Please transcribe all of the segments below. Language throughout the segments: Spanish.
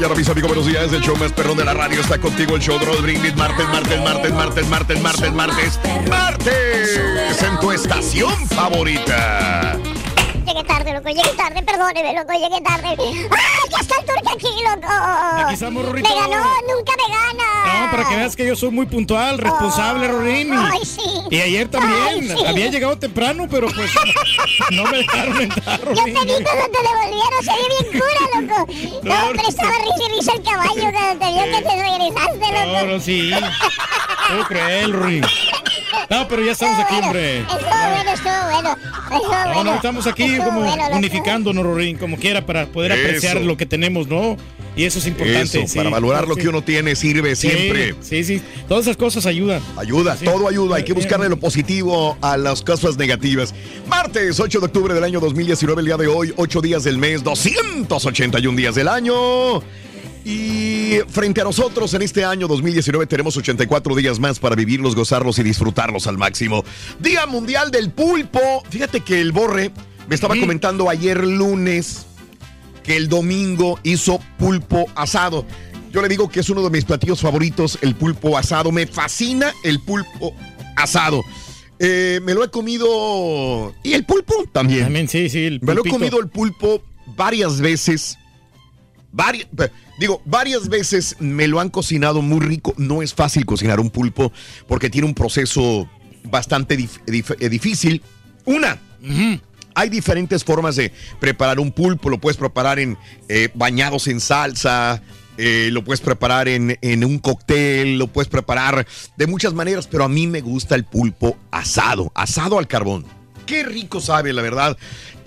Mañana, mis amigos, buenos días. El show más perrón de la radio está contigo. El show de Brindis. Martes, martes, martes, martes, martes, martes, martes, martes. En tu estación favorita. Llegué tarde, loco, llegué tarde, perdóneme, loco, llegué tarde. ¡Ay, ya está el turco aquí, loco! Aquí estamos, Rorrito. Me ganó, nunca me gana. No, para que veas que yo soy muy puntual, responsable, Rorín. Ay, sí. Y ayer también. Ay, sí. Había llegado temprano, pero pues no me dejaron entrar, Yo te vi cuando te devolvieron, se ve bien cura, loco. No, No, pero estaba risa y risa el caballo cuando te vio que te regresaste, No, loco. no, sí. Estuvo cruel, Rorín. No, pero ya estamos aquí, hombre. Estuvo bueno, estuvo bueno. Estuvo No, bueno. no, estamos aquí Estuvo como bueno, unificándonos, Rorín, como quiera, para poder apreciar Eso. lo que tenemos, ¿no? Y eso es importante. Eso, sí. para valorar lo Sí. que uno tiene, sirve Sí, siempre. Sí, sí. Todas esas cosas ayudan. Ayuda, Sí. todo ayuda. Hay que buscarle lo positivo a las cosas negativas. Martes 8 de octubre del año 2019, el día de hoy, 8 días del mes, 281 días del año. Y frente a nosotros en este año 2019 tenemos 84 días más para vivirlos, gozarlos y disfrutarlos al máximo. Día Mundial del Pulpo. Fíjate que el Borre me estaba Mm. comentando ayer lunes que el domingo hizo pulpo asado. Yo le digo que es uno de mis platillos favoritos, el pulpo asado. Me fascina el pulpo asado. Eh, me lo he comido. Y el pulpo también. También, sí, sí. El Me lo he comido el pulpo varias veces. Varias, digo, varias veces me lo han cocinado muy rico. No es fácil cocinar un pulpo porque tiene un proceso bastante dif- dif- eh, difícil. Una, hay diferentes formas de preparar un pulpo. Lo puedes preparar en eh, bañados en salsa. eh, lo puedes preparar en, en un cóctel, lo puedes preparar de muchas maneras, pero a mí me gusta el pulpo asado, asado al carbón. Qué rico sabe, la verdad.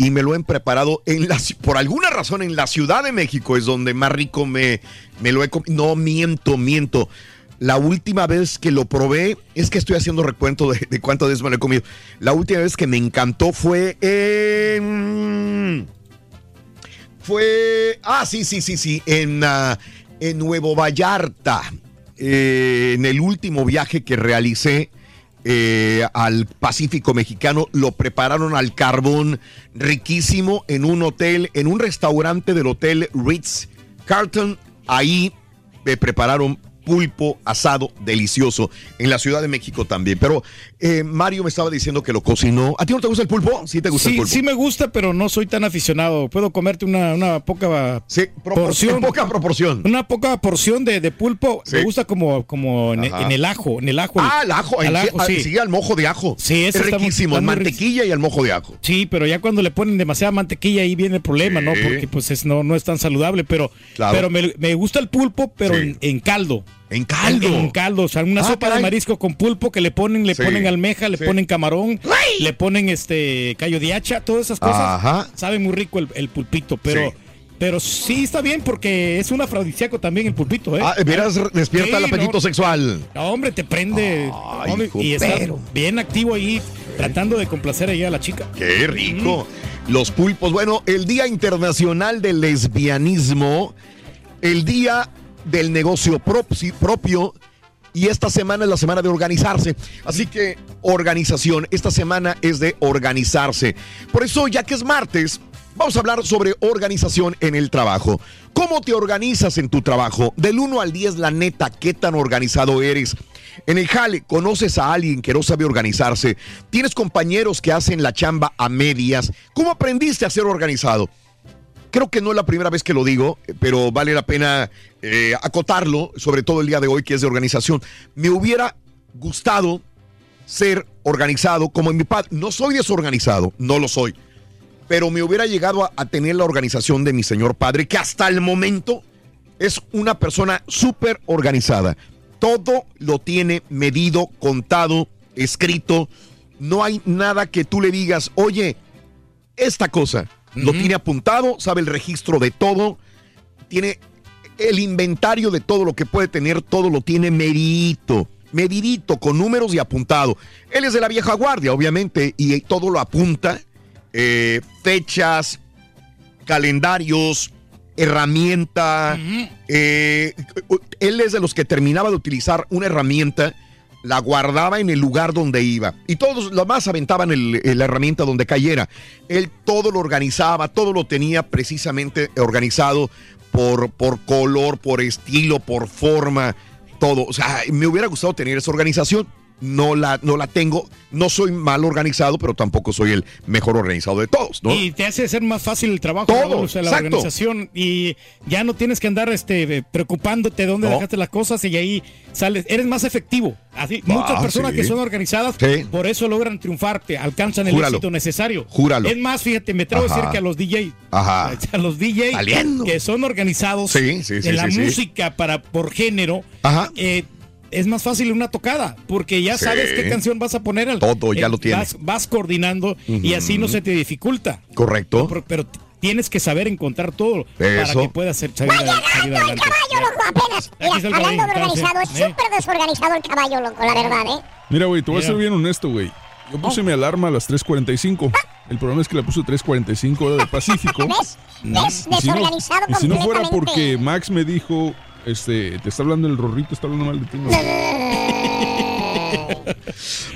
Y me lo han preparado en la, por alguna razón en la Ciudad de México es donde más rico me, me lo he comido. No, miento, miento. La última vez que lo probé, es que estoy haciendo recuento de, de cuántas veces me lo he comido. La última vez que me encantó fue en... Fue... Ah, sí, sí, sí, sí. En, ah, en Nuevo Vallarta. Eh, en el último viaje que realicé eh, al Pacífico Mexicano, lo prepararon al carbón riquísimo en un hotel, en un restaurante del hotel Ritz Carlton. Ahí me prepararon pulpo asado delicioso en la Ciudad de México también. Pero eh, Mario me estaba diciendo que lo cocinó. ¿A ti no te gusta el pulpo? Sí, te gusta el Sí, pulpo. sí me gusta, pero no soy tan aficionado. Puedo comerte una, una poca Sí, porción. poca proporción. Una poca porción de, de pulpo. Sí. Me gusta como, como en, Ajá. en el ajo, en el ajo. Ah, el ajo, Al ajo, ah, sí. al mojo de ajo. Sí, es está riquísimo, muy mantequilla y al mojo de ajo. Sí, pero ya cuando le ponen demasiada mantequilla ahí viene el problema, ¿no? Porque pues es, no, no es tan saludable, pero, Claro. pero me, me gusta el pulpo, pero en, en caldo. En caldo. En, en caldo, o sea, una Ah, sopa caray. de marisco con pulpo que le ponen, le Sí, ponen almeja, le sí. ponen camarón, le ponen este callo de hacha, todas esas cosas. Ajá. Sabe muy rico el, el pulpito, pero Sí. pero sí está bien porque es un afrodisíaco también el pulpito, ¿eh? Ah, verás, despierta el apetito no. sexual. No, hombre, te prende Ay, hombre, y pero. bien activo ahí tratando de complacer ahí a la chica. Qué rico. Los pulpos. Bueno, el Día Internacional del Lesbianismo, el Día del Negocio Propio. Y esta semana es la semana de organizarse. Así que organización, esta semana es de organizarse. Por eso, ya que es martes, vamos a hablar sobre organización en el trabajo. ¿Cómo te organizas en tu trabajo? Del 1 al 10, la neta, ¿qué tan organizado eres? En el jale, ¿conoces a alguien que no sabe organizarse? ¿Tienes compañeros que hacen la chamba a medias? ¿Cómo aprendiste a ser organizado? Creo que no es la primera vez que lo digo, pero vale la pena eh, acotarlo, sobre todo el día de hoy que es de organización. Me hubiera gustado ser organizado como en mi padre. No soy desorganizado, no lo soy, pero me hubiera llegado a, a tener la organización de mi señor padre, que hasta el momento es una persona súper organizada. Todo lo tiene medido, contado, escrito. No hay nada que tú le digas, oye, esta cosa. Lo tiene apuntado, sabe el registro de todo, tiene el inventario de todo lo que puede tener, todo lo tiene medidito, medidito, con números y apuntado. Él es de la vieja guardia, obviamente, y todo lo apunta, eh, fechas, calendarios, herramienta. eh, él es de los que terminaba de utilizar una herramienta, la guardaba en el lugar donde iba. Y todos los demás aventaban el- el- la herramienta donde cayera. Él todo lo organizaba, todo lo tenía precisamente organizado por, por color, por estilo, por forma, todo. O sea, me hubiera gustado tener esa organización. No la, no la tengo. No soy mal organizado, pero tampoco soy el mejor organizado de todos, ¿no? Y te hace ser más fácil el trabajo, Todo, o sea, la exacto. organización. Y ya no tienes que andar este, preocupándote de dónde No. dejaste las cosas y ahí sales. Eres más efectivo. Así, Ah, muchas personas sí. que son organizadas, Sí. por eso logran triunfarte, alcanzan el Júralo. éxito necesario. Júralo. Es más, fíjate, me atrevo a decir que a los DJ, Ajá. a los DJ Saliendo. que son organizados Sí, en la música para por género, Ajá. eh, es más fácil una tocada, porque ya Sí. sabes qué canción vas a poner. al- Todo ya eh, lo tienes. Vas, vas coordinando y así no se te dificulta. Correcto. Pero, pero tienes que saber encontrar todo para Eso. que puedas ser salir, ¡Va salir llegando el adelante. caballo, loco! Apenas. Mira, hablando de organizado, es ¿eh? súper desorganizado el caballo, loco, la verdad, ¿eh? Mira, güey, te voy a ser bien honesto, güey. Yo puse mi alarma a las 3.45. El problema es que la puse 3.45 hora del Pacífico. ¿Ves? ¿Ves? Y si no- Desorganizado y si no fuera porque Max me dijo, este, te está hablando el rorrito, está hablando mal de ti. ¿no?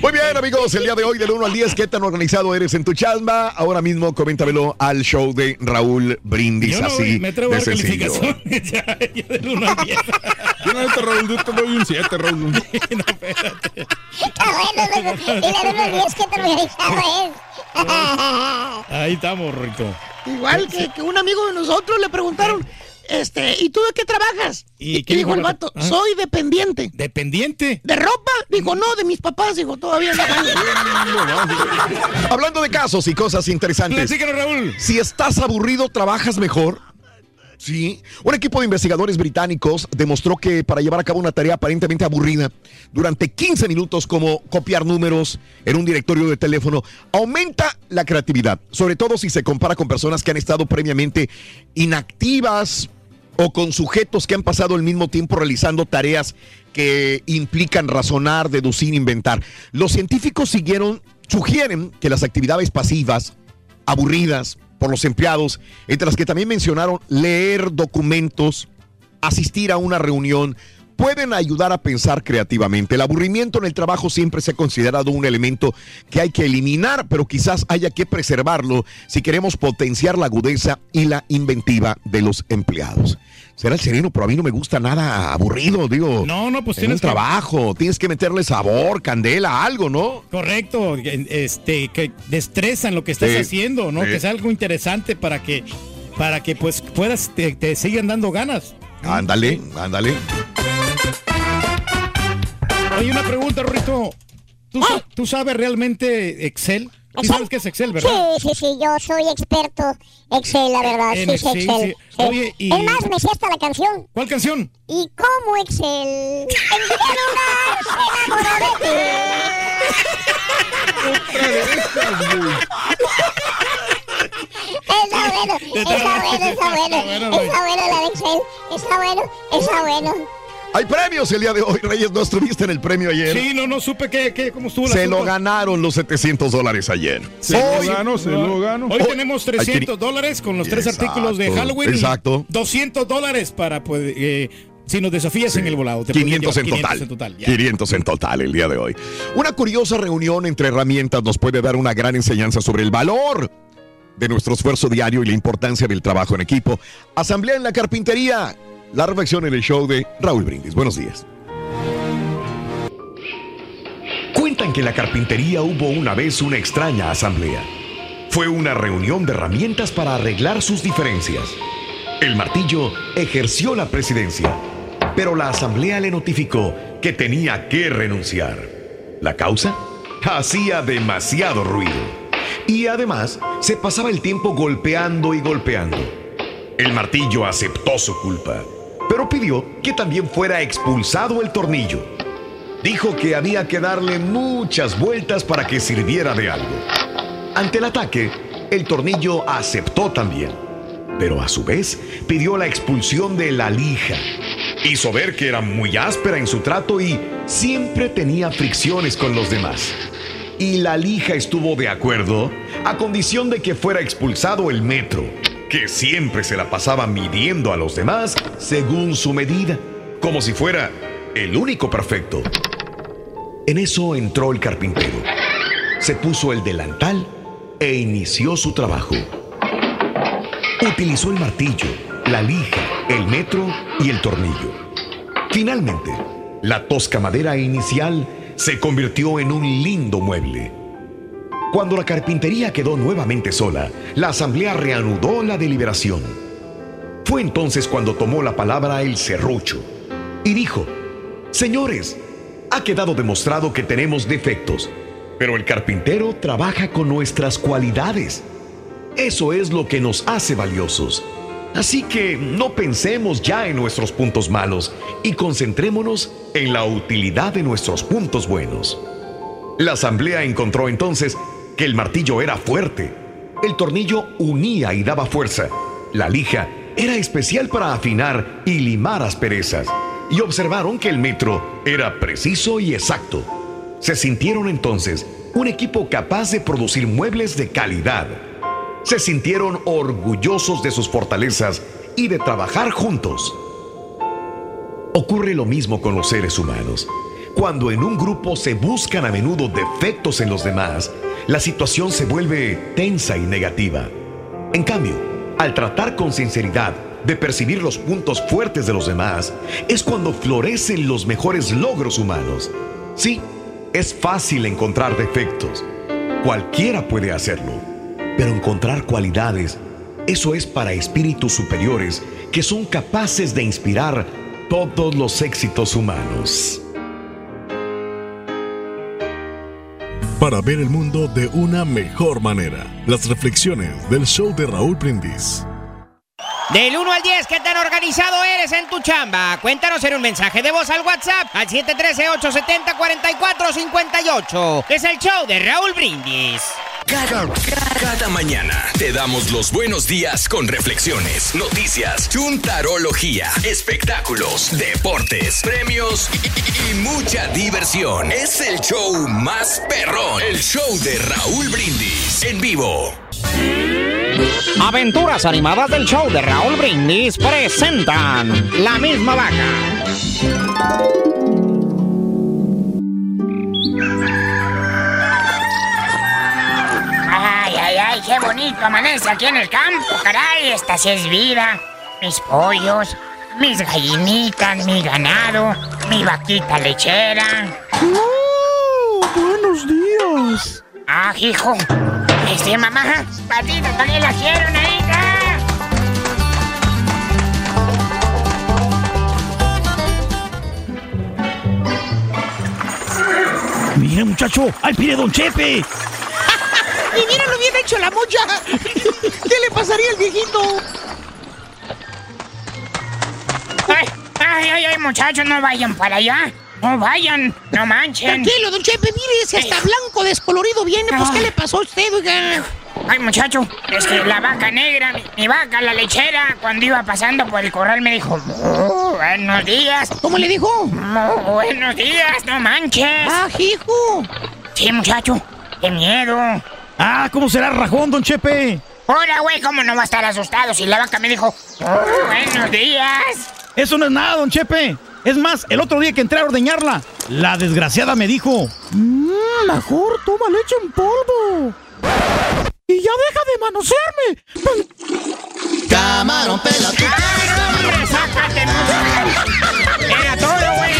Muy bien, amigos, el día de hoy del 1 al 10, ¿qué tan organizado eres en tu chamba? Ahora mismo coméntamelo al show de Raúl Brindis, Yo no así me atrevo a de dar sencillo. ya, ya del 1 al 10. Yo la neta, Raúl, yo te doy un 7, Raúl. Está bueno, loco. Y le doy unos 10 que tan organizado es. Ahí estamos, Rito. Igual que, que un amigo de nosotros le preguntaron, este, ¿y tú de qué trabajas? ¿Y qué dijo dijo el vato, vato? Ah. soy dependiente. ¿Dependiente? ¿De ropa? Dijo, no, de mis papás. Dijo, todavía no. Hablando de casos y cosas interesantes. Platícanos, Raúl. Si estás aburrido, trabajas mejor. Sí. Un equipo de investigadores británicos demostró que para llevar a cabo una tarea aparentemente aburrida durante 15 minutos como copiar números en un directorio de teléfono aumenta la creatividad, sobre todo si se compara con personas que han estado previamente inactivas o con sujetos que han pasado el mismo tiempo realizando tareas que implican razonar, deducir, inventar. Los científicos siguieron, sugieren que las actividades pasivas aburridas por los empleados, entre las que también mencionaron leer documentos, asistir a una reunión, pueden ayudar a pensar creativamente. El aburrimiento en el trabajo siempre se ha considerado un elemento que hay que eliminar, pero quizás haya que preservarlo si queremos potenciar la agudeza y la inventiva de los empleados. Será el sereno, pero a mí no me gusta nada aburrido, digo. No, no, pues en tienes un que- trabajo, tienes que meterle sabor, candela, algo, ¿no? Correcto, este, que destrezan lo que estás Sí, haciendo, ¿no? sí. Que sea algo interesante para que, para que pues puedas, te, te sigan dando ganas. Ándale, ándale. Oye, una pregunta, Rorrito. ¿Tú, sa- tú sabes realmente Excel? Sí sabes que es Excel, ¿verdad? Sí, sí, sí, yo soy experto Excel, la verdad. En sí, sí, Excel, Excel. sí. sí. Oye, y- Es más, me sé hasta la canción. ¿Cuál canción? ¿Y cómo Excel? En se enamoró de ti. Está bueno, está bueno, está bueno. Está bueno la de Excel. Está bueno, está bueno. Hay premios el día de hoy, Reyes. ¿No estuviste en el premio ayer? Sí, no, no supe qué, qué, cómo estuvo el Se lo ganaron los 700 dólares ayer. Se lo gano, se lo gano. Hoy tenemos 300 dólares con los tres Exacto, artículos de Halloween. exacto. 200 dólares para, pues, eh, si nos desafías en el volado. te podrías 500 en llevar total. 500 en total. ya. 500 en total el día de hoy. Una curiosa reunión entre herramientas nos puede dar una gran enseñanza sobre el valor de nuestro esfuerzo diario y la importancia del trabajo en equipo. Asamblea en la carpintería. La reflexión en el show de Raúl Brindis. Buenos días. Cuentan que en la carpintería hubo una vez una extraña asamblea. Fue una reunión de herramientas para arreglar sus diferencias. El martillo ejerció la presidencia, pero la asamblea le notificó que tenía que renunciar. ¿La causa? Hacía demasiado ruido. Y además se pasaba el tiempo golpeando y golpeando. El martillo aceptó su culpa, pero pidió que también fuera expulsado el tornillo. Dijo que había que darle muchas vueltas para que sirviera de algo. Ante el ataque, el tornillo aceptó también, pero a su vez pidió la expulsión de la lija. Hizo ver que era muy áspera en su trato y siempre tenía fricciones con los demás. Y la lija estuvo de acuerdo a condición de que fuera expulsado el metro, que siempre se la pasaba midiendo a los demás según su medida, como si fuera el único perfecto. En eso entró el carpintero. Se puso el delantal e inició su trabajo. Utilizó el martillo, la lija, el metro y el tornillo. Finalmente, la tosca madera inicial se convirtió en un lindo mueble. Cuando la carpintería quedó nuevamente sola, la asamblea reanudó la deliberación. Fue entonces cuando tomó la palabra el serrucho y dijo, Señores, ha quedado demostrado que tenemos defectos, pero el carpintero trabaja con nuestras cualidades. Eso es lo que nos hace valiosos. Así que no pensemos ya en nuestros puntos malos y concentrémonos en la utilidad de nuestros puntos buenos. La asamblea encontró entonces que el martillo era fuerte, el tornillo unía y daba fuerza, la lija era especial para afinar y limar asperezas, y observaron que el metro era preciso y exacto. Se sintieron entonces un equipo capaz de producir muebles de calidad. Se sintieron orgullosos de sus fortalezas y de trabajar juntos. Ocurre lo mismo con los seres humanos. Cuando en un grupo se buscan a menudo defectos en los demás, la situación se vuelve tensa y negativa. En cambio, al tratar con sinceridad de percibir los puntos fuertes de los demás, es cuando florecen los mejores logros humanos. Sí, es fácil encontrar defectos. Cualquiera puede hacerlo. Pero encontrar cualidades, eso es para espíritus superiores que son capaces de inspirar todos los éxitos humanos. Para ver el mundo de una mejor manera, las reflexiones del show de Raúl Brindis. Del 1 al 10, ¿qué tan organizado eres en tu chamba? Cuéntanos en un mensaje de voz al WhatsApp al 713-870-4458. Es el show de Raúl Brindis. Cada, cada mañana te damos los buenos días con reflexiones, noticias, chuntarología, espectáculos, deportes, premios y mucha diversión. Es el show más perrón, el show de Raúl Brindis en vivo. Aventuras animadas del show de Raúl Brindis presentan La misma vaca. Bonito amanece aquí en el campo, caray. Esta sí es vida. Mis pollos, mis gallinitas, mi ganado, mi vaquita lechera. buenos días. Ah, hijo. Este, mamá, patitas también la quiero, Naita. Mira, muchacho, al pie de Don Chepe. Y míralo hecho la mocha. ¿Qué le pasaría al viejito? Ay, ay, ay, ay, muchachos, no vayan para allá. No vayan, no manchen. Tranquilo, don Chepe, mire, si hasta blanco descolorido viene, pues ¿qué le pasó a usted, oiga? Ay, muchacho, es que la vaca negra, mi, mi vaca, la lechera, cuando iba pasando por el corral me dijo, "Oh, buenos días. ¿Cómo le dijo? "Oh, buenos días, no manches. Ah, hijo. Sí, muchacho, qué miedo. Ah, ¿cómo será rajón, don Chepe? Hola, güey, ¿cómo no va a estar asustado si la vaca me dijo, "Oh, buenos días? Eso no es nada, don Chepe. Es más, el otro día que entré a ordeñarla, la desgraciada me dijo, mmm, mejor toma leche en polvo. Y ya deja de manosearme. Camarón, pela tu ¡Hombre, sácate, no! Era todo, güey.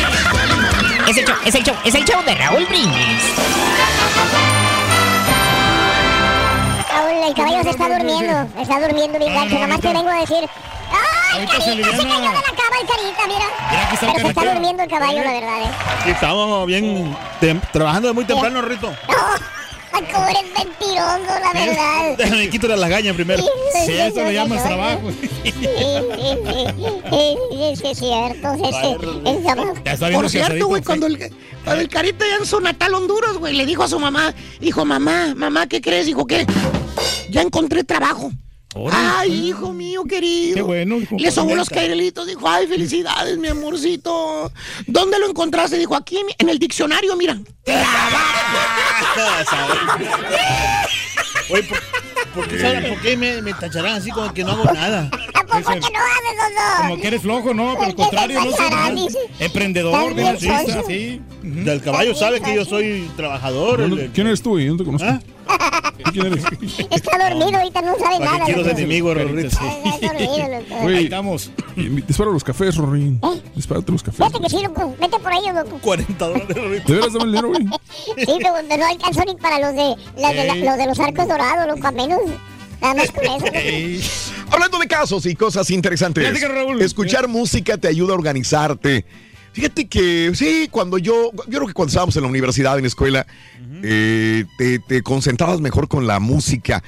Es el show, es el show, es el show de Raúl Brindis. El caballo se está durmiendo. Está durmiendo bien gacho. Nomás te vengo a decir. ¡Ay, Ahorita se carita! Se cayó de la cama el carita, mira. Está Pero se está durmiendo el caballo, la verdad, ¿eh? Aquí estamos bien trabajando de muy temprano, Rito. Ay, cómo eres mentiroso, la verdad. Déjame quito las lagañas primero. Sí, eso le llamas trabajo. Sí, sí, sí, sí, sí, es cierto. es trabajo. Por cierto, güey, cuando el, cuando el carita ya en su natal Honduras, güey, le dijo a su mamá, dijo, mamá, mamá, ¿qué crees? Dijo, ¿qué? Ya encontré trabajo. Ay, hijo mío querido. Qué bueno, hijo. Le sobó los cairelitos, dijo, ay, felicidades, mi amorcito. ¿Dónde lo encontraste? Dijo, aquí en el diccionario, mira. Oye, ¿por, por qué, saben- por qué me, me tacharán así como que no hago nada? ¿Tampoco que no haces? Como que eres flojo, no, por el contrario, no dice. Emprendedor, soy- sí. El caballo sabe que yo soy trabajador. ¿Quién eres tú? Yo no te conozco. ¿Ah? ¿Tú ¿Quién eres? Está dormido, ahorita no sabe ¿Para qué nada. quiero loco. ser enemigo, Rorrito? Está dormido, loco. Güey. Ahí estamos. Dispara los cafés, Rorín. ¿Eh? Dispárate los cafés. Vete que sí, loco. Vete por ellos, loco. 40 dólares, Rorrito. ¿De veras dame el dinero, güey? Sí, pero no alcanzó ni para los de, la de la- los de los arcos dorados, loco, a menos. Nada más con eso. Hablando de casos y cosas interesantes. Raúl. Escuchar música te ayuda a organizarte. Fíjate que sí, cuando yo, yo creo que cuando estábamos en la universidad, en la escuela, eh, te, te concentrabas mejor con la música.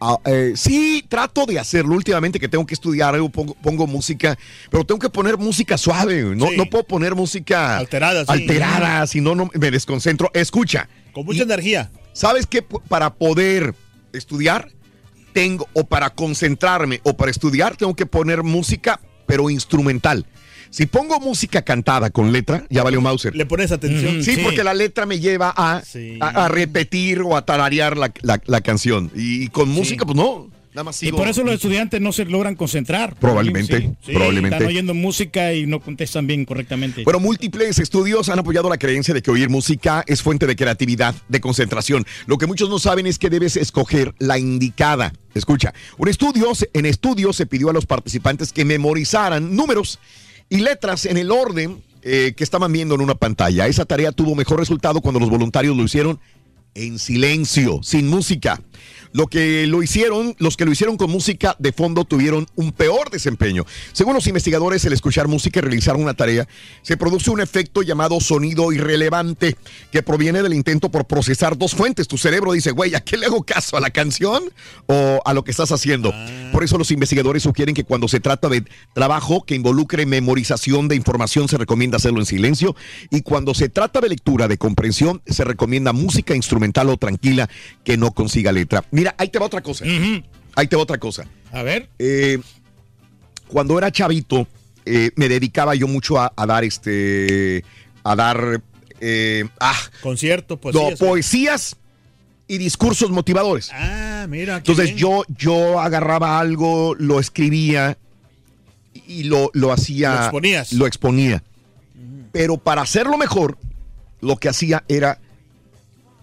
Ah, eh, sí, trato de hacerlo. Últimamente que tengo que estudiar algo, pongo, pongo música, pero tengo que poner música suave. No, Sí. no puedo poner música Alterada, sí. alterada, si no, no me desconcentro. Escucha. Con mucha energía. ¿Sabes qué? Para poder estudiar, tengo, o para concentrarme, o para estudiar, tengo que poner música, pero instrumental. Si pongo música cantada con letra, ya valió Mauser. Le pones atención. Mm, Sí, Sí. porque la letra me lleva a, Sí. a, a repetir o a tararear la, la- la canción. Y con música, pues no. Nada más Y sigo. por eso los estudiantes no se logran concentrar. Probablemente, probablemente. Están oyendo música y no contestan bien correctamente. Bueno, múltiples estudios han apoyado la creencia de que oír música es fuente de creatividad, de concentración. Lo que muchos no saben es que debes escoger la indicada. Escucha, un estudio, en estudio se pidió a los participantes que memorizaran números y letras en el orden eh, que estaban viendo en una pantalla. Esa tarea tuvo mejor resultado cuando los voluntarios lo hicieron en silencio, sin música. Lo que lo hicieron, los que lo hicieron con música de fondo tuvieron un peor desempeño. Según los investigadores, el escuchar música y realizar una tarea se produce un efecto llamado sonido irrelevante que proviene del intento por procesar dos fuentes. Tu cerebro dice, güey, ¿a qué le hago caso? ¿A la canción o a lo que estás haciendo? Por eso los investigadores sugieren que cuando se trata de trabajo que involucre memorización de información se recomienda hacerlo en silencio y cuando se trata de lectura, de comprensión, se recomienda música instrumental o tranquila que no consiga letra. Mira, ahí te va otra cosa. Ujú. Ahí te va otra cosa. A ver. Eh, cuando era chavito, eh, me dedicaba yo mucho a, a dar este. a dar. eh, ah, Concierto, pues. no, poesías y discursos motivadores. Ah, mira. Entonces bien. yo, yo agarraba algo, lo escribía y lo, lo hacía. Lo exponías. Lo exponía. Pero para hacerlo mejor, lo que hacía era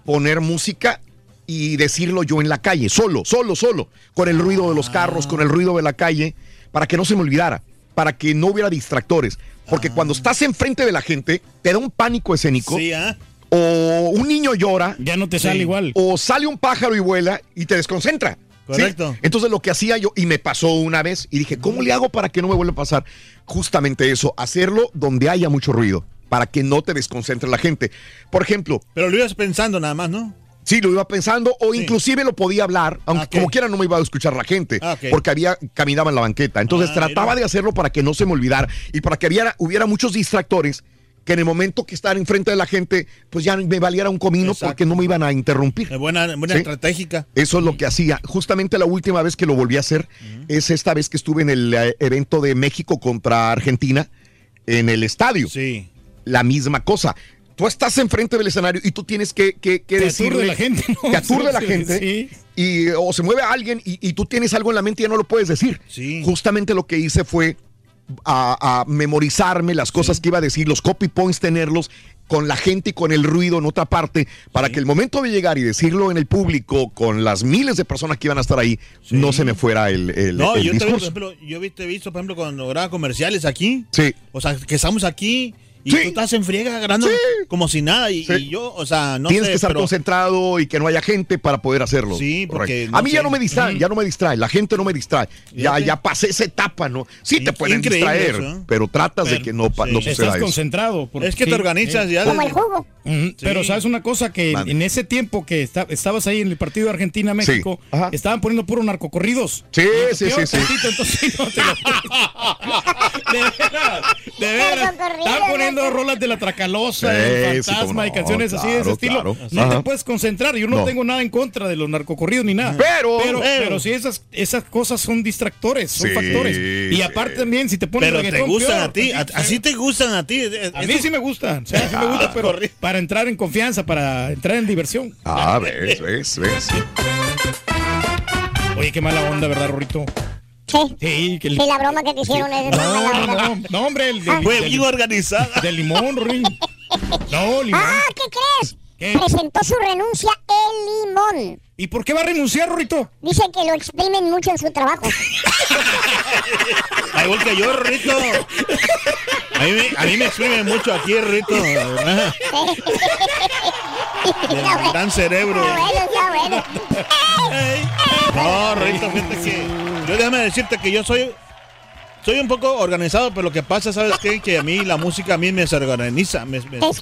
poner música y decirlo yo en la calle, solo, solo, solo, con el ruido de los carros, con el ruido de la calle, para que no se me olvidara, para que no hubiera distractores. Porque cuando estás enfrente de la gente, te da un pánico escénico. Sí, ¿ah? O un niño llora. Ya no te sale Sí. igual. O sale un pájaro y vuela y te desconcentra. ¿sí? Correcto. Entonces lo que hacía yo, y me pasó una vez, y dije, ¿cómo le hago para que no me vuelva a pasar? Justamente eso, hacerlo donde haya mucho ruido, para que no te desconcentre la gente. Por ejemplo, Pero lo ibas pensando nada más, ¿no? Sí, lo iba pensando, o inclusive lo podía hablar, aunque como quiera no me iba a escuchar la gente, Ah, porque había, caminaba en la banqueta. Entonces Ah, trataba mira. de hacerlo para que no se me olvidara y para que hubiera, hubiera muchos distractores que en el momento que estar enfrente de la gente, pues ya me valiera un comino porque no me iban a interrumpir. Es buena, buena Sí. estratégica. Eso es lo que hacía. Justamente la última vez que lo volví a hacer es esta vez que estuve en el eh, evento de México contra Argentina en el estadio. Sí. La misma cosa. Tú estás enfrente del escenario y tú tienes que, que, que Te decirle- aturde la gente, ¿no? Te aturde la Sí, gente. sí. Y, o se mueve alguien y, y tú tienes algo en la mente y ya no lo puedes decir. Justamente lo que hice fue a, a memorizarme las cosas que iba a decir, los copy points, tenerlos con la gente y con el ruido en otra parte, para que el momento de llegar y decirlo en el público con las miles de personas que iban a estar ahí, no se me fuera el, el- No, el yo, te, por discurso. ejemplo, yo te he visto, por ejemplo, cuando graba comerciales aquí. Sí. O sea, que estamos aquí y tú estás en friega grabando como si nada. Y, y yo, o sea, no Tienes sé, que estar pero- concentrado y que no haya gente para poder hacerlo. Sí, porque no a mí ya no me distraen, Ujú. ya no me distrae, la gente no me distrae. Ya, ya pasé esa etapa, ¿no? Sí te pueden distraer, eso, ¿eh? pero tratas de que no, no suceda Estás eso. concentrado. porque- Es que te sí, organizas sí. ya Como el jugo. Ujú, Pero sabes una cosa que en ese tiempo que esta- estabas ahí en el partido de Argentina México estaban poniendo puro narcocorridos. Sí, sí, sí, sí. tantito, entonces no te lo- de veras, de veras. Estaban poniendo rolas de la Tracalosa, el fantasma no, y canciones así de ese estilo. claro. No Ajá. te puedes concentrar. Yo no, No. tengo nada en contra de los narcocorridos ni nada. Pero- pero, pero- pero sí esas esas cosas son distractores, son Sí, factores. Y sí. aparte también si te pones Pero te gustan peor, a ti, a- así te gustan a ti. a mí sí me gusta, o sea, sí me gusta, pero para entrar en confianza, para entrar en diversión. Ah, ves, ves, ves. Oye, qué mala onda, ¿verdad, Rorrito? Sí. Sí, que el- Sí, la broma que te hicieron es de No, onda. no, no, hombre, el de, Ah. Fue bien organizada. del limón, Rorín. No, limón. Ah, ¿qué crees? ¿Qué? Presentó su renuncia el limón. ¿Y por qué va a renunciar, Rorito? Dice que lo exprimen mucho en su trabajo. Ah, igual que yo, Rito. A mí, me- a mí me exprime mucho aquí, Rito. la verdad. Del gran cerebro. Está bueno, está bueno. No, Rito, fíjate que. Yo déjame decirte que yo soy. Soy un poco organizado, pero lo que pasa, ¿sabes qué? Que a mí la música a mí me desorganiza. Me, me- ¿Es?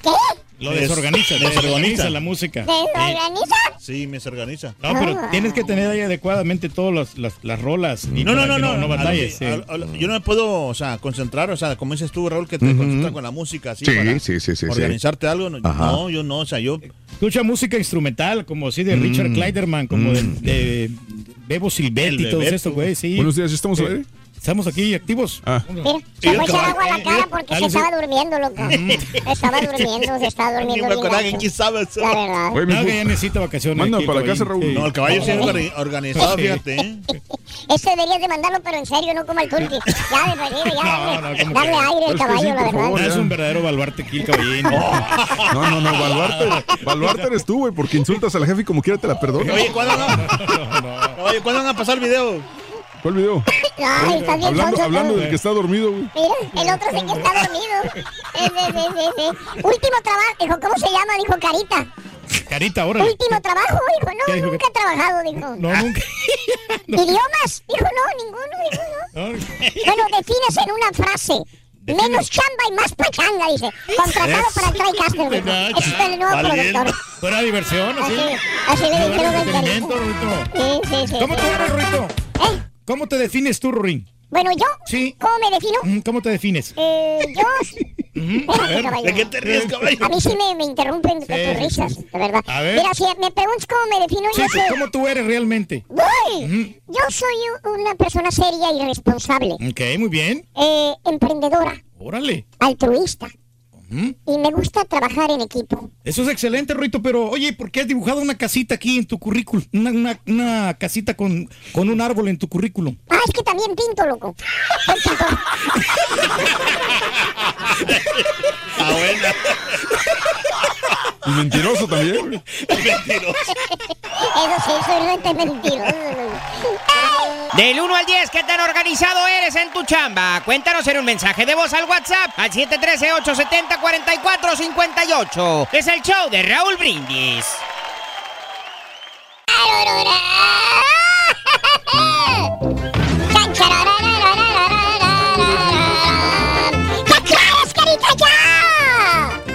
Lo desorganiza, desorganiza la música. ¿Desorganiza? Sí, me desorganiza. No, pero Ah. tienes que tener ahí adecuadamente todas las, las, las rolas. y No, no, no, no. No, batalles. a- a yo no me puedo, o sea, concentrar, o sea, como dices tú, Raúl, que te Ujú. concentras con la música, así, Sí, para sí, sí, sí, sí. organizarte algo. No, yo no, o sea, yo... Escucha música instrumental, como así de Richard Mm. Kleiderman, como de, Mm. de Bebo Silvetti y todo eso, güey, sí. Buenos días, ¿ya estamos al Eh, aire? Estamos aquí activos. Ah. Mira, se fue a echar agua a la cara porque se estaba durmiendo, loco. Estaba durmiendo, se estaba Ni durmiendo me bien acordaba que sabe eso. La verdad. Oye, No, que ya necesita vacaciones. Manda para la casa, Raúl. No, el caballo sí es organi- organizado, fíjate, ¿eh? Ese deberías de mandarlo, pero en serio, no como al turqui. Ya, de perdido, ya. No, no, darle, ¿cómo darle que? aire al sí, caballo, la verdad. favor. No, es un verdadero baluarte aquí, el caballín. No, no, no, baluarte, baluarte eres tú, güey, porque insultas a la jefe y como quiera te la perdono. Oye, ¿cuándo a, Oye, ¿cuándo van a pasar el video? ¿Cuál video? Ay, está bien Hablando, sonso, hablando del que está dormido, güey. Mira, el otro sí que está dormido. Último trabajo, dijo, ¿cómo se llama? Dijo Carita. Carita, órale. Último trabajo, dijo, ¿Qué no, dijo? nunca he trabajado, dijo. No, nunca. ¿Idiomas? Dijo, no, ninguno, dijo, no. Bueno, defines en una frase. Menos chamba y más pachanga, dice. Contratado para el TriCaster, dijo. Ese es el nuevo productor. Fuera diversión, así. Así, así le dijeron al Entretenimiento, Carita. Rorito. Sí, sí, sí. ¿Cómo te llamas, Rorito? ¿Eh? ¿Cómo te defines tú, Rorín? Bueno, yo, Sí. ¿cómo me defino? ¿Cómo te defines? Eh, yo... ¿De qué te ríes, caballo? A mí sí me, me interrumpen Sí, tus risas, de verdad. A ver. Mira, si me preguntas cómo me defino, Sí, yo pues, soy... ¿cómo tú eres realmente? ¡Voy! Yo soy una persona seria y responsable, Ok, muy bien. eh, emprendedora, Órale. altruista, Y me gusta trabajar en equipo. Eso es excelente, Rorito, pero oye, ¿por qué has dibujado una casita aquí en tu currículum? Una, una, una casita con, con un árbol en tu currículum. Ah, es que también pinto, loco. Soy pintor. Ah. Y mentiroso también, güey. Mentiroso. Eso sí, soy mentiroso. Del 1 al 10, ¿qué tan organizado eres en tu chamba? Cuéntanos en un mensaje de voz al WhatsApp al 713-870-4458. Es el show de Raúl Brindis.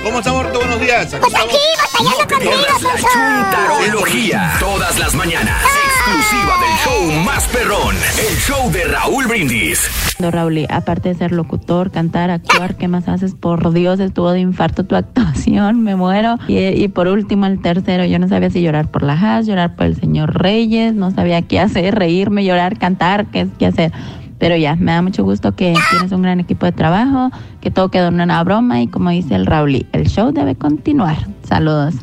¿Cómo estamos, Rito? Buenos días. Pues aquí, batallando conmigo, La Chuntarología. Todas las mañanas. Exclusiva del show más perrón. El show de Raúl Brindis. No, Raúl, aparte de ser locutor, cantar, actuar, ¿qué más haces? Por Dios, estuvo de infarto tu actuación, me muero. Y, y por último, el tercero, yo no sabía si llorar por la Haas, llorar por el señor Reyes, no sabía qué hacer, reírme, llorar, cantar, qué, qué hacer. Pero ya, me da mucho gusto que tienes un gran equipo de trabajo, que todo quedó en una broma y como dice el Raúl, el show debe continuar. Saludos.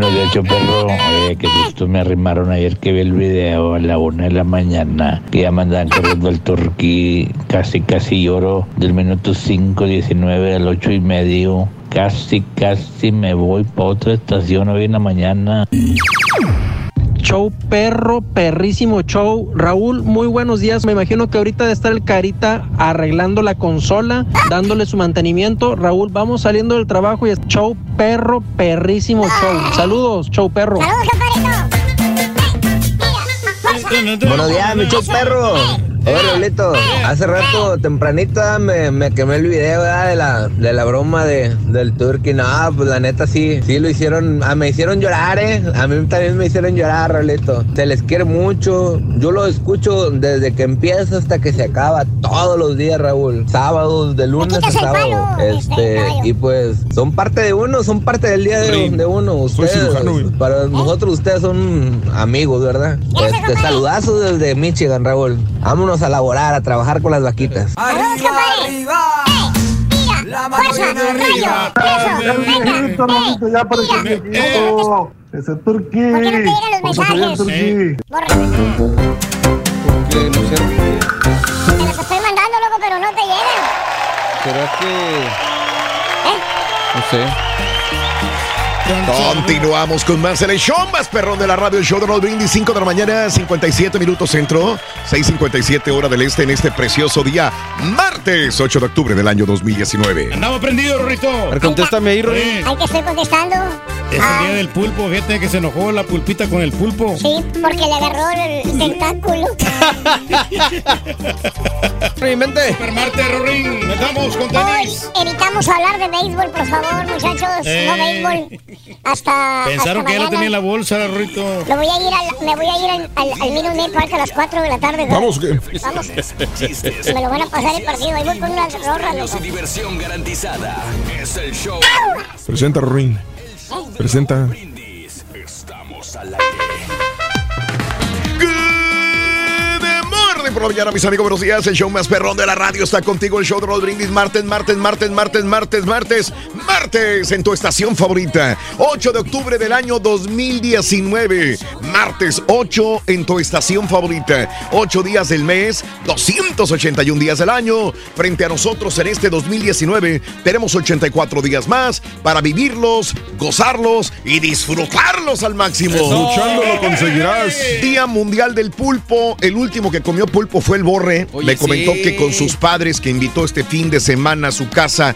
Bueno, de hecho, perro, que justo me arrimaron ayer que vi el video a la una de la mañana, que ya mandaban corriendo al turquí, casi, casi lloro, del minuto 5, 19 al 8 y medio, casi, casi me voy para otra estación hoy en la mañana. Show perro, perrísimo show. Raúl, muy buenos días. Me imagino que ahorita de estar el Carita arreglando la consola, dándole su mantenimiento. Raúl, vamos saliendo del trabajo y es show perro, perrísimo show. Saludos, show perro. Buenos días, mi show perro. Oye, Raulito, hace rato, tempranito, ah, me, me quemé el video ¿verdad? de la, de la broma de, del turkey. No, pues la neta sí, sí lo hicieron, ah, me hicieron llorar, eh. A mí también me hicieron llorar, Raulito. Se les quiere mucho. Yo lo escucho desde que empieza hasta que se acaba, todos los días, Raúl. Sábados, de lunes a sábado. Este, y pues, son parte de uno, son parte del día de, de uno. Ustedes, para nosotros, ustedes son amigos, ¿verdad? Este, saludazos desde Michigan, Raúl. Vámonos a laborar, a trabajar con las vaquitas. ¡Arriba, arriba! ¡La mano bien arriba! ya apareció mi equipo. Ese turquí. ¿Por qué no te llegan los mensajes? turquí. Te los estoy mandando, loco, pero no te llegan. ¿Será que.? ¿Eh? No sé. Continuamos con más en el show más perrón de la radio, el show de Roll Brindis, 5 de la mañana, 57 minutos centro, 6.57 hora del este en este precioso día, martes 8 de octubre del año 2019. Andamos prendido, Rorrito. Contéstame ahí, Rory. Ay, que estoy contestando. Es el día del pulpo, gente, que se enojó la pulpita con el pulpo. Sí, porque le agarró el tentáculo. Rory, vente. Super Marte, Rorín. Nos vamos con Hoy evitamos hablar de béisbol, por favor, muchachos. Eh. No béisbol. Hasta. Pensaron hasta que ya lo tenía en la bolsa, Rorrito. Me voy a ir al, me voy a ir al, al, al Minute Maid Park a las 4 de la tarde. ¿no? Vamos, ¿qué? Vamos. Chistes. Me lo van a pasar el partido. Ahí voy con unas. Premios y diversión garantizada. Es el show. Presenta, Rorín. Presenta. Estamos al aire. Good morning por la mañana, mis amigos, buenos días. El show más perrón de la radio está contigo. El show de Roll Brindis, martes, martes, martes, martes, martes, martes, martes, en tu estación favorita. 8 de octubre del año 2019. Martes 8 en tu estación favorita. 8 días del mes, 281 días del año. Frente a nosotros en este 2019 tenemos 84 días más para vivirlos, gozarlos y disfrutarlos al máximo. Luchando lo conseguirás. Día Mundial del Pulpo. El último que comió pulpo fue el Borre. Oye, Me comentó sí. que con sus padres que invitó este fin de semana a su casa,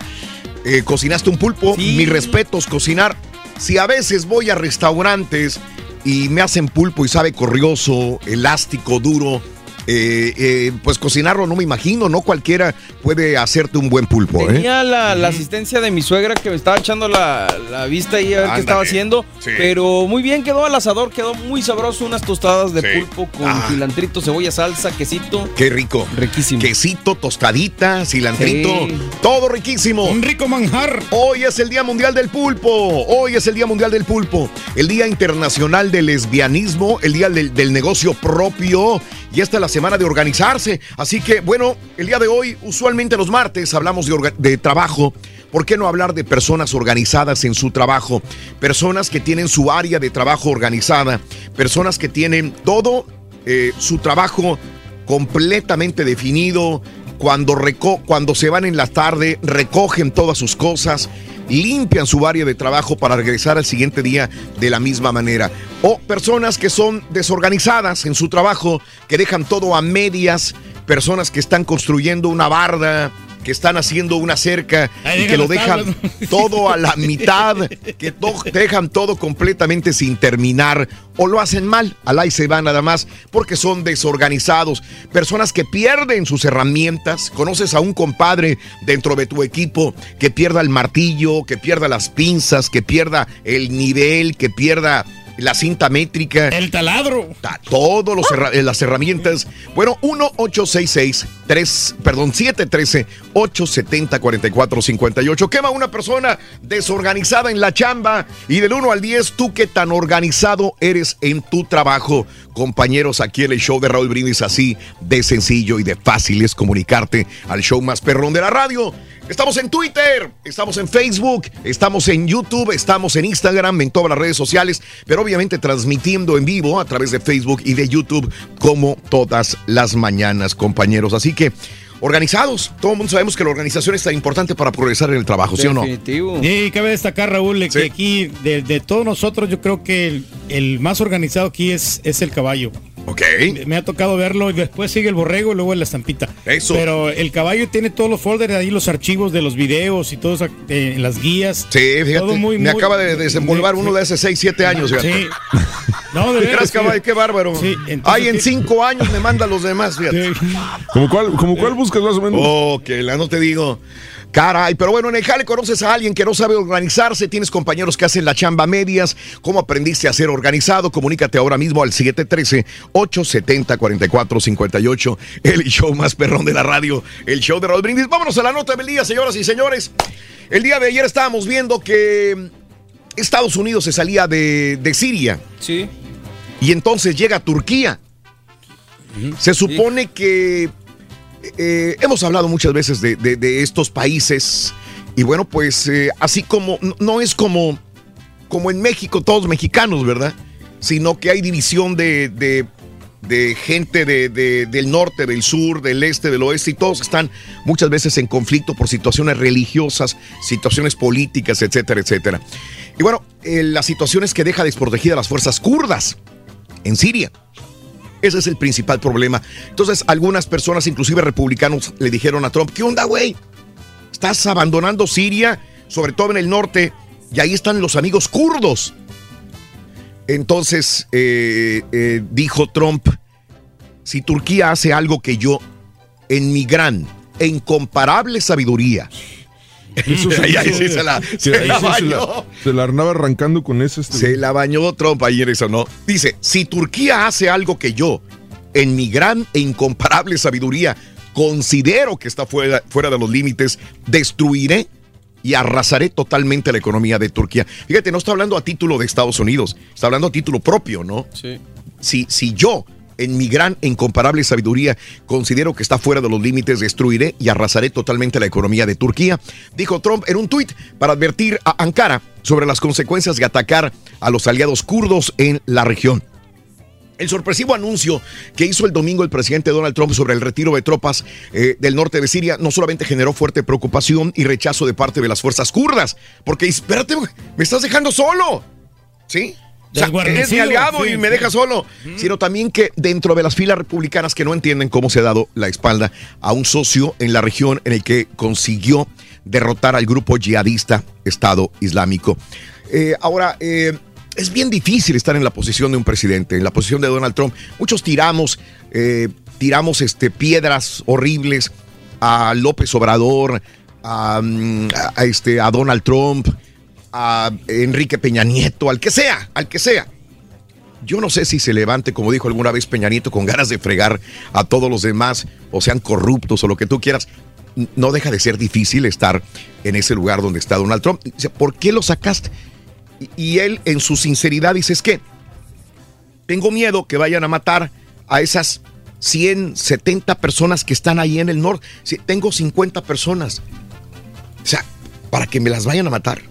eh, cocinaste un pulpo. Mis respetos, cocinar. Si a veces voy a restaurantes y me hacen pulpo y sabe corrioso, elástico, duro. Eh, eh, pues cocinarlo no me imagino, no cualquiera puede hacerte un buen pulpo, ¿eh? Tenía la, la asistencia de mi suegra que me estaba echando la, la vista ahí a ver Ándale. qué estaba haciendo. Sí. Pero muy bien quedó al asador, quedó muy sabroso. Unas tostadas de Sí. pulpo con Ah. cilantrito, cebolla, salsa, quesito. Qué rico. Riquísimo. Quesito, tostadita, cilantrito, Sí. todo riquísimo. Un rico manjar. Hoy es el Día Mundial del Pulpo. Hoy es el Día Mundial del Pulpo. El Día Internacional del Lesbianismo. El Día del, del Negocio Propio. Y esta es la semana de organizarse. Así que, bueno, el día de hoy, usualmente los martes, hablamos de, trabajo. ¿Por qué no hablar de personas organizadas en su trabajo? Personas que tienen su área de trabajo organizada. Personas que tienen todo eh, su trabajo completamente definido. Cuando, reco cuando se van en la tarde, recogen todas sus cosas, limpian su área de trabajo para regresar al siguiente día de la misma manera. O personas que son desorganizadas en su trabajo, que dejan todo a medias, personas que están construyendo una barda que están haciendo una cerca Ahí y que lo dejan tablas. todo a la mitad, que to- dejan todo completamente sin terminar o lo hacen mal, al ahí se va nada más porque son desorganizados, personas que pierden sus herramientas, conoces a un compadre dentro de tu equipo que pierda el martillo, que pierda las pinzas, que pierda el nivel, que pierda la cinta métrica. El taladro. Todas las herramientas. Bueno, 1-866-3, perdón, 713-870-4458. Quema una persona desorganizada en la chamba. Y del 1 al 10, ¿tú qué tan organizado eres en tu trabajo? Compañeros, aquí en el show de Raúl Brindis, así de sencillo y de fácil es comunicarte al show más perrón de la radio. Estamos en Twitter, estamos en Facebook, estamos en YouTube, estamos en Instagram, en todas las redes sociales, pero obviamente transmitiendo en vivo a través de Facebook y de YouTube como todas las mañanas, compañeros. Así que organizados, todo el mundo sabemos que la organización es tan importante para progresar en el trabajo, ¿sí o no? Definitivo. Y cabe destacar, Raúl, que aquí, de, de todos nosotros, yo creo que el, el más organizado aquí es, es el caballo. Ok. Me, me ha tocado verlo y después sigue el borrego y luego la estampita. Eso. Pero el caballo tiene todos los folders ahí, los archivos de los videos y todo eso, eh, las guías. Sí, fíjate, Todo muy, me muy- acaba de desenvolver uno de hace 6, 7 años. fíjate. Sí. No, de ¿Qué veras, crees, sí. caballo? Qué bárbaro. Sí, entonces Ay, en. 5 años me mandan los demás, fíjate. ¿Como cuál, como cuál buscas más o menos? Oh, que la no te digo. Caray, pero bueno, en el jale conoces a alguien que no sabe organizarse, tienes compañeros que hacen la chamba medias. ¿Cómo aprendiste a ser organizado? Comunícate ahora mismo al 713-870-4458, el show más perrón de la radio, el show de Raúl Brindis. Vámonos a la nota del día, señoras y señores. El día de ayer estábamos viendo que Estados Unidos se salía de, de Siria. Sí. Y entonces llega Turquía. Se supone que eh, hemos hablado muchas veces de, de- de estos países y bueno, pues eh, así como no- no es como, como en México, todos mexicanos, ¿verdad? Sino que hay división de, de- de gente de- de- del norte, del sur, del este, del oeste y todos están muchas veces en conflicto por situaciones religiosas, situaciones políticas, etcétera, etcétera. Y bueno, eh, la situación es que deja desprotegidas las fuerzas kurdas en Siria. Ese es el principal problema. Entonces, algunas personas, inclusive republicanos, le dijeron a Trump, ¿qué onda, güey? Estás abandonando Siria, sobre todo en el norte, y ahí están los amigos kurdos. Entonces, eh, eh, dijo Trump, si Turquía hace algo que yo, en mi gran e incomparable sabiduría, Eso sí, eso- se la, Sí, se ahí la se la- bañó. Se la arnaba arrancando con ese. Este, Se la bañó Trump ayer, eso no. Dice, si Turquía hace algo que yo, en mi gran e incomparable sabiduría, considero que está fuera, fuera de los límites, destruiré y arrasaré totalmente la economía de Turquía. Fíjate, no está hablando a título de Estados Unidos, está hablando a título propio, ¿no? Sí. Si, si yo, en mi gran e incomparable sabiduría, considero que está fuera de los límites, destruiré y arrasaré totalmente la economía de Turquía, dijo Trump en un tuit para advertir a Ankara sobre las consecuencias de atacar a los aliados kurdos en la región. El sorpresivo anuncio que hizo el domingo el presidente Donald Trump sobre el retiro de tropas eh, del norte de Siria no solamente generó fuerte preocupación y rechazo de parte de las fuerzas kurdas, porque espérate, me estás dejando solo, ¿sí? O sea, eres mi aliado sí, y me sí. dejas solo, sino también que dentro de las filas republicanas que no entienden cómo se ha dado la espalda a un socio en la región en el que consiguió derrotar al grupo yihadista Estado Islámico. Eh, ahora, eh, es bien difícil estar en la posición de un presidente, en la posición de Donald Trump. Muchos tiramos, eh, tiramos este, piedras horribles a López Obrador, a, mm, a- a este, a Donald Trump, a Enrique Peña Nieto, al que sea, al que sea. Yo no sé si se levante, como dijo alguna vez Peña Nieto, con ganas de fregar a todos los demás, o sean corruptos o lo que tú quieras. No deja de ser difícil estar en ese lugar donde está Donald Trump. ¿por qué lo sacaste? Y- él, en su sinceridad, dice, es que tengo miedo que vayan a matar a esas 100, 70 personas que están ahí en el norte. Tengo 50 personas. O sea, para que me las vayan a matar.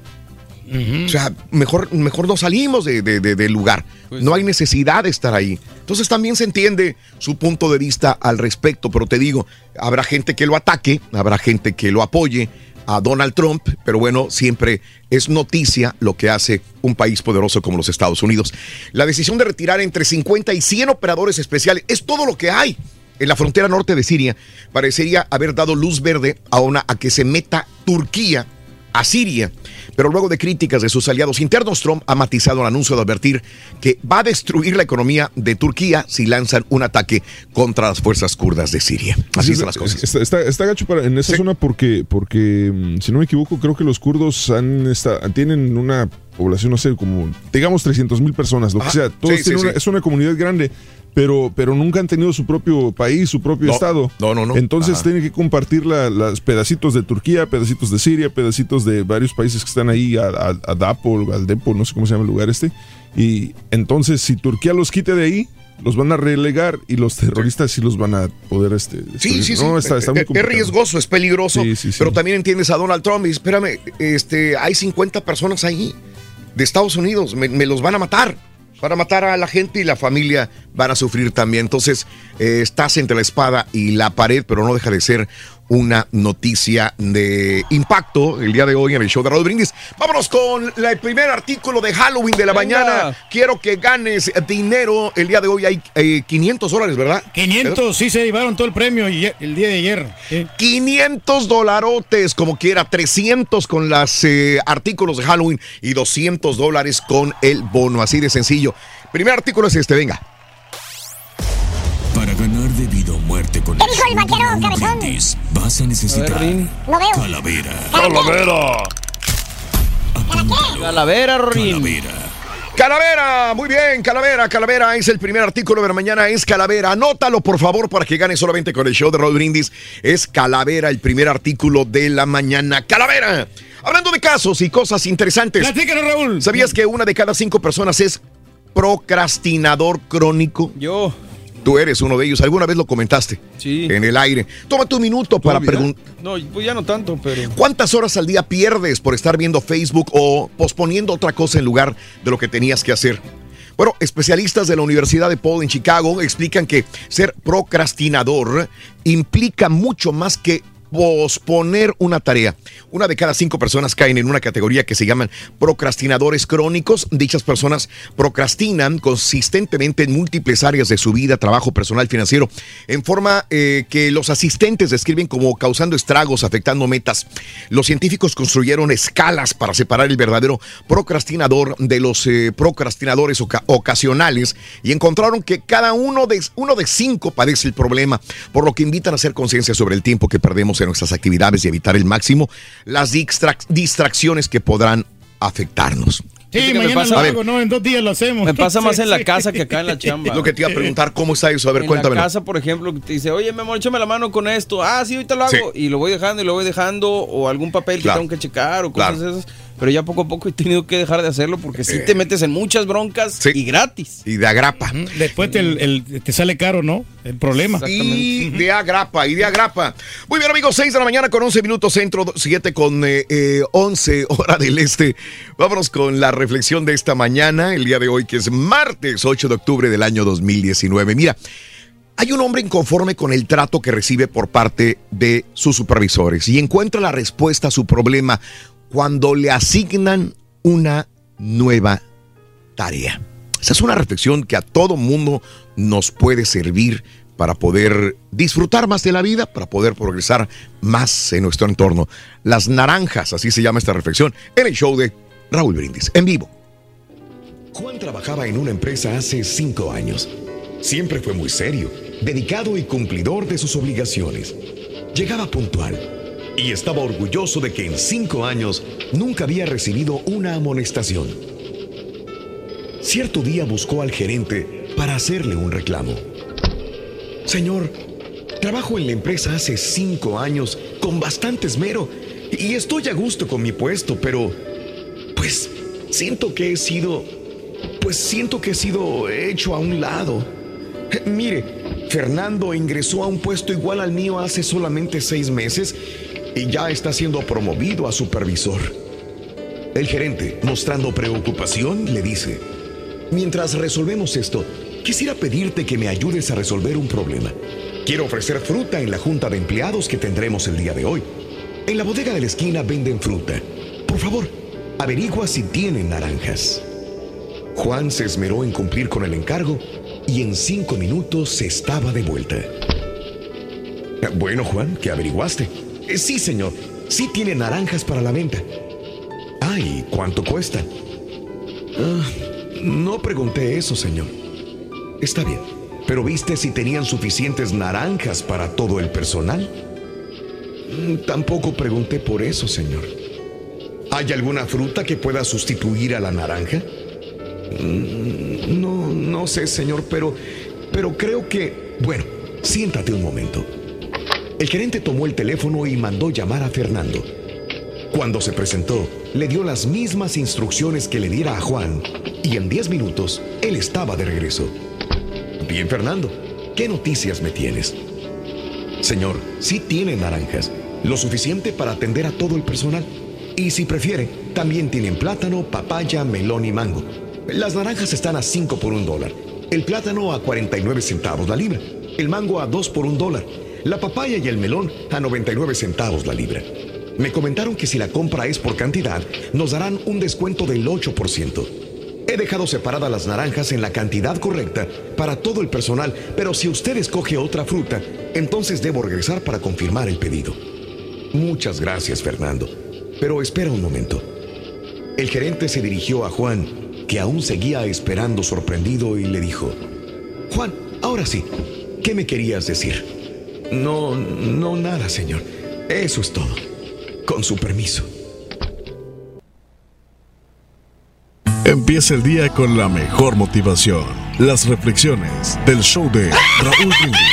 O sea, mejor, mejor no salimos de- de- de- del lugar. no hay necesidad de estar ahí. Entonces también se entiende su punto de vista al respecto, pero te digo, habrá gente que lo ataque, habrá gente que lo apoye a Donald Trump, pero bueno, siempre es noticia lo que hace un país poderoso como los Estados Unidos. La decisión de retirar entre 50 y 100 operadores especiales es todo lo que hay. en la frontera norte de Siria parecería haber dado luz verde a, una, a que se meta Turquía a Siria. Pero luego de críticas de sus aliados internos, Trump ha matizado el anuncio de advertir que va a destruir la economía de Turquía si lanzan un ataque contra las fuerzas kurdas de Siria. Así son las cosas. Está, está- está gacho para- en esa zona porque, porque, mm, si no me equivoco, creo que los kurdos han esta- tienen una población, no sé, como, digamos, 300 mil personas, lo que sea. Todos Sí, una-. Es una comunidad grande. Pero, pero nunca han tenido su propio país, su propio No, estado. no, no, no. Entonces Ajá. tienen que compartir la- las pedacitos de Turquía, pedacitos de Siria, pedacitos de varios países que están ahí, a, a, a Dapo, al Depo, no sé cómo se llama el lugar este. Y entonces, si Turquía los quite de ahí, los van a relegar y los terroristas sí los van a poder este, Sí, sí, sí. No, está, está muy es, riesgoso, es peligroso. Sí, sí, sí. Pero también entiendes a Donald Trump y espérame, este, hay 50 personas ahí de Estados Unidos, me, me los van a matar. Van a matar a la gente y la familia van a sufrir también. Entonces, eh, estás entre la espada y la pared, pero no deja de ser una noticia de impacto el día de hoy en el show de Raúl Brindis. Vámonos con la- el primer artículo de Halloween de la Venga. mañana. Quiero que ganes dinero. El día de hoy hay eh, 500 dólares, ¿verdad? 500, sí se llevaron todo el premio y- el día de ayer. sí. 500 dolarotes, como quiera, 300 con los artículos de Halloween y 200 dólares con el bono, así de sencillo. Primer artículo es este, venga. Para ganar de cabezón? vas a necesitar No veo. calavera. ¡Calavera! ¡Calavera, Rorín! Calavera, muy bien, Calavera, Calavera es el primer artículo de la mañana, es Calavera. Anótalo, por favor, para que gane solamente con el show de Rod Brindis. Es Calavera, el primer artículo de la mañana. Calavera. Hablando de casos y cosas interesantes. Platícanos, Raúl. ¿Sabías que una de cada cinco personas es procrastinador crónico? Yo. Tú eres uno de ellos. ¿Alguna vez lo comentaste? Sí. En el aire. Tómate un minuto para preguntar. No, pues ya no tanto, pero. ¿Cuántas horas al día pierdes por estar viendo Facebook o posponiendo otra cosa en lugar de lo que tenías que hacer? Bueno, especialistas de la Universidad de Paul en Chicago explican que ser procrastinador implica mucho más que posponer una tarea. Una de cada cinco personas caen en una categoría que se llaman procrastinadores crónicos. Dichas personas procrastinan consistentemente en múltiples áreas de su vida, trabajo personal, financiero, en forma eh, que los asistentes describen como causando estragos, afectando metas. Los científicos construyeron escalas para separar el verdadero procrastinador de los eh, procrastinadores oca- ocasionales y encontraron que cada uno de, uno de cinco padece el problema, por lo que invitan a hacer conciencia sobre el tiempo que perdemos en nuestras actividades y evitar el máximo las distrac- distracciones que podrán afectarnos. Sí, mañana pasa- lo hago, ¿no? En dos días lo hacemos. Me pasa más Sí, en la sí. casa que acá en la chamba. Lo que te iba a preguntar, ¿cómo está eso? A ver, en cuéntame. la casa, por ejemplo, que te dice, oye, mi amor, échame la mano con esto. Ah, sí, ahorita lo hago. Sí. Y lo voy dejando y lo voy dejando. O algún papel que tengo que checar o cosas Claro. esas. Pero ya poco a poco he tenido que dejar de hacerlo porque si te metes en muchas broncas y gratis. Y de agrapa. Después te, el- el- te sale caro, ¿no? El problema. Y de agrapa, y de agrapa. Muy bien, amigos, 6 de la mañana con 11 minutos centro, 7 con eh, eh, 11 hora del este. Vámonos con la reflexión de esta mañana, el día de hoy, que es martes 8 de octubre del año 2019. Mira, hay un hombre inconforme con el trato que recibe por parte de sus supervisores y encuentra la respuesta a su problema cuando le asignan una nueva tarea. Esa es una reflexión que a todo mundo nos puede servir para poder disfrutar más de la vida, para poder progresar más en nuestro entorno. Las naranjas, así se llama esta reflexión, en el show de Raúl Brindis, en vivo. Juan trabajaba en una empresa hace cinco años. Siempre fue muy serio, dedicado y cumplidor de sus obligaciones. Llegaba puntual y estaba orgulloso de que en cinco años nunca había recibido una amonestación. Cierto día buscó al gerente para hacerle un reclamo. Señor, trabajo en la empresa hace cinco años con bastante esmero y estoy a gusto con mi puesto, pero pues siento que he sido pues siento que he sido hecho a un lado. Mire, Fernando ingresó a un puesto igual al mío hace solamente seis meses y ya está siendo promovido a supervisor. El gerente, mostrando preocupación, le dice, mientras resolvemos esto, quisiera pedirte que me ayudes a resolver un problema. Quiero ofrecer fruta en la junta de empleados que tendremos el día de hoy. En la bodega de la esquina venden fruta. Por favor, averigua si tienen naranjas. Juan se esmeró en cumplir con el encargo y en cinco minutos estaba de vuelta. Bueno, Juan, ¿qué averiguaste? Eh, sí, señor. Sí tiene naranjas para la venta. Ay, ¿cuánto cuestan? Ah, no pregunté eso, señor. Está bien. Pero viste si tenían suficientes naranjas para todo el personal. Mm, Tampoco pregunté por eso, señor. ¿Hay alguna fruta que pueda sustituir a la naranja? Mm, No, no sé, señor, pero, pero creo que... Bueno, siéntate un momento. El gerente tomó el teléfono y mandó llamar a Fernando. Cuando se presentó, le dio las mismas instrucciones que le diera a Juan y en 10 minutos él estaba de regreso. Bien, Fernando, ¿qué noticias me tienes? Señor, sí tiene naranjas, lo suficiente para atender a todo el personal. Y si prefiere, también tienen plátano, papaya, melón y mango. Las naranjas están a 5 por un dólar, el plátano a 49 centavos la libra, el mango a 2 por un dólar, la papaya y el melón a 99 centavos la libra. Me comentaron que si la compra es por cantidad, nos darán un descuento del 8%. He dejado separadas las naranjas en la cantidad correcta para todo el personal, pero si usted escoge otra fruta, entonces debo regresar para confirmar el pedido. Muchas gracias, Fernando. Pero espera un momento. El gerente se dirigió a Juan, que aún seguía esperando sorprendido, y le dijo, Juan, ahora sí, ¿qué me querías decir? No, no nada, señor. Eso es todo. Con su permiso. Empieza el día con la mejor motivación. Las reflexiones del show de Raúl Brindis.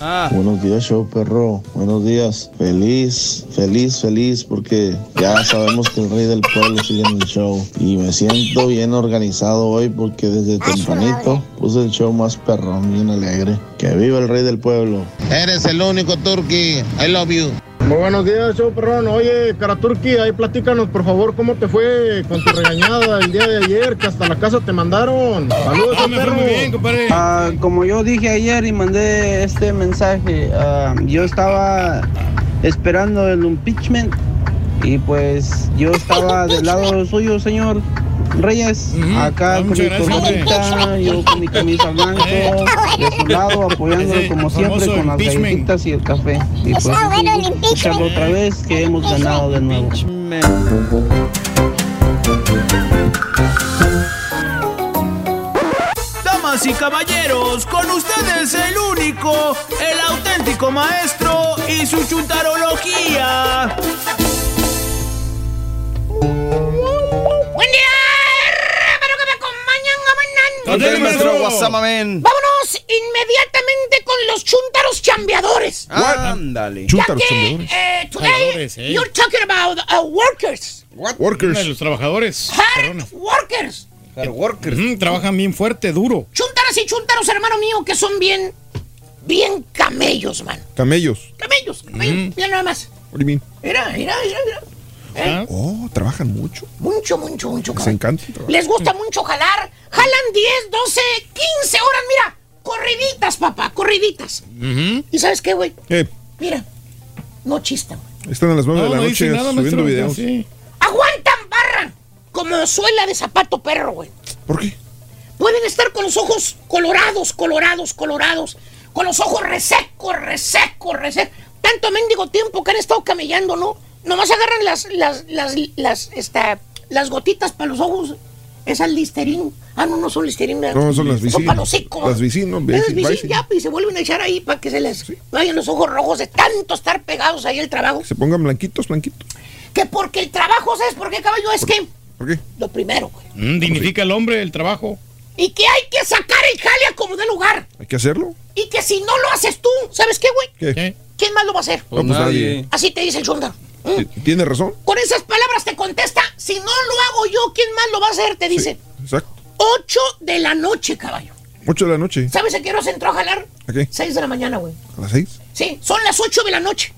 Buenos días, show perro. Buenos días. Feliz, feliz, feliz, porque ya sabemos que el rey del pueblo sigue en el show. Y me siento bien organizado hoy porque desde tempranito puse el show más perrón, bien alegre. Que viva el rey del pueblo. Eres el único turqui. I love you. Muy buenos días, show perrón. Oye, Karaturki, ahí platícanos, por favor, cómo te fue con tu regañada el día de ayer, que hasta la casa te mandaron. Saludos, show perro. Ah, como yo dije ayer y mandé este mensaje, ah, yo estaba esperando el impeachment y pues yo estaba del lado suyo, señor Reyes, acá con mi corbatita, yo con mi camisa blanca, de su lado apoyándolo como siempre con las galletitas y el café. Y pues Está bueno el otra vez que hemos ganado de nuevo. Damas y caballeros, con ustedes el único, el auténtico maestro y su chuntarología. Vámonos inmediatamente con los chúntaros chambeadores. Ándale. Ya que, eh, today eh. you're talking about uh, workers. Workers. Los trabajadores. Hard workers. Hard workers. Trabajan bien fuerte, duro. Chuntaras y chuntaros, hermano mío, que son bien, bien camellos, man. Camellos. Camellos, camellos. Mira nada más. What do you mean? Mira, mira, mira, mira. ¿Eh? Oh, trabajan mucho. Mucho, mucho, mucho. Les encanta. Les gusta mucho jalar. Jalan 10, 12, 15 horas, mira. Corriditas, papá, corriditas. ¿Y sabes qué, güey? Eh, Mira, no chistan. están a las 9 No, de la no noche nada, subiendo maestro. videos. Sí. Aguantan barra como suela de zapato perro, güey. ¿Por qué? Pueden estar con los ojos colorados, colorados, colorados. Con los ojos resecos, resecos, resecos. Tanto mendigo tiempo que han estado camellando, ¿no? Nomás agarran las, las, las, las, esta, las gotitas para los ojos. Esas listerín. Ah, no, no son listerín. ¿verdad? No, son las Son Vicin. para los hocicos. Las Vicin. ya, y se vuelven a echar ahí para que se les vayan los ojos rojos de tanto estar pegados ahí al trabajo. Se pongan blanquitos, blanquitos. Que porque el trabajo, ¿sabes por qué, caballo? Es que ¿Por qué? lo primero, güey. Mm, dignifica el hombre, el trabajo. Y que hay que sacar el jale a como de lugar. ¿Hay que hacerlo? Y que si no lo haces tú, ¿sabes qué, güey? ¿Qué? ¿Quién más lo va a hacer? No, pues nadie. Así te dice el Shundar. Tiene razón. Con esas palabras te contesta, si no lo hago yo, ¿quién más lo va a hacer? Te dice. Exacto. 8 de la noche, caballo. 8 de la noche. ¿Sabes a qué hora se entró a jalar? ¿A qué? 6 de la mañana, güey. ¿A las 6? Sí, son las 8 de la noche.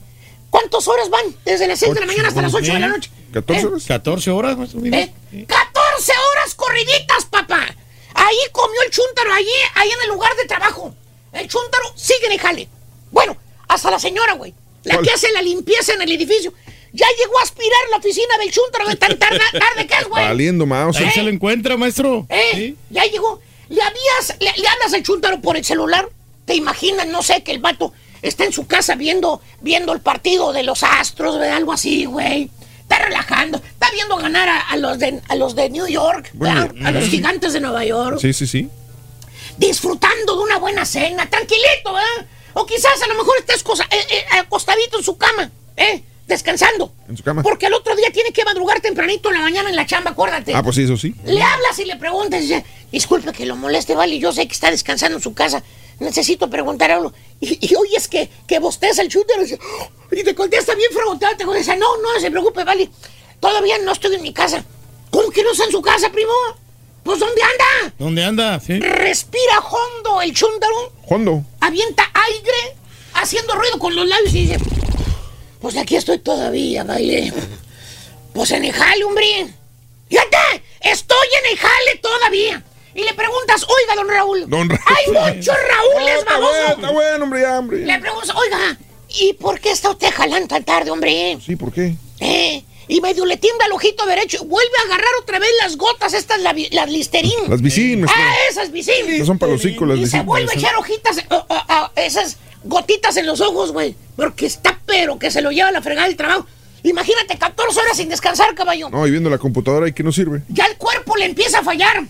¿Cuántas horas van? Desde las 6 de la mañana hasta las 8 de la noche. ¿14 horas? 14 horas, maestro. ¿Eh? 14 horas corriditas, papá. Ahí comió el chúntaro, allí, ahí en el lugar de trabajo. El chúntaro sigue en el jale. Bueno, hasta la señora, güey. La ¿Cuál? que hace la limpieza en el edificio. Ya llegó a aspirar la oficina del chúntaro de tan tarda- tarde que es, güey. Valiendo mouse. Ahí se lo encuentra, maestro. ¿Eh? Ya llegó. ¿Le, habías, le, le hablas al chúntaro por el celular? ¿Te imaginas, no sé, que el vato está en su casa viendo, viendo el partido de los Astros, ¿verdad? algo así, güey? Está relajando, está viendo ganar a, a los, de, a los de New York, ¿verdad? Bueno, a los gigantes de Nueva York, Sí, sí, sí. disfrutando de una buena cena, tranquilito, ¿verdad? O quizás a lo mejor estés cosa- eh, eh, acostadito en su cama, ¿eh? Descansando. En su cama. Porque el otro día tiene que madrugar tempranito en la mañana en la chamba, acuérdate. Ah, pues sí, eso sí. Le hablas y le preguntas, dice, disculpe que lo moleste, vale, yo sé que está descansando en su casa, necesito preguntar algo. Y, y oyes que, que bosteza el dice, "Oh", y te contesta bien preguntado, te contesta, no, no se preocupe, vale, todavía no estoy en mi casa. ¿Cómo que no está en su casa, primo? Pues ¿dónde anda? ¿Dónde anda? Sí. Respira hondo el chúntaro, ¿Cuándo? avienta aire, haciendo ruido con los labios y dice, pues aquí estoy todavía, vale. Pues en el jale, hombre. Fíjate, estoy en el jale todavía. Y le preguntas, oiga, don Raúl. Don Raúl. Hay muchos Raúles, está baboso. bueno, está bueno, hombre, ya, hombre. Le preguntas, oiga, ¿y por qué está usted jalando tan tarde, hombre? Sí, ¿por qué? ¿Eh? Y medio le tiembla el ojito derecho y vuelve a agarrar otra vez las gotas, estas, la- las Listerín. Las Vicín, maestro. Ah, esas Vicín. Esas son para los hocicos, las Y se vuelve a echar hojitas, oh, esas gotitas en los ojos, güey. Porque está pero que se lo lleva a la fregada del trabajo. Imagínate 14 horas sin descansar, caballo. No, y viendo la computadora y que no sirve. Ya el cuerpo le empieza a fallar.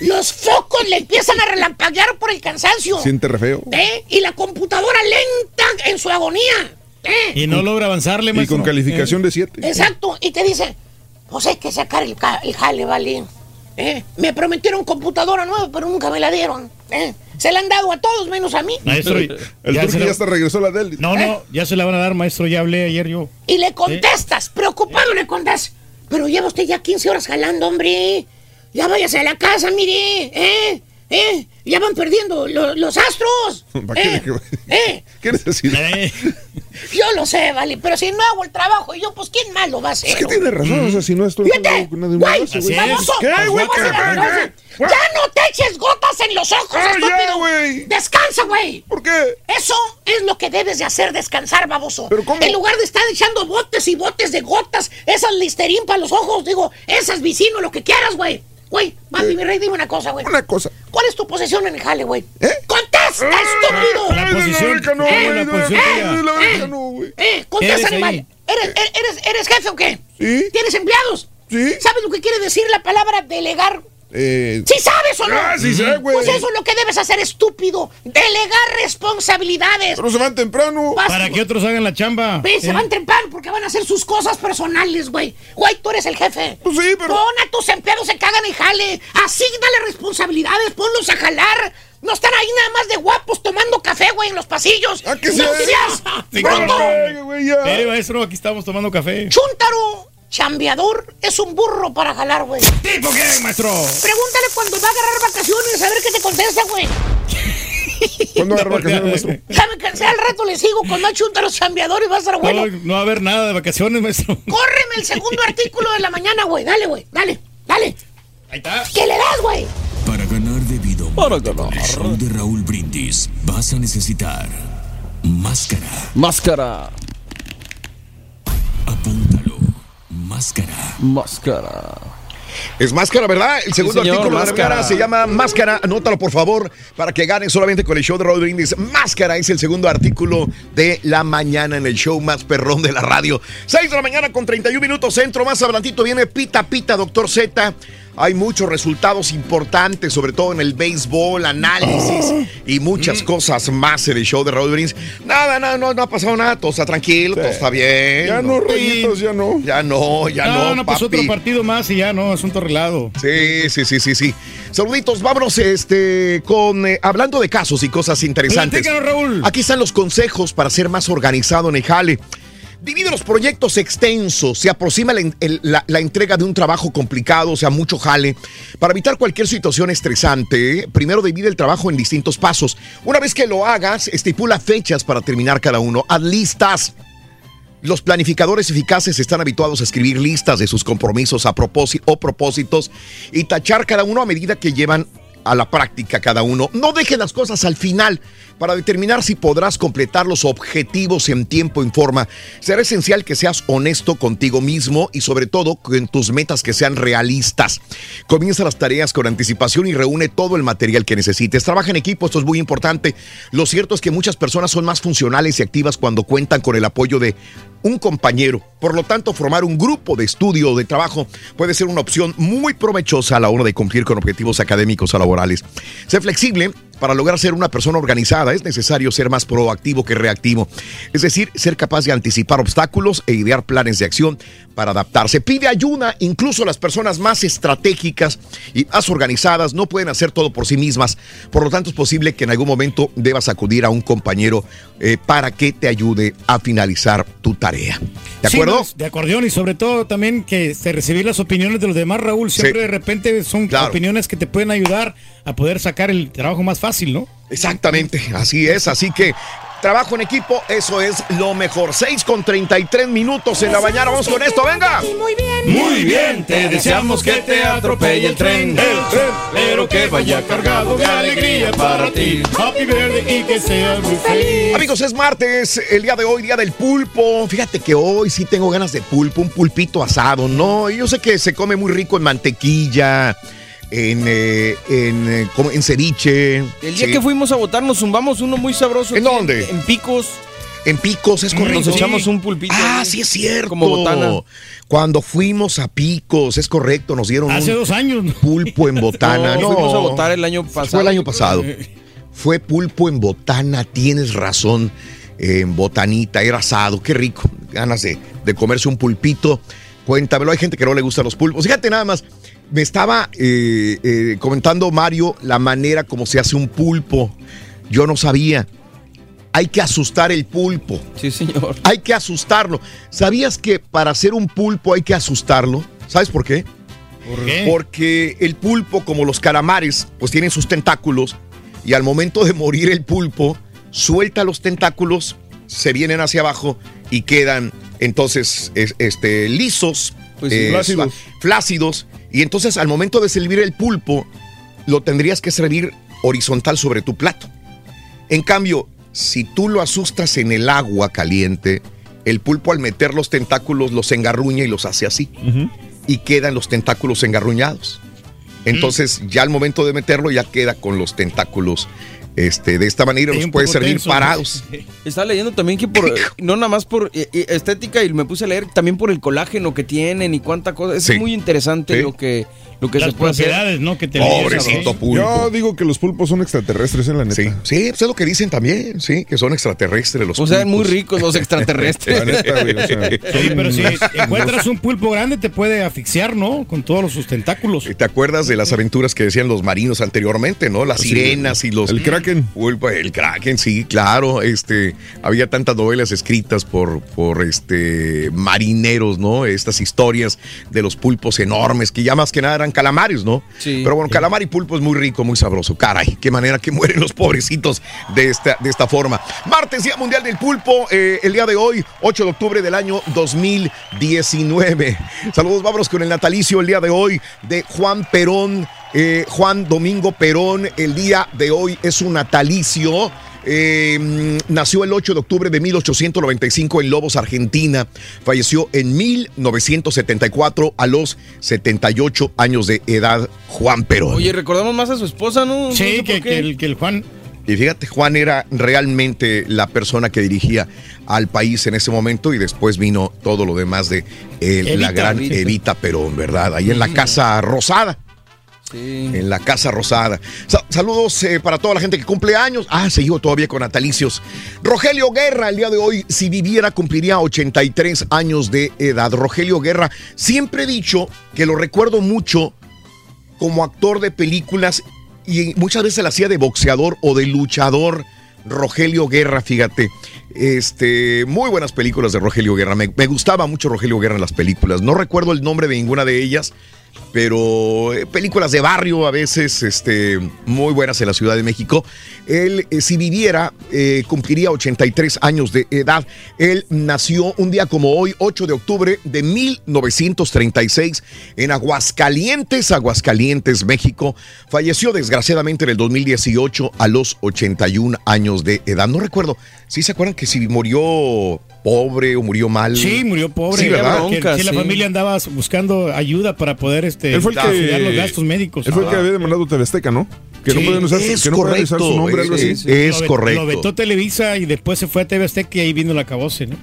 Los focos le empiezan a relampaguear por el cansancio. Siente re feo. ¿Eh? Y la computadora lenta en su agonía. ¿Eh? Y no logra avanzarle, Y maestro. con calificación de 7. Exacto. Y te dice, pues hay que sacar el, ca- el jale, ¿vale? ¿Eh? Me prometieron computadora nueva, pero nunca me la dieron. ¿eh? Se la han dado a todos menos a mí. Maestro, El ya turco se ya la- hasta regresó a la Deli. No, no, ya se la van a dar, maestro. Ya hablé ayer yo. Y le contestas, preocupado le contestas. Pero lleva usted ya 15 horas jalando, hombre. Ya váyase a la casa, mire. ¿Eh? ¿Eh? Ya van perdiendo lo- los astros. ¿Para qué? ¿Eh? ¿Eh? ¿Qué necesidad? Yo lo sé, vale. Pero si no hago el trabajo yo, pues ¿quién más lo va a hacer? Es que tiene razón, o sea, si no esto Fíjate, nadie güey, güey. baboso, ¿Qué, güey? ¿cómo ¿Qué? vas a agarrar? Ya no te eches gotas en los ojos, Ah, ya, estúpido. güey. Descansa, güey. ¿Por qué? Eso es lo que debes de hacer, descansar, baboso. ¿Pero cómo? En lugar de estar echando botes y botes de gotas, esas listerín para los ojos, digo, esas vicino, lo que quieras, güey. Güey, mami, mi rey, dime una cosa, güey. Una cosa. ¿Cuál es tu posición en el jale, güey? ¿Eh? ¡Contesta, estúpido! La posición. no, ¿Eh? güey, la no, posición ¿Eh? la ¿Eh? no, güey. Eh, contesta, ¿Eres animal. ¿Eres, eres, ¿Eres jefe o qué? Sí. ¿Tienes empleados? Sí. ¿Sabes lo que quiere decir la palabra delegar? Eh, ¿Sí sabes o no? Ah, sí sé, güey. Pues eso es lo que debes hacer, estúpido. Delegar responsabilidades. pero se van temprano. Vas- Para que otros hagan la chamba. Ve, se van temprano porque van a hacer sus cosas personales, güey. Güey, tú eres el jefe. Pues sí, pero- Pon a tus empleados se cagan y jale. Asígnale responsabilidades, ponlos a jalar. No están ahí nada más de guapos tomando café, güey, en los pasillos. ¿A qué no se- seas. Ay, güey, ya. Eh, maestro, aquí estamos tomando café. Chúntaro, chambeador, es un burro para jalar, güey. ¿Tipo qué, maestro? Pregúntale cuando va a agarrar vacaciones a ver qué te contesta, güey. ¿Cuándo agarra vacaciones, maestro? Ya me cansé al rato, le sigo con más chúntaros chambeadores, va a estar bueno. No, no va a haber nada de vacaciones, maestro. Córreme el segundo artículo de la mañana, güey. Dale, güey. Dale, dale. Ahí está. ¿Qué le das, güey? Para ganar debido a Para con el ganar. show de Raúl Brindis, vas a necesitar máscara. Máscara. Apúntalo. Máscara. Máscara. Es máscara, ¿verdad? El segundo señor, artículo de la máscara. mañana se llama Máscara. Anótalo, por favor, para que ganes solamente con el show de Raúl Brindis. Máscara es el segundo artículo de la mañana en el show más perrón de la radio. 6 de la mañana con 31 minutos centro. Más adelantito viene Pita Pita, Doctor Z. Hay muchos resultados importantes, sobre todo en el béisbol, análisis y muchas cosas más en el show de Raúl Brindis. Nada, nada, no, no ha pasado nada. Todo está tranquilo, todo está bien. Ya no, rayitos, ya no. Ya no, ya no, no, no, pues papi. otro partido más y ya, no, asunto arreglado. Sí, sí, sí, sí, sí. Saluditos, vámonos este, con eh, hablando de casos y cosas interesantes. Raúl. Aquí están los consejos para ser más organizado en el jale. Divide los proyectos extensos, se aproxima la, entrega de un trabajo complicado, o sea, mucho jale. Para evitar cualquier situación estresante, primero divide el trabajo en distintos pasos. Una vez que lo hagas, estipula fechas para terminar cada uno. Haz listas. Los planificadores eficaces están habituados a escribir listas de sus compromisos a o propósitos y tachar cada uno a medida que llevan a la práctica cada uno. No dejen las cosas al final para determinar si podrás completar los objetivos en tiempo y forma. Será esencial que seas honesto contigo mismo y sobre todo con tus metas que sean realistas. Comienza las tareas con anticipación y reúne todo el material que necesites. Trabaja en equipo, esto es muy importante. Lo cierto es que muchas personas son más funcionales y activas cuando cuentan con el apoyo de un compañero. Por lo tanto, formar un grupo de estudio o de trabajo puede ser una opción muy provechosa a la hora de cumplir con objetivos académicos o laborales. Sé flexible. Para lograr ser una persona organizada es necesario ser más proactivo que reactivo. Es decir, ser capaz de anticipar obstáculos e idear planes de acción para adaptarse. Pide ayuda. Incluso las personas más estratégicas y más organizadas no pueden hacer todo por sí mismas. Por lo tanto, es posible que en algún momento debas acudir a un compañero eh, para que te ayude a finalizar tu tarea. ¿De acuerdo? no, de acordeón y sobre todo también que recibir las opiniones de los demás, Raúl. Siempre Sí. de repente son Claro. opiniones que te pueden ayudar a poder sacar el trabajo más fácil, ¿no? Exactamente, así es. Así que trabajo en equipo, eso es lo mejor. 6 con 33 minutos en la mañana. Vamos con esto, venga. Muy bien. Muy bien, te deseamos que te atropelle el tren, el tren, pero que vaya cargado de alegría para ti. Happy birthday y que seas muy feliz. Amigos, es martes, el día de hoy, día del pulpo. Fíjate que hoy sí tengo ganas de pulpo, un pulpito asado, ¿no? Y Yo sé que se come muy rico en mantequilla, en, eh, en, eh, como en ceviche. El día Sí. que fuimos a votar nos zumbamos uno muy sabroso. ¿En dónde? En Picos. En Picos, es correcto. Nos echamos un pulpito. Ah, ahí, sí es cierto. Como botana. Cuando fuimos a Picos, es correcto, nos dieron Hace un dos años. pulpo en botana. No, No, fuimos a votar el año pasado. Fue el año pasado. Fue pulpo en botana, tienes razón. En botanita, era asado, qué rico. Ganas de, de comerse un pulpito. Cuéntamelo, hay gente que no le gustan los pulpos. Fíjate nada más, me estaba eh, eh, comentando Mario la manera como se hace un pulpo. Yo no sabía. Hay que asustar el pulpo. Sí, señor. Hay que asustarlo. ¿Sabías que para hacer un pulpo hay que asustarlo? ¿Sabes por qué? ¿Por qué? Porque el pulpo, como los calamares, pues tienen sus tentáculos y al momento de morir el pulpo, suelta los tentáculos, se vienen hacia abajo y quedan entonces es- este, lisos, Pues sí, eh, flácidos. Y entonces al momento de servir el pulpo, lo tendrías que servir horizontal sobre tu plato. En cambio, si tú lo asustas en el agua caliente, el pulpo al meter los tentáculos los engarruña y los hace así. Y quedan los tentáculos engarruñados. Entonces, ya al momento de meterlo, ya queda con los tentáculos este, de esta manera. Un puede servir parados. Estaba leyendo también que por, no nada más por eh, eh, estética y me puse a leer también por el colágeno que tienen y cuánta cosa. Es Sí. muy interesante Sí. lo que, lo que Las se puede hacer. propiedades, ¿no? Que te Pobrecito Sí. pulpo. Yo digo que los pulpos son extraterrestres en la neta. Sí, sí, pues es lo que dicen también, sí, que son extraterrestres los O sea, muy ricos los extraterrestres. La neta, güey, o sea, Sí, pero si encuentras un pulpo grande te puede asfixiar, ¿no? Con todos sus tentáculos. ¿Te acuerdas de las aventuras que decían los marinos anteriormente, no? Las Sí. sirenas y los... El Kraken. Pulpo, el Kraken, sí, claro. Este, había tantas novelas escritas por, por este, marineros, ¿no? Estas historias de los pulpos enormes, que ya más que nada eran calamares, ¿no? Sí. Pero bueno, calamar y pulpo es muy rico, muy sabroso. Caray, qué manera que mueren los pobrecitos de esta, de esta forma. Martes, Día Mundial del Pulpo, eh, el día de hoy, 8 de octubre del año 2019. Saludos, vámonos con el natalicio el día de hoy de Juan Perón. Eh, Juan Domingo Perón, el día de hoy es un natalicio. Eh, mm, nació el 8 de octubre de 1895 en Lobos, Argentina. Falleció en 1974 a los 78 años de edad Juan Perón. Oye, recordamos más a su esposa, ¿no? No sé Sí, que, el, que el Juan. Y fíjate, Juan era realmente la persona que dirigía al país en ese momento y después vino todo lo demás de eh, la gran Evita. Evita Perón, ¿verdad? Ahí en la Casa Rosada. En la Casa Rosada. Sa- saludos eh, para toda la gente que cumple años. Ah, seguimos todavía con natalicios. Rogelio Guerra, el día de hoy, si viviera, cumpliría 83 años de edad. Rogelio Guerra, siempre he dicho que lo recuerdo mucho como actor de películas y muchas veces la hacía de boxeador o de luchador. Rogelio Guerra, fíjate. Este, muy buenas películas de Rogelio Guerra. Me gustaba mucho Rogelio Guerra en las películas. No recuerdo el nombre de ninguna de ellas, pero eh, películas de barrio a veces, este, muy buenas en la Ciudad de México. Él, eh, si viviera, eh, cumpliría 83 años de edad. Él nació un día como hoy, 8 de octubre de 1936, en Aguascalientes, Aguascalientes, México. Falleció desgraciadamente en el 2018 a los 81 años de edad. No recuerdo, ¿sí se acuerdan que si murió pobre o murió mal? Sí, murió pobre. Sí, ¿verdad? Que, que la familia andaba buscando ayuda para poder este, Él fue el auxiliar que, los gastos médicos. Él fue el que había demandado TV Azteca, ¿no? Que no Sí, pueden usar, es que no pueden usar su correcto, nombre, algo así. es- es Lo correcto. Lo vetó Televisa y después se fue a TV Azteca y ahí vino la cabose, ¿no?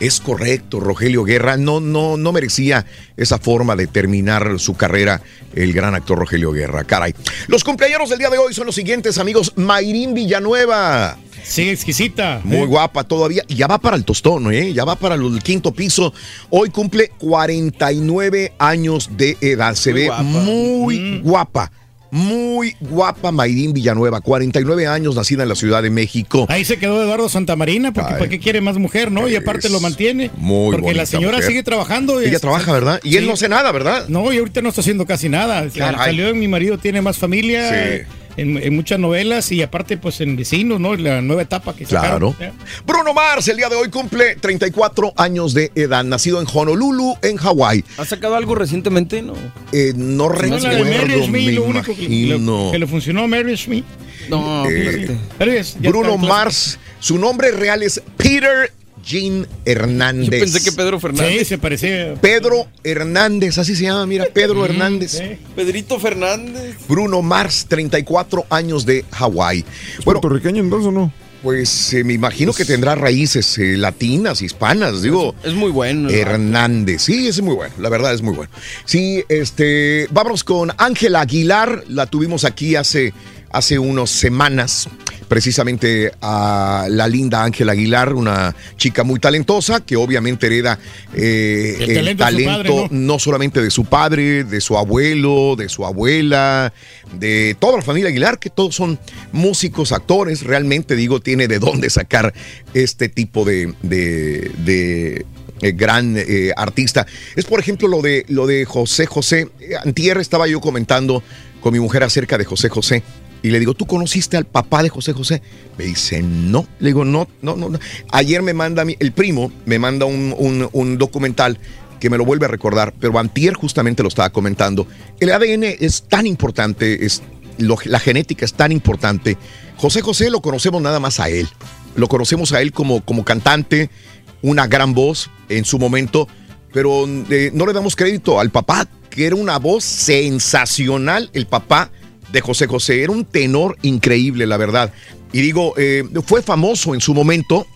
Es correcto, Rogelio Guerra no, no, no merecía esa forma de terminar su carrera el gran actor Rogelio Guerra. Caray. Los cumpleaños del día de hoy son los siguientes, amigos. Mayrín Villanueva. Sí, exquisita. Muy guapa todavía. Y ya va para el tostón, ¿eh? Ya va para el quinto piso. Hoy cumple 49 años de edad. Se Muy ve guapa. muy guapa. Muy guapa Mayrín Villanueva, 49 años, nacida en la Ciudad de México. Ahí se quedó Eduardo Santamarina, porque ¿para qué quiere más mujer, no? Y aparte lo mantiene. muy Porque la señora mujer. sigue trabajando. y Ella es- trabaja, ¿verdad? Y él no hace nada, ¿verdad? No, y ahorita no está haciendo casi nada. Caray. Salió Mi marido tiene más familia. Sí. En, en muchas novelas y aparte pues en Vecinos, ¿no? La nueva etapa que Claro. sacaron. Bruno Mars, el día de hoy cumple 34 años de edad, nacido en Honolulu, en Hawái. ¿Ha sacado algo recientemente? No. Eh, no No, la de recuerdo, Mary Smith, me lo único que, que le funcionó a Mary Smith. No, Eh, Bruno Mars, su nombre real es Peter Jean Hernández. Yo pensé que Pedro Fernández. Sí, se parecía. Pedro Hernández, así se llama, mira, Pedro Hernández. Pedrito Fernández. Bruno Mars, 34 años de Hawái. Bueno, ¿Puertorriqueño entonces o no? Pues eh, me imagino que tendrá raíces eh, latinas, hispanas, digo. Es muy bueno. Hernández, sí, es muy bueno, la verdad es muy bueno. Sí, este, vámonos con Ángela Aguilar, la tuvimos aquí hace, hace unas semanas, precisamente a la linda Ángela Aguilar, una chica muy talentosa que obviamente hereda eh, El el, talento padre, ¿no? solamente de su padre, de su abuelo, de su abuela, de toda la familia Aguilar, que todos son músicos, actores, realmente digo, tiene de dónde sacar este tipo de, de- de, eh, gran eh, artista. Es por ejemplo lo de, lo de José José. Antier estaba yo comentando con mi mujer acerca de José José. Y le digo, ¿tú conociste al papá de José José? Me dice, no. Le digo, no, no, no. Ayer me manda, mi- el primo me manda un, un- un documental que me lo vuelve a recordar, pero Antier justamente lo estaba comentando. El ADN es tan importante, es, la genética es tan importante. José José lo conocemos nada más a él. Lo conocemos a él como, como cantante, una gran voz en su momento, pero eh, no le damos crédito al papá, que era una voz sensacional, el papá de José José. Era un tenor increíble, la verdad. Y digo, eh, fue famoso en su momento,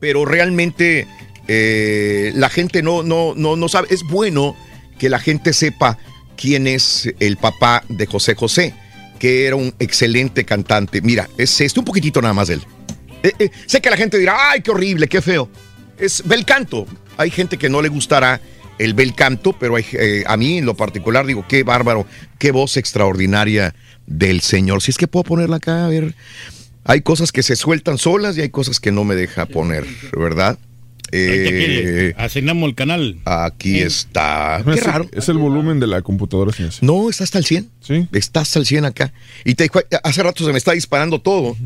pero realmente eh, la gente no, no, no, no sabe. Es bueno que la gente sepa quién es el papá de José José, que era un excelente cantante. Mira, es este un poquitito nada más de él. Eh, eh, sé que la gente dirá, ay, qué horrible, qué feo. Es bel canto. Hay gente que no le gustará el bel canto, pero hay, eh, a mí en lo particular digo, qué bárbaro, qué voz extraordinaria del Señor. Si es que puedo ponerla acá, a ver. Hay cosas que se sueltan solas y hay cosas que no me deja poner, ¿verdad? Eh, Asignamos el canal. aquí está. Qué Es, raro. es el volumen de la computadora, señor. No, está hasta el 100. Sí. Está hasta el 100 acá. Y te, hace rato se me está disparando todo.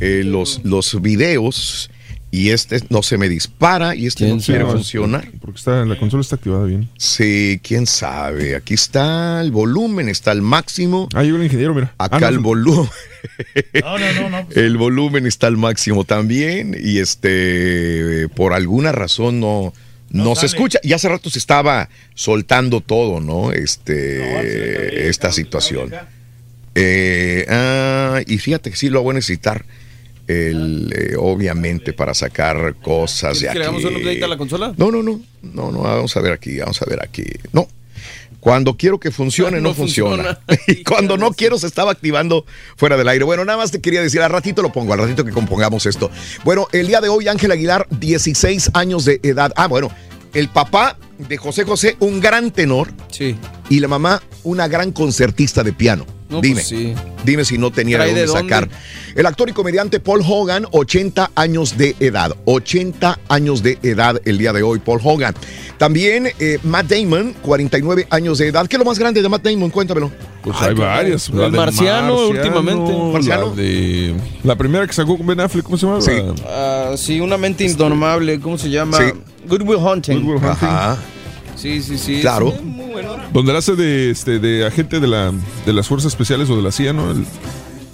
eh, los, los videos. Y este no se me dispara. Y este no quiere funcionar. Porque está, la consola está activada bien. Sí, quién sabe. Aquí está el volumen, está al máximo. Ah, llegó el ingeniero, mira. Acá Ah, no, el volumen. No, no, no, no. El volumen está al máximo también. Y este, por alguna razón no. No, se escucha. Y hace rato se estaba soltando todo, ¿no? Este, esta situación. Eh, ah, y fíjate que sí lo voy a necesitar. El, eh, obviamente para sacar cosas de ¿Quieres que le hagamos un update aquí. a la consola? No, no, no, no, no, vamos a ver aquí, vamos a ver aquí. No, cuando quiero que funcione no, No funciona. funciona. y cuando no quiero se estaba activando fuera del aire. Bueno, nada más te quería decir, al ratito lo pongo, al ratito que compongamos esto. Bueno, el día de hoy Ángel Aguilar, 16 años de edad. Ah, bueno, el papá de José José, un gran tenor. Sí. Y la mamá, una gran concertista de piano. No, Dime, pues sí. dime si no tenía de ¿Trae dónde, de dónde? sacar. El actor y comediante Paul Hogan, 80 años de edad. 80 años de edad el día de hoy, Paul Hogan. También eh, Matt Damon, 49 años de edad. ¿Qué es lo más grande de Matt Damon? Cuéntamelo. Pues hay varias. El marciano, últimamente. Marciano. La, de, la primera que sacó con Ben Affleck, ¿cómo se llama? Sí. Ah, sí, una mente indomable, ¿cómo se llama? Sí. Good Will Hunting. Good Will Hunting. Ajá. Sí, sí, sí. Claro. Sí, bueno. Donde la hace de, este, de agente de, la, de las fuerzas especiales o de la CIA, ¿no? El-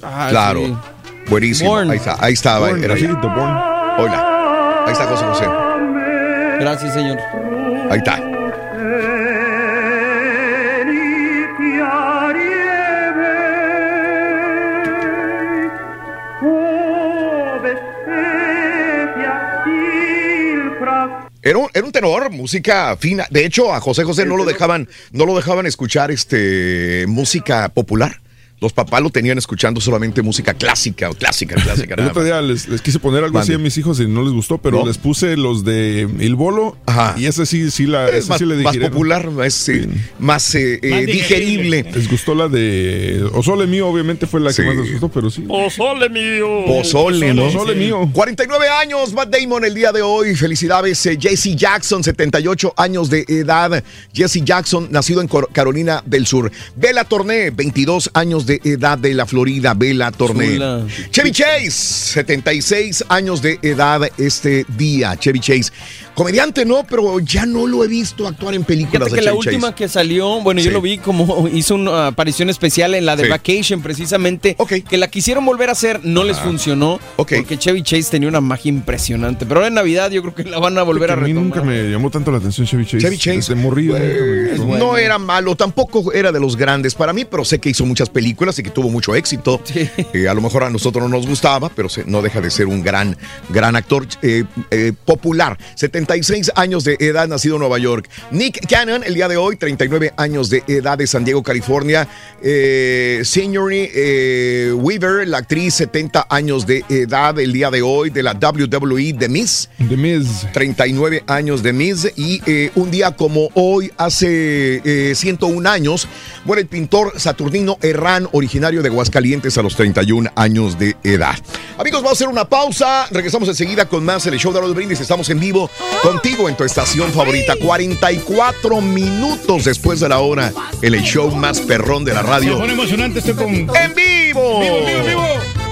Ah, Claro. sí. Buenísimo. Ahí está, ahí estaba. Bourne, era. Hola. Ahí está José José. Gracias, señor. Ahí está. Era un, era un tenor, música fina. De hecho, a José José no lo dejaban, no lo dejaban escuchar este música popular. Los papás lo tenían escuchando solamente música clásica o clásica, clásica. El otro más. día les, les quise poner algo así a mis hijos y no les gustó, pero ¿No? les puse los de Il Bolo Ajá. y ese sí, sí la, Es ese más, sí le más digirieron. popular, es eh, más eh, eh, digerible. Les gustó la de Osole mío, obviamente fue la Sí. que más les gustó, pero sí. Pozole mío. Pozole, ¿no? Pozole mío. 49 años, Matt Damon el día de hoy. Felicidades, eh, Jesse Jackson, 78 años de edad. Jesse Jackson, nacido en Cor- Carolina del Sur. Bella Torné, 22 años de edad de la Florida. Bella Torné. Chula. Chevy Chase, 76 años de edad este día. Chevy Chase. Comediante no, pero ya no lo he visto actuar en películas Fíjate de que la última Chase. que salió, bueno, yo Sí. lo vi como hizo una aparición especial en la de Sí. Vacation, precisamente, Ok. que la quisieron volver a hacer, no les funcionó, Ok. porque Chevy Chase tenía una magia impresionante. Pero ahora en Navidad yo creo que la van a volver a a mí retomar. nunca me llamó tanto la atención Chevy Chase. Chevy Chase. Desde. Pues, No era malo, tampoco era de los grandes para mí, pero sé que hizo muchas películas y que tuvo mucho éxito. Eh, a lo mejor a nosotros no nos gustaba, pero se- no deja de ser un gran, gran actor eh, eh, popular. 76 años de edad, nacido en Nueva York. Nick Cannon, el día de hoy, 39 años de edad de San Diego, California. Eh, eh, Weaver, la actriz, 70 años de edad, el día de hoy, de la WWE, The Miss. The Miz. 39 años de Miss y eh, un día como hoy, hace eh, 101 años, muere el pintor Saturnino Herrán, originario de Aguascalientes a los 31 años de edad. Amigos, vamos a hacer una pausa, regresamos enseguida con más el show de Raúl Brindis, estamos en vivo contigo en tu estación favorita, 44 minutos después de la hora, en el show más perrón de la Se radio. pone emocionante esto con. ¡En vivo! ¡Vivo, vivo, vivo!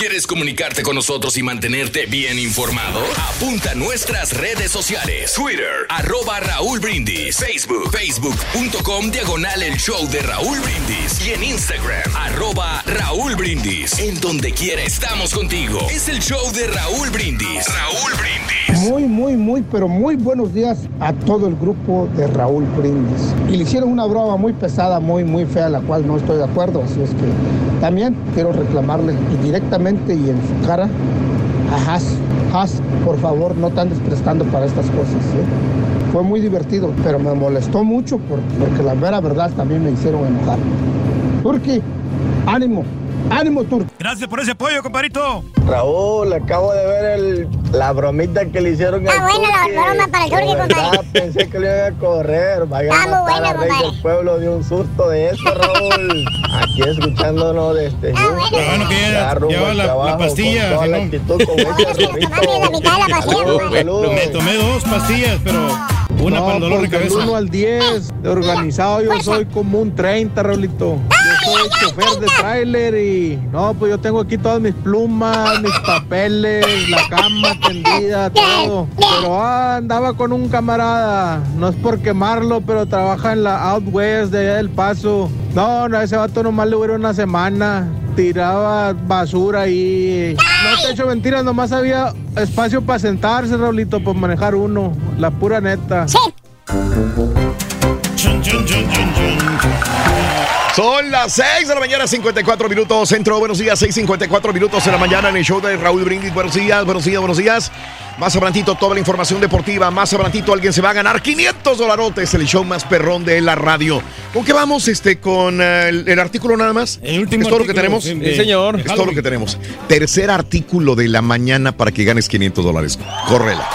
¿Quieres comunicarte con nosotros y mantenerte bien informado? Apunta a nuestras redes sociales. Twitter, arroba Raúl Brindis. Facebook, facebook.com, diagonal el show de Raúl Brindis. Y en Instagram, arroba Raúl Brindis. En donde quiera estamos contigo. Es el show de Raúl Brindis. Raúl Brindis. Muy, muy, muy, pero muy buenos días a todo el grupo de Raúl Brindis. Y le hicieron una broma muy pesada, muy, muy fea, la cual no estoy de acuerdo. Así es que también quiero reclamarle directamente y en su cara a Haas. Haas, por favor, no te andes prestando para estas cosas. ¿eh? Fue muy divertido, pero me molestó mucho por- porque la vera verdad también me hicieron enojar. Turki, ánimo, ánimo, Turki. Gracias por ese apoyo, compadrito. Raúl, acabo de ver el, la bromita que le hicieron Está al buena la Turqui. broma para el De verdad, compadre. Pensé que le iban a correr. Vaya Está a muy matar buena, compadre. del pueblo de un susto de eso, Raúl. Aquí escuchándonos desde Houston. Bueno, que ya- Ya rumbo ya va al la- la pastilla, Con toda si la no- actitud ese Oye, Rorrito. tomame la mitad de la pastilla, compadre. Me tomé dos pastillas, pero una No, para el dolor de pues, del cabeza. 1 al 10 de organizado yo soy como un 30, Raulito. Soy chofer de tráiler y no, pues yo tengo aquí todas mis plumas, mis papeles, la cama tendida, todo. Pero ah, andaba con un camarada, no es por quemarlo, pero trabaja en la Out West de allá del Paso. No, no, ese vato nomás le duró una semana. Tiraba basura ahí. No te echo mentiras, nomás había espacio para sentarse, Raulito, para manejar uno. La pura neta. Chun, chun, chun, chun, chun. Son las 6 de la mañana, 54 minutos. Centro, buenos días, 6:54 minutos de la mañana en el show de Raúl Brindis. Buenos días, buenos días, buenos días. Más adelantito, toda la información deportiva. Más adelantito, alguien se va a ganar 500 dolarotes. El show más perrón de la radio. ¿Con qué vamos? Este, con eh, el, el artículo nada más. El último ¿Es todo lo que tenemos? sí, señor. Es todo lo que tenemos. Tercer artículo de la mañana para que ganes 500 dólares. Bebidas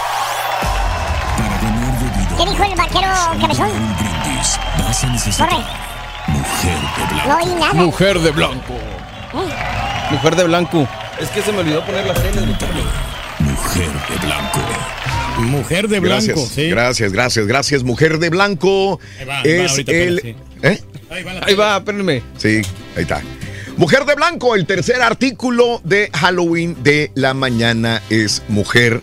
¿Qué dijo el vaquero cabezón? Raúl Brindis vas a necesitar Corre. Mujer. De blanco. No oí nada. Mujer de blanco. Eh, Mujer de blanco. Es que se me olvidó poner las tenis. Mujer de blanco. Mujer de blanco, Gracias, sí. gracias, gracias, gracias. Mujer de blanco Ahí va, ahí va, es el... apenas, ¿Eh? Ahí va, espérenme. Sí, ahí está. Mujer de blanco, el tercer artículo de Halloween de la mañana es mujer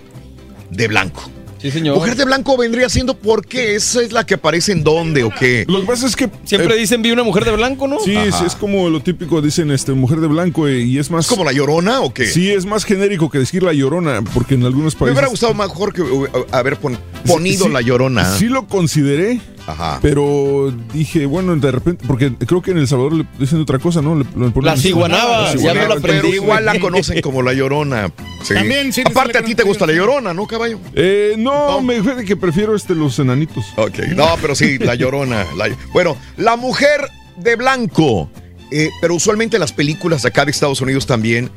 de blanco. Sí, señor. Mujer de blanco vendría siendo porque esa es la que aparece en dónde o qué. Lo que pasa es que Siempre eh, dicen vi una mujer de blanco, ¿no? Sí, es, es como lo típico, dicen este mujer de blanco eh, y es más. ¿Es como la llorona o qué? Sí, es más genérico que decir la llorona, porque en algunos Me países. hubiera gustado mejor que haber pon- ponido Sí, la llorona. Sí lo consideré, Ajá. pero dije, bueno, de repente, porque creo que en El Salvador le dicen otra cosa, ¿no? Le- le ponen- La ciguanaba, La ya me lo Pero aprendí. igual la conocen como la llorona. Sí. También, sí, Aparte a ti te gusta la llorona, ¿no, caballo? Eh, no, me fíjate que prefiero este los enanitos. Ok, no, pero sí, la llorona. la- bueno, la mujer de blanco. Eh, pero usualmente las películas acá de Estados Unidos también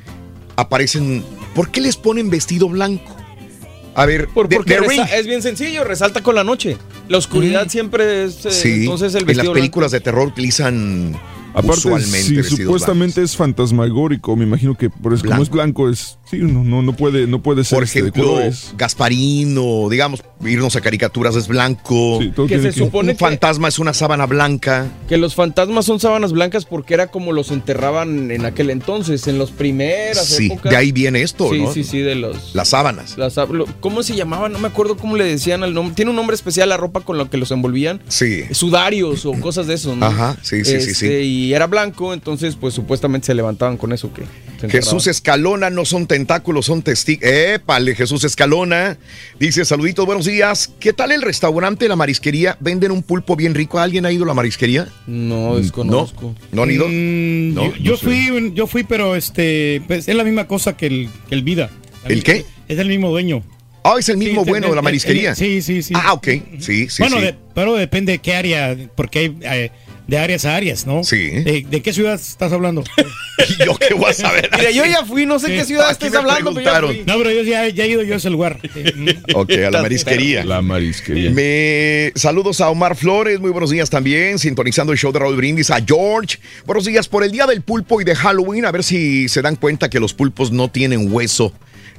aparecen. ¿Por qué les ponen vestido blanco? A ver, Por- porque The resa- Ring. es bien sencillo, resalta con la noche. La oscuridad siempre es. eh, Sí, entonces el en las vestido blanco. películas de terror utilizan Aparte, usualmente si supuestamente es fantasmagórico, me imagino que por eso, como es blanco, es. Sí, no, no, no puede, no puede ser Por este, ejemplo, colores. Gasparino, digamos, irnos a caricaturas es blanco. Sí, todo Que tiene se supone Un que- fantasma es una sábana blanca. Que los fantasmas son sábanas blancas porque era como los enterraban en aquel entonces, en las primeras Sí, épocas. de ahí viene esto, Sí, ¿no? sí, sí, de los. Las sábanas. las ¿Cómo se llamaban? No me acuerdo cómo le decían al nombre. Tiene un nombre especial la ropa con la que los envolvían. Sí. Sudarios o cosas de eso, ¿no? Ajá, sí, sí, sí, sí. Este, Y era blanco, entonces, pues supuestamente se levantaban con eso que. Jesús. Escalona no son tentáculos, son testigos. Épale, Jesús Escalona. Dice, saluditos, buenos días. ¿Qué tal el restaurante, la marisquería? ¿Venden un pulpo bien rico? ¿Alguien ha ido a la marisquería? No, desconozco. ¿No han ido? Mm, No, yo, yo no sé. fui, yo fui, pero este, pues, es la misma cosa que el, que el Vida. ¿El qué? Es el mismo dueño. Ah, es el mismo Sí, bueno de la el- marisquería. el- sí, sí, sí. Ah, ok. Sí, sí, bueno, sí. de- pero depende de qué área, porque hay eh, de áreas a áreas, ¿no? Sí. ¿De, de qué ciudad estás hablando? ¿Y yo qué voy a saber? Mira, yo ya fui, no sé qué ciudad me hablando, pero no, pero yo ya, ya he ido yo a ese lugar. Ok, a la marisquería. La marisquería. Me saludos a Omar Flores, muy buenos días también, sintonizando el show de Raúl Brindis, a George. Buenos días por el día del pulpo y de Halloween, a ver si se dan cuenta que los pulpos no tienen hueso,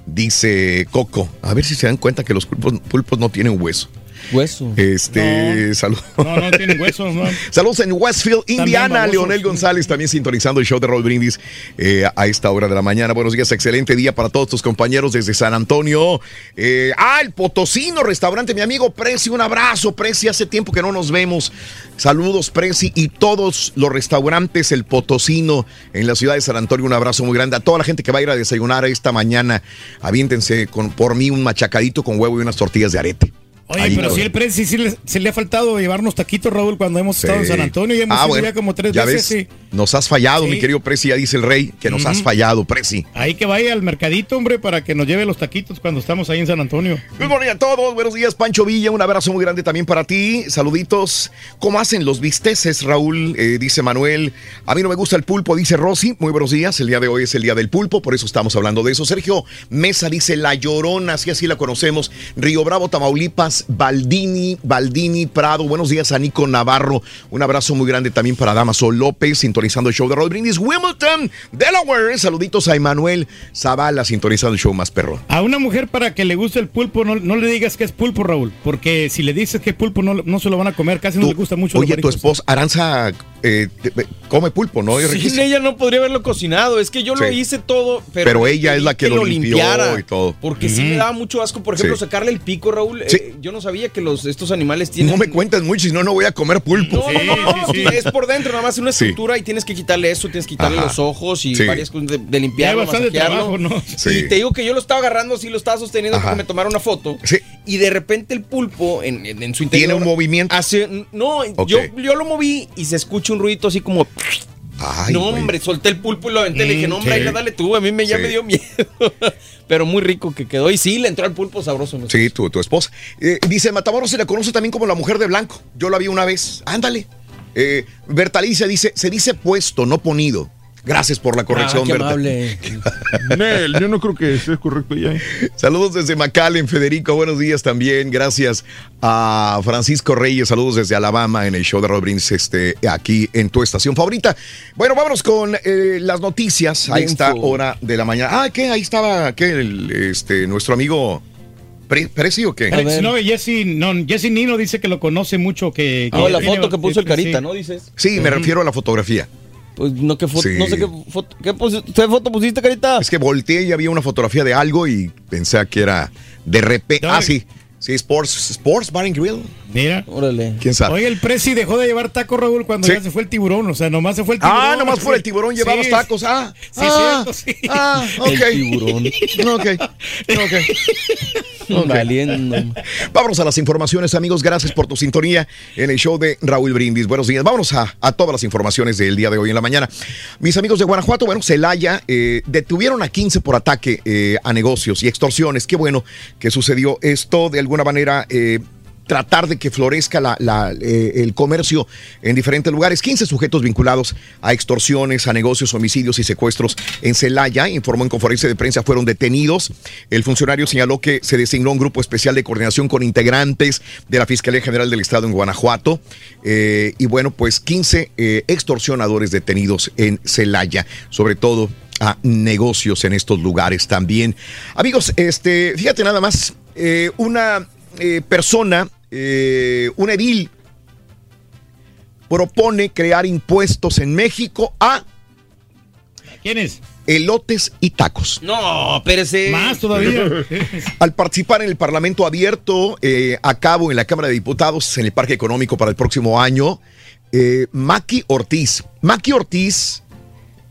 dice Coco. A ver si se dan cuenta que los pulpos, pulpos no tienen hueso. Hueso. Este, No. saludos. No, no tienen huesos, ¿no? Saludos en Westfield, Indiana. Leonel González también sintonizando el show de Roll Brindis eh, a esta hora de la mañana. Buenos días, excelente día para todos tus compañeros desde San Antonio. Eh, ah, el Potosino Restaurante, mi amigo Prezi, un abrazo, Prezi, hace tiempo que no nos vemos. Saludos, Prezi, y todos los restaurantes, el Potosino en la ciudad de San Antonio, un abrazo muy grande. A toda la gente que va a ir a desayunar esta mañana, aviéntense con, por mí un machacadito con huevo y unas tortillas de arete. Oye, Ahí, pero si el Prezi sí, le, sí le ha faltado llevarnos taquitos, Raúl, cuando hemos estado en. San Antonio y hemos Ah, ido bueno, ya como tres veces. ves, sí. Nos has fallado, Sí. mi querido Prezi, ya dice el rey, que nos has fallado, Prezi. Ahí que vaya al mercadito, hombre, para que nos lleve los taquitos cuando estamos ahí en San Antonio. Good morning a todos, buenos días, Pancho Villa, un abrazo muy grande también para ti, saluditos. ¿Cómo hacen los bisteces, Raúl? Eh, dice Manuel. A mí no me gusta el pulpo, dice Rosy. Muy buenos días, el día de hoy es el día del pulpo, por eso estamos hablando de eso. Sergio Mesa dice La Llorona, así así la conocemos. Río Bravo, Tamaulipas, Baldini, Baldini, Prado. Buenos días a Nico Navarro. Un abrazo muy grande también para Damaso López, sintonizando el show de Raúl Brindis. Wilmington, Delaware. Saluditos a Emanuel Zavala, sintonizando el show más perro. A una mujer para que le guste el pulpo, no, no le digas que es pulpo, Raúl, porque si le dices que es pulpo, no, no se lo van a comer, casi no le gusta mucho. Oye, tu esposa, Aranza, eh, come pulpo, ¿no? Sin Regis? ella no podría haberlo cocinado. Es que yo lo Sí. hice todo, pero, Pero ella es la que lo limpió y todo. Porque sí Ujú. me daba mucho asco, por ejemplo, Sí. sacarle el pico, Raúl. Sí. Eh, yo no sabía que los estos animales tienen. No me cuentas mucho, si no, no voy a comer pulpo. No, no, no, es por dentro, nada más una Sí. estructura y tienes que quitarle eso, tienes que quitarle Ajá. los ojos y Sí. varias cosas de, de limpiarlo, masajearlo. trabajo, ¿no? Sí. Y te digo que yo lo estaba agarrando así, lo estaba sosteniendo Ajá. porque me tomara una foto. Sí. Y de repente el pulpo en, en- en su interior. Tiene un movimiento. Hace, no, yo, yo lo moví y se escucha un ruidito así como. Ay, no, güey. hombre, solté el pulpo y lo aventé. le dije, Mm, no, hombre, sí. ahí dale tú. A mí me, ya Sí. me dio miedo. Pero muy rico que quedó. Y sí, le entró al pulpo sabroso. ¿no? Sí, tu, tu esposa. Eh, dice, Matamoros se le conoce también como la mujer de blanco. Yo la vi una vez. Ándale. Eh, Bertalicia dice, se dice puesto, no ponido. Gracias por la corrección, Ah, qué amable. Nel, yo no creo que esté correcto ya. ¿eh? Saludos desde McAllen, Federico. Buenos días también. Gracias a Francisco Reyes. Saludos desde Alabama en el show de Brins, este, aquí en tu estación favorita. Bueno, vámonos con eh, las noticias a Info. esta hora de la mañana. Ah, ¿qué? Ahí estaba, ¿qué? El, este, nuestro amigo Pre- Preci o qué? No, Jesse, no, Jesse Nino dice que lo conoce mucho, que... Ah, la tiene- foto que puso el carita, sí. ¿no? Dices. Sí, me refiero a la fotografía. Pues no, ¿qué foto? Sí. No sé qué foto. ¿Qué, pus- qué foto pusiste, carita? Es que volteé y había una fotografía de algo y pensé que era de repente. Ah, sí. Sí, Sports, Sports Bar and Grill. Mira. Órale. ¿Quién sabe? Oye, el Prezi dejó de llevar taco, Raúl, cuando Sí. ya se fue el tiburón. O sea, nomás se fue el tiburón. Ah, nomás por el tiburón Sí. llevabas tacos. Ah, Sí, ah, cierto, sí. ah, ok. El tiburón. Ok, ok. Ok. Valiendo. Vámonos a las informaciones, amigos. Gracias por tu sintonía en el show de Raúl Brindis. Buenos días. Vámonos a, a todas las informaciones del día de hoy en la mañana. Mis amigos de Guanajuato, bueno, Celaya, eh, detuvieron a 15 por ataque eh, a negocios y extorsiones. Qué bueno que sucedió esto de alguna manera. eh, tratar de que florezca la- la, eh, el comercio en diferentes lugares. 15 sujetos vinculados a extorsiones, a negocios, homicidios y secuestros en Celaya, informó en conferencia de prensa, fueron detenidos. El funcionario señaló que se designó un grupo especial de coordinación con integrantes de la Fiscalía General del Estado en Guanajuato. Eh, y bueno, pues 15 eh, extorsionadores detenidos en Celaya, sobre todo a negocios en estos lugares también. Amigos, este, fíjate nada más, una persona, eh, un edil, propone crear impuestos en México a ¿Quién es? elotes y tacos. No, espérese. Más todavía. Al participar en el Parlamento abierto eh, a cabo en la Cámara de Diputados en el Parque Económico para el próximo año, eh, Maki Ortiz. Maki Ortiz,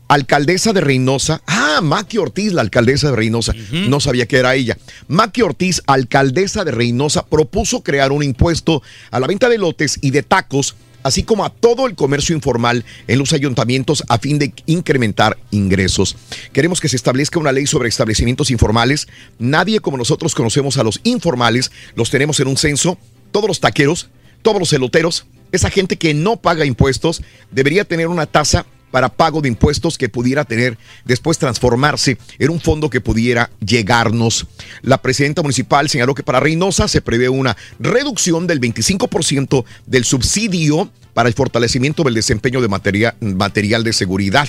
alcaldesa de Reynosa. Ah, Maki Ortiz, la alcaldesa de Reynosa. No sabía que era ella. Maki Ortiz, alcaldesa de Reynosa, propuso crear un impuesto a la venta de lotes y de tacos así como a todo el comercio informal en los ayuntamientos a fin de incrementar ingresos. Queremos que se establezca una ley sobre establecimientos informales. Nadie como nosotros conocemos a los informales, los tenemos en un censo. Todos los taqueros, todos los eloteros, esa gente que no paga impuestos, debería tener una tasa para pago de impuestos que pudiera tener después transformarse en un fondo que pudiera llegarnos. La presidenta municipal señaló que para Reynosa se prevé una reducción del 25% del subsidio para el fortalecimiento del desempeño de materia- material de seguridad,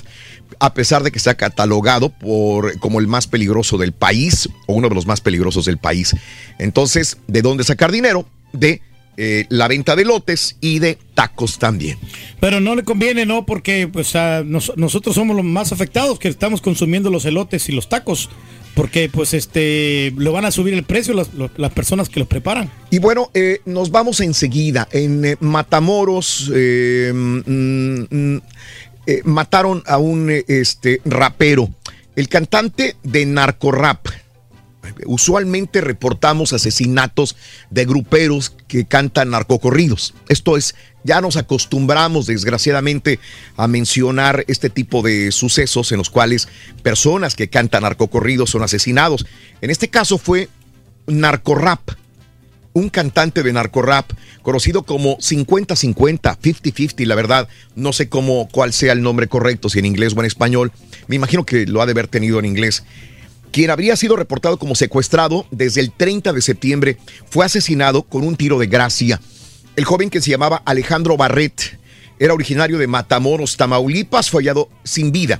a pesar de que está catalogado por, como el más peligroso del país o uno de los más peligrosos del país. Entonces, ¿de dónde sacar dinero? De eh, la venta de lotes y de tacos también. Pero no le conviene, ¿no? Porque pues a nos- nosotros somos los más afectados que estamos consumiendo los elotes y los tacos. Porque pues este lo van a subir el precio las, las personas que los preparan. Y bueno, eh, nos vamos enseguida. En eh, Matamoros mm, mm, mataron a un este, rapero, el cantante de narcorrap. Usualmente reportamos asesinatos de gruperos que cantan narcocorridos. Esto es, ya nos acostumbramos desgraciadamente a mencionar este tipo de sucesos en los cuales personas que cantan narcocorridos son asesinados. En este caso fue narcorrap un cantante de narcorrap conocido como 50-50, 50-50, la verdad, no sé cómo, cuál sea el nombre correcto, si en inglés o en español, me imagino que lo ha de haber tenido en inglés, quien habría sido reportado como secuestrado desde el 30 de septiembre, fue asesinado con un tiro de gracia. El joven que se llamaba Alejandro Barret era originario de Matamoros, Tamaulipas, fue hallado sin vida.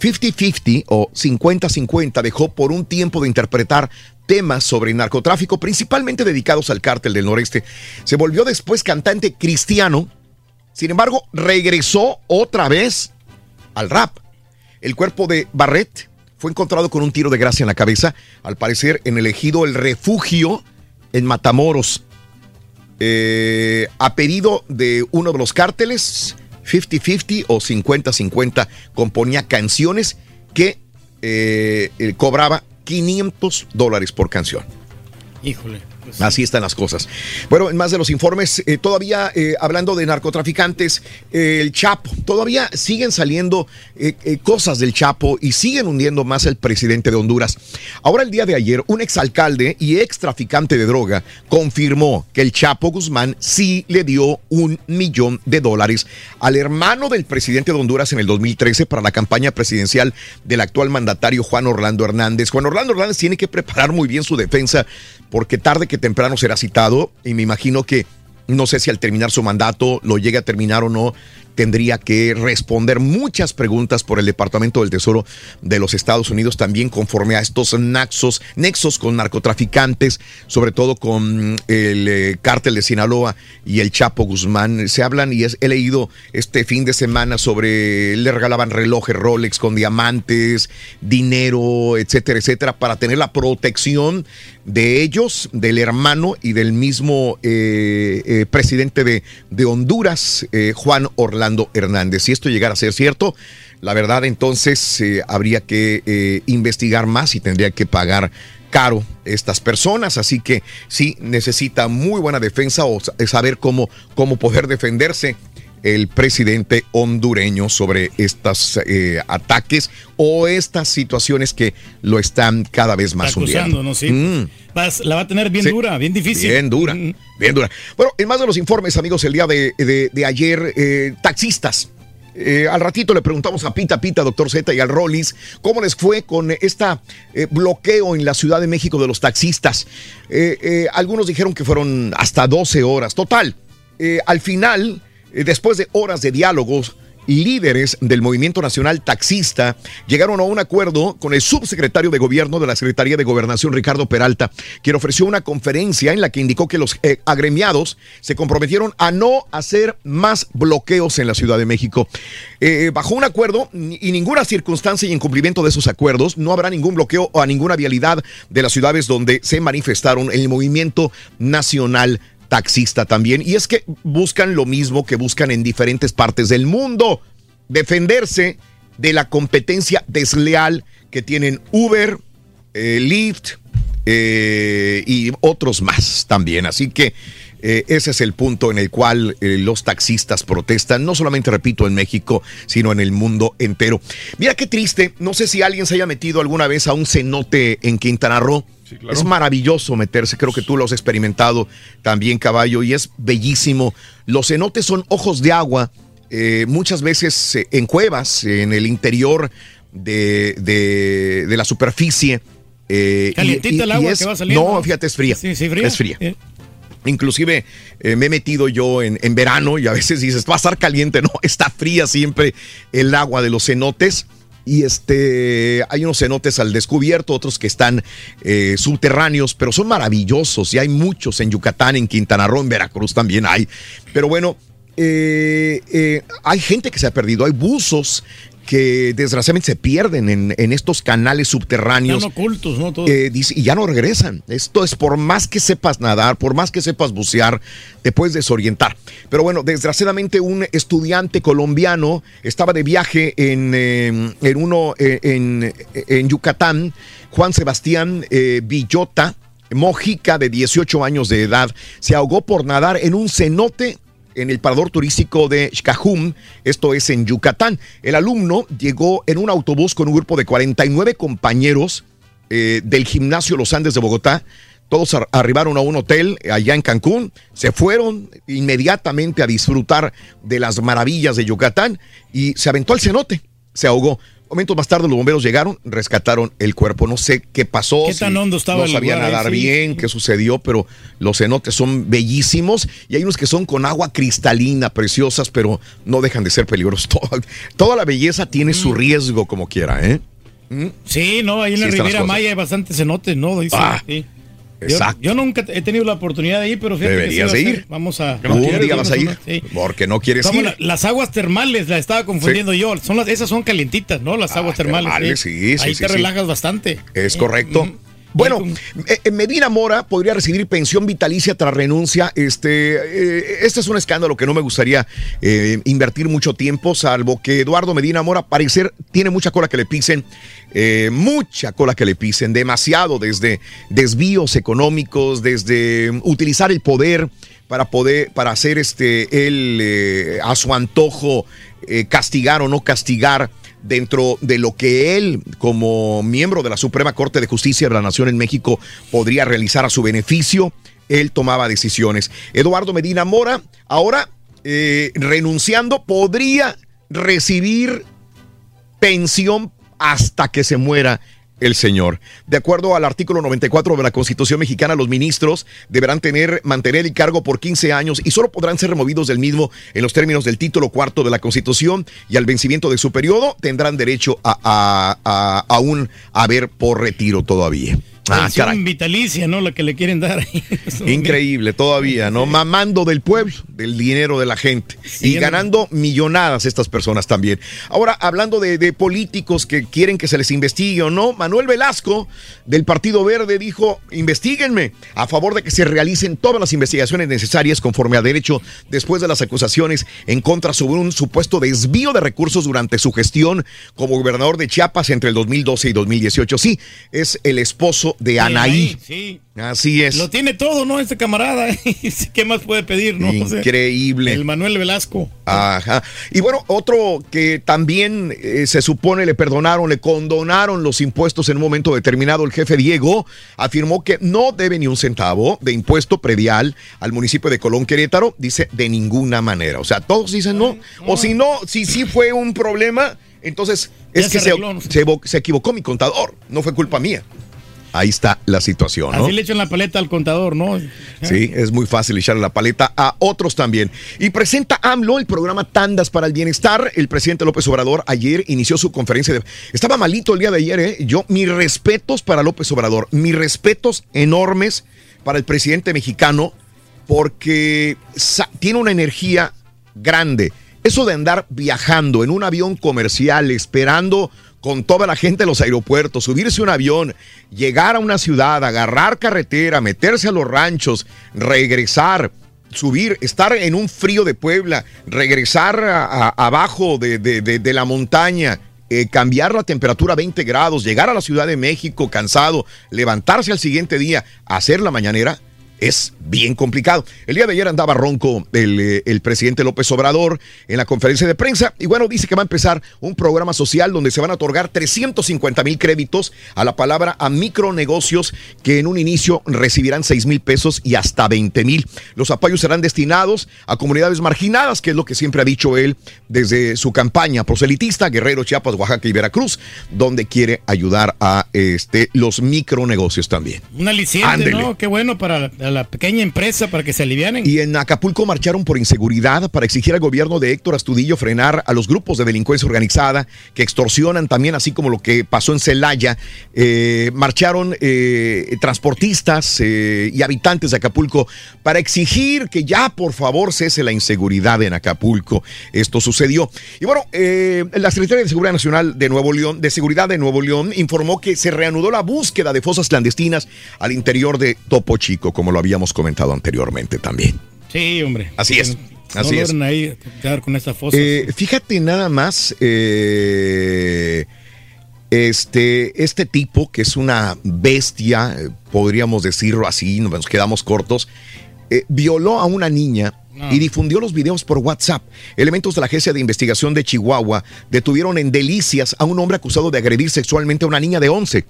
50-50 o 50-50 dejó por un tiempo de interpretar temas sobre narcotráfico, principalmente dedicados al cártel del noreste. Se volvió después cantante cristiano, sin embargo, regresó otra vez al rap. El cuerpo de Barrett fue encontrado con un tiro de gracia en la cabeza, al parecer en el ejido El Refugio en Matamoros. Eh, a pedido de uno de los cárteles, 50-50 o 50-50, componía canciones que eh, eh, cobraba 500 dólares por canción. Híjole. Así están las cosas. Bueno, en más de los informes, eh, todavía eh, hablando de narcotraficantes, eh, el Chapo, todavía siguen saliendo cosas del Chapo y siguen hundiendo más al presidente de Honduras. Ahora, el día de ayer, un exalcalde y ex traficante de droga confirmó que el Chapo Guzmán sí le dio un millón de dólares al hermano del presidente de Honduras en el 2013 para la campaña presidencial del actual mandatario Juan Orlando Hernández. Juan Orlando Hernández tiene que preparar muy bien su defensa porque tarde que temprano será citado y me imagino que no sé si al terminar su mandato lo llegue a terminar o no, tendría que responder muchas preguntas por el Departamento del Tesoro de los Estados Unidos, también conforme a estos nexos, nexos con narcotraficantes, sobre todo con el eh, cártel de Sinaloa y el Chapo Guzmán. Se hablan y es- he leído este fin de semana sobre, le regalaban relojes Rolex con diamantes, dinero, etcétera, etcétera, para tener la protección de ellos, del hermano y del mismo eh, eh, presidente de, de Honduras, Juan Orlando Hernández. Si esto llegara a ser cierto, la verdad entonces eh, habría que eh, investigar más y tendría que pagar caro estas personas, así que sí necesita muy buena defensa o sa- saber cómo, cómo poder defenderse el presidente hondureño sobre estos eh, ataques o estas situaciones que lo están cada vez más hundiendo. ¿no? Sí. Mm. La va a tener bien Sí. dura, bien difícil. Bien dura, bien dura. Bueno, en más de los informes, amigos, el día de, de- de ayer, eh, taxistas. Eh, al ratito le preguntamos a Pita Pita, doctor Z y al Rollis, cómo les fue con esta eh, bloqueo en la Ciudad de México de los taxistas. Eh, algunos dijeron que fueron hasta 12 horas. Total, al final, después de horas de diálogos, líderes del Movimiento Nacional Taxista llegaron a un acuerdo con el subsecretario de Gobierno de la Secretaría de Gobernación, Ricardo Peralta, quien ofreció una conferencia en la que indicó que los eh, agremiados se comprometieron a no hacer más bloqueos en la Ciudad de México. Eh, bajo un acuerdo y ninguna circunstancia y en cumplimiento de esos acuerdos, no habrá ningún bloqueo a ninguna vialidad de las ciudades donde se manifestaron el Movimiento Nacional taxista también. Y es que buscan lo mismo que buscan en diferentes partes del mundo. Defenderse de la competencia desleal que tienen Uber, eh, Lyft eh, y otros más también. Así que eh, ese es el punto en el cual los taxistas protestan, no solamente, repito, en México, sino en el mundo entero. Mira qué triste, no sé si alguien se haya metido alguna vez a un cenote en Quintana Roo. Es maravilloso meterse, creo que tú lo has experimentado también, caballo, y es bellísimo. Los cenotes son ojos de agua, eh, muchas veces eh, en cuevas, en el interior de, de- de la superficie. eh, Calientita y- el y agua es- que va saliendo. No, fíjate, es fría. Sí, sí, fría. Es fría. Eh. Inclusive eh, me he metido yo en, en verano y a veces dices, va a estar caliente, no, está fría siempre el agua de los cenotes. Y este, hay unos cenotes al descubierto, otros que están eh, subterráneos, pero son maravillosos y hay muchos en Yucatán, en Quintana Roo, en Veracruz también hay. Pero bueno, eh, eh, hay gente que se ha perdido, hay buzos que desgraciadamente se pierden en, en estos canales subterráneos. Están ocultos, ¿no? Eh, y ya no regresan. Esto es por más que sepas nadar, por más que sepas bucear, te puedes desorientar. Pero bueno, desgraciadamente un estudiante colombiano estaba de viaje en, eh, en uno eh, en, en Yucatán, Juan Sebastián Villota, Mojica, de 18 años de edad, se ahogó por nadar en un cenote en el parador turístico de Xcajum, esto es en Yucatán. El alumno llegó en un autobús con un grupo de 49 compañeros eh, del gimnasio Los Andes de Bogotá. Todos ar- arribaron a un hotel allá en Cancún, se fueron inmediatamente a disfrutar de las maravillas de Yucatán y se aventó al cenote, se ahogó. Momentos más tarde los bomberos llegaron, rescataron el cuerpo. No sé qué pasó. ¿Qué tan hondo estaba No sabía nadar Sí. bien, qué sucedió, pero los cenotes son bellísimos y hay unos que son con agua cristalina, preciosas, pero no dejan de ser peligrosos. Toda, toda la belleza tiene su riesgo como quiera, ¿eh? ¿Mm? Sí, no, ahí en la Sí Riviera. Maya hay bastantes cenotes, ¿no? Dice, Ah, sí. Exacto. Yo, nunca he tenido la oportunidad de ir, pero fíjate Deberías que sí de ir. Vamos a. Un día vas a ir, Sí. porque no quieres Como ir. la- las aguas termales, la estaba confundiendo yo. Son las, esas son calientitas, ¿no? Las aguas termales. termales, sí, Ahí te relajas bastante. Es correcto. Eh, eh, Medina Mora podría recibir pensión vitalicia tras renuncia. Este, eh, este es un escándalo que no me gustaría eh, invertir mucho tiempo, salvo que Eduardo Medina Mora, parecer, tiene mucha cola que le pisen. eh, mucha cola que le pisen, demasiado, desde desvíos económicos, desde utilizar el poder para poder, para hacer este, él eh, a su antojo, eh, castigar o no castigar dentro de lo que él, como miembro de la Suprema Corte de Justicia de la Nación en México, podría realizar a su beneficio. Él tomaba decisiones. Eduardo Medina Mora, ahora eh, renunciando, podría recibir pensión hasta que se muera el señor. De acuerdo al artículo 94 de la Constitución mexicana, los ministros deberán tener, mantener el cargo por 15 años y solo podrán ser removidos del mismo en los términos del título cuarto de la Constitución y al vencimiento de su periodo tendrán derecho a, a, a, a un haber por retiro todavía. Ah, caray. vitalicia, ¿no? La que le quieren dar. Increíble todavía, ¿no? Mamando del pueblo, del dinero de la gente y ganando millonadas estas personas también. Ahora, hablando de, de políticos que quieren que se les investigue o no, Manuel Velasco del Partido Verde dijo, investiguenme a favor de que se realicen todas las investigaciones necesarias conforme a derecho después de las acusaciones en contra sobre un supuesto desvío de recursos durante su gestión como gobernador de Chiapas entre el 2012 y 2018. Sí, es el esposo de Anaí. Sí. Así es. Lo tiene todo, ¿no? Este camarada. ¿Qué más puede pedir, no? O sea, Increíble. el Manuel Velasco. Ajá. Y bueno, otro que también eh, se supone le perdonaron, le condonaron los impuestos en un momento determinado, el jefe Diego afirmó que no debe ni un centavo de impuesto predial al municipio de Colón Querétaro, dice de ninguna manera. O sea, todos dicen no. O si no, si sí fue un problema, entonces es Ya que se se equivocó mi contador, no fue culpa mía. Ahí está la situación, ¿no? Así le echan la paleta al contador, ¿no? Sí, es muy fácil echarle la paleta a otros también. Y presenta AMLO el programa Tandas para el Bienestar. El presidente López Obrador ayer inició su conferencia de... Estaba malito el día de ayer, ¿eh? Yo, mis respetos para López Obrador, mis respetos enormes para el presidente mexicano porque tiene una energía grande. Eso de andar viajando en un avión comercial, esperando con toda la gente en los aeropuertos, subirse a un avión, llegar a una ciudad, agarrar carretera, meterse a los ranchos, regresar, subir, estar en un frío de Puebla, regresar a- abajo de, de- de- de la montaña, eh, cambiar la temperatura a 20 grados, llegar a la Ciudad de México cansado, levantarse al siguiente día, hacer la mañanera, es bien complicado. El día de ayer andaba ronco el, eh, el presidente López Obrador en la conferencia de prensa y bueno, dice que va a empezar un programa social donde se van a otorgar 350 mil créditos a la palabra a micronegocios que en un inicio recibirán 6 mil pesos y hasta 20 mil. Los apoyos serán destinados a comunidades marginadas, que es lo que siempre ha dicho él desde su campaña proselitista, Guerrero, Chiapas, Oaxaca y Veracruz, donde quiere ayudar a este, los micronegocios también. Un aliciente, Ándele. ¿no? Qué bueno para a la pequeña empresa, para que se alivianen. Y en Acapulco marcharon por inseguridad para exigir al gobierno de Héctor Astudillo frenar a los grupos de delincuencia organizada que extorsionan también, así como lo que pasó en Celaya. Eh, marcharon eh, transportistas eh, y habitantes de Acapulco para exigir que ya por favor cese la inseguridad en Acapulco. Esto sucedió. Y bueno, la Secretaría de Seguridad Nacional de Nuevo León, de Seguridad de Nuevo León, informó que se reanudó la búsqueda de fosas clandestinas al interior de Topo Chico, como lo habíamos comentado anteriormente también. Sí, hombre. Así es, No así es. ahí quedar con esta fosa. Eh, fíjate nada más, eh, este, este tipo que es una bestia, podríamos decirlo así, nos quedamos cortos, eh, violó a una niña y difundió los videos por WhatsApp. Elementos de la Agencia de Investigación de Chihuahua detuvieron en Delicias a un hombre acusado de agredir sexualmente a una niña de 11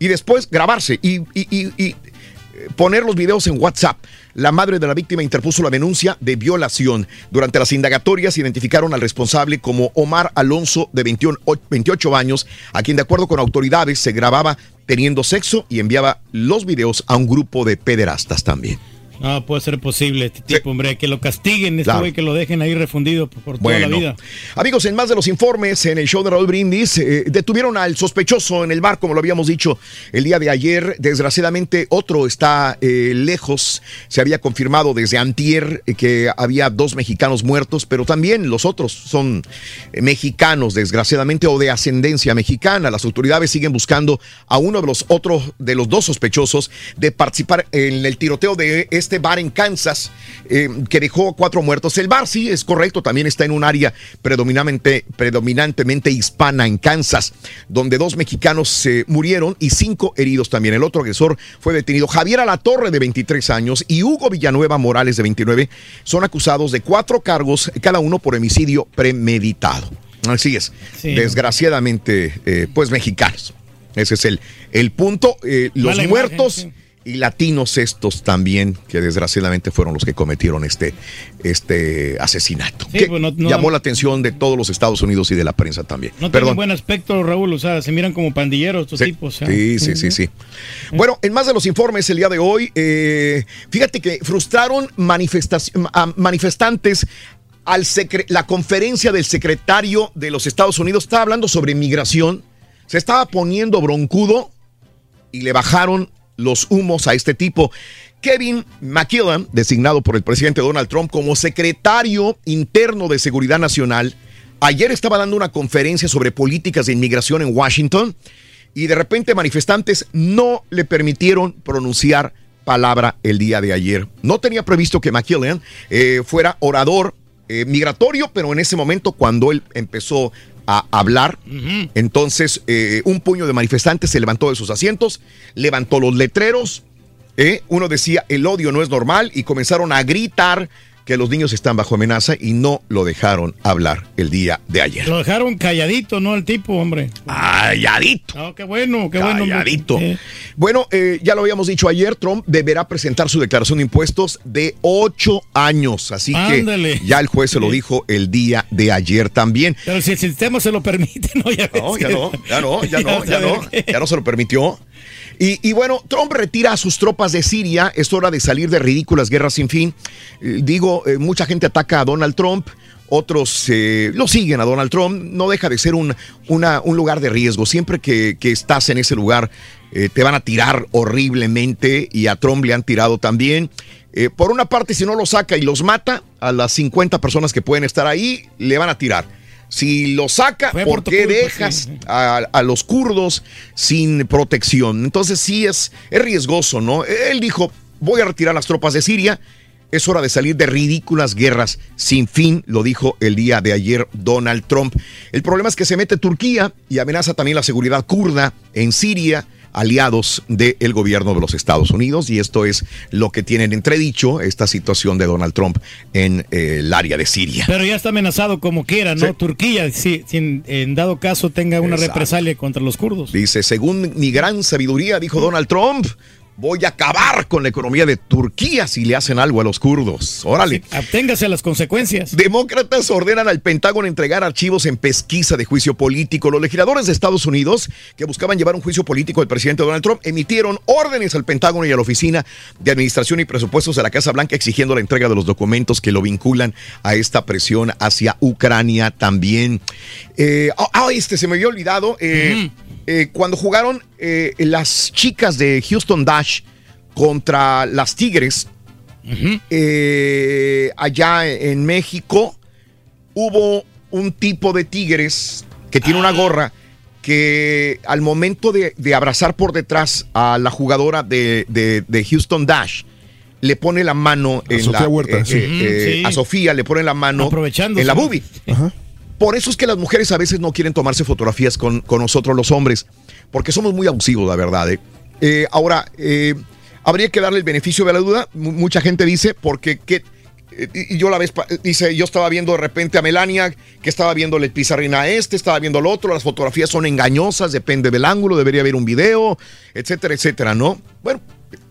y después grabarse y, y- y- y, poner los videos en WhatsApp. La madre de la víctima interpuso la denuncia de violación. Durante las indagatorias identificaron al responsable como Omar Alonso, de 21 o- 28 años, a quien de acuerdo con autoridades se grababa teniendo sexo y enviaba los videos a un grupo de pederastas también. No, puede ser posible este tipo, hombre, que lo castiguen, este Claro. güey, que lo dejen ahí refundido por, toda la vida. amigos, en más de los informes en el show de Raúl Brindis, eh, detuvieron al sospechoso en el bar, como lo habíamos dicho el día de ayer. Desgraciadamente, otro está eh, lejos. Se había confirmado desde antier eh, que había dos mexicanos muertos, pero también los otros son mexicanos, desgraciadamente, o de ascendencia mexicana. Las autoridades siguen buscando a uno de los otros, de los dos sospechosos de participar en el tiroteo de este bar en Kansas, eh, que dejó cuatro muertos. El bar, sí, es correcto, también está en un área predominantemente, predominantemente hispana en Kansas, donde dos mexicanos se murieron y cinco heridos también. El otro agresor fue detenido. Javier Alatorre, de 23 años, y Hugo Villanueva Morales, de 29, son acusados de cuatro cargos, cada uno por homicidio premeditado. Así es. Sí. Desgraciadamente, eh, pues mexicanos. Ese es el, el punto. Eh, los imagen, muertos sí. Y latinos estos también, que desgraciadamente fueron los que cometieron este, este asesinato. Sí, que pues no- no- llamó la atención de todos los Estados Unidos y de la prensa también. No tienen buen aspecto, Raúl, o sea, se miran como pandilleros estos Sí, tipos. sí, sí, sí, sí. Bueno, en más de los informes el día de hoy, eh, fíjate que frustraron manifestantes al la conferencia del secretario de los Estados Unidos. Estaba hablando sobre migración. Se estaba poniendo broncudo y le bajaron los humos a este tipo. Kevin McKillan, designado por el presidente Donald Trump como secretario interno de Seguridad Nacional, ayer estaba dando una conferencia sobre políticas de inmigración en Washington y de repente manifestantes no le permitieron pronunciar palabra el día de ayer. No tenía previsto que McKillan eh, fuera orador eh, migratorio, pero en ese momento cuando él empezó a hablar, entonces eh, un puño de manifestantes se levantó de sus asientos, levantó los letreros, eh, uno decía el odio no es normal y comenzaron a gritar que los niños están bajo amenaza y no lo dejaron hablar el día de ayer. Lo dejaron calladito, ¿no? El tipo, hombre. Calladito. No, qué bueno, qué bueno. hombre. Calladito. Bueno, eh, ya lo habíamos dicho ayer, Trump deberá presentar su declaración de impuestos de ocho años. Así Ándale. que ya el juez se lo dijo el día de ayer también. Pero si el sistema se lo permite, no, ya No, ya no, ya no, ya no, ya no, ya no se lo permitió. Y, bueno, Trump retira a sus tropas de Siria. Es hora de salir de ridículas guerras sin fin. Eh, digo, eh, mucha gente ataca a Donald Trump. Otros eh, lo siguen a Donald Trump. No deja de ser un, un lugar de riesgo. Siempre que, que estás en ese lugar, te van a tirar horriblemente. Y a Trump le han tirado también. Por una parte, si no lo saca y los mata, a las 50 personas que pueden estar ahí, le van a tirar. Si lo saca, Fue por ¿por tu qué culpa, dejas sí. a, a los kurdos sin protección? Entonces sí es, es riesgoso, ¿no? Él dijo, voy a retirar las tropas de Siria, es hora de salir de ridículas guerras sin fin, lo dijo el día de ayer Donald Trump. El problema es que se mete Turquía y amenaza también la seguridad kurda en Siria aliados del gobierno de los Estados Unidos y esto es lo que tienen entredicho esta situación de Donald Trump en eh, el área de Siria. Pero ya está amenazado como quiera, ¿no? Sí. Turquía, si, si en, en dado caso tenga una Exacto. represalia contra los kurdos. Dice, según mi gran sabiduría, dijo Donald Trump, voy a acabar con la economía de Turquía si le hacen algo a los kurdos. Órale. Abténgase a las consecuencias. Demócratas ordenan al Pentágono entregar archivos en pesquisa de juicio político. Los legisladores de Estados Unidos, que buscaban llevar un juicio político al presidente Donald Trump, emitieron órdenes al Pentágono y a la Oficina de Administración y Presupuestos de la Casa Blanca exigiendo la entrega de los documentos que lo vinculan a esta presión hacia Ucrania también. Eh, ah, ah, este se me había olvidado. eh, eh, cuando jugaron eh, las chicas de Houston Dash contra las Tigres, eh, allá en México, hubo un tipo de tigres que tiene una gorra que al momento de, de abrazar por detrás a la jugadora de, de- de Houston Dash, le pone la mano en Sofía la, Huerta, eh, sí. eh, eh, Sí. a Sofía, le pone la mano en la boobie. Por eso es que las mujeres a veces no quieren tomarse fotografías con, con nosotros los hombres, porque somos muy abusivos, la verdad. ¿eh? Eh, ahora, eh, habría que darle el beneficio de la duda. Mu- mucha gente dice, porque ¿qué? Y yo la vez, dice, yo estaba viendo de repente a Melania, que estaba viendo el pizarrín a este, estaba viendo al otro, las fotografías son engañosas, depende del ángulo, debería haber un video, etcétera, etcétera, ¿no? Bueno,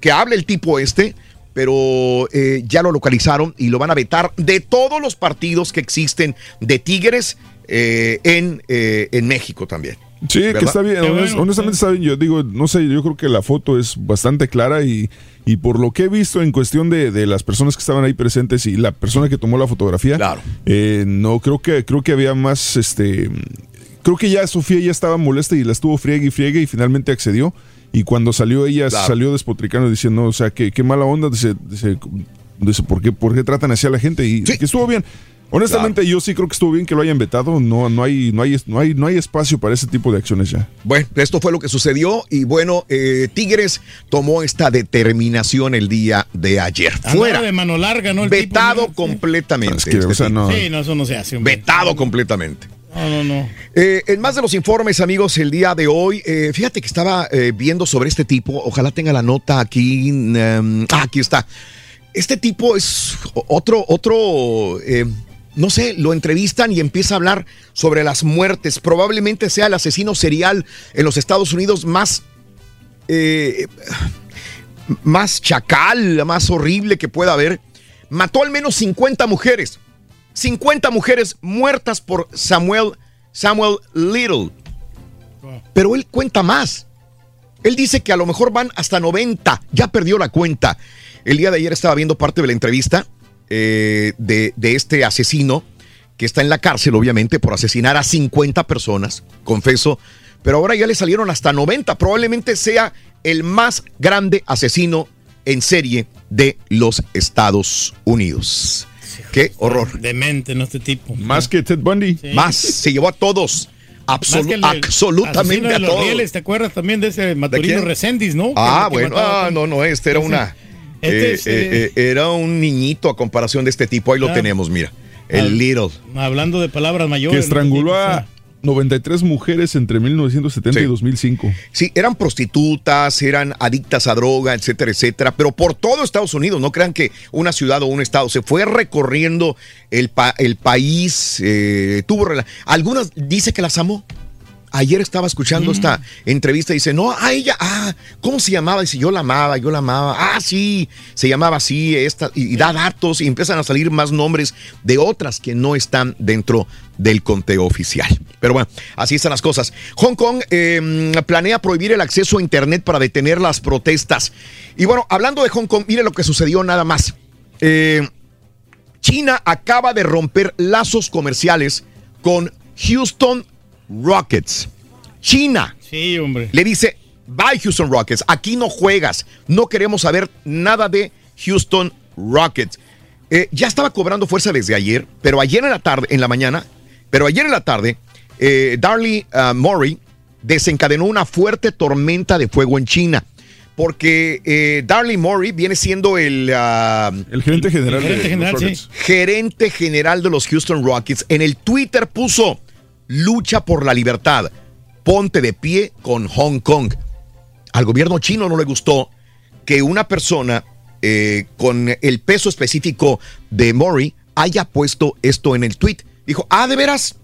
que hable el tipo este, pero eh, ya lo localizaron y lo van a vetar de todos los partidos que existen de Tigres eh, en, eh, en México también. Sí, que está bien. Qué honest- bueno, honestamente está bien. Yo digo, no sé, yo creo que la foto es bastante clara y, y por lo que he visto en cuestión de, de las personas que estaban ahí presentes y la persona que tomó la fotografía, eh, no creo que creo que había más, este, creo que ya Sofía ya estaba molesta y la estuvo friegue y friegue y finalmente accedió. Y cuando salió ella, Claro. salió despotricando diciendo, o sea, que qué mala onda, dice, dice, dice, ¿por qué, por qué tratan así a la gente? Y que estuvo bien. Honestamente, yo sí creo que estuvo bien que lo hayan vetado. No, no hay, no hay, no hay, no hay espacio para ese tipo de acciones ya. Bueno, esto fue lo que sucedió y bueno, eh, Tigres tomó esta determinación el día de ayer. Andaba Fuera. de mano larga, ¿no? El Vetado tipo, completamente. Es que, este o sea, no. Sí, no, eso no se hace. hombre. Vetado completamente. No, no. Eh, en más de los informes, amigos, el día de hoy, eh, fíjate que estaba eh, viendo sobre este tipo, ojalá tenga la nota aquí, mm, ah, aquí está. Este tipo es otro, otro, eh, no sé, lo entrevistan y empieza a hablar sobre las muertes. Probablemente sea el asesino serial en los Estados Unidos más, más chacal, más horrible que pueda haber. Mató al menos 50 mujeres. 50 mujeres muertas por Samuel, Samuel Little. Pero él cuenta más. Él dice que a lo mejor van hasta 90. Ya perdió la cuenta. El día de ayer estaba viendo parte de la entrevista eh, de, de este asesino que está en la cárcel, obviamente, por asesinar a 50 personas, confeso. Pero ahora ya le salieron hasta 90. Probablemente sea el más grande asesino en serie de los Estados Unidos. Qué horror. Demente, ¿no? Este tipo. Más que Ted Bundy. Más, se llevó a todos. Absolu- Más que el- absolutamente de a todos. rieles, ¿Te acuerdas también de ese Maturino quién? Reséndiz, no? Ah, Que- que bueno, ah, no, no, este era Ese- una. Este eh, es, eh, eh, era un niñito a comparación de este tipo. Ahí lo tenemos, mira. El. Little. Hablando de palabras Que mayores. ¿no? estranguló a 93 mujeres entre 1970 y 2005. Sí, eran prostitutas, eran adictas a droga, etcétera, etcétera, pero por todo Estados Unidos, no crean que una ciudad o un estado, se fue recorriendo el, pa- el país, eh, tuvo algunas dice que las amó. Ayer estaba escuchando esta entrevista y dice, no, a ella, ah, ¿cómo se llamaba? Dice, yo la amaba, yo la amaba. Ah, sí, se llamaba así, esta, y, y da datos y empiezan a salir más nombres de otras que no están dentro del conteo oficial. Pero bueno, así están las cosas. Hong Kong eh, planea prohibir el acceso a Internet para detener las protestas. Y bueno, hablando de Hong Kong, mire lo que sucedió nada más. Eh, China acaba de romper lazos comerciales con Houston Rockets. China Sí, hombre. le dice, bye Houston Rockets, aquí no juegas, no queremos saber nada de Houston Rockets. Eh, ya estaba cobrando fuerza desde ayer, pero ayer en la tarde, en la mañana, pero ayer en la tarde, eh, Darley uh, Murray desencadenó una fuerte tormenta de fuego en China. Porque eh, Darley Murray viene siendo el, ah, El gerente general El gerente de general, los sí. Rockets. gerente general de los Houston Rockets, en el Twitter puso lucha por la libertad, ponte de pie con Hong Kong. Al gobierno chino no le gustó que una persona eh, con el peso específico de Murray haya puesto esto en el tweet. Dijo, ah, de veras,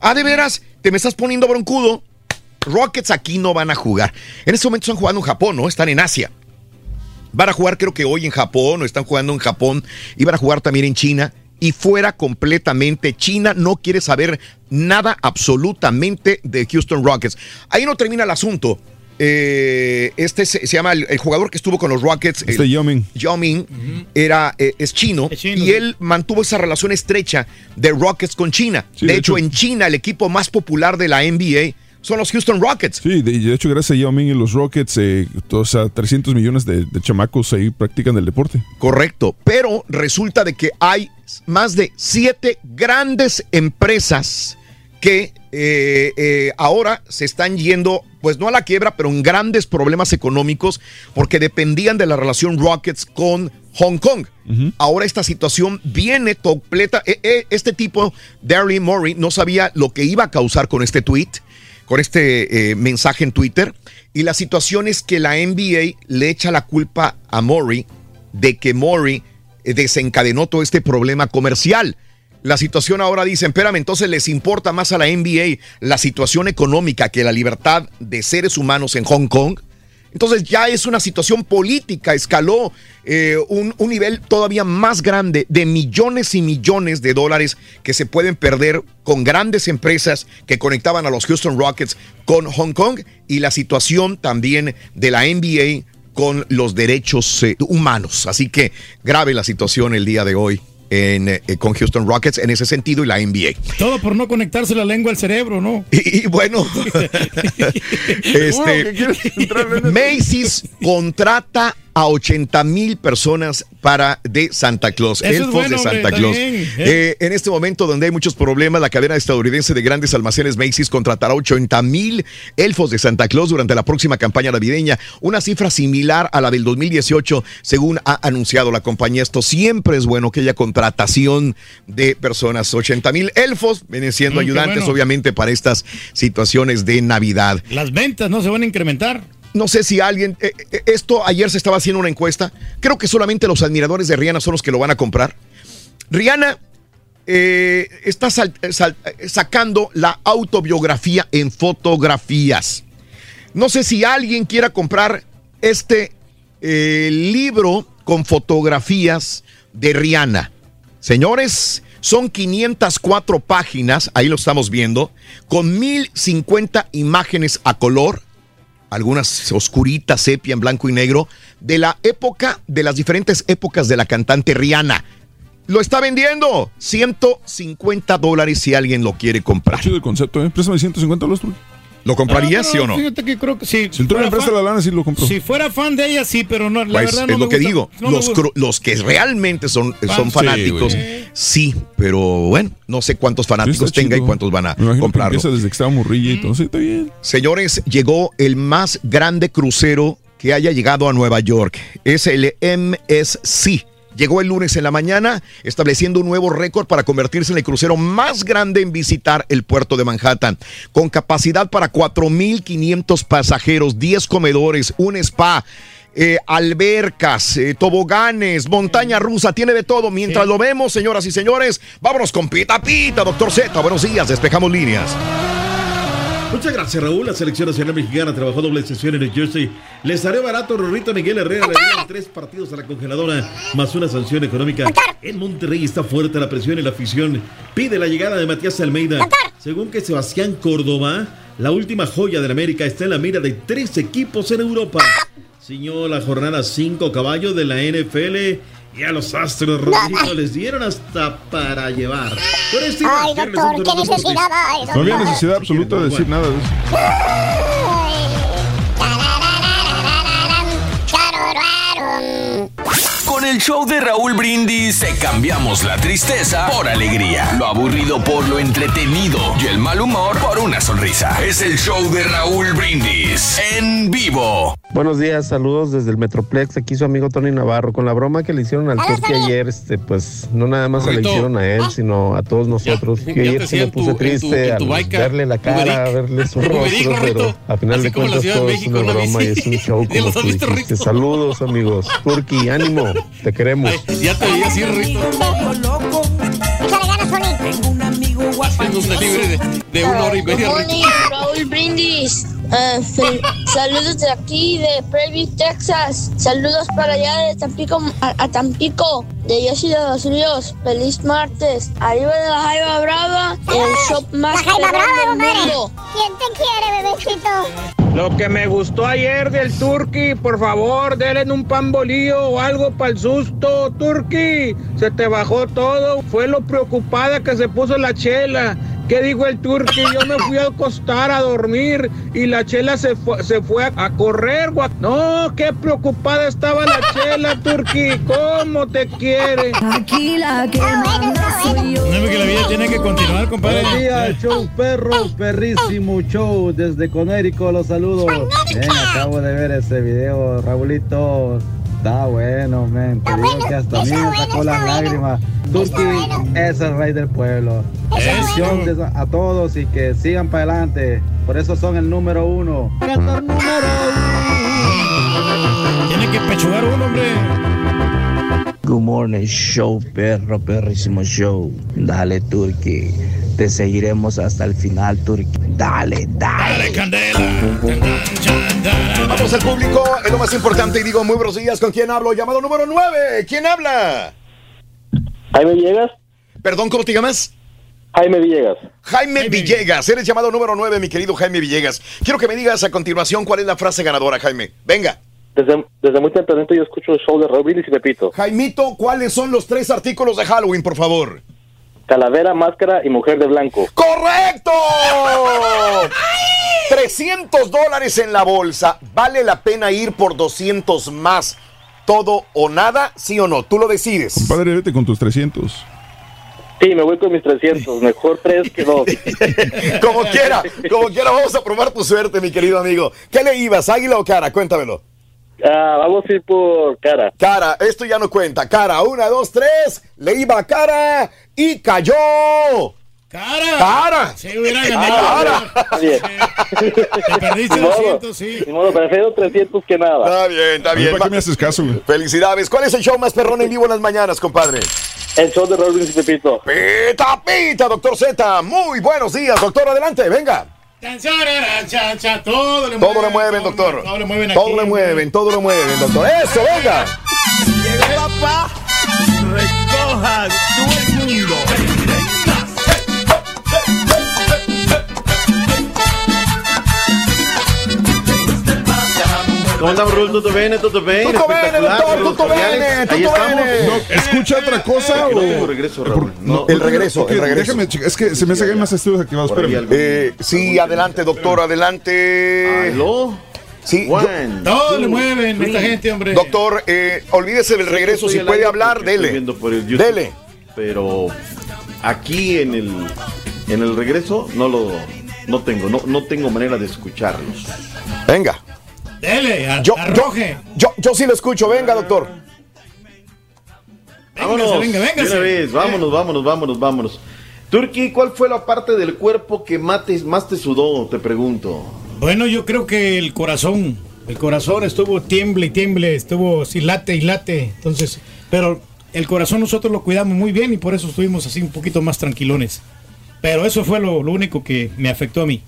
ah, de veras, te me estás poniendo broncudo. Rockets aquí no van a jugar. En este momento están jugando en Japón, ¿no? Están en Asia. Van a jugar creo que hoy en Japón o están jugando en Japón y van a jugar también en China y fuera completamente China no quiere saber nada absolutamente de Houston Rockets. Ahí no termina el asunto. Eh, este se, se llama el, el jugador que estuvo con los Rockets. Este Yao Ming. Yao Ming era, eh, es chino, chino, y sí. él mantuvo esa relación estrecha de Rockets con China. Sí, de, de hecho, hecho- en China el equipo más popular de la NBA son los Houston Rockets. Sí, de, hecho, gracias a Yao Ming y los Rockets, eh, o sea, 300 millones de, de chamacos ahí practican el deporte. Correcto, pero resulta de que hay más de siete grandes empresas que eh, eh, ahora se están yendo, pues no a la quiebra, pero en grandes problemas económicos porque dependían de la relación Rockets con Hong Kong. Ahora esta situación viene completa. eh, eh, este tipo, Darryl Murray, no sabía lo que iba a causar con este tweet, con este eh, mensaje en Twitter. Y la situación es que la NBA le echa la culpa a Murray de que Murray eh, desencadenó todo este problema comercial. La situación ahora dice, espérame, entonces les importa más a la NBA la situación económica que la libertad de seres humanos en Hong Kong. Entonces ya es una situación política, escaló eh, un, un nivel todavía más grande de millones y millones de dólares que se pueden perder con grandes empresas que conectaban a los Houston Rockets con Hong Kong y la situación también de la NBA con los derechos eh, humanos. Así que grave la situación el día de hoy en, eh, con Houston Rockets en ese sentido y la NBA. Todo por no conectarse la lengua al cerebro, ¿no? Y, y bueno, este, Macy's contrata a 80 mil personas para de Santa Claus, Eso elfos bueno, de hombre, Santa Claus. ¿eh? Eh, en este momento donde hay muchos problemas, la cadena estadounidense de grandes almacenes Macy's contratará 80 mil elfos de Santa Claus durante la próxima campaña navideña, una cifra similar a la del 2018, según ha anunciado la compañía. Esto siempre es bueno que haya contratación de personas. 80 mil elfos vienen siendo Mm, ayudantes, bueno. obviamente, para estas situaciones de Navidad. Las ventas no se van a incrementar. No sé si alguien. eh, eh, esto ayer se estaba haciendo una encuesta. Creo que solamente los admiradores de Rihanna son los que lo van a comprar. Rihanna eh, está sacando la autobiografía en fotografías. No sé si alguien quiera comprar este libro con fotografías de Rihanna. Señores, son 504 páginas, ahí lo estamos viendo, con 1050 imágenes a color algunas oscuritas, sepia, en blanco y negro, de la época, de las diferentes épocas de la cantante Rihanna. Lo está vendiendo 150 dólares si alguien lo quiere comprar. Chido el concepto, ¿eh? Préstame 150 dólares, Turki. ¿Lo comprarías, Ah, sí o no? Fíjate que creo que sí. Si me presta la lana, sí lo compro. Si fuera fan de ella, sí, pero no, la Pues, verdad no es me lo que gusta- digo. no los, los que realmente son, son fanáticos, sí, pero bueno, no sé cuántos fanáticos tenga y cuántos van a que comprarlo. empieza desde que estaba morrilla y todo. Sí, está bien. Señores, llegó el más grande crucero que haya llegado a Nueva York. Es el MSC. Llegó el lunes en la mañana, estableciendo un nuevo récord para convertirse en el crucero más grande en visitar el puerto de Manhattan. Con capacidad para 4.500 pasajeros, 10 comedores, un spa. eh, albercas, eh, toboganes, montaña rusa, tiene de todo. Mientras lo vemos, señoras y señores, vámonos con Pita Pita, doctor Z. Buenos días, despejamos líneas. Muchas gracias, Raúl. La selección nacional mexicana trabajó doble sesión en New Jersey. Les salió barato. Rorrito Miguel Herrera le dieron tres partidos a la congeladora, más una sanción económica. En Monterrey está fuerte la presión y la afición. Pide la llegada de Matías Almeida. Según que Sebastián Córdoba, la última joya del América está en la mira de tres equipos en Europa. Ciñó la jornada 5 caballos de la NFL. Y a los Astros Rodrigo les dieron hasta para llevar. Por este Ay, doctor, qué necesidad hay, No había necesidad absoluta de decir nada de eso. Con el show de Raúl Brindis te cambiamos la tristeza por alegría, lo aburrido por lo entretenido y el mal humor por una sonrisa. Es el show de Raúl Brindis en vivo. Buenos días, saludos desde el Metroplex. Aquí su amigo Tony Navarro. Con la broma que le hicieron al turque ayer, este, pues no nada más se le hicieron a él, sino a todos nosotros. ya que ayer se me puse tu- en tu- triste en tu al baica, verle la cara, Uberic. verle su Uberic, rostro, pero Rorrito. a final Así de cuentas todo es México, una ¿no broma y es un show como tú dijiste. Saludos, amigos. Turqui, ánimo, te queremos. Ya te veía así, Rito. Tengo un amigo un delivery de, de una hora y media, Raúl Brindis. Ah, saludos de aquí, de Prairie, Texas. Saludos para allá de Tampico a, a Tampico, de Yoshi de los Ríos. Feliz martes. Arriba de la Jaiba Brava, el shop más La Jaiba Brava, del compadre. mundo. ¿Quién te quiere, bebecito? Lo que me gustó ayer del Turqui, por favor, denle un pan bolillo o algo para el susto, Turqui. Se te bajó todo. Fue lo preocupada que se puso la chela. ¿Qué dijo el Turqui? Yo me fui a acostar a dormir y la chela se fue, se fue a, a correr. No, qué preocupada estaba la chela, Turqui. ¿Cómo te quiere? Aquí la que No, porque la vida tiene que continuar, compadre. Buenos días, show perro, perrísimo show. Desde Conérico los saludo. Ven, acabo de ver ese video, Raulito. Está bueno, men. Te digo que hasta a mí me sacó las lágrimas. Turki es el rey del pueblo. Bendiciones a todos y que sigan para adelante. Por eso son el número uno. Tiene que pechugar uno, hombre. Good morning, show, perro, perrísimo show. Dale, Turki. Te seguiremos hasta el final, Turki. Dale, dale. Vamos al público, es lo más importante y digo muy buenos días. ¿Con quién hablo? Llamado número 9. ¿Quién habla? Jaime Villegas. Perdón, ¿cómo te llamas? Jaime Villegas. Jaime Villegas, eres llamado número 9, mi querido Jaime Villegas. Quiero que me digas a continuación cuál es la frase ganadora, Jaime. Venga. Desde, desde muy temprano yo escucho el show de Raúl y Pepito. Jaimito, ¿cuáles son los tres artículos de Halloween, por favor? Calavera, máscara y mujer de blanco. ¡Correcto! 300 dólares en la bolsa. ¿Vale la pena ir por 200 más? ¿Todo o nada? ¿Sí o no? Tú lo decides. Compadre, vete con tus 300. Sí, me voy con mis 300. Mejor tres que dos. como quiera, como quiera, vamos a probar tu suerte, mi querido amigo. ¿Qué le ibas, águila o cara? Cuéntamelo. Ah, vamos a ir por cara. Cara, esto ya no cuenta. Cara, una, dos, tres. Le iba a cara y cayó. ¡Cara! ¡Cara! Sí, hubiera Ah, ganado. Está bien. Te perdiste Ni modo. 200, sí. Ni modo, prefiero 300 que nada. Está bien, está bien. ¿Para qué me haces caso, güey? Felicidades. ¿Cuál es el show más perrón en vivo en las mañanas, compadre? El show de Raúl y Pepito. Pita, pita, doctor Z. Muy buenos días, doctor. Adelante, venga. Todo le Todo le mueven, doctor. Todo le mueven aquí. Todo le mueven, todo le mueven, doctor. Eso, venga. Llegó papá, recoja todo el mundo. ¿Cómo andamos, Raúl? ¿Todo bien? ¿Todo bien? Bene, Espectacular, doctor, tutto estamos. bene. No, ¿Escucha otra cosa no o...? tengo regreso, Raúl. No. El regreso, el regreso. Déjame. Es que se me hace que hay más estudios activados. Espérame. Eh, sí, adelante, doctor, adelante. ¿Aló? Sí, yo- Todo le mueven three. esta gente, hombre. doctor, eh, olvídese del regreso. Si puede hablar, dele. viendo por el YouTube, Dele. Pero aquí en el en el regreso no lo no tengo, no, no tengo manera de escucharlos. Venga. Dele, a- Yo, yo, arroje. yo, yo sí lo escucho. Venga, doctor. Vámonos, venga, de véngase. una vez, vámonos, vámonos, vámonos, vámonos. Turki, ¿cuál fue la parte del cuerpo que más te, más te sudó? Te pregunto. Bueno, yo creo que el corazón, el corazón estuvo tiemble y tiemble, estuvo así late y late. Entonces, pero el corazón nosotros lo cuidamos muy bien y por eso estuvimos así un poquito más tranquilones. Pero eso fue lo, lo único que me afectó a mí.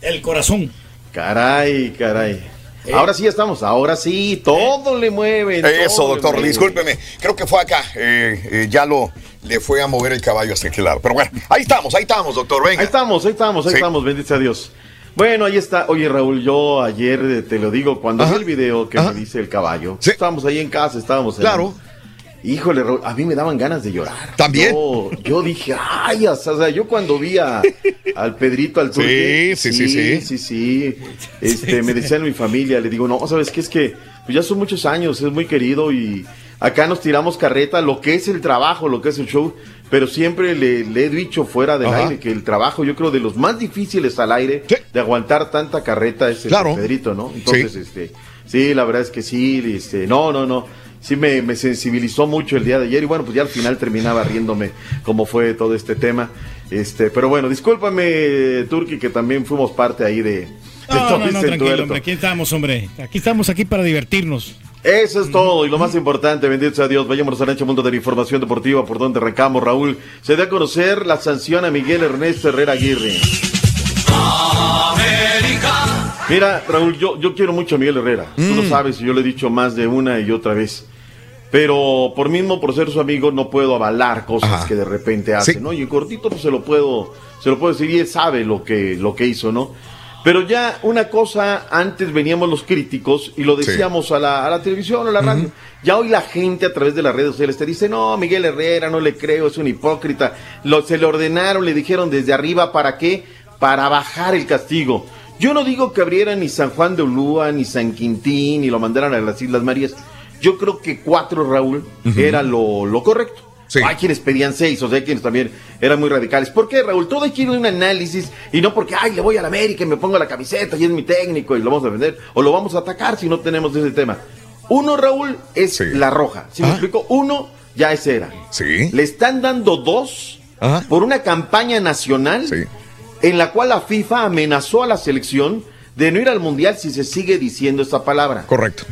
El corazón. Caray, caray. Ahora sí estamos, ahora sí, todo le mueve. Eso, todo le doctor, mueve. discúlpeme. Creo que fue acá. Eh, eh, ya lo le fue a mover el caballo hasta aquel lado. Pero bueno, ahí estamos, ahí estamos, doctor. Venga. Ahí estamos, ahí estamos, ahí Sí. estamos, bendito sea Dios. Bueno, ahí está. Oye, Raúl, yo ayer eh, te lo digo, cuando Ajá. vi el video que Ajá. me dice el caballo, Sí. estábamos ahí en casa, estábamos en- Claro. Híjole, Raúl, a mí me daban ganas de llorar. ¿También? Yo, yo dije, ay, o sea, yo cuando vi a- al Pedrito, al turque, Sí, sí, sí, sí. sí, sí. Este, me decían mi familia, le digo, no, ¿sabes qué? Es que pues ya son muchos años, es muy querido y acá nos tiramos carreta, lo que es el trabajo, lo que es el show, pero siempre le, le he dicho fuera del Ajá. aire que el trabajo, yo creo, de los más difíciles al aire, Sí. de aguantar tanta carreta es el Claro. Pedrito, ¿no? Entonces, este, sí, la verdad es que sí, este, no, no, no. Sí me, me sensibilizó mucho el día de ayer y bueno, pues ya al final terminaba riéndome cómo fue todo este tema. Este, pero bueno, discúlpame, Turki, que también fuimos parte ahí de, No, no, no, tranquilo, hombre. Aquí estamos, hombre. Aquí estamos aquí para divertirnos. Eso es todo y lo más importante, bendito sea Dios. Vayamos al ancho mundo de la información deportiva por donde arrancamos, Raúl. Se da a conocer la sanción a Miguel Ernesto Herrera Aguirre. Mira, Raúl, yo, yo quiero mucho a Miguel Herrera. Tú lo Mm. sabes y yo lo he dicho más de una y otra vez. Pero por mismo, por ser su amigo, no puedo avalar cosas Ajá. que de repente hace, Sí. ¿no? Y en cortito, pues se lo puedo, se lo puedo decir y él sabe lo que, lo que hizo, ¿no? Pero ya una cosa, antes veníamos los críticos y lo decíamos a, la, a la televisión o a la radio. Ya hoy la gente a través de las redes sociales te dice, no, Miguel Herrera, no le creo, es un hipócrita. Lo, se le ordenaron, le dijeron desde arriba, ¿para qué? Para bajar el castigo. Yo no digo que abrieran ni San Juan de Ulúa, ni San Quintín, ni lo mandaran a las Islas Marías. Yo creo que cuatro, Raúl, era lo, lo correcto. Sí. Hay quienes pedían seis, o sea, hay quienes también eran muy radicales. ¿Por qué, Raúl? Todo hay que ir a un análisis y no porque, ay, le voy a la América y me pongo la camiseta y es mi técnico y lo vamos a vender o lo vamos a atacar si no tenemos ese tema. Uno, Raúl, es Sí. la roja. Si me Ah. explico, uno ya es era. Sí. Le están dando dos por una campaña nacional Sí. en la cual la FIFA amenazó a la selección de no ir al mundial si se sigue diciendo esta palabra. Correcto.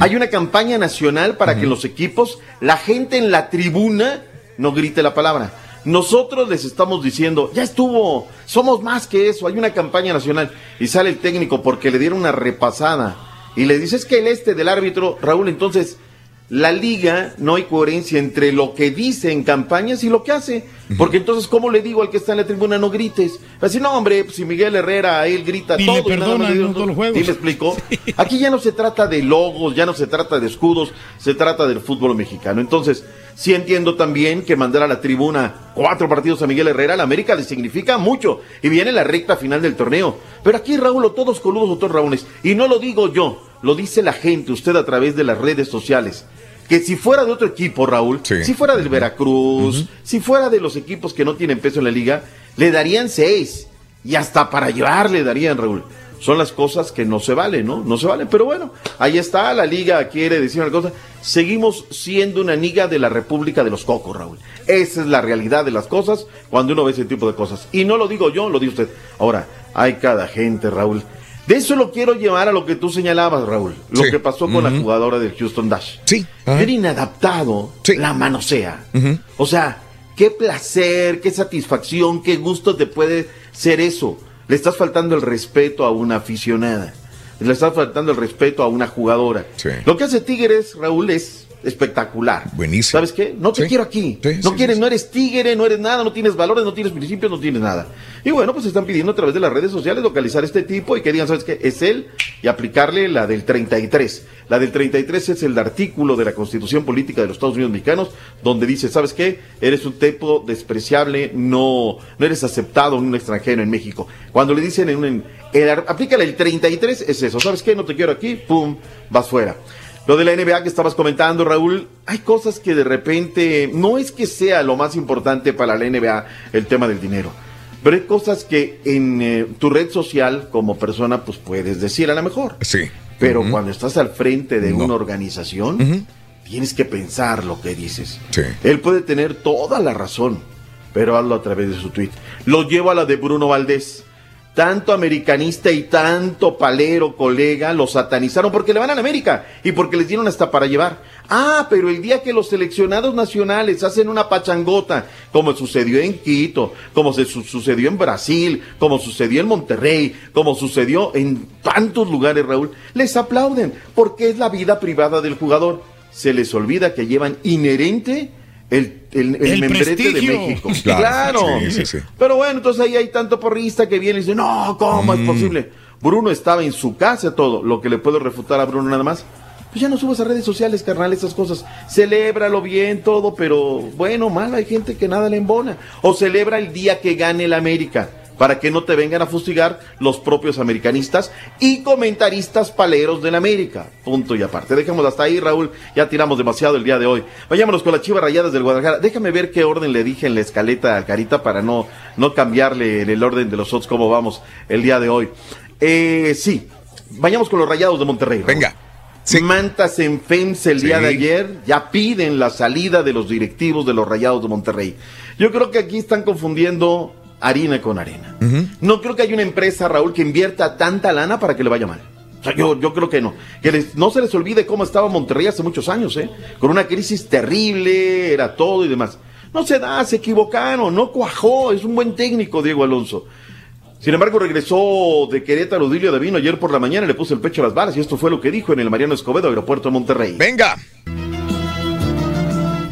Hay una campaña nacional para que los equipos, la gente en la tribuna, no grite la palabra. nosotros les estamos diciendo, ya estuvo, somos más que eso, hay una campaña nacional. Y sale el técnico porque le dieron una repasada. Y le dice, es que el este del árbitro, Raúl, entonces la liga no hay coherencia entre lo que dice en campañas y lo que hace. Porque entonces, ¿cómo le digo al que está en la tribuna no grites? Así, no, hombre, pues, si Miguel Herrera, él grita todo. le y nada más no todos los juegos. ¿Sí me explicó? Aquí ya no se trata de logos, ya no se trata de escudos, se trata del fútbol mexicano. Entonces, sí entiendo también que mandar a la tribuna cuatro partidos a Miguel Herrera, a la América le significa mucho. Y viene la recta final del torneo. Pero aquí, Raúl, o todos coludos o todos raúles. Y no lo digo yo, lo dice la gente, usted a través de las redes sociales que si fuera de otro equipo, Raúl, si fuera del Veracruz, si fuera de los equipos que no tienen peso en la liga, le darían seis. Y hasta para llevar le darían, Raúl. Son las cosas que no se valen, ¿no? No se valen. Pero bueno, ahí está, la liga quiere decir una cosa. Seguimos siendo una liga de la República de los Cocos, Raúl. Esa es la realidad de las cosas cuando uno ve ese tipo de cosas. Y no lo digo yo, lo dice usted. Ahora, hay cada gente, Raúl. De eso lo quiero llevar a lo que tú señalabas, Raúl. Lo Sí. que pasó con la jugadora del Houston Dash. Sí. Bien inadaptado, la manosea. O sea, qué placer, qué satisfacción, qué gusto te puede ser eso. Le estás faltando el respeto a una aficionada. Le estás faltando el respeto a una jugadora. Lo que hace Tigres, Raúl, es espectacular. Buenísimo. ¿Sabes qué? No te Sí. quiero aquí. Sí, no sí, quieres, no eres tigre, no eres nada, no tienes valores, no tienes principios, no tienes nada. Y bueno, pues están pidiendo a través de las redes sociales localizar a este tipo y que digan, ¿sabes qué? Es él y aplicarle la del 33. La del 33 es el artículo de la Constitución Política de los Estados Unidos Mexicanos donde dice, ¿sabes qué? Eres un tipo despreciable, no, no eres aceptado en un extranjero en México. Cuando le dicen en un... en- el aplícale el 33 es eso, ¿sabes qué? No te quiero aquí, pum, vas fuera. Lo de la NBA que estabas comentando, Raúl, hay cosas que de repente no es que sea lo más importante para la NBA el tema del dinero, pero hay cosas que en eh, tu red social como persona pues puedes decir a lo mejor. Sí. Pero cuando estás al frente de No. una organización, tienes que pensar lo que dices. Sí. Él puede tener toda la razón, pero hazlo a través de su tweet. Lo llevo a la de Bruno Valdés. Tanto americanista y tanto palero colega lo satanizaron porque le van a la América y porque les dieron hasta para llevar. Ah, pero el día que los seleccionados nacionales hacen una pachangota, como sucedió en Quito, como se su- sucedió en Brasil, como sucedió en Monterrey, como sucedió en tantos lugares, Raúl, les aplauden porque es la vida privada del jugador. Se les olvida que llevan inherente el, el, el El membrete de. México. Claro. Claro. Sí, sí, sí. Pero bueno, entonces ahí hay tanto porrista que viene y dice, no, ¿cómo Mm. es posible? Bruno estaba en su casa todo. Lo que le puedo refutar a Bruno nada más. Pues ya no subas a redes sociales, carnal, esas cosas. Celébralo bien, todo, pero bueno, mal, hay gente que nada le embona. O celebra el día que gane el América, para que no te vengan a fustigar los propios americanistas y comentaristas paleros del América. Punto y aparte. Dejemos hasta ahí, Raúl. Ya tiramos demasiado el día de hoy. Vayámonos con las chivas rayadas del Guadalajara. Déjame ver qué orden le dije en la escaleta a Carita para no, no cambiarle en el orden de los otros cómo vamos el día de hoy. Eh, sí, vayamos con los rayados de Monterrey. Venga. Mantas en FEMS el día Sí. de ayer ya piden la salida de los directivos de los Rayados de Monterrey. Yo creo que aquí están confundiendo harina con arena. No creo que haya una empresa, Raúl, que invierta tanta lana para que le vaya mal. O sea, yo, yo creo que no. Que les- no se les olvide cómo estaba Monterrey hace muchos años, ¿eh? Con una crisis terrible, era todo y demás. No se da, se equivocaron, no cuajó, es un buen técnico Diego Alonso. Sin embargo, regresó de Querétaro Dilio Davino ayer por la mañana le puso el pecho a las balas y esto fue lo que dijo en el Mariano Escobedo, aeropuerto de Monterrey. Venga.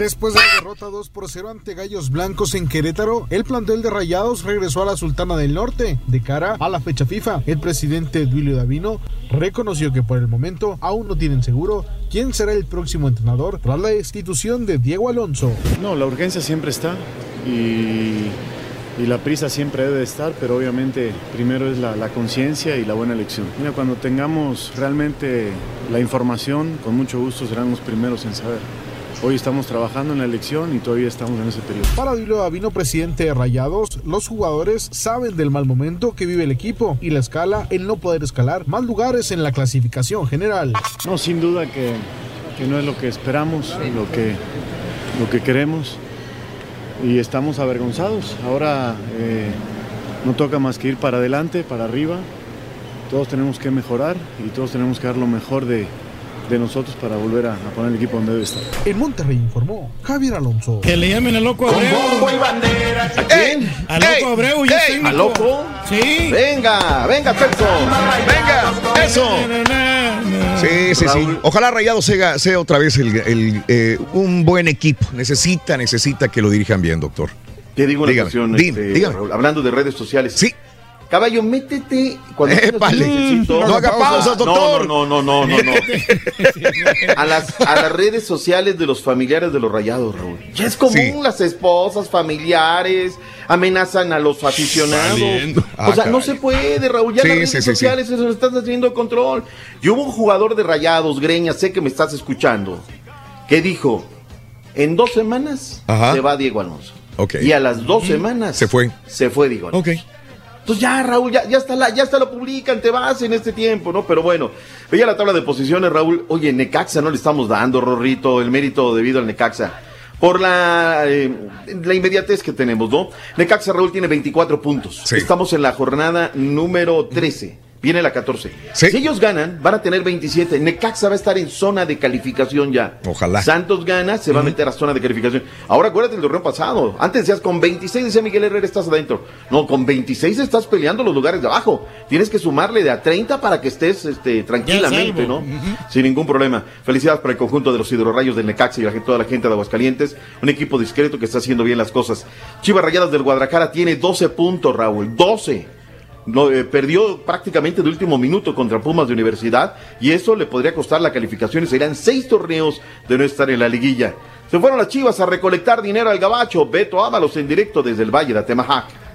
Después de la derrota 2 por 0 ante Gallos Blancos en Querétaro, el plantel de Rayados regresó a la Sultana del Norte. De cara a la fecha FIFA, el presidente Duilio Davino reconoció que por el momento aún no tienen seguro quién será el próximo entrenador tras la destitución de Diego Alonso. No, la urgencia siempre está y, la prisa siempre debe de estar, pero obviamente primero es la, la conciencia y la buena elección. Mira, cuando tengamos realmente la información, con mucho gusto serán los primeros en saber. Hoy estamos trabajando en la elección y todavía estamos en ese periodo. Para Duilio Davino, presidente de Rayados, los jugadores saben del mal momento que vive el equipo y la escala en no poder escalar más lugares en la clasificación general. No, sin duda que, que no es lo que esperamos, lo que, lo que queremos y estamos avergonzados. Ahora eh, no toca más que ir para adelante, para arriba. Todos tenemos que mejorar y todos tenemos que dar lo mejor de, de nosotros para volver a, a poner el equipo donde debe estar. En Monterrey informó Javier Alonso. Que le llamen al loco Abreu. ¿A quién? Al loco Abreu y ¡Ey! ¿A loco? Sí. Venga, venga, Celso. Venga, eso. Sí, sí, sí. Ojalá Rayado sea, sea otra vez el, el, eh, un buen equipo. Necesita, necesita que lo dirijan bien, doctor. Te digo una Dígame, cuestión, este, dígame. Raúl, hablando de redes sociales. Sí. Caballo, métete cuando Épale. necesito. No haga pausas, doctor. No, no, no, no, no, no. a, las, a las redes sociales de los familiares de los rayados, Raúl. Ya es común Sí. las esposas, familiares, amenazan a los aficionados. Saliendo. o sea, Ah, no se puede, Raúl. Ya Sí, las redes sí, sociales se nos están haciendo control. Yo hubo un jugador de rayados, Greña, sé que me estás escuchando, que dijo, en dos semanas Ajá. se va Diego Alonso. Ok. Y a las dos semanas Se fue. se fue Diego Alonso. Ok. Entonces ya, Raúl, ya, ya está la, ya está lo publican, te vas en este tiempo, ¿no? Pero bueno, veía la tabla de posiciones, Raúl. Oye, Necaxa no le estamos dando, Rorrito, el mérito debido al Necaxa. Por la, eh, la inmediatez que tenemos, ¿no? Necaxa, Raúl, tiene 24 puntos. Sí. Estamos en la jornada número 13. Viene la 14. Sí. Si ellos ganan, van a tener 27. Necaxa va a estar en zona de calificación ya. Ojalá. Santos gana, se va a meter a zona de calificación. Ahora acuérdate del torneo pasado. Antes decías con 26, decía Miguel Herrera, estás adentro. No, con 26 estás peleando los lugares de abajo. Tienes que sumarle de a 30 para que estés este, tranquilamente. ¿no? Sin ningún problema. Felicidades para el conjunto de los hidrorrayos del Necaxa y la toda la gente de Aguascalientes. Un equipo discreto que está haciendo bien las cosas. Chivas Rayadas del Guadalajara tiene 12 puntos, Raúl. 12. Eh, perdió prácticamente de último minuto contra Pumas de Universidad y eso le podría costar la calificación y serían seis torneos de no estar en la liguilla. Se fueron las Chivas a recolectar dinero al gabacho. Beto Ábalos en directo desde el Valle de Atemajac.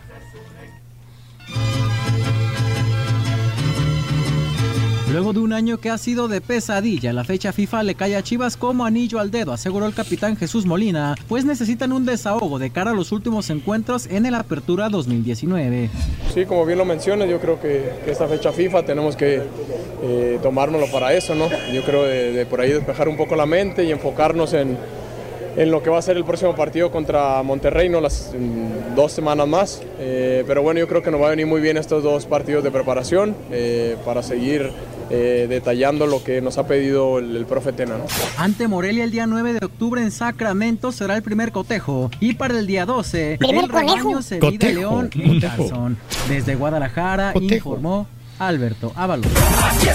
Luego de un año que ha sido de pesadilla, la fecha FIFA le cae a Chivas como anillo al dedo, aseguró el capitán Jesús Molina, pues necesitan un desahogo de cara a los últimos encuentros en el Apertura 2019. Sí, como bien lo mencionas, yo creo que, esta fecha FIFA tenemos que eh, tomárnoslo para eso, ¿no? Yo creo de, de por ahí despejar un poco la mente y enfocarnos en, en lo que va a ser el próximo partido contra Monterrey, ¿no? Las mm, dos semanas más. Eh, pero bueno, yo creo que nos va a venir muy bien estos dos partidos de preparación eh, para seguir eh, detallando lo que nos ha pedido el, el profe Tena, ¿no? Ante Morelia el día 9 de octubre en Sacramento será el primer cotejo y para el día 12 ¿Primer el rebaño se mide León y Carson. Desde Guadalajara Cotejo. informó Alberto Ábalos.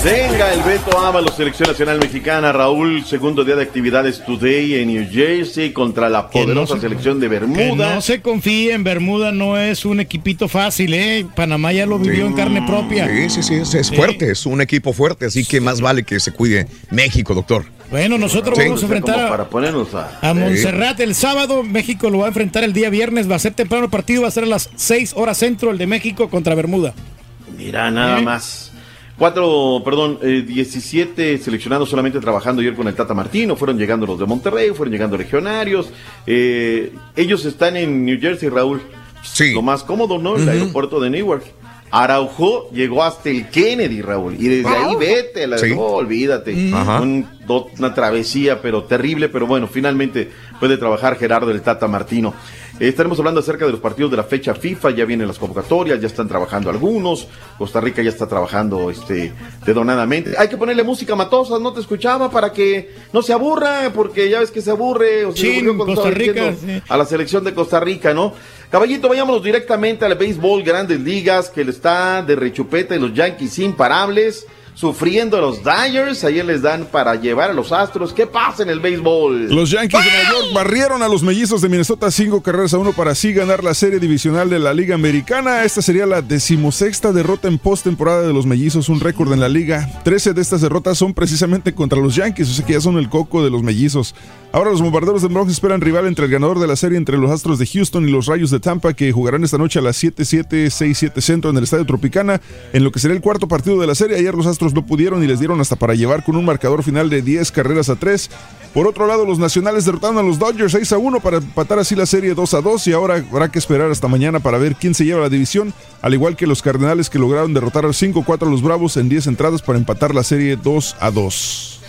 Venga el Beto Ábalos, selección nacional mexicana. Raúl, segundo día de actividades today en New Jersey contra la no poderosa se- selección de Que Bermuda. no se confíe en Bermuda, no es un equipito fácil, ¿eh? Panamá ya lo vivió en carne propia. Sí, sí, sí, es, es Sí. fuerte, es un equipo fuerte, así que más vale que se cuide México, doctor. Bueno, nosotros Sí. vamos a enfrentar a, para ponernos a... a Montserrat el sábado. México lo va a enfrentar el día viernes. Va a ser temprano el partido, va a ser a las 6 horas centro el de México contra Bermuda. Mira, nada ¿Eh? más. Cuatro, perdón, eh, 17 seleccionados solamente trabajando ayer con el Tata Martino. Fueron llegando los de Monterrey, fueron llegando legionarios. Eh, ellos están en New Jersey, Raúl. Sí. Lo más cómodo, ¿no? El aeropuerto de Newark. Araujo llegó hasta el Kennedy, Raúl. Y desde ahí vete, la, Sí. no, olvídate. Un- do- una travesía, pero terrible. Pero bueno, finalmente puede trabajar Gerardo el Tata Martino. Estaremos hablando acerca de los partidos de la fecha FIFA. Ya vienen las convocatorias, ya están trabajando algunos. Costa Rica ya está trabajando este dedonadamente. Hay que ponerle música matosa, no te escuchaba para que no se aburra, porque ya ves que se aburre. O se aburrió cuando Costa Rica, sí. a la selección de Costa Rica, ¿no? Caballito, vayámonos directamente al béisbol Grandes Ligas, que le está de rechupeta y los Yankees imparables, sufriendo los Dyers. Ayer les dan para llevar a los Astros. ¿Qué pasa en el béisbol? Los Yankees de Nueva York barrieron a los mellizos de Minnesota cinco carreras a uno para así ganar la serie divisional de la Liga Americana. Esta sería la decimosexta derrota en postemporada de los mellizos, un récord en la liga. Trece de estas derrotas son precisamente contra los Yankees, o sea que ya son el coco de los mellizos. Ahora los bombarderos de Bronx esperan rival entre el ganador de la serie entre los Astros de Houston y los Rayos de Tampa que jugarán esta noche a las 7-7, 6-7 centro en el Estadio Tropicana en lo que será el cuarto partido de la serie. Ayer los Astros no pudieron y les dieron hasta para llevar con un marcador final de 10 carreras a 3. Por otro lado, los nacionales derrotaron a los Dodgers 6 a 1 para empatar así la serie 2 a 2 y ahora habrá que esperar hasta mañana para ver quién se lleva la división, al igual que los Cardenales que lograron derrotar al 5-4 a los Bravos en 10 entradas para empatar la serie 2 a 2.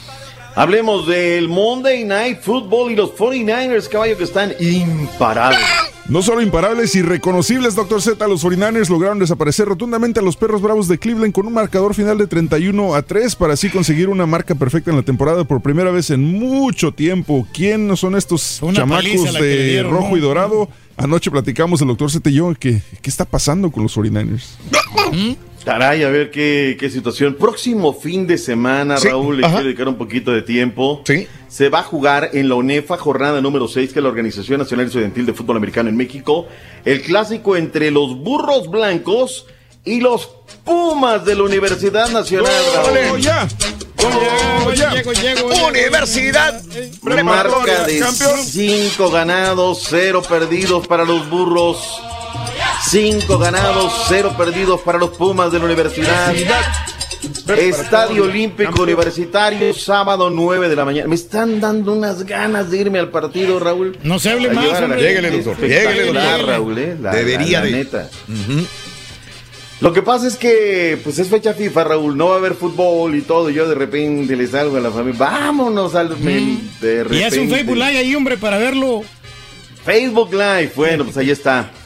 Hablemos del Monday Night Football y los 49ers, caballo, que están imparables. No solo imparables, irreconocibles, Dr. Z, los 49ers lograron desaparecer rotundamente a los perros bravos de Cleveland con un marcador final de 31 a 3 para así conseguir una marca perfecta en la temporada por primera vez en mucho tiempo. ¿Quién son estos chamacos de rojo y dorado? Anoche platicamos el doctor Z y yo que qué está pasando con los 49ers. Caray, a ver qué, qué situación. Próximo fin de semana, Sí, Raúl, le ajá. quiero dedicar un poquito de tiempo. Sí. Se va a jugar en la UNEFA, jornada número 6, que es la Organización Nacional Estudiantil de Fútbol Americano en México. El clásico entre los burros blancos y los Pumas de la Universidad Nacional. Raúl. ya! Universidad Marca de 5 ganados, 0 perdidos para los burros. 5 ganados, 0 perdidos para los Pumas de la universidad. Estadio Olímpico Universitario, sábado 9 de la mañana. Me están dando unas ganas de irme al partido, Raúl. No se hable más. Lléguele, doctor, lléguele, doctor. Raúl, eh, la- Debería la- la de. neta. Lo que pasa es que, pues es fecha FIFA, Raúl, no va a haber fútbol y todo. y Yo de repente le salgo a la familia, vámonos al. de Y es un. Facebook Live ahí, hombre, para verlo. Facebook Live, bueno, pues ahí está.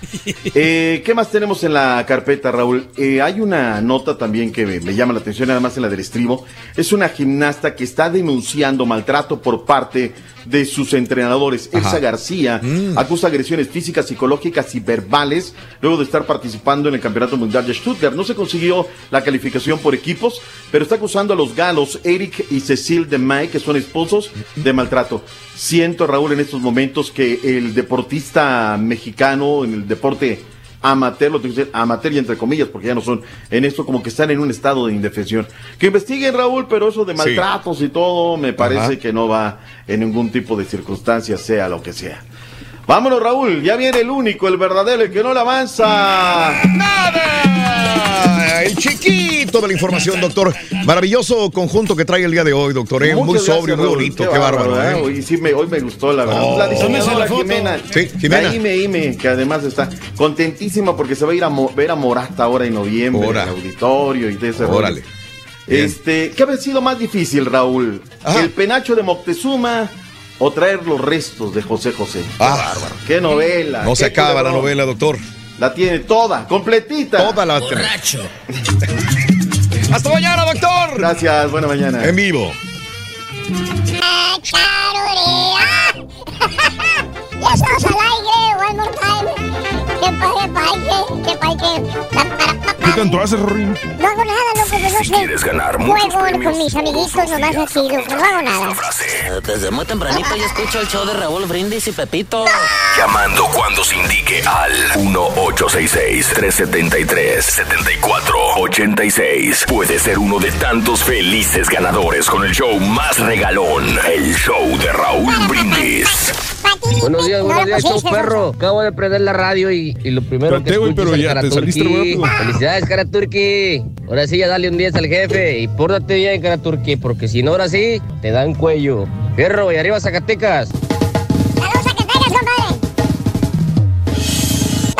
Eh, ¿Qué más tenemos en la carpeta, Raúl? Eh, hay una nota también que me, me llama la atención, además en la del estribo. Es una gimnasta que está denunciando maltrato por parte de sus entrenadores. Elsa García acusa agresiones físicas, psicológicas y verbales luego de estar participando en el Campeonato Mundial de Stuttgart. No se consiguió la calificación por equipos, pero está acusando a los galos Eric y Cecil de May, que son esposos, de maltrato. Siento, Raúl, en estos momentos que el deportista mexicano en el deporte amateur, lo tengo que decir amateur y entre comillas, porque ya no son en esto, como que están en un estado de indefensión. Que investiguen, Raúl, pero eso de Sí. maltratos y todo, me parece Ajá. que no va en ningún tipo de circunstancia, sea lo que sea. Vámonos, Raúl, ya viene el único, el verdadero, el que no le avanza. ¡Nada! El chiquito de la información, doctor. Maravilloso conjunto que trae el día de hoy, doctor. eh. Muy sobrio, muy Raúl. bonito. Qué, bárbaro, ¿eh? ¿eh? Hoy sí me, hoy me gustó, la verdad. Oh. la diseñadora. Jimena. Sí, Jimena. La Ime, Ime, que además está contentísima porque se va a ir a mo- ver a Morata ahora en noviembre, Ora. en el auditorio y de ese. Órale. Bien. Este, ¿qué habría sido más difícil, Raúl? Ajá. ¿El penacho de Moctezuma o traer los restos de José José? Qué Ah. bárbaro. Qué novela. No se acaba la novela, doctor. La tiene toda, completita. Toda la tener. Hasta mañana, doctor. Gracias, buena mañana. En vivo. Charorea. ya estamos al aire, one more time. ¿Qué tanto haces, Rory? No hago nada, loco, pues no sé. quieres ganar muchos Juego premios, con mis amiguitos, nomás así, loco, no hago nada. Desde muy tempranito yo escucho el show de Raúl Brindis y Pepito. Llamando cuando se indique al 1-866-373-7486. Puede ser uno de tantos felices ganadores con el show más regalón, el show de Raúl Brindis. Buenos días, buenos días, show perro. Acabo de prender la radio y, y lo primero que escucho pero es ya te saliste. Felicidades, Karaturki. Ahora sí, ya dale un 10 al jefe y pórtate bien, Karaturki, porque si no, ahora sí, te dan cuello. Fierro, y arriba Zacatecas.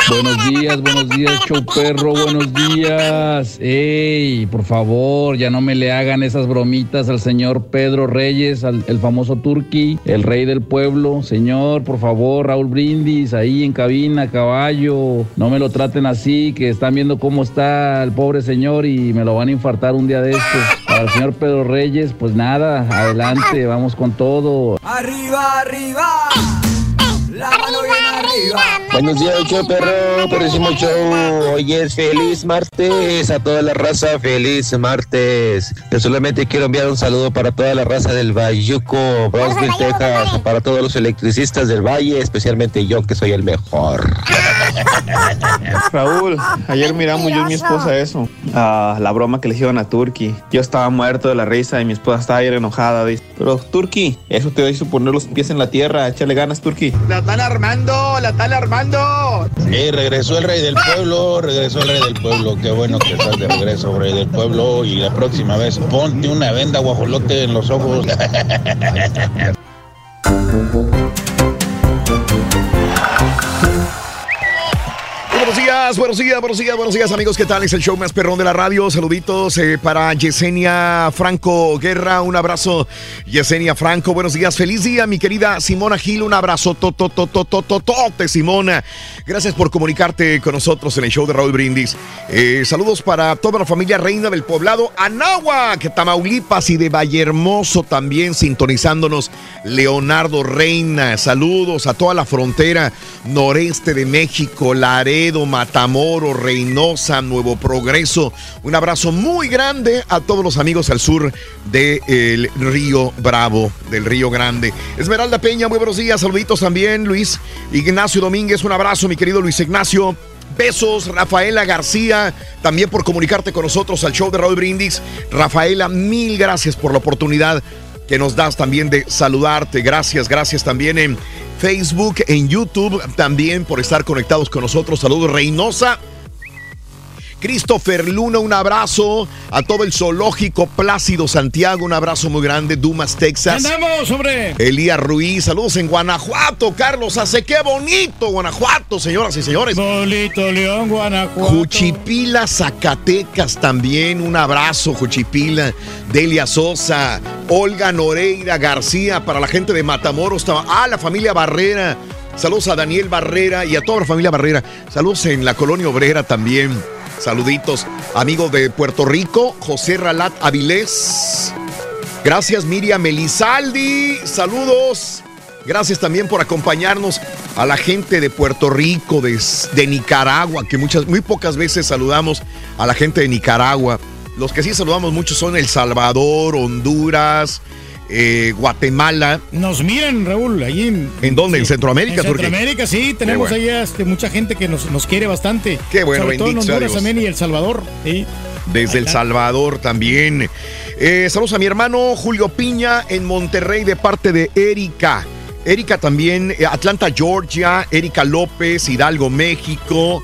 Buenos días, buenos días, show perro, buenos días. Ey, por favor, ya no me le hagan esas bromitas al señor Pedro Reyes, al, el famoso Turqui, el rey del pueblo. Señor, por favor, Raúl Brindis, ahí en cabina, caballo. No me lo traten así, que están viendo cómo está el pobre señor y me lo van a infartar un día de estos. Para el señor Pedro Reyes, pues nada, adelante, vamos con todo. Arriba, arriba. La mano bien arriba. Buenos días, show perro, perrísimo show. Hoy es feliz martes, a toda la raza, feliz martes. Yo solamente quiero enviar un saludo para toda la raza del Bayuco, Brownsville, Texas, para todos los electricistas del Valle, especialmente yo que soy el mejor. Raúl, ayer miramos yo y mi esposa eso, ah, la broma que le hicieron a Turki. Yo estaba muerto de la risa y mi esposa estaba ayer enojada. Dice, pero Turki, eso te hizo poner los pies en la tierra, échale ganas, Turki. ¡La están armando! ¡La están armando! Sí, regresó el rey del pueblo, regresó el rey del pueblo. Qué bueno que estás de regreso, rey del pueblo. Y la próxima vez ponte una venda guajolote en los ojos. buenos días, buenos días, buenos días, amigos. ¿Qué tal? Es el show más perrón de la radio. Saluditos eh, para Yesenia Franco Guerra. Un abrazo, Yesenia Franco. Buenos días, feliz día, mi querida Simona Gil. Un abrazo, totototototote, Simona. Gracias por comunicarte con nosotros en el show de Raúl Brindis. Eh, saludos para toda la familia Reina del Poblado, Anáhuac, Tamaulipas y de Vallehermoso también sintonizándonos. Leonardo Reina, saludos a toda la frontera noreste de México, Laredo, Matamoros, Reynosa, Nuevo Progreso. Un abrazo muy grande a todos los amigos al sur del Río Bravo, del Río Grande. Esmeralda Peña, muy buenos días, saluditos también. Luis Ignacio Domínguez, un abrazo, mi querido Luis Ignacio. Besos, Rafaela García, también por comunicarte con nosotros al show de Raúl Brindis. Rafaela, mil gracias por la oportunidad que nos das también de saludarte. Gracias, gracias también en Facebook, en YouTube, también por estar conectados con nosotros. Saludos, Reynosa. Christopher Luna, un abrazo. A todo el zoológico Plácido Santiago, un abrazo muy grande. Dumas, Texas. ¡Andamos, hombre! Elías Ruiz, saludos en Guanajuato. Carlos hace qué bonito, Guanajuato, señoras y señores. Bonito León, Guanajuato. Juchipila, Zacatecas también. Un abrazo, Juchipila. Delia Sosa, Olga Noreira García, para la gente de Matamoros. Ah, la familia Barrera. Saludos a Daniel Barrera y a toda la familia Barrera. Saludos en la colonia obrera también. Saluditos, amigo de Puerto Rico, José Ralat Avilés. Gracias, Miriam Elizaldi. Saludos. Gracias también por acompañarnos a la gente de Puerto Rico, de, de, Nicaragua, que muchas, muy pocas veces saludamos a la gente de Nicaragua. Los que sí saludamos mucho son El Salvador, Honduras, eh, Guatemala. Nos miran, Raúl, ahí en... ¿En dónde? Sí. ¿En Centroamérica? En Centroamérica, sí, tenemos bueno. allá este, mucha gente que nos, nos quiere bastante. Qué bueno, Sobre todo en Honduras también y El Salvador. sí. Desde El Salvador también. Eh, saludos a mi hermano Julio Piña en Monterrey de parte de Erika. Erika también, eh, Atlanta, Georgia. Erika López, Hidalgo, México.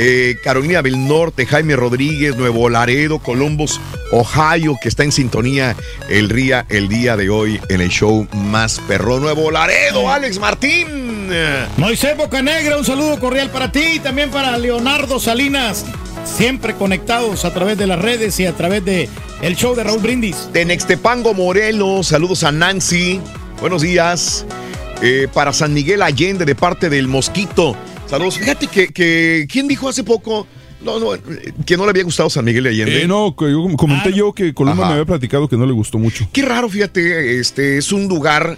Eh, Carolina del Norte, Jaime Rodríguez, Nuevo Laredo, Columbus, Ohio, que está en sintonía el día, el día de hoy en el show más perro. Nuevo Laredo, Alex Martín. Moisés Bocanegra, un saludo cordial para ti y también para Leonardo Salinas. Siempre conectados a través de las redes y a través de el show de Raúl Brindis. De Nextepango, Morelos, saludos a Nancy. Buenos días. Eh, para San Miguel Allende, de parte del Mosquito. Saludos. Fíjate que, que ¿quién dijo hace poco? No, no, que no le había gustado San Miguel de Allende. Eh, no, yo comenté yo que Coloma Ajá. me había platicado que no le gustó mucho. Qué raro, fíjate, este es un lugar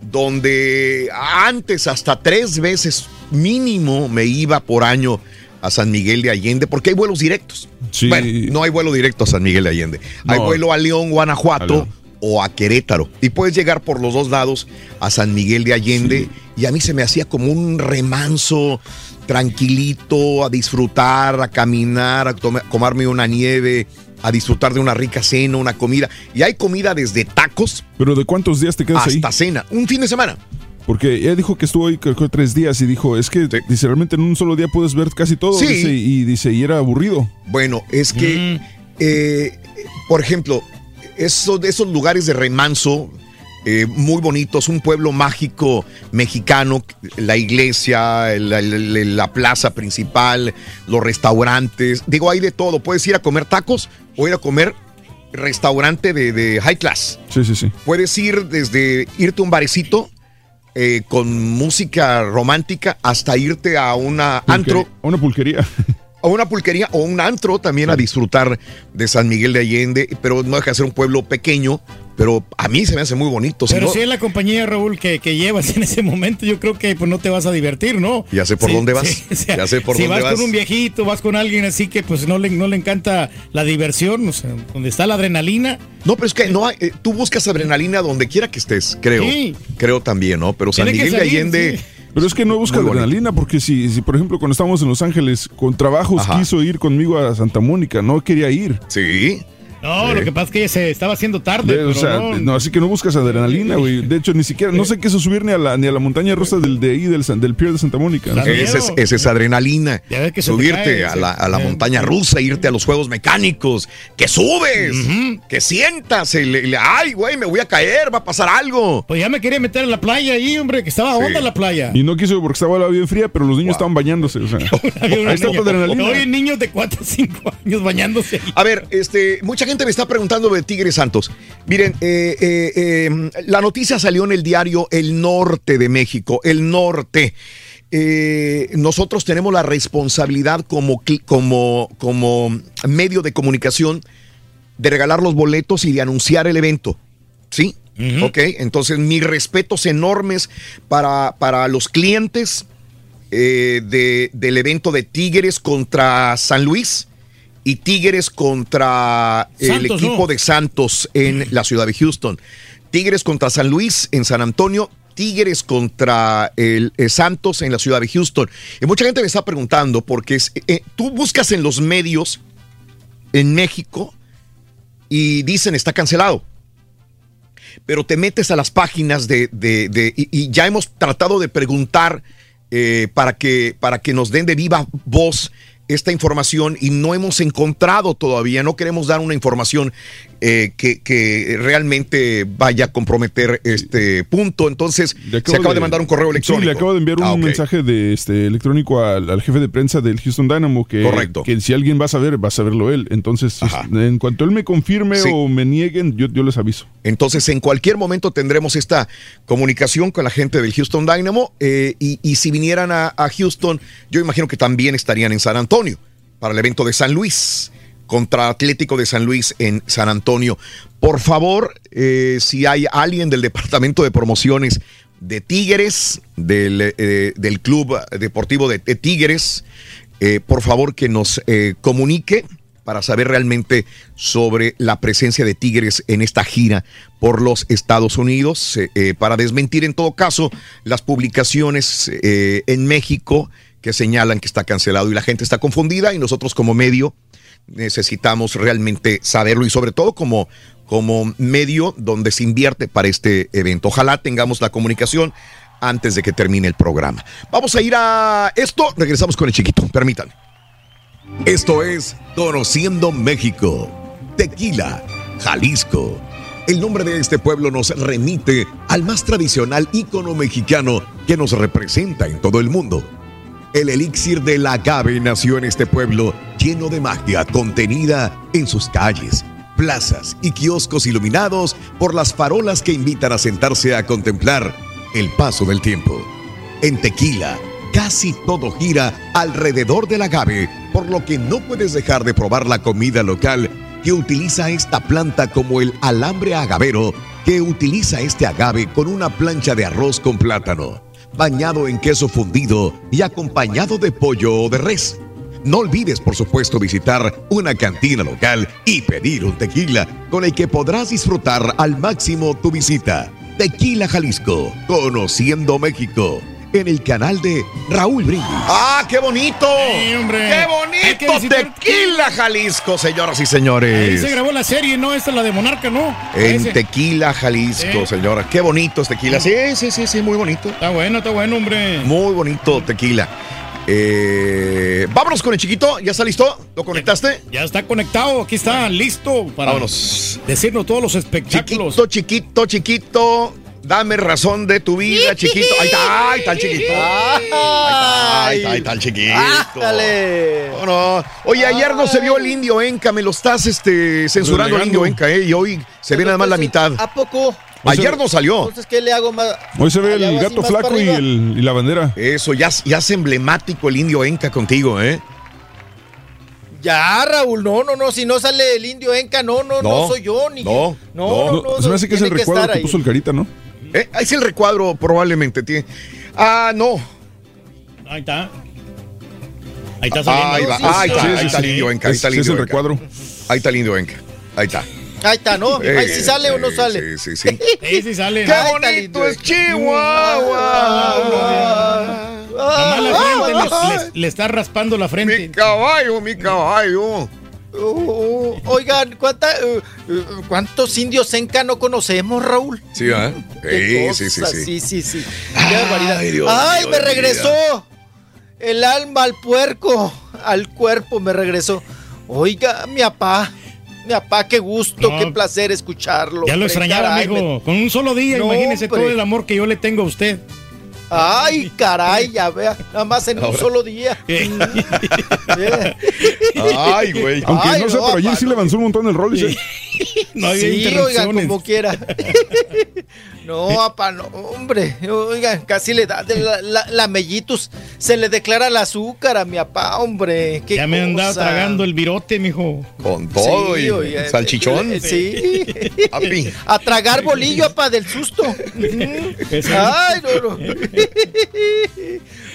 donde antes hasta tres veces mínimo me iba por año a San Miguel de Allende, porque hay vuelos directos. Sí. Bueno, no hay vuelo directo a San Miguel de Allende. Hay vuelo a León, Guanajuato A León. O a Querétaro. Y puedes llegar por los dos lados a San Miguel de Allende. Y a mí se me hacía como un remanso tranquilito, a disfrutar, a caminar, a comerme una nieve, a disfrutar de una rica cena, una comida. Y hay comida desde tacos Pero ¿de cuántos días te quedas ahí? hasta cena. Un fin de semana. Porque ella dijo que estuvo ahí creo tres días y dijo, es que dice, realmente en un solo día puedes ver casi todo. Sí. dice, y dice, y era aburrido. Bueno, es que, eh, por ejemplo, esos, esos lugares de remanso eh, muy bonitos, un pueblo mágico mexicano, la iglesia, la, la- la plaza principal, los restaurantes, digo, hay de todo. Puedes ir a comer tacos o ir a comer restaurante de, de high class. Sí, sí, sí. Puedes ir desde irte a un barecito eh, con música romántica hasta irte a una antro. A una pulquería. A una pulquería o un antro también a disfrutar de San Miguel de Allende, pero no deja de ser un pueblo pequeño, pero a mí se me hace muy bonito. si Pero no- si es la compañía, Raúl, que, que llevas en ese momento, yo creo que pues no te vas a divertir, ¿no? Ya sé por Sí, dónde vas. sí, o sea, ya sé por si dónde vas vas. con un viejito, vas con alguien así que pues no le, no le encanta la diversión, o sea, donde está la adrenalina. No, pero es que no hay- eh, tú buscas adrenalina donde quiera que estés, creo. Sí. Creo también, ¿no? Pero San Miguel de Allende. Pero es que no busca adrenalina, porque si, si, por ejemplo, cuando estábamos en Los Ángeles, con trabajos Ajá. quiso ir conmigo a Santa Mónica, no quería ir. Sí. No, lo que pasa es que se estaba haciendo tarde. De- o pero sea, no. no, así que no buscas adrenalina, güey. De hecho, ni siquiera, no sé qué es subir ni a la, ni a la montaña rusa del, de ahí, del, del Pier de Santa Mónica. ¿no? Esa es, esa es adrenalina. Que Subirte cae, a la, a la montaña rusa, irte a los juegos mecánicos. Que subes, que sientas. el- el- ay, güey, me voy a caer, va a pasar algo. Pues ya me quería meter en la playa ahí, hombre, que estaba Sí. onda la playa. Y no quiso porque estaba la bien fría, pero los niños estaban bañándose. O sea, ahí está adrenalina. Oye, niños de 4 o 5 años bañándose ahí. A ver, este, mucha gente me está preguntando de Tigres Santos. Miren, eh, eh, eh, la noticia salió en el diario El Norte de México, El Norte. Eh, nosotros tenemos la responsabilidad como, como, como medio de comunicación de regalar los boletos y de anunciar el evento. ¿Sí? Ok, entonces mis respetos enormes para, para los clientes eh, de- del evento de Tigres contra San Luis y Tigres contra el equipo ¿no? de Santos en la ciudad de Houston. Tigres contra San Luis en San Antonio. Tigres contra el eh, Santos en la ciudad de Houston. Y mucha gente me está preguntando porque es- eh, tú buscas en los medios en México y dicen está cancelado pero te metes a las páginas de, de- de- y, y ya hemos tratado de preguntar eh, para, que, para que nos den de viva voz esta información y no hemos encontrado todavía, no queremos dar una información eh, que, que realmente vaya a comprometer este punto. Entonces, se acaba de, mandar un correo electrónico. Sí, le acabo de enviar un Ah, mensaje de este electrónico al, al jefe de prensa del Houston Dynamo que, Correcto. que si alguien va a saber, va a saberlo él. Entonces, es- en cuanto él me confirme Sí. o me nieguen, yo, yo les aviso. Entonces, en cualquier momento tendremos esta comunicación con la gente del Houston Dynamo eh, y, y si vinieran a, a Houston, yo imagino que también estarían en San Antonio para el evento de San Luis contra Atlético de San Luis en San Antonio. Por favor, eh, si hay alguien del departamento de promociones de Tigres, del, eh, del club deportivo de, Tigres, eh, por favor que nos comunique para saber realmente sobre la presencia de Tigres en esta gira por los Estados Unidos, para desmentir en todo caso las publicaciones en México que señalan que está cancelado y la gente está confundida y nosotros como medio necesitamos realmente saberlo y sobre todo como, como medio donde se invierte para este evento. Ojalá tengamos la comunicación antes de que termine el programa. Vamos a ir a esto, regresamos con el chiquito, permítanme. Esto es Conociendo México. Tequila, Jalisco. El nombre de este pueblo nos remite al más tradicional ícono mexicano que nos representa en todo el mundo. El elixir del agave nació en este pueblo lleno de magia contenida en sus calles, plazas y kioscos iluminados por las farolas que invitan a sentarse a contemplar el paso del tiempo. En Tequila, casi todo gira alrededor del agave, por lo que no puedes dejar de probar la comida local que utiliza esta planta como el alambre agavero, que utiliza este agave con una plancha de arroz con plátano, bañado en queso fundido y acompañado de pollo o de res. No olvides, por supuesto, visitar una cantina local y pedir un tequila con el que podrás disfrutar al máximo tu visita. Tequila Jalisco, conociendo México, en el canal de Raúl Brindis. ¡Ah, qué bonito! ¡Qué bonito! Tequila Jalisco, señoras y Ahí señores. se grabó la serie, ¿no? Esta es la de Monarca, ¿no? En Ese. Tequila, Jalisco, Sí. señora. Qué bonito es tequila. Sí, sí, sí, sí, muy bonito. Está bueno, está bueno, hombre. Muy bonito tequila. Eh, vámonos con el chiquito. ¿Ya está listo? ¿Lo conectaste? Ya está conectado, aquí está, listo para Vámonos. decirnos todos los espectáculos. Chiquito, chiquito, chiquito. Dame razón de tu vida, chiquito. Ahí está, ahí está el chiquito. Ahí está, ahí está, ahí está el chiquito. ¡Ándale! No, no. Oye, ayer no se vio el indio Enca, me lo estás este, censurando el indio Enca, ¿eh? Y hoy se ve nada más la mitad. ¿A poco? Ayer no salió. Entonces, ¿qué le hago más? Hoy se ve ¿Le el gato flaco y, arriba? el- y la bandera. Eso, ya, ya es emblemático el indio Enca contigo, ¿eh? Ya, Raúl, no, no, no, si no sale el indio Enca, no, no, no, No, soy yo, ni no, no, no, no, se me hace que es el estar que ahí. puso el carita, ¿no? Eh, Es el recuadro, probablemente. Tiene. Ah, no. Ahí está. Ahí está saliendo. Ahí va, Sí, ahí sí, está, sí, ahí está indio Enca, ahí está el Es- es indio el Enca. recuadro. Ahí está el indio Enca. Ahí está. Ahí está, ¿no? Ahí Eh, sí sale o no sale. Sí, sí, sí. Sí, sí sale. ¡Qué Ahí bonito es. Chihuahua! La Ah, frente le, le- le está raspando la frente. Mi caballo, mi caballo. Uh, oigan, ¿cuánta, uh, uh, ¿cuántos indios enca no conocemos, Raúl? Sí, ¿verdad? Qué Sí, sí, sí, sí. sí, sí, sí. Qué barbaridad. Ay, Dios Ay, me regresó el alma al puerco, al cuerpo me regresó. Oiga, mi papá, mi papá, qué gusto, No. qué placer escucharlo. Ya lo hombre, extrañaba, caray, amigo. me- Con un solo día, No, imagínese hombre. todo el amor que yo le tengo a usted. Ay, caray, ya vea, nada más en un solo día. Ay, güey. Aunque Ay, no sé, no, pero ayer sí le avanzó un montón el rol. ¿sí? No había sí, oigan, interrupciones. como quiera. no, papá, no, hombre, oigan, casi le da de la, la- la mellitus, se le declara el azúcar a mi papá, hombre. Qué Ya me andaba tragando el virote, mijo. Con todo Sí, y oiga, salchichón. eh, Sí. Papi. A tragar bolillo, apa, del susto. Ay, no, no.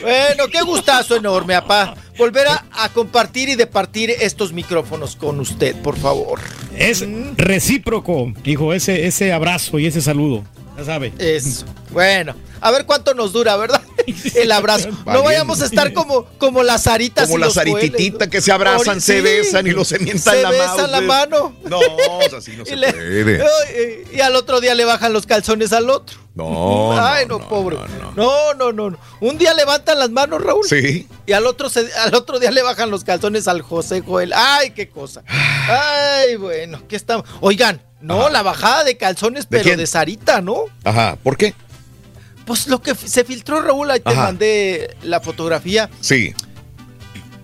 Bueno, qué gustazo enorme, apá. Volver a, a compartir y departir estos micrófonos con usted, por favor. Es recíproco, hijo, ese, ese abrazo y ese saludo. Ya sabe. Eso. Bueno, a ver cuánto nos dura, ¿verdad? El abrazo. No vayamos a estar como, como las zaritas. Como y la los zarititita ¿no? que se abrazan, se besan y los se mientan Se la besan la mano. mano. No, o sea, así no Y se le- puede. Y al otro día le bajan los calzones al otro. No, Ay, no, pobre. No, no, no, no. Un día levantan las manos, Raúl. Sí. Y al otro, se- al otro día le bajan los calzones al José Joel. Ay, qué cosa. Ay, bueno, ¿qué estamos? Oigan, no, la bajada de calzones, pero de Sarita, ¿no? Ajá, ¿por qué? Pues lo que se filtró, Raúl, ahí te Ajá. mandé la fotografía. Sí.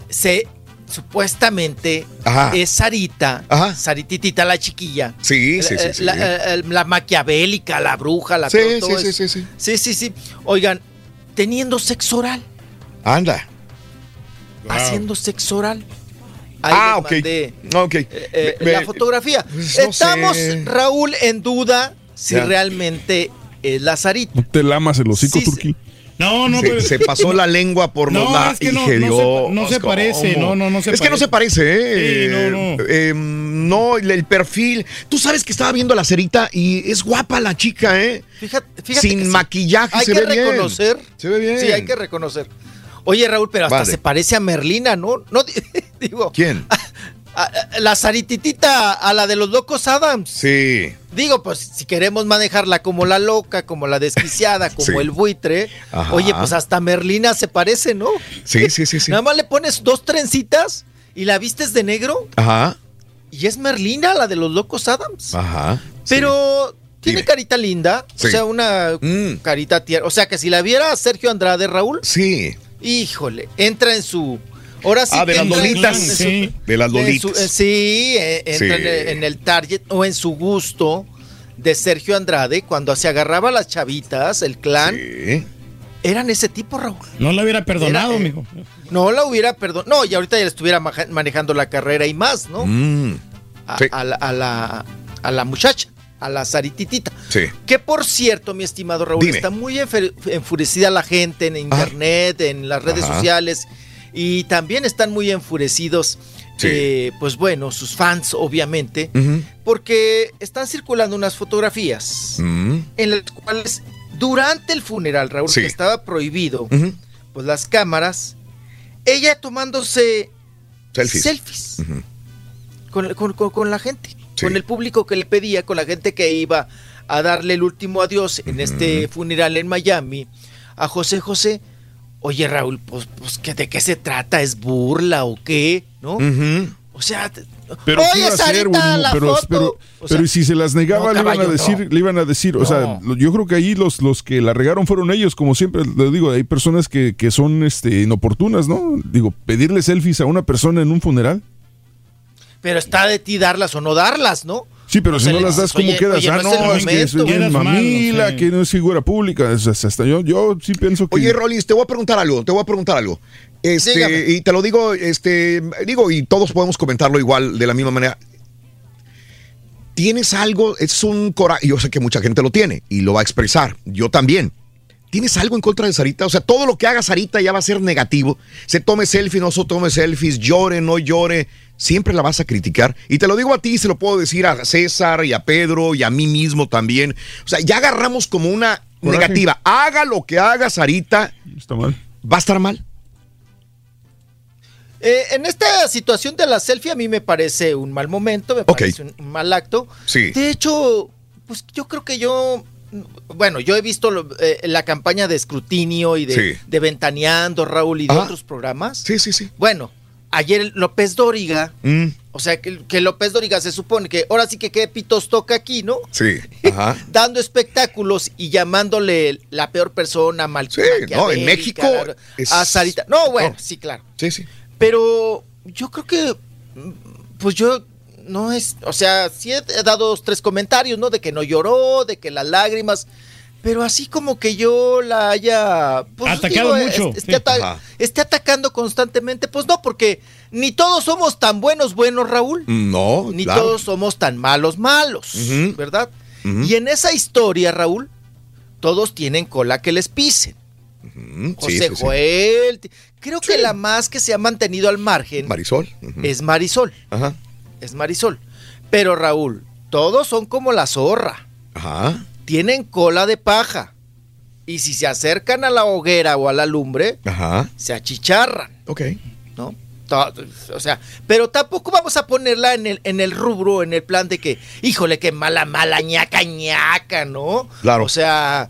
Se supuestamente Ajá. es Sarita, Ajá. Sarititita la chiquilla. Sí, sí, sí, La- sí. La, eh, la maquiavélica, la bruja, la Sí, todo sí, sí, sí, sí. Sí, sí, sí. Oigan, teniendo sexo oral, Anda. haciendo sexo oral. Ahí ah, les ok. mandé, eh, Me- la fotografía. Pues no Estamos, sé. Raúl, en duda si Ya. realmente es la Sarita. No te lamas el hocico, Sí, Turquí. No, no, se, pero- se pasó la lengua por No, labios. es que no- no se- no se parece, no, no, no se Es que no se parece, ¿eh? Sí, no, no. Eh, no, el, perfil. Tú sabes que estaba viendo a la cerita y es guapa la chica, ¿eh? Fíjate, fíjate Sin maquillaje Hay se que ve bien. reconocer. Se ve bien. Sí, hay que reconocer. Oye, Raúl, pero hasta Vale. se parece a Merlina, ¿no? No di- digo, ¿Quién? a- a- la Sarititita a la de los locos Adams. Sí. Digo, pues si queremos manejarla como la loca, como la desquiciada, como Sí. el buitre, Ajá. oye, pues hasta Merlina se parece, ¿no? Sí, sí, sí, sí. Nada más le pones dos trencitas y la vistes de negro Ajá. y es Merlina, la de los locos Adams. Ajá. Pero tiene carita linda, Sí. o sea, una carita tierna. O sea, que si la viera Sergio Andrade, Raúl, Sí. Híjole, entra en su... Ahora sí Ah, de que las entra en su- lolitas. en su- Sí. De las en su- eh, sí, eh, entra Sí. En, el, en el target o en su gusto de Sergio Andrade cuando se agarraba a las chavitas, el clan, eran ese tipo, Raúl. No la hubiera perdonado, Era, eh, mijo. No la hubiera perdonado. No, y ahorita ya le estuviera manejando la carrera y más, ¿no? Mm. A, Sí. a la, a, la, a la muchacha, a la Sarititita. Sí. Que por cierto, mi estimado Raúl, Dime. está muy enfurecida la gente en internet, en las redes Ajá. sociales, y también están muy enfurecidos, Sí. eh, pues bueno, sus fans, obviamente, porque están circulando unas fotografías Mm. en las cuales durante el funeral, Raúl, Sí. que estaba prohibido, pues las cámaras, ella tomándose Selfies. selfies con, con- con- con la gente, con el público que le pedía, con la gente que iba a darle el último adiós en este funeral en Miami a José José. Oye, Raúl, pues, pues ¿qué- ¿de qué se trata? ¿Es burla o qué? ¿No? O sea, Pero ¿qué oye, hacer, Sarita, Bulimu? la pero, foto. pero, O sea, pero y si se las negaba, no, le iban a decir, no. le iban a decir, o sea, lo- yo creo que ahí los, los que la regaron fueron ellos, como siempre le digo, hay personas que, que son este inoportunas, ¿no? Digo, pedirle selfies a una persona en un funeral. Pero está de ti darlas o no darlas, ¿no? Sí, pero O si sea, no las das, ¿cómo oye, quedas? oye, ah, no es el no, es que es mamila, sí. que no es figura pública. es- es- hasta yo, yo sí pienso que. Oye, Rolis, te voy a preguntar algo, te voy a preguntar algo. Este, Dígame. y te lo digo, este, digo, y todos podemos comentarlo igual, de la misma manera. ¿Tienes algo? Es un coraje. Yo sé que mucha gente lo tiene y lo va a expresar. Yo también. ¿Tienes algo en contra de Sarita? O sea, todo lo que haga Sarita ya va a ser negativo. Se tome selfie, no se tome selfies, llore, no llore. Siempre la vas a criticar. Y te lo digo a ti, se lo puedo decir a César y a Pedro y a mí mismo también. O sea, ya agarramos como una Coraje. negativa. Haga lo que haga Sarita, Está mal. va a estar mal. Eh, en esta situación de la selfie a mí me parece un mal momento, me parece un, un mal acto. Sí. De hecho, pues yo creo que yo, bueno, yo he visto lo- eh, la campaña de escrutinio y de, Sí. de Ventaneando, Raúl, y de otros programas. Sí, sí, sí. Bueno, ayer López Dóriga, Mm, o sea, que, que López Dóriga se supone que ahora sí que qué pitos toca aquí, ¿no? sí. Ajá. Dando espectáculos y llamándole la peor persona, mal Sí, no, en México es- a Sarita. No, bueno, No. sí, claro. Sí, sí. Pero yo creo que, mm, pues yo no es, o sea, sí he dado dos, tres comentarios, ¿no? De que no lloró, de que las lágrimas, pero así como que yo la haya... Pues, Atacado digo, mucho, es- esté, sí. ata- Ajá. esté atacando constantemente, pues no, porque ni todos somos tan buenos, buenos, Raúl, No, ni claro. todos somos tan malos, malos. ¿verdad? Y en esa historia, Raúl, todos tienen cola que les pisen. Mm, sí, José sí, sí. Joel, creo que la más que se ha mantenido al margen Marisol. Es Marisol, Ajá. Es Marisol. Pero Raúl, todos son como la zorra, Ajá. tienen cola de paja. Y si se acercan a la hoguera o a la lumbre, Ajá. se achicharran, Ok. ¿no? O sea, pero tampoco vamos a ponerla en el, en el rubro, en el plan de que, híjole, qué mala, mala, ñaca, ñaca, ¿no? Claro. O sea,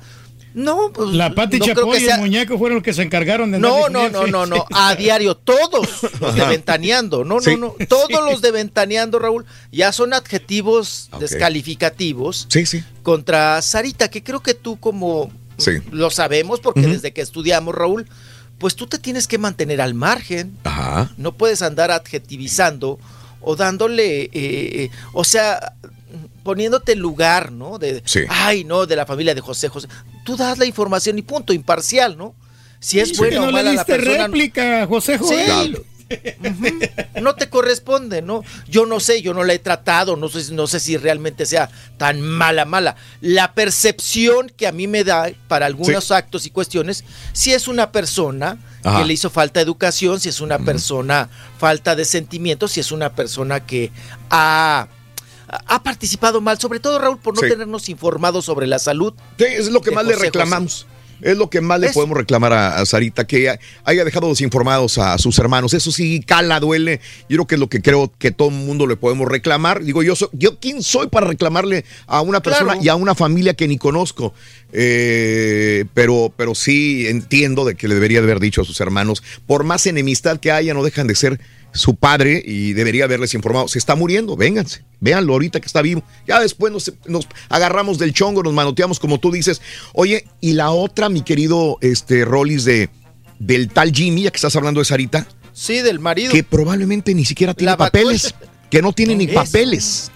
no, pues. La Pati no Chapoy y sea- el muñeco fueron los que se encargaron de No, no, no, no, no. A diario, todos los de. Ventaneando. No, Sí. no, no. Todos los de Ventaneando, Raúl, ya son adjetivos descalificativos Sí, sí. contra Sarita, que creo que tú, como Sí. lo sabemos, porque desde que estudiamos, Raúl, pues tú te tienes que mantener al margen. Ajá. No puedes andar adjetivizando o dándole, eh, eh, o sea, poniéndote lugar, ¿no? De, Sí. ay, no, de la familia de José José. Tú das la información y punto, imparcial, ¿no? Si es Sí, buena o no mala le la persona. réplica, José Sí. Ujú. no te corresponde, ¿no? Yo no sé, yo no la he tratado, no sé, no sé si realmente sea tan mala, mala. La percepción que a mí me da para algunos actos y cuestiones, si es una persona Ajá. que le hizo falta educación, si es una persona falta de sentimientos, si es una persona que ha, ha participado mal, sobre todo Raúl, por no Sí. tenernos informados sobre la salud. Sí, es lo que más le José reclamamos. Es lo que más le Eso. podemos reclamar a, a Sarita, que ha- haya dejado desinformados a sus hermanos. Eso sí, cala, duele. Yo creo que es lo que creo que todo el mundo le podemos reclamar. Digo, yo, soy, yo ¿quién soy para reclamarle a una persona Claro. y a una familia que ni conozco? Eh, pero, pero sí entiendo de que le debería de haber dicho a sus hermanos, por más enemistad que haya, no dejan de ser su padre y debería haberles informado. Se está muriendo, vénganse, véanlo ahorita que está vivo. Ya después nos, nos agarramos del chongo, nos manoteamos como tú dices. Oye, y la otra, mi querido este, Rollis, de, del tal Jimmy, ya que estás hablando de Sarita, Sí, del marido. que probablemente ni siquiera tiene La papeles, que no tiene ni papeles.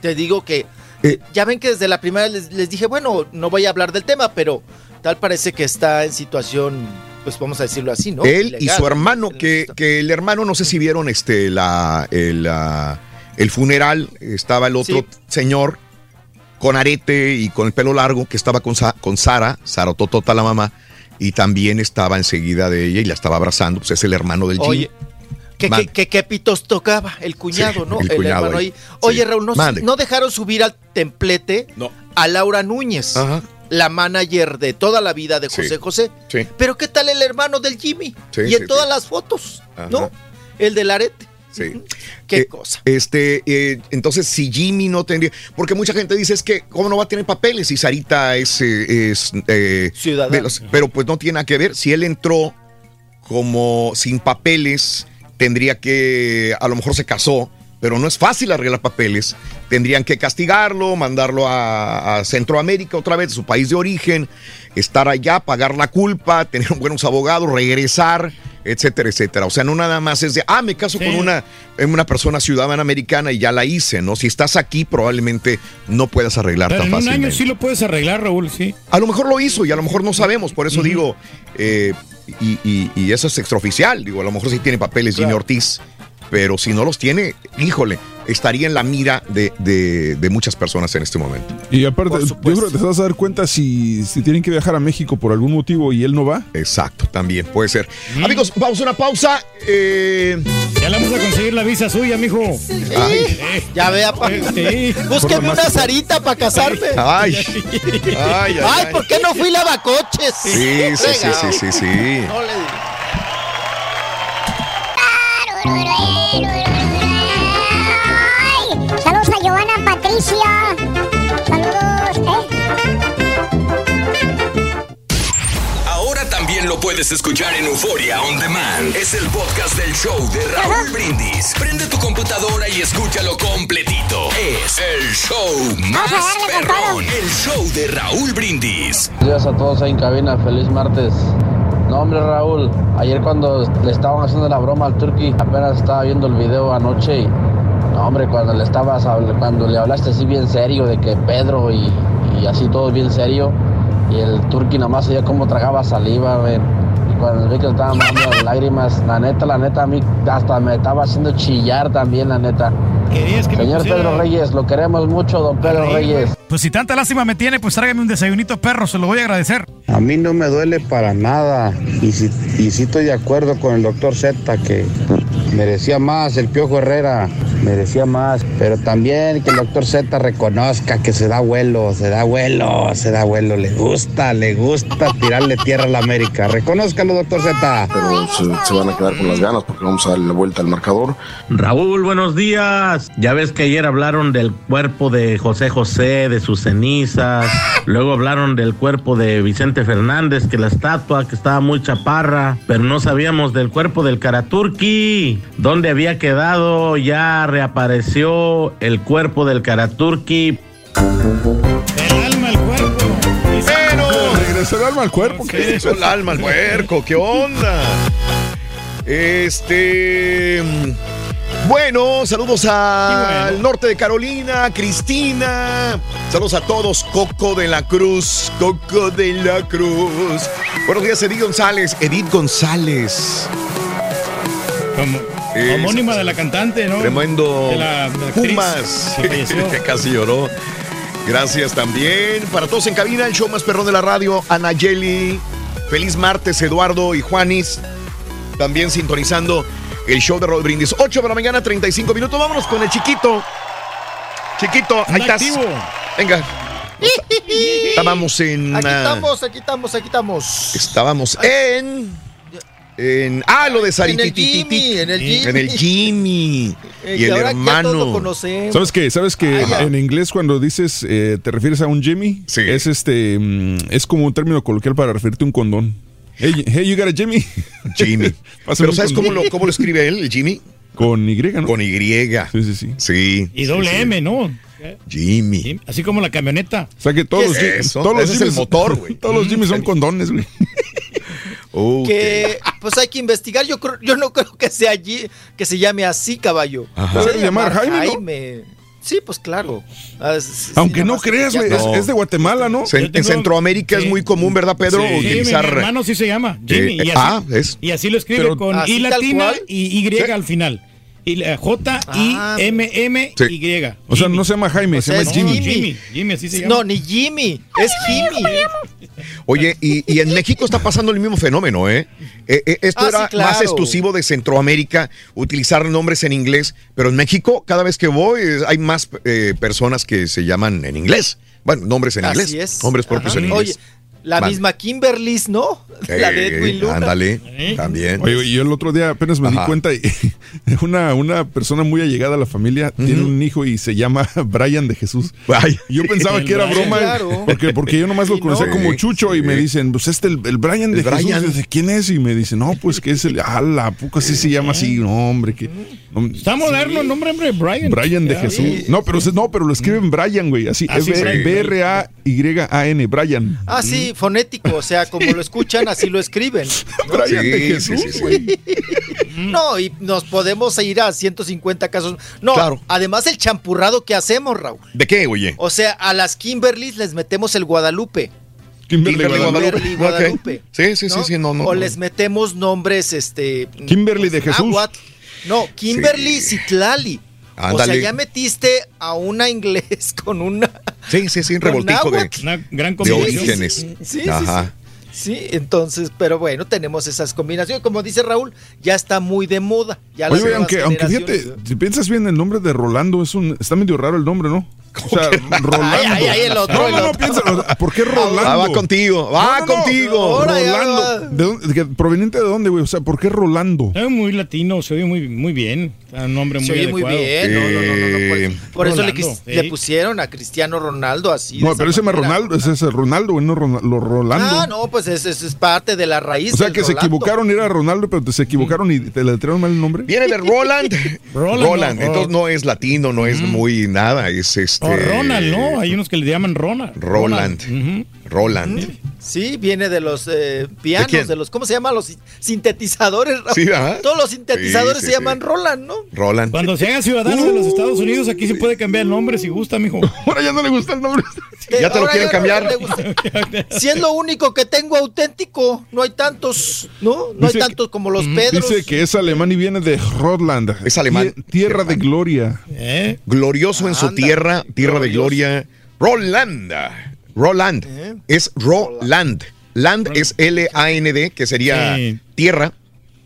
Te digo que Eh, ya ven que desde la primera les, les dije, bueno, no voy a hablar del tema, pero tal parece que está en situación, pues vamos a decirlo así, ¿no? Él y su hermano, que, que el hermano, no sé si vieron este la, el, el funeral, estaba el otro Sí. señor con arete y con el pelo largo, que estaba con, Sa- con Sara, Sara Totota, la mamá, y también estaba enseguida de ella y la estaba abrazando, pues es el hermano del. Oye, ¿qué, Man- qué, qué- qué pitos tocaba? El cuñado, Sí, ¿no? el El, cuñado hermano ahí. ahí. Oye, Sí. Raúl, ¿no, no dejaron subir al templete No. a Laura Núñez, Ajá. La manager de toda la vida de Sí. José José. Sí. Pero ¿qué tal el hermano del Jimmy? Sí, y en todas las fotos, Ajá. ¿no? El del arete. Sí. Qué Eh, cosa. Este, eh, entonces, si Jimmy no tendría. Porque mucha gente dice es que, ¿cómo no va a tener papeles si Sarita es. eh, es eh, Ciudadana. los- pero pues no tiene nada que ver. Si él entró como sin papeles, tendría que. A lo mejor se casó, pero no es fácil arreglar papeles. Tendrían que castigarlo, mandarlo a, a Centroamérica otra vez, su país de origen, estar allá, pagar la culpa, tener buenos abogados, regresar, etcétera, etcétera. O sea, no nada más es de, ah, me caso Sí. con una, una persona ciudadana americana y ya la hice, ¿no? Si estás aquí, probablemente no puedas arreglar Pero tan en un año sí lo puedes arreglar, Raúl, sí. A lo mejor lo hizo y a lo mejor no sabemos, por eso digo, eh, y, y- y eso es extraoficial, digo, a lo mejor sí tiene papeles Jimmy Ortiz, pero si no los tiene, híjole, estaría en la mira de, de- de muchas personas en este momento. Y aparte, yo creo que te vas a dar cuenta si, si tienen que viajar a México por algún motivo y él no va. Exacto, también puede ser. Amigos, vamos a una pausa. eh, Ya le vamos a conseguir la visa suya, mijo. Ay. Ya vea, pa. Sí. Búsqueme una Sarita para casarme. ay, ay, ay, Ay, ay. ¿por qué no fui lavacoches? Sí, sí, sí, sí, sí, sí. No le digo. Ay, saludos a Giovanna Patricia. Saludos, ¿eh? Ahora también lo puedes escuchar en Euforia On Demand. Es el podcast del show de Raúl Brindis. Prende tu computadora y escúchalo completito. Es el show más perrón. El show de Raúl Brindis. Buenos días a todos ahí en cabina, feliz martes. No, hombre, Raúl, ayer cuando le estaban haciendo la broma al Turqui, apenas estaba viendo el video anoche y, no, hombre, cuando le estabas, cuando le hablaste así bien serio de que Pedro y, así todo bien serio, y el Turqui nomás oía cómo tragaba saliva, ven. Cuando vi que le estaban dando lágrimas, la neta, la neta, a mí hasta me estaba haciendo chillar también, la neta. Señor Pedro Reyes, lo queremos mucho, don Pedro Reyes. Pues si tanta lástima me tiene, pues tráigame un desayunito perro, se lo voy a agradecer. A mí no me duele para nada. Y si, y sí estoy de acuerdo con el doctor Z que merecía más el Piojo Herrera, merecía más. Pero también que el doctor Z reconozca que se da vuelo, se da vuelo, se da vuelo. Le gusta, le gusta tirarle tierra a la América. Reconózcalo, doctor Z. Pero se, se van a quedar con las ganas porque vamos a darle la vuelta al marcador. Raúl, buenos días. Ya ves que ayer hablaron del cuerpo de José José, de sus cenizas. Luego hablaron del cuerpo de Vicente Fernández, que la estatua que estaba muy chaparra, pero no sabíamos del cuerpo del Karaturki. ¿Dónde había quedado? Ya reapareció el cuerpo del Karaturki. El alma al cuerpo. Regresó el alma al cuerpo. ¿qué? Regresó el alma al puerco, ¿qué onda? Este. Bueno, saludos al norte de Carolina, Cristina. Saludos a todos, Coco de la Cruz, Coco de la Cruz. Buenos días, Edith González. Edith González. Es- homónima de la cantante, ¿no? Tremendo De la, de la actriz Pumas. que casi lloró. Gracias también. Para todos en cabina, el show más perrón de la radio, Anayeli. Feliz martes, Eduardo y Juanis. También sintonizando el show de Rod Brindis. 8 de la mañana, 35 minutos. Vámonos con el chiquito. Chiquito, ahí estás. Venga. Estábamos en. Aquí ah, estamos, aquí estamos, aquí estamos. Estábamos en. En. Ah, lo de En el Sarititititi. Jimmy, en el Jimmy. En el Jimmy. Eh, y el lo hermano. ¿Sabes qué? ¿Sabes que Ah, ya. en inglés cuando dices eh, te refieres a un Jimmy? Es este mm, es como un término coloquial para referirte a un condón. Hey, hey, you got a Jimmy. Jimmy. Pero ¿sabes cómo lo, cómo lo escribe él, el Jimmy? Con Y, ¿no? Con Y. Sí, sí, sí. Sí. Y doble sí, sí. M, ¿no? Jimmy. Así como la camioneta. O sea que todos ¿Qué los, todos los Ese es el motor, güey. Todos los Jimmys son condones, güey. Que pues hay que investigar. Yo creo, yo no creo que sea allí, que se llame así, caballo. Ajá. Se llamar Jaime, ¿no? Sí, pues claro. Ah, Aunque no creas, es, es de Guatemala, ¿no? En, en Centroamérica es muy común, ¿verdad, Pedro? Sí, Utilizar. mi hermano sí se llama Jimmy. Eh, y, así, ah, es. y así lo escribe Pero- con ¿Así I latina cual? y Y al final. Y la J I M M Sí. Y. O sea, no se llama Jaime, O se llama Jimmy. Jimmy. Jimmy, Jimmy, así se llama. No, ni Jimmy, es Jimmy. Oye, y, y en México está pasando el mismo fenómeno, ¿eh? Eh, eh, esto Ah, era sí, claro. más exclusivo de Centroamérica, utilizar nombres en inglés, pero en México, cada vez que voy, hay más eh, personas que se llaman en inglés. Bueno, nombres en Así inglés. es. Nombres propios Ajá. en inglés. Oye, la misma Kimberly, ¿no? la de Edwin Luna. Ándale, también. Oye, y yo el otro día apenas me di cuenta, y una, una persona muy allegada a la familia tiene un hijo y se llama Brian de Jesús. Y yo pensaba que era Brian. broma, Claro. porque, porque yo nomás lo conocía no. como Sí, Chucho y me dicen, pues este, el, el Brian de El Jesús, Brian. Dije, ¿quién es? Y me dicen, no, pues que es el, ala, ¿a poco así se llama así? No, hombre, que... no, Está moderno el nombre, hombre, Brian. Brian de Ya, Jesús. sí. No, pero no, pero lo escriben Brian, güey, así, Ah, sí, Brian. B-R-A-Y-A-N, Brian. Ah, sí, fonético, o sea, como lo escuchan, así lo escriben. ¿no? Brian de Sí, Jesús, sí, sí, sí. güey. No, y nos podemos ir a 150 casos. No, Claro. además el champurrado que hacemos, Raúl. ¿De qué, oye? O sea, a las Kimberlys les metemos el Guadalupe. Kimberly Kimberly Guadalupe. Kimberly. Sí, sí, sí, sí, no, no. O no. les metemos nombres, este... Kimberly de Jesús. náhuatl. No, Kimberly Citlali. O sea, ya metiste a una inglés con una... Sí, sí, sí, un revoltijo de. Una gran de combinación. orígenes. Sí, sí, sí. Ajá. Sí, entonces, pero bueno, tenemos esas combinaciones. Como dice Raúl, ya está muy de moda. Ya Oye, aunque, aunque fíjate, si piensas bien, el nombre de Rolando es un, está medio raro el nombre, ¿no? O sea, Rolando. Ay, ay, ay, el otro, no, el no, no, piensa, ¿por qué Rolando? Ah, va contigo, va No, no, contigo. Rolando. ¿De dónde- de- ¿Proveniente de dónde, güey? O sea, ¿por qué Rolando? Es muy latino, se oye muy, muy bien. Un nombre muy Se oye muy adecuado. bien. No, no, no, no, no, Eh, Por, por eso le, Rolando, quis- sí. le pusieron a Cristiano Ronaldo así. No, pero ese manera. Ronaldo, ese es el Ronaldo, güey, no Ron- lo Rolando. Ah, no, pues es, es, es parte de la raíz. o sea que se Rolando. equivocaron, era Ronaldo, pero te se equivocaron y te le trajeron mal el nombre. Viene de Roland. Roland, Roland. no, Entonces no es latino, no es muy nada. Es este. O Ronald, ¿no? Hay unos que le llaman Ronald. Roland. Roland. Sí, viene de los eh, pianos, de, los, ¿cómo se llama? Los sin- sintetizadores. Raúl. Sí, ¿verdad? Todos los sintetizadores Sí, sí, se sí. llaman Roland, ¿no? Roland. Cuando se haga ciudadano de los Estados Unidos, aquí se puede cambiar el nombre si gusta, mijo. Ahora ya no le gusta el nombre. Ya te lo quieren no cambiar. gusta. Si es lo único que tengo auténtico, no hay tantos, ¿no? No Dice hay tantos como los Pedros. Dice que es alemán y viene de Rodland. Es alemán. Tie- Tierra de gloria. ¿Eh? Glorioso en su Anda, tierra, tierra de gloria. Roland. Roland. ¿Eh? Es Roland. Land es L-A-N-D, que sería Sí. tierra.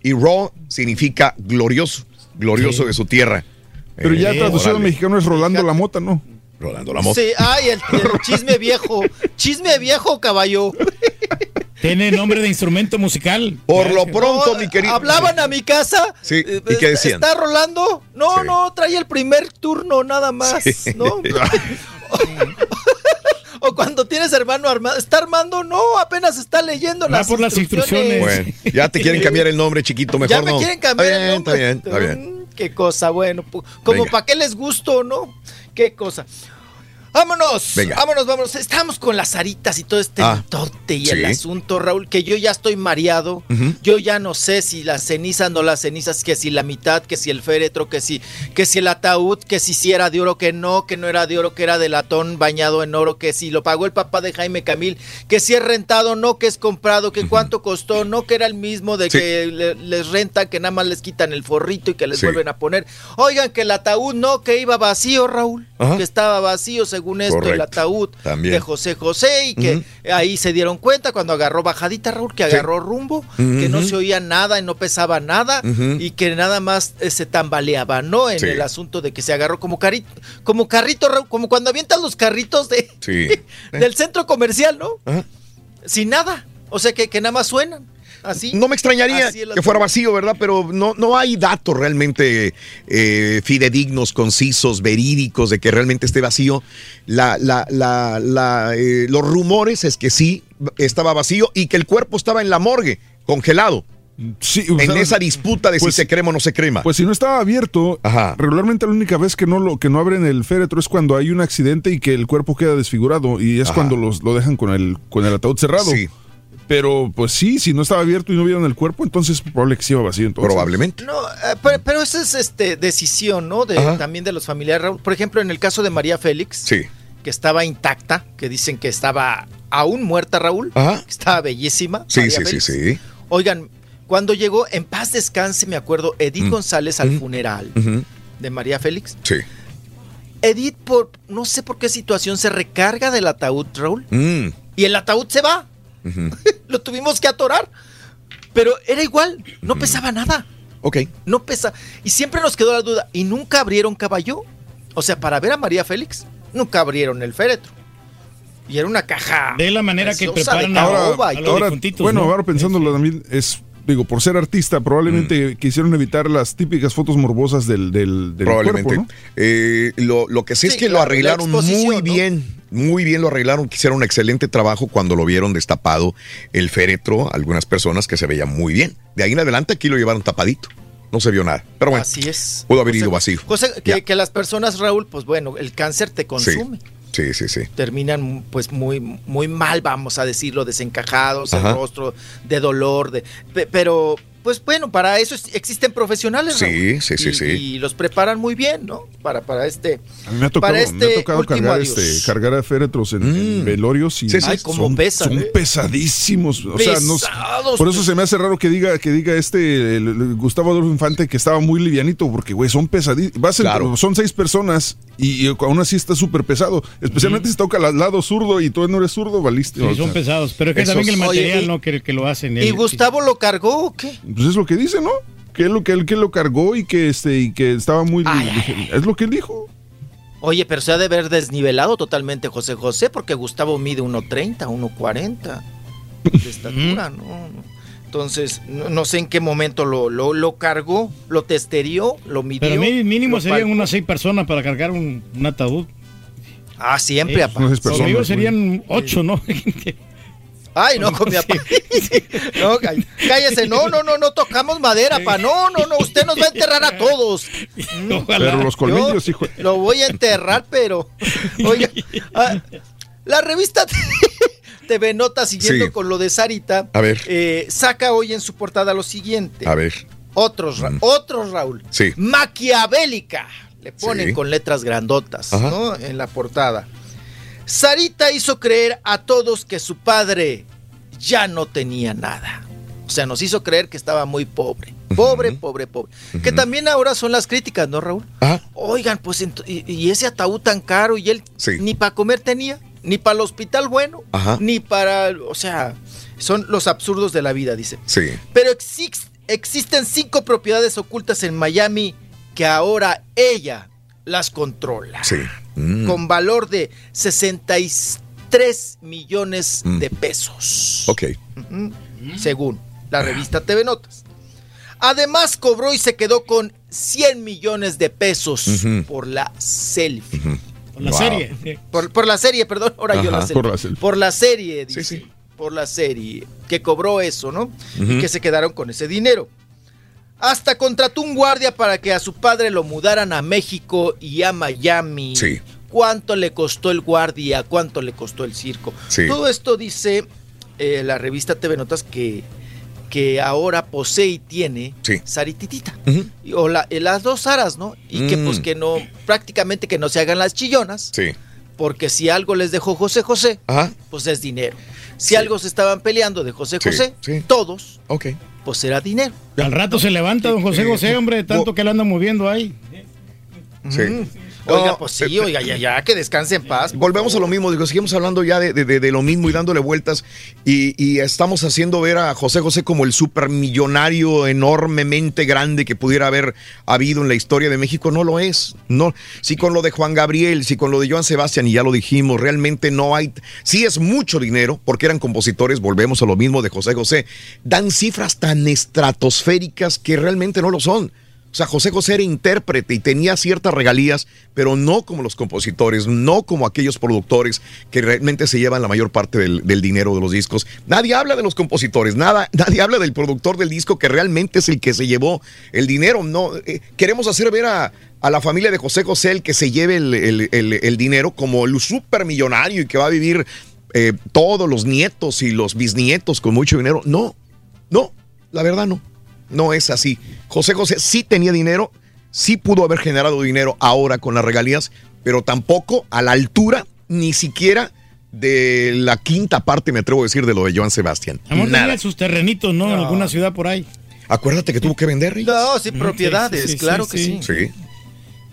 Y Ro significa glorioso. Glorioso Sí. de su tierra. Pero ya Eh, traducido al mexicano es Rolando la Mota, ¿no? Rolando la moto. Sí, ay, el, el chisme viejo. Chisme viejo, caballo. Tiene nombre de instrumento musical. Por lo pronto, No, mi querido. Hablaban a mi casa. Sí, eh, ¿y qué decían? ¿Está rolando? No, Sí. no, trae el primer turno nada más, Sí. ¿no? o cuando tienes hermano armado, ¿está armando? No, apenas está leyendo Va las por las instrucciones. Bueno, ya te quieren cambiar el nombre, chiquito, mejor ya me no. quieren cambiar está bien, el nombre. Está bien, está bien. Mm, Qué cosa, bueno, como para qué les gusto, ¿no? Qué cosa. Vámonos, Venga. vámonos, vámonos. Estamos con las aritas y todo este Ah, y sí. el asunto, Raúl, que yo ya estoy mareado. Yo ya no sé si las cenizas, no las cenizas, que si la mitad, que si el féretro, que si, que si el ataúd, que si si era de oro, que no, que no era de oro, que era de latón bañado en oro, que si lo pagó el papá de Jaime Camil, que si es rentado, no, que es comprado, que cuánto costó, no, que era el mismo de Sí. que le- les renta, que nada más les quitan el forrito y que les Sí. vuelven a poner. Oigan, que el ataúd no, que iba vacío, Raúl, que estaba vacío según esto, el ataúd También. de José José y que ahí se dieron cuenta cuando agarró bajadita Raúl que agarró rumbo que no se oía nada y no pesaba nada y que nada más eh, se tambaleaba no en Sí. el asunto de que se agarró como carrito como carrito Raúl, como cuando avientan los carritos de Sí. del centro comercial no sin nada o sea que, que nada más suenan así No me extrañaría Así que fuera vacío, ¿verdad? Pero no, no hay datos realmente eh, fidedignos, concisos, verídicos de que realmente esté vacío. La, la, la, la, eh, los rumores es que sí estaba vacío y que el cuerpo estaba en la morgue, congelado, Sí, o en sea, esa disputa de pues- si se crema o no se crema. Pues si no estaba abierto, Ajá. regularmente la única vez que no lo que no abren el féretro es cuando hay un accidente y que el cuerpo queda desfigurado y es Ajá. cuando los, lo dejan con el con el ataúd cerrado. Sí. Pero pues sí, si no estaba abierto y no vieron el cuerpo, entonces es probable que sí iba vacío. Entonces. Probablemente. No, eh, pero, pero esa es este decisión, ¿no? De, Ajá. también de los familiares. Raúl. Por ejemplo, en el caso de María Félix, Sí. que estaba intacta, que dicen que estaba aún muerta, Raúl, Ajá. que estaba bellísima. Sí, María sí, sí, Félix. sí. Oigan, cuando llegó en paz descanse, me acuerdo, Edith Mm. González al Mm. funeral de María Félix. Sí. Edith, por no sé por qué situación, se recarga del ataúd, Raúl, Mm. y el ataúd se va. Lo tuvimos que atorar. Pero era igual, no pesaba nada. Ok. No pesa. Y siempre nos quedó la duda. ¿Y nunca abrieron caballo? O sea, para ver a María Félix, nunca abrieron el féretro. Y era una caja. De la manera que preparan a, caoba a y los todo. Ahora, bueno, ¿no? ahora pensándolo también es digo por ser artista probablemente quisieron evitar las típicas fotos morbosas del del, del Probablemente. cuerpo, ¿no? Eh, lo, lo que sé Sí, es que lo arreglaron muy ¿no? bien. Muy bien lo arreglaron, que hicieron un excelente trabajo cuando lo vieron destapado el féretro, algunas personas que se veían muy bien. De ahí en adelante aquí lo llevaron tapadito, no se vio nada. Pero bueno, Así es. pudo haber Cosa- ido vacío. Cosa que, que las personas, Raúl, pues bueno, el cáncer te consume. Sí, sí, sí. Terminan pues muy, muy mal, vamos a decirlo, desencajados, Ajá. el rostro de dolor, de, pe- pero pues bueno, para eso es- existen profesionales, Sí, Raúl, sí, sí, y, sí. y los preparan muy bien, ¿no? Para, para este, A mí me ha tocado, para me este ha tocado último cargar, este, cargar a féretros en, en velorios y Mm. Sí, sí. Ay, cómo son, pesan, son ¿eh? pesadísimos. O sea, no por eso pues. se me hace raro que diga que diga este el- el Gustavo Adolfo Infante que estaba muy livianito porque güey son pesadísimos. Claro. son seis personas y, y aún así está súper pesado. Especialmente si toca al lado zurdo y tú no eres zurdo, valiste. Sí, son sea, pesados. Pero es que Esos- también el Oye, material, y- ¿no? Que, que lo hacen. ¿Y el- Gustavo lo cargó o qué? Pues es lo que dice, ¿no? Que él lo que él que lo cargó y que este y que estaba muy Ay, ay, es lo que él dijo. Oye, pero se ha de haber desnivelado totalmente José José porque Gustavo mide 1.30, 1.40 de estatura, ¿no? Entonces, no, no sé en qué momento lo, lo, lo cargó, lo testerió, lo midió. Pero mí- mínimo serían unas seis personas para cargar un, un ataúd. Ah, siempre, Eh. Conmigo serían ocho, ¿no? Ay, no, con mi papá. No, cáll- cállese, no, no, no, no tocamos madera, pa. No, no, no, usted nos va a enterrar a todos. Mm, Pero los colmillos, yo hijo. Lo voy a enterrar, pero. Oiga, ah, la revista TV Nota, siguiendo Sí. con lo de Sarita, A ver. eh, saca hoy en su portada lo siguiente. A ver. Otros, Ra- otros, Raúl. Sí. Maquiavélica. Le ponen Sí. con letras grandotas, Ajá. ¿no? En la portada. Sarita hizo creer a todos que su padre ya no tenía nada. O sea, nos hizo creer que estaba muy pobre. Pobre, pobre, pobre. Que también ahora son las críticas, ¿no, Raúl? Oigan, pues, y, y ese ataúd tan caro y él Sí. ni para comer tenía, ni para el hospital bueno, Ajá. ni para, o sea, son los absurdos de la vida, dice. Sí. Pero exis- existen cinco propiedades ocultas en Miami que ahora ella las controla. Sí. Mm. Con valor de 63 millones Mm. de pesos. Ok. Según la revista TV Notas. Además cobró y se quedó con 100 millones de pesos por la selfie. Por la Wow. serie. Por, por la serie, perdón, ahora yo la selfie. por la selfie. Por la serie, dice. Por la serie. Que cobró eso, ¿no? Y que se quedaron con ese dinero. Hasta contrató un guardia para que a su padre lo mudaran a México y a Miami. Sí. ¿Cuánto le costó el guardia? ¿Cuánto le costó el circo? Sí. Todo esto dice eh, la revista TV Notas que, que ahora posee y tiene Sí. Sarititita. Y- O la- eh, las dos Saras, ¿no? Y que Mm. pues que no, prácticamente que no se hagan las chillonas. Sí. Porque si algo les dejó José José, Ajá. pues es dinero. Si algo se estaban peleando de José José, sí. todos, Ok. Pues era dinero. Al rato se levanta don José José, hombre, de tanto que lo anda moviendo ahí. Sí. Oiga, pues sí, oiga, ya, ya, que descanse en paz. Volvemos a lo mismo, digo, seguimos hablando ya de, de- de- de lo mismo y dándole vueltas y, y estamos haciendo ver a José José como el supermillonario enormemente grande que pudiera haber habido en la historia de México. No lo es. No, si con lo de Juan Gabriel, si con lo de Joan Sebastián, y ya lo dijimos, realmente no hay, sí es mucho dinero, porque eran compositores, volvemos a lo mismo de José José, dan cifras tan estratosféricas que realmente no lo son. O sea, José José era intérprete y tenía ciertas regalías, pero no como los compositores, no como aquellos productores que realmente se llevan la mayor parte del, dinero de los discos. Nadie habla de los compositores, nada, nadie habla del productor del disco que realmente es el que se llevó el dinero. No, eh, queremos hacer ver a, la familia de José José el que se lleve el dinero como el supermillonario y que va a vivir eh, todos los nietos y los bisnietos con mucho dinero. No, no, la verdad no. No es así. José José sí tenía dinero, sí pudo haber generado dinero ahora con las regalías, pero tampoco a la altura ni siquiera de la quinta parte, me atrevo a decir, de lo de Joan Sebastián. Amor, Nada. tenía sus terrenitos, ¿no? En alguna ciudad por ahí. Acuérdate que tuvo que vender, Reyes. No, sí, propiedades, sí, sí, claro sí, que sí. sí.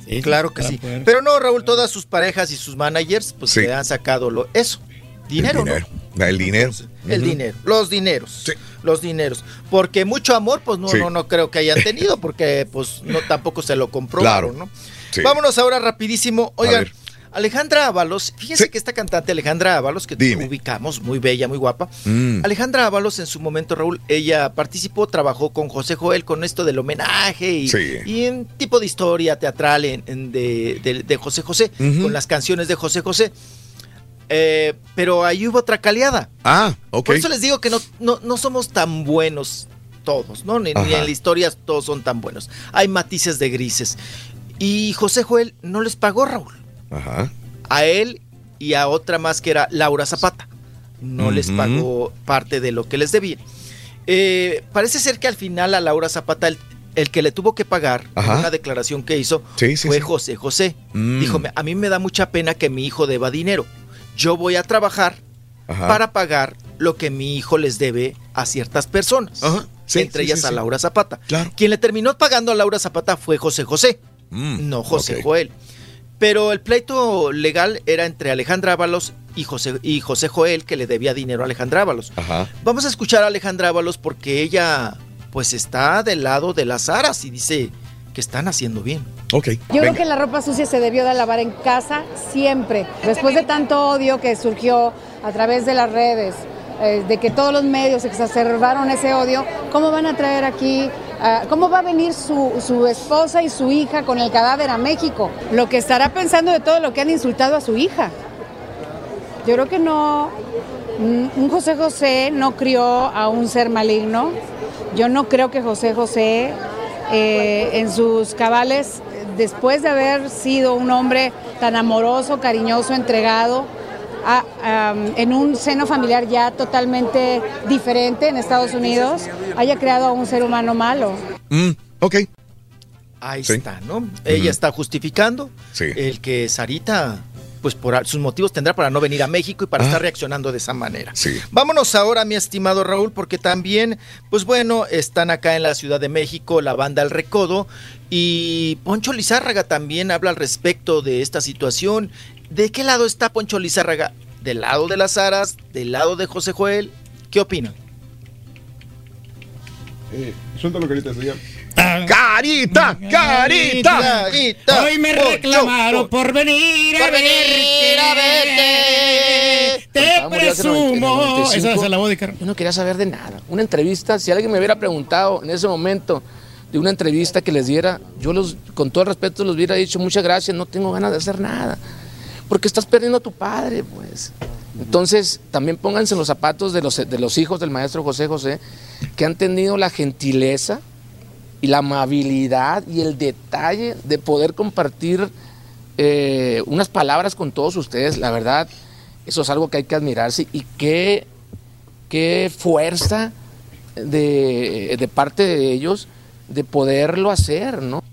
Sí. Claro que sí. poder- Pero no, Raúl, todas sus parejas y sus managers, pues Sí. le han sacado lo, eso. Dinero, el dinero. El dinero. ¿no? El dinero. Los dineros. Los dineros. Porque mucho amor, pues no, Sí. no, no creo que hayan tenido, porque pues no tampoco se lo comprobaron, Claro. ¿no? Sí. Vámonos ahora rapidísimo. Oigan. Alejandra Ábalos, fíjense que esta cantante Alejandra Ábalos, que Dime. ubicamos, muy bella, muy guapa. Mm. Alejandra Ábalos en su momento, Raúl, ella participó, trabajó con José Joel con esto del homenaje y, Sí. y en tipo de historia teatral en, en de, de- de José José, con las canciones de José José. Eh, pero ahí hubo otra caleada. Ah, ok. Por eso les digo que no, no, no somos tan buenos todos, ¿no? Ni, en la historia todos son tan buenos. Hay matices de grises. Y José Joel no les pagó, Raúl. Ajá. A él y a otra más que era Laura Zapata. No les pagó parte de lo que les debía. Eh, parece ser que al final a Laura Zapata el, el que le tuvo que pagar Ajá. una declaración que hizo Sí, sí, fue sí. José José. Mm. Dijo, a mí me da mucha pena que mi hijo deba dinero. Yo voy a trabajar Ajá. para pagar lo que mi hijo les debe a ciertas personas. Ajá. Sí, entre sí, ellas sí, a. Laura Zapata. Claro. Quien le terminó pagando a Laura Zapata fue José José, Mm, no José. Joel. Pero el pleito legal era entre Alejandra Ábalos y José, y José Joel, que le debía dinero a Alejandra Ábalos. Ajá. Vamos a escuchar a Alejandra Ábalos porque ella pues está del lado de las aras y dice que están haciendo bien. Ok. Yo creo que la ropa sucia se debió de lavar en casa siempre. Después de tanto odio que surgió a través de las redes, eh, de que todos los medios exacerbaron ese odio, ¿cómo van a traer aquí, ah, cómo va a venir su, su esposa y su hija con el cadáver a México? Lo que estará pensando de todo lo que han insultado a su hija. Yo creo que no, mm, un José José no crió a un ser maligno. Yo no creo que José José eh, en sus cabales, después de haber sido un hombre tan amoroso, cariñoso, entregado, a- en un seno familiar ya totalmente diferente en Estados Unidos, haya creado a un ser humano malo. Mm, ok. Ahí Sí. está, ¿no? Ella está justificando el que Sarita, pues por sus motivos tendrá para no venir a México y para Ah. estar reaccionando de esa manera. Sí. Vámonos ahora, mi estimado Raúl, porque también, pues bueno, están acá en la Ciudad de México la banda El Recodo y Poncho Lizárraga también habla al respecto de esta situación. ¿De qué lado está Poncho Lizárraga? ¿Del lado de las Aras? ¿Del lado de José Joel? ¿Qué opinan? Eh, suéltalo, carita, se Carita, carita. Hoy me reclamaron por venir a venir a verte. Te presumo. 95. Esa es la voz de Carlos. Yo no quería saber de nada. Una entrevista, si alguien me hubiera preguntado en ese momento de una entrevista que les diera, yo los, con todo el respeto les hubiera dicho muchas gracias, no tengo ganas de hacer nada. Porque estás perdiendo a tu padre, pues. Entonces, también pónganse los zapatos de los, de los hijos del maestro José José, que han tenido la gentileza y la amabilidad y el detalle de poder compartir eh, unas palabras con todos ustedes. La verdad, eso es algo que hay que admirarse y qué, qué fuerza de, de parte de ellos de poderlo hacer, ¿no?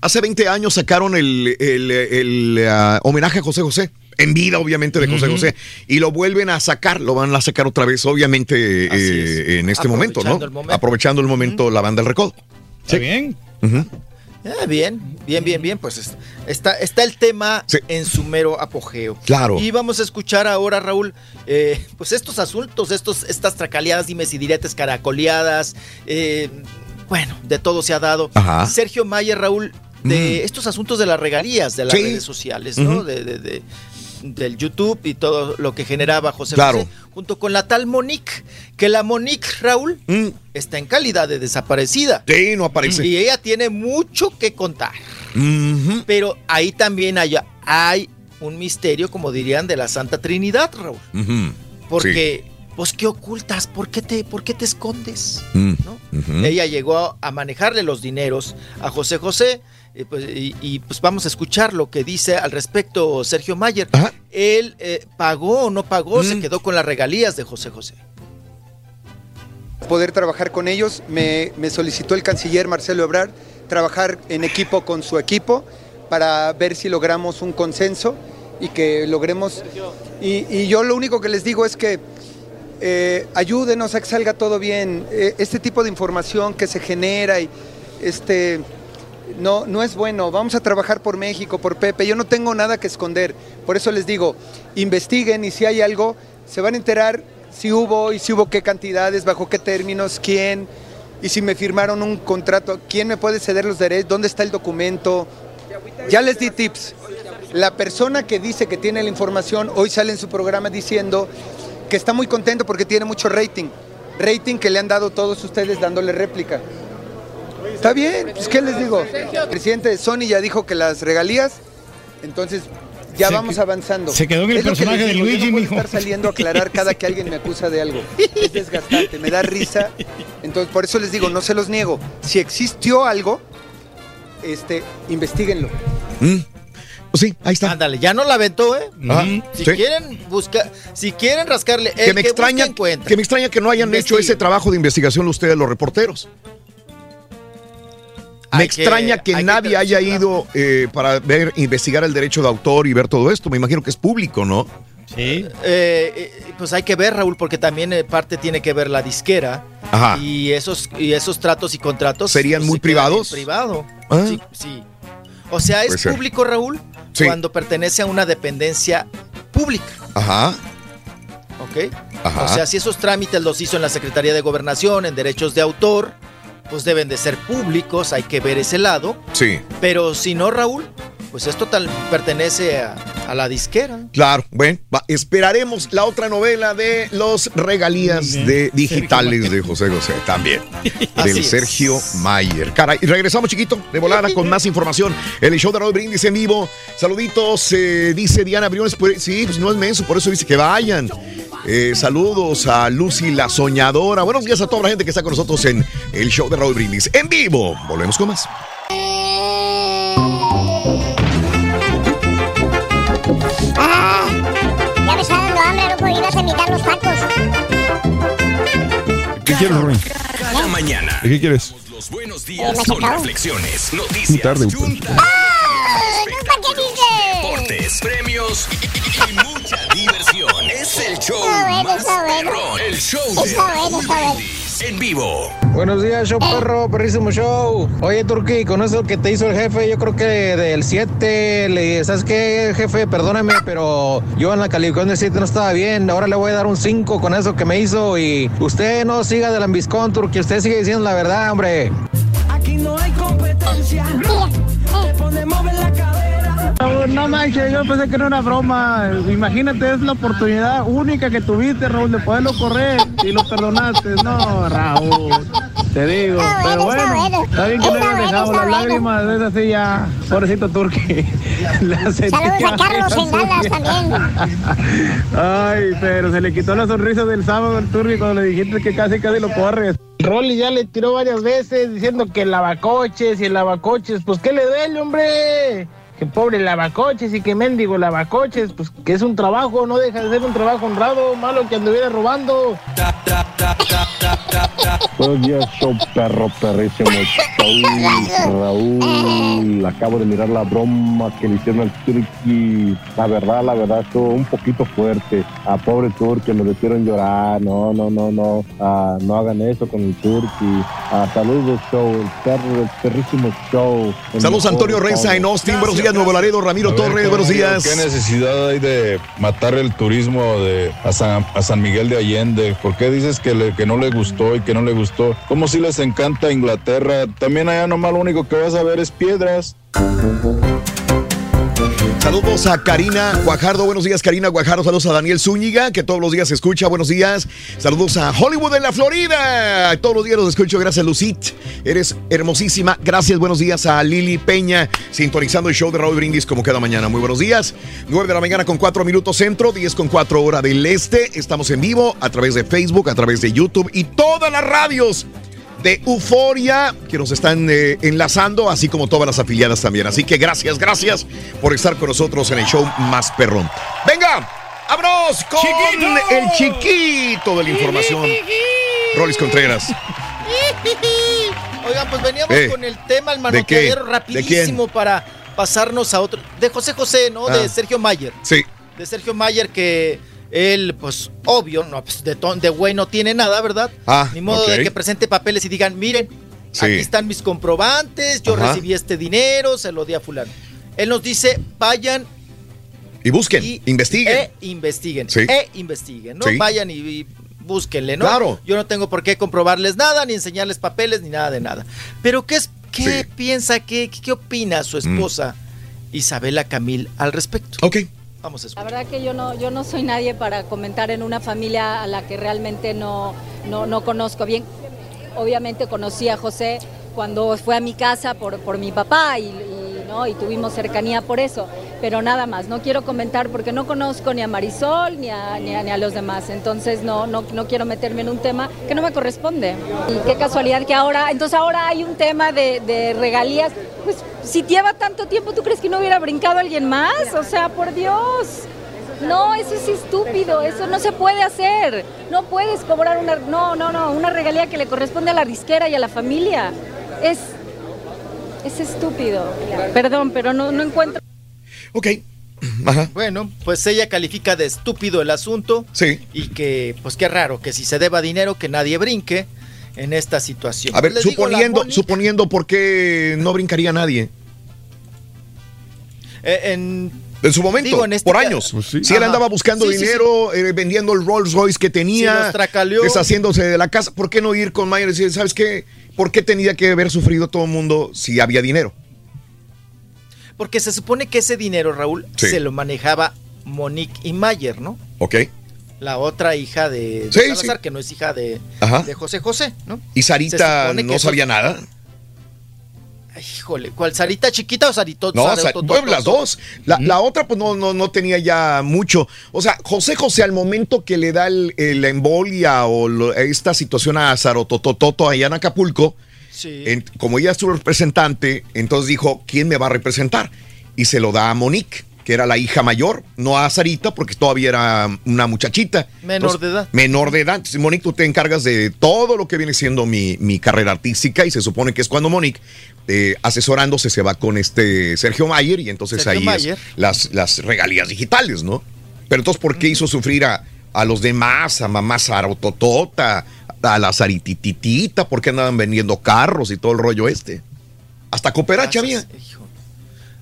Hace 20 años sacaron el, el- el, ah, homenaje a José José. En vida, obviamente, de José. José. Y lo vuelven a sacar, lo van a sacar otra vez, obviamente, eh, en este momento, ¿no? Aprovechando el momento. Aprovechando el momento, la banda del recodo. Está bien. Ah, bien, bien, bien, bien. Pues es- está, está el tema en su mero apogeo. Claro. Y vamos a escuchar ahora, Raúl, eh, pues estos asuntos, estos, estas tracaleadas, dimes y diretes, caracoleadas. eh, bueno, de todo se ha dado. Ajá. Sergio Mayer, Raúl, de Mm. estos asuntos de las regalías de las Sí. redes sociales, ¿no? De, de- de- del YouTube y todo lo que generaba José Claro. José, junto con la tal Monique, que la Monique, Raúl, está en calidad de desaparecida. Mm. Sí, no aparece. Y ella tiene mucho que contar. Pero ahí también hay, hay un misterio, como dirían, de la Santa Trinidad, Raúl. Ujú. Porque, pues, ¿qué ocultas? ¿Por qué te, por qué te escondes? Mm. Ella llegó a manejarle los dineros a José José. Eh, pues, y, y, pues vamos a escuchar lo que dice al respecto Sergio Mayer. Él eh, pagó o no pagó, Mm. se quedó con las regalías de José José. poder trabajar con ellos. Me, me solicitó el canciller Marcelo Ebrard trabajar en equipo con su equipo para ver si logramos un consenso y que logremos... Y, y yo lo único que les digo es que eh, ayúdenos a que salga todo bien. Eh, este tipo de información que se genera y este no, no es bueno. Vamos a trabajar por México, por Pepe. Yo no tengo nada que esconder. Por eso les digo, investiguen y si hay algo, se van a enterar si hubo y si hubo qué cantidades, bajo qué términos, quién. Y si me firmaron un contrato, ¿quién me puede ceder los derechos? ¿Dónde está el documento? Ya les di tips. La persona que dice que tiene la información hoy sale en su programa diciendo que está muy contento porque tiene mucho rating. Rating que le han dado todos ustedes dándole réplica. Está bien, pues ¿qué les digo? El presidente de Sony ya dijo que las regalías, entonces ya Se vamos avanzando. se quedó en el Es lo que personaje de Luigi, no mijo. estar saliendo a aclarar cada que alguien me acusa de algo. Es desgastante, me da risa. Entonces, por eso les digo, no se los niego. Si existió algo, este, investiguenlo. Pues sí, ahí está. Ándale, ya no la aventó, ¿eh? Ajá, Si sí. quieren buscar, si quieren rascarle, Que el me que extraña, que me extraña que no hayan hecho ese trabajo de investigación ustedes, los reporteros. Me que- extraña que, nadie haya ido eh, para ver, investigar el derecho de autor y ver todo esto. Me imagino que es público, ¿no? Sí. pues hay que ver, Raúl, porque también eh, parte tiene que ver la disquera. Ajá. Y esos, y esos tratos y contratos. ¿Serían pues, muy se privados? privado. Ah. Sí, sí. O sea, es público, Raúl, Sí. cuando pertenece a una dependencia pública. Ajá. ¿Ok? Ajá. O sea, si esos trámites los hizo en la Secretaría de Gobernación, en derechos de autor, pues deben de ser públicos, hay que ver ese lado. Sí. Pero si no, Raúl, pues esto tal pertenece a, a la disquera. Claro, bueno, va, esperaremos la otra novela de los regalías de digitales de José José también. Así del es. Sergio Mayer. Cara, y regresamos, chiquito, de volada con más información. El show de Raúl Brindis en vivo. Saluditos, eh, dice Diana Briones. pues, sí, pues no es menso, por eso dice que vayan. Eh, saludos a Lucy la Soñadora. Buenos días a toda la gente que está con nosotros en el show de Raúl Brindis en vivo. Volvemos con más. ya me está dando hambre, loco, ibas a invitar los tacos. ¿Qué quieres, Rubén? Cada mañana. ¿De qué quieres? Los buenos días Eh, con reflexiones, Muy noticias, tarde. ¿Para qué dices? deportes, premios y, y mucha diversión. Es el show más perrón. El show de En vivo. Buenos días, show perro, perrísimo show. Oye, Turki, con eso que te hizo el jefe, yo creo que del 7, le, ¿sabes qué, jefe? Perdóname, pero yo en la calificación del 7 no estaba bien. Ahora le voy a dar un 5 con eso que me hizo. Y usted no siga del ambiscón, Turki, usted sigue diciendo la verdad, hombre. Aquí no hay competencia. Te ponemos en la cadera. Raúl, no manches, yo pensé que era una broma. Imagínate, es la oportunidad única que tuviste, Raúl, de poderlo correr y lo perdonaste. No, Raúl, te digo. Pero bueno, está bien que no le dejamos las lágrimas, es así ya. Pobrecito Turqui. Saludos a Carlos en. Dallas también. Ay, pero se le quitó la sonrisa del sábado al Turqui cuando le dijiste que casi casi lo corres. Rolly ya le tiró varias veces diciendo que el lavacoches y el lavacoches, pues ¿qué le duele, hombre? Que pobre lavacoches y que mendigo lavacoches, pues que es un trabajo, no deja de ser un trabajo honrado, malo que anduviera robando. Buenos días, show perro, perrísimo show. Raúl, acabo de mirar la broma que le hicieron al Turki. La verdad, la verdad, estuvo un poquito fuerte. A pobre Turki, lo hicieron llorar. No, no, no, no. Ah, no hagan eso con el Turki. Ah, saludos, show. El perro, el perrísimo show. Saludos Antonio Reza en. Austin. Buenos días, Nuevo Laredo. Ramiro Torres, buenos días. ¿Qué necesidad hay de matar el turismo de, a, San, a San Miguel de Allende? ¿Por qué dices que, le- que no le gustó y que no le gustó? Como si les encanta Inglaterra. También allá nomás lo único que vas a ver es piedras. Saludos a Karina Guajardo. Buenos días, Karina Guajardo. Saludos a Daniel Zúñiga, que todos los días se escucha. Buenos días. Saludos a Hollywood en la Florida. Todos los días los escucho. Gracias, Lucit. Eres hermosísima. Gracias. Buenos días a Lili Peña, sintonizando el show de Raúl Brindis como cada mañana. Muy buenos días. 9 de la mañana con 4 minutos centro, 10 con 4 hora del este. Estamos en vivo a través de Facebook, a través de YouTube y todas las radios de Euforia que nos están eh, enlazando, así como todas las afiliadas también. Así que gracias, gracias por estar con nosotros en el show más perrón. Venga, vámonos con el chiquito de la información. Rolis Contreras. Oigan, pues veníamos Eh, con el tema, el manoteadero, ¿De rapidísimo para pasarnos a otro. De José José, ¿no? Ah. De Sergio Mayer. Sí. De Sergio Mayer que él, pues, obvio, no, pues, de, ton- de güey no tiene nada, ¿verdad? Ah, Ni modo de que presente papeles y digan, miren, Sí. aquí están mis comprobantes, yo Ajá. recibí este dinero, se lo di a fulano. Él nos dice, vayan Y busquen, investiguen. e investiguen. Sí. E investiguen, ¿no? Sí. Vayan y, y búsquenle, ¿no? Claro. Yo no tengo por qué comprobarles nada, ni enseñarles papeles, ni nada de nada. Pero ¿qué, es, qué piensa, qué, qué, qué opina su esposa Isabela Camil al respecto? Ok. Vamos a La escuchar. verdad que yo no, yo no soy nadie para comentar en una familia a la que realmente no, no, no conozco bien. Obviamente conocí a José cuando fue a mi casa por, por mi papá y, y, ¿no? y tuvimos cercanía por eso, pero nada más, no quiero comentar porque no conozco ni a Marisol ni a, ni a, ni a los demás, entonces no, no, no quiero meterme en un tema que no me corresponde. Y qué casualidad que ahora, entonces ahora hay un tema de, de regalías, pues si lleva tanto tiempo, ¿tú crees que no hubiera brincado alguien más? O sea, por Dios. No, eso es estúpido, eso no se puede hacer. No puedes cobrar una, no, no, no, una regalía que le corresponde a la disquera y a la familia. Es, es estúpido. Perdón, pero no, no encuentro. Ok. Ajá. Bueno, pues ella califica de estúpido el asunto. Sí. Y que, pues qué raro, que si se deba dinero, que nadie brinque en esta situación. A ver, Les suponiendo, suponiendo por qué no brincaría nadie. Eh, en- En su momento, Digo, en este por años. Pues sí. Si él Ajá. andaba buscando Sí, sí, dinero, eh, vendiendo el Rolls Royce que tenía, deshaciéndose de la casa, ¿por qué no ir con Mayer y decir, ¿sabes qué? ¿Por qué tenía que haber sufrido todo el mundo si había dinero? Porque se supone que ese dinero, Raúl, Sí. se lo manejaba Monique y Mayer, ¿no? ¿Ok? La otra hija de, de Sí, Salazar, sí. que no es hija de, José José, ¿no? ¿Y Sarita no eso- sabía nada? Híjole, ¿cuál Sarita chiquita o Sarito? No, Sar- bueno, las dos. La, la otra, pues no, no, no tenía ya mucho. O sea, José José, al momento que le da el, el- la embolia o lo- esta situación a Sarototototo allá en Acapulco, Sí. en- como ella es su representante, entonces dijo, ¿quién me va a representar? Y se lo da a Monique, que era la hija mayor, no a Sarita, porque todavía era una muchachita. Menor Entonces, de edad. Menor de edad. Entonces, Monique, tú te encargas de todo lo que viene siendo mi, mi carrera artística y se supone que es cuando Monique, eh, asesorándose, se va con este Sergio Mayer y entonces Sergio ahí Mayer. es las, las regalías digitales, ¿no? Pero entonces, ¿por qué hizo sufrir a, a los demás, a mamá Sarototota, a la Saritititita? ¿Por qué andaban vendiendo carros y todo el rollo este? Hasta cooperacha había.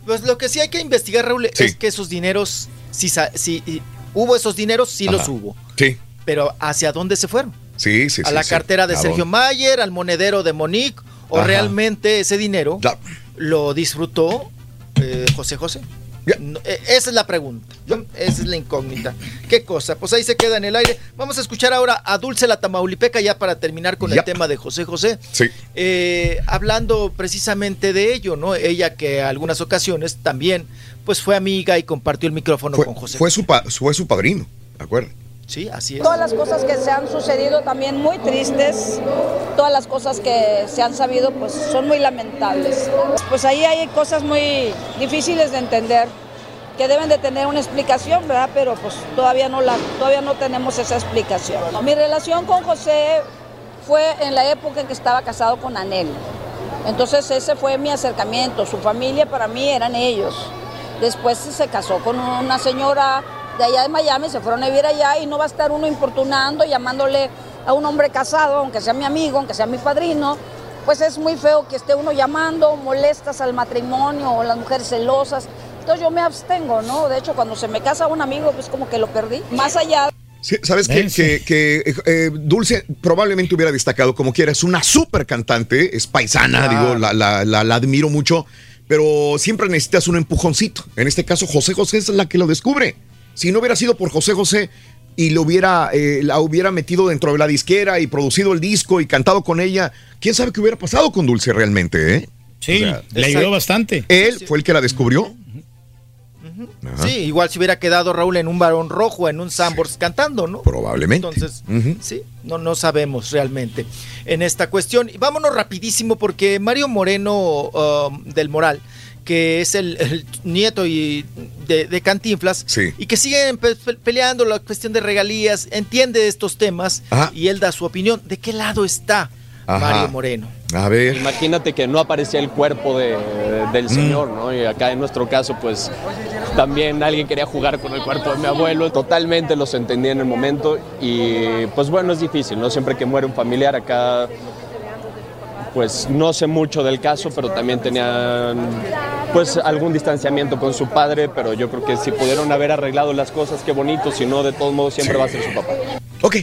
Pues lo que sí hay que investigar, Raúl, Sí. es que esos dineros, si, si hubo esos dineros, sí los hubo. Sí, Pero ¿hacia dónde se fueron? sí, sí. a sí, la cartera de ¿A Sergio? Mayer, al monedero de Monique, o Ajá. realmente ese dinero lo disfrutó eh, José José. Eh, esa es la pregunta, esa es la incógnita. ¿Qué cosa? Pues ahí se queda en el aire. Vamos a escuchar ahora a Dulce la Tamaulipeca ya para terminar con el tema de José José. Sí. Eh, hablando precisamente de ello, ¿no? Ella que algunas ocasiones también pues fue amiga y compartió el micrófono Fue, con José. fue su, pa- fue su padrino, ¿de acuerdo? Sí, así es. Todas las cosas que se han sucedido también muy tristes, todas las cosas que se han sabido pues son muy lamentables. Pues ahí hay cosas muy difíciles de entender que deben de tener una explicación, ¿verdad? Pero pues todavía no la todavía no tenemos esa explicación. Mi relación con José fue en la época en que estaba casado con Anel. Entonces ese fue mi acercamiento, su familia para mí eran ellos. Después se casó con una señora de allá de Miami, se fueron a vivir allá y no va a estar uno importunando, llamándole a un hombre casado, aunque sea mi amigo, aunque sea mi padrino. Pues es muy feo que esté uno llamando, molestas al matrimonio o las mujeres celosas. Entonces yo me abstengo, ¿no? De hecho, cuando se me casa un amigo, pues como que lo perdí. Más allá Sí, ¿Sabes qué? que, que, eh, Dulce probablemente hubiera destacado como quiera? Es una súper cantante, es paisana, digo, la, la- la- la admiro mucho, pero siempre necesitas un empujoncito. En este caso, José José es la que lo descubre. Si no hubiera sido por José José y lo hubiera, eh, la hubiera metido dentro de la disquera y producido el disco y cantado con ella, quién sabe qué hubiera pasado con Dulce realmente, ¿eh? Sí, le ayudó bastante. Él fue el que la descubrió. Ajá. Sí, igual se hubiera quedado Raúl en un varón rojo, en un Sambors cantando, ¿no? Probablemente. Entonces, sí, no, no sabemos realmente en esta cuestión. Y vámonos rapidísimo porque Mario Moreno um, del Moral, que es el, el nieto y de, de Cantinflas, Sí. y que siguen pe- pe- peleando la cuestión de regalías, entiende estos temas Ajá. y él da su opinión. ¿De qué lado está Ajá. Mario Moreno? A ver. Imagínate que no aparecía el cuerpo de- del Mm. señor, ¿no? Y acá en nuestro caso, pues también alguien quería jugar con el cuerpo de mi abuelo. Totalmente los entendí en el momento y pues bueno, es difícil, ¿no? Siempre que muere un familiar acá, pues no sé mucho del caso, pero también tenían pues algún distanciamiento con su padre, pero yo creo que si pudieron haber arreglado las cosas, qué bonito, si no, de todos modos siempre va a ser su papá. Ok.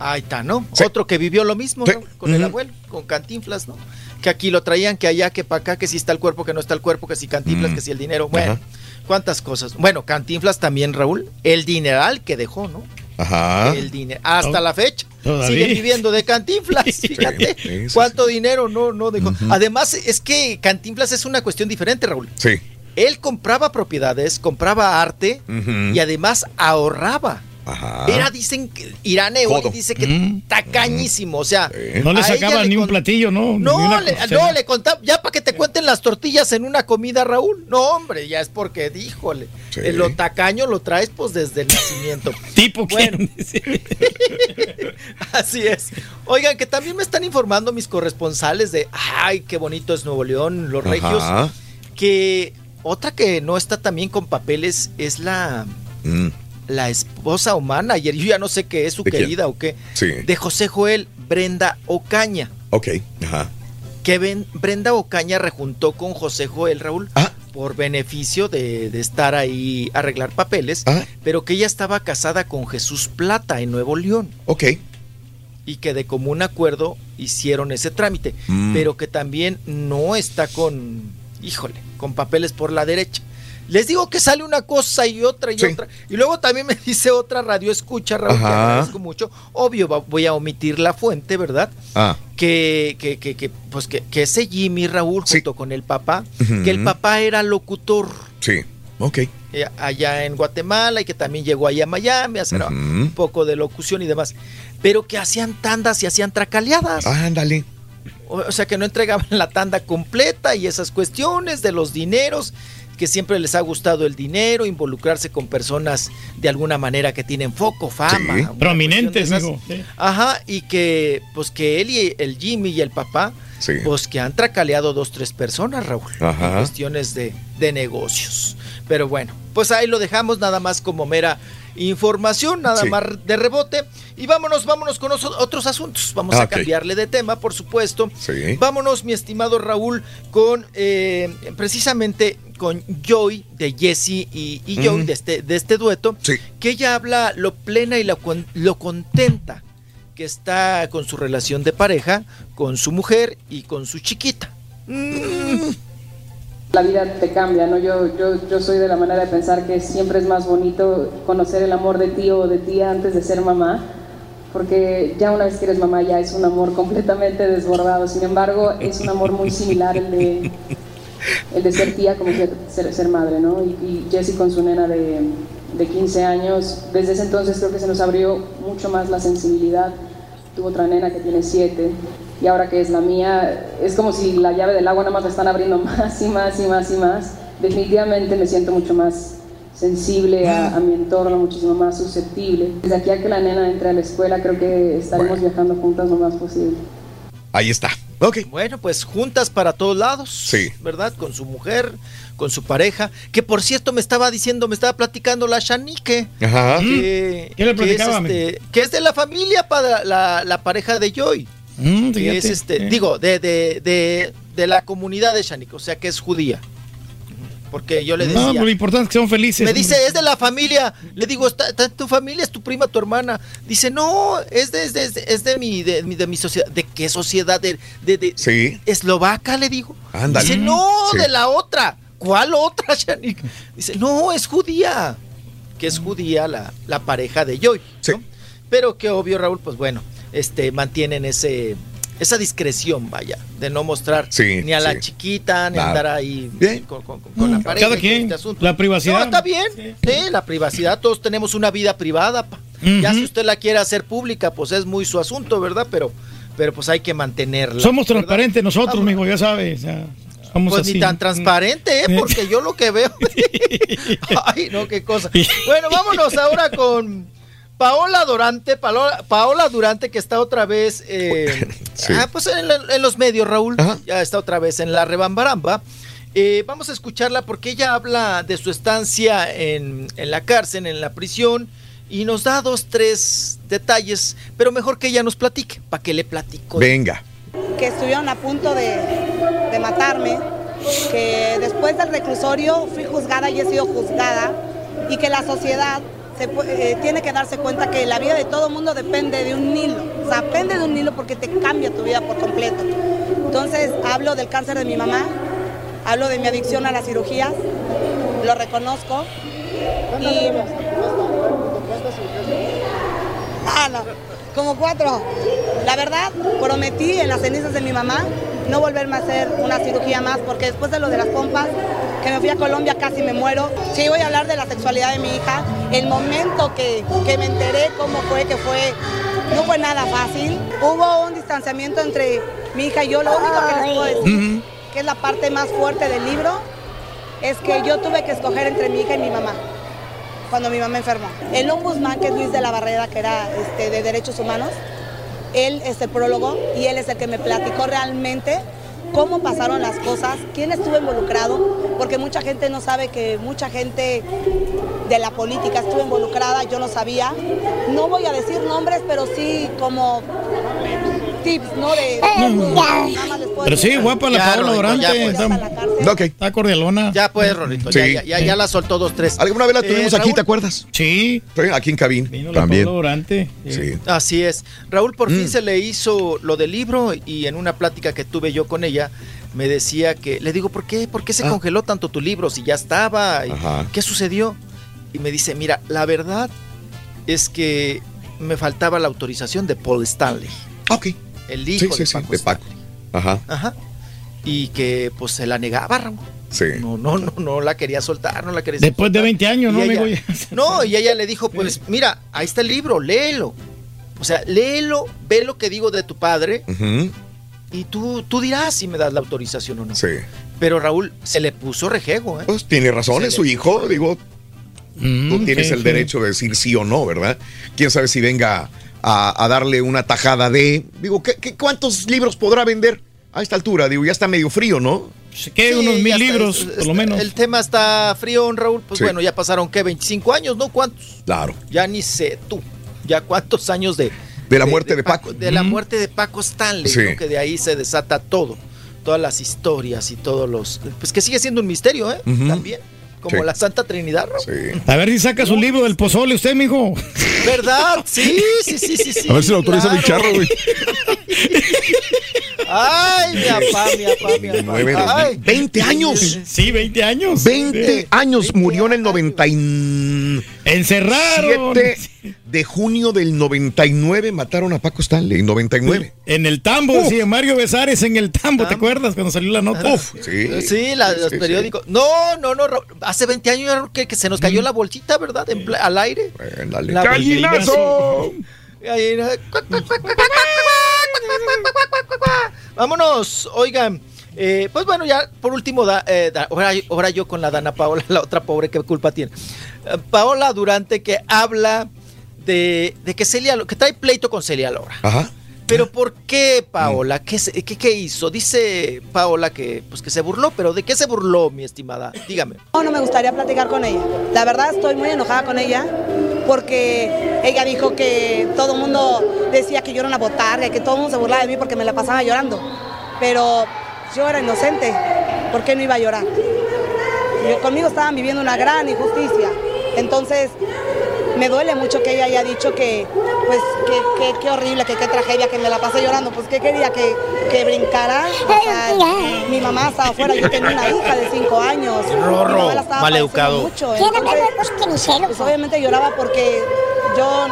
Ahí está, ¿no? Otro que vivió lo mismo, ¿no? Con el abuelo, con Cantinflas, ¿no? Que aquí lo traían, que allá, que para acá, que si está el cuerpo, que no está el cuerpo, que si Cantinflas, Mm. que si el dinero. Bueno, cuántas cosas. Bueno, Cantinflas también, Raúl, el dineral que dejó, ¿no? Ajá. El dinero. Hasta la fecha. Todavía. Siguen viviendo de Cantinflas, fíjate. sí, sí, cuánto dinero no, no dejó. Además, es que Cantinflas es una cuestión diferente, Raúl. Sí. Él compraba propiedades, compraba arte y además ahorraba. Ajá. Era, dicen, que Irán Eoli Codo. dice que tacañísimo, o sea. No le a ella sacaba ni un con- platillo, ¿no? Ni No, una le, no, le contaba, ya para que te cuenten las tortillas en una comida, Raúl. No, hombre, ya es porque, díjole, Sí. eh, lo tacaño lo traes pues desde el nacimiento. Tipo bueno, así es. Oigan, que también me están informando mis corresponsales de, ay, qué bonito es Nuevo León, los regios, Ajá. que otra que no está también con papeles es la Mm. La esposa humana, ayer yo ya no sé qué es su querida o qué, Sí. de José Joel Brenda Ocaña, Ok. Ajá. que Brenda Ocaña rejuntó con José Joel Raúl por beneficio de, de estar ahí arreglar papeles, pero que ella estaba casada con Jesús Plata en Nuevo León. Ok. Y que de común acuerdo hicieron ese trámite, Mm. pero que también no está con, híjole, con papeles por la derecha. Les digo que sale una cosa y otra y otra. Y luego también me dice otra radio escucha, Raúl, que agradezco mucho. Obvio, voy a omitir la fuente, ¿verdad? Ah. que, que, que, que, pues que, que ese Jimmy Raúl junto con el papá, que el papá era locutor Sí. Ok. eh, allá en Guatemala y que también llegó allá a Miami a hacer un poco de locución y demás, pero que hacían tandas y hacían tracaleadas. Ándale. O, o sea que no entregaban la tanda completa y esas cuestiones de los dineros, que siempre les ha gustado el dinero, involucrarse con personas de alguna manera que tienen foco, fama. Prominentes, esas. Ajá, y que pues que él y el Jimmy y el papá, pues que han tracaleado dos, tres personas, Raúl, Ajá. en cuestiones de, de negocios. Pero bueno, pues ahí lo dejamos nada más como mera información, nada Sí. más de rebote. Y vámonos, vámonos con otros asuntos. Vamos Ah, a cambiarle de tema, por supuesto. Sí. Vámonos, mi estimado Raúl, con eh, precisamente con Joy de Jesse y, y Joy Mm. de, este, de este dueto, que ella habla lo plena y lo, lo contenta que está con su relación de pareja, con su mujer y con su chiquita. La vida te cambia, ¿no? Yo, yo, yo soy de la manera de pensar que siempre es más bonito conocer el amor de tío o de tía antes de ser mamá, porque ya una vez que eres mamá ya es un amor completamente desbordado. Sin embargo, es un amor muy similar el de, el de ser tía como ser, ser, ser madre, ¿no? Y, Jessie con su nena de, de 15 años, desde ese entonces creo que se nos abrió mucho más la sensibilidad. Tuvo otra nena que tiene 7 y ahora que es la mía, es como si la llave del agua nada más la están abriendo más y más y más y más. Definitivamente me siento mucho más sensible a, a mi entorno, muchísimo más susceptible. Desde aquí a que la nena entre a la escuela, creo que estaremos viajando juntas lo más posible. Ahí está. Ok. Bueno, pues juntas para todos lados. Sí. ¿Verdad? Con su mujer, con su pareja. Que por cierto me estaba diciendo, me estaba platicando la Shanique. Ajá. Que, ¿Qué le que es, platicaba, este, que es de la familia para la, la pareja de Joy. Mm, que es este, eh. digo, de, de, de, de la comunidad de Shanique, o sea que es judía. Porque yo le decía. No, lo importante es que son felices. Me dice, es de la familia. Le digo, ¿está, está tu familia? ¿Es tu prima, tu hermana? Dice, no, es de, es de, es de- mi, de, mi, de mi sociedad. ¿De qué sociedad? ¿De, de, de- Sí. eslovaca? Le digo. Ándale. Dice, no, Sí. de la otra. ¿Cuál otra, Shanik? Dice, no, es judía. Que es judía la, la pareja de Joy. ¿no? Pero que obvio, Raúl, pues bueno, este, mantienen ese, esa discreción, vaya, de no mostrar Sí, ni a la sí. chiquita, ni Nada. andar ahí con, con- Mm, la pareja. cada quien, este asunto. la privacidad. No, está bien. Sí, la privacidad. Todos tenemos una vida privada. pa. Ya si usted la quiere hacer pública, pues es muy su asunto, ¿verdad? Pero, pero pues hay que mantenerla. Somos ¿verdad? transparentes nosotros, mijo, ya sabes. ya, somos Pues así. ni tan transparente, ¿eh? Porque yo lo que veo. Ay, no, qué cosa. Bueno, vámonos ahora con Paola Durante. Paola, Paola Durante, que está otra vez. eh, ah, pues en, la- en los medios, Raúl. Ya está otra vez en la rebambaramba. Eh, vamos a escucharla porque ella habla de su estancia en, en la cárcel, en la prisión. Y nos da dos, tres detalles, pero mejor que ella nos platique, para que le platico. Venga. que estuvieron a punto de, de matarme, que después del reclusorio fui juzgada y he sido juzgada y que la sociedad se eh, tiene que darse cuenta que la vida de todo mundo depende de un hilo, o sea, depende de un hilo porque te cambia tu vida por completo. Entonces hablo del cáncer de mi mamá, hablo de mi adicción a las cirugías, lo reconozco. Y... Ah, no, como cuatro. La verdad, prometí en las cenizas de mi mamá no volverme a hacer una cirugía más, porque después de lo de las pompas, que me fui a Colombia casi me muero. Sí, voy a hablar de la sexualidad de mi hija. El momento que, que me enteré cómo fue, que fue, no fue nada fácil. Hubo un distanciamiento entre mi hija y yo. Lo único que les puedo decir, que es la parte más fuerte del libro, es que yo tuve que escoger entre mi hija y mi mamá cuando mi mamá enfermó. El ombudsman, que es Luis de la Barrera, que era este, de Derechos Humanos, él es el prólogo y él es el que me platicó realmente cómo pasaron las cosas, quién estuvo involucrado, porque mucha gente no sabe que mucha gente de la política estuvo involucrada, yo no sabía. No voy a decir nombres, pero sí como tips, ¿no? De, Pero sí, guapa la Paola ya, pues. Está, Ok. está cordialona. Ya pues, Rorrito, ya, Sí. ya, ya, ya la soltó dos, tres. ¿Alguna vez la Eh, tuvimos aquí, te acuerdas? Sí. Aquí en cabina. la También. Paola Durante. Sí. Así es. Raúl por Mm. fin se le hizo lo del libro y en una plática que tuve yo con ella me decía que le digo, ¿por qué? ¿Por qué se Ah. congeló tanto tu libro si ya estaba? ¿Y Ajá. ¿Qué sucedió? Y me dice, mira, la verdad es que me faltaba la autorización de Paul Stanley. Ok. El hijo sí, de sí, Paco de Paco. Ajá. Ajá. Y que pues se la negaba, Raúl. Sí. No, no, no, no la quería soltar, no la quería Después de 20 años, ¿no, ella- amigo? No, y ella le dijo, pues mira, ahí está el libro, léelo. O sea, léelo, ve lo que digo de tu padre y tú, tú dirás si me das la autorización o no. Sí. Pero Raúl se le puso rejego, ¿eh? Pues tiene razón, Se es su hijo, digo, tú tienes sí, el sí. derecho de decir sí o no, ¿verdad? Quién sabe si venga a, a darle una tajada de. Digo, ¿qué, qué- cuántos libros podrá vender a esta altura? Digo, ya está medio frío, ¿no? Que Sí, unos mil libros, por lo menos. El tema está frío, Raúl. Pues Sí. bueno, ya pasaron, ¿qué? 25 años, ¿no? ¿Cuántos? Claro. Ya ni sé tú. Ya cuántos años de... De la muerte de Paco. De la muerte de Paco Stanley, Sí. ¿no? Que de ahí se desata todo. Todas las historias y todos los... Pues que sigue siendo un misterio, ¿eh? También. Como Sí. la Santa Trinidad, Raúl. A ver si saca su libro del pozole usted, mijo. ¿Verdad? Sí, sí, sí, sí. sí A ver si lo autoriza mi claro. charro, güey. Ay, mi papá, mi papá, mi papá. Nueve, dos Ay. mil- 20 años. Sí, 20 años. 20 años. Murió en el 90 y- Encerraron. 7 de junio del 99 mataron a Paco Stanley, en 99. En el tambo, Uf. sí, Mario Besares en el tambo, ¿te acuerdas cuando salió la nota? Uf, sí. Sí, la- los Sí, sí. periódicos. No, no, no. Raúl, Hace 20 años que, que se nos cayó la bolsita, ¿verdad? En al aire. Dale. La ¡Gallinazo! Ahí, Vámonos, oigan. eh, pues bueno, ya por último, da- eh, ahora, yo con la Dana Paola, la otra pobre, ¿qué culpa tiene? Eh, Paola Durante que habla de, de que Celia, que trae pleito con Celia Lora. Ajá. Pero ¿por qué, Paola? ¿Qué, se- qué, qué hizo? Dice Paola que, pues, que se burló, pero ¿de qué se burló, mi estimada? Dígame. No, no me gustaría platicar con ella. La verdad estoy muy enojada con ella porque ella dijo que todo el mundo decía que yo era una botarga y que todo el mundo se burlaba de mí porque me la pasaba llorando. Pero yo era inocente. ¿Por qué no iba a llorar? Yo- conmigo estaban viviendo una gran injusticia. Entonces, me duele mucho que ella haya dicho que, pues, que, horrible, que qué tragedia, que me la pasé llorando. Pues, ¿qué quería? ¿Que, que brincara? O sea, mi mamá estaba afuera, yo tenía una hija de cinco años. Rorro, Mi mamá la estaba maleducado. padeciendo mucho. Entonces, celo. pues, obviamente lloraba porque yo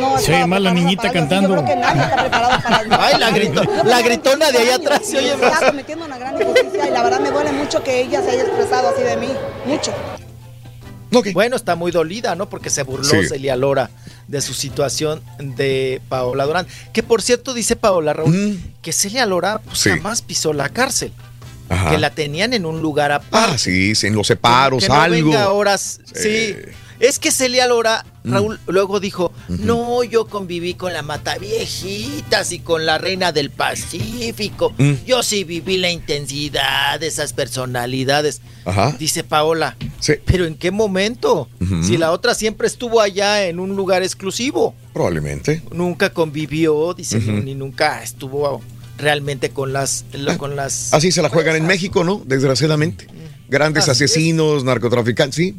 no Se oye más la niñita para algo así. cantando. Yo creo que nadie está preparado para Ay, la grito- la gritona de allá atrás se oye más. Está cometiendo una gran injusticia y la verdad me duele mucho que ella se haya expresado así de mí. Mucho. Bueno, está muy dolida, ¿no? Porque se burló Sí. Celia Lora de su situación de Paola Durán. Que por cierto, dice Paola Raúl, que Celia Lora pues, Mm. Sí. jamás pisó la cárcel. Ajá. Que la tenían en un lugar aparte. Ah, sí, en los separos, que no algo. venga horas. Sí. Es que Celia Lora, Mm. Raúl, luego dijo, no, yo conviví con la Mataviejitas y con la Reina del Pacífico. Mm. Yo sí viví la intensidad de esas personalidades. Ajá. Dice Paola, Sí. pero ¿en qué momento? Si la otra siempre estuvo allá en un lugar exclusivo. Probablemente. Nunca convivió, dice, ni nunca estuvo realmente con las... lo- con las Así se la juegan en México, ¿no? Desgraciadamente. Grandes Así es. asesinos, narcotraficantes, sí.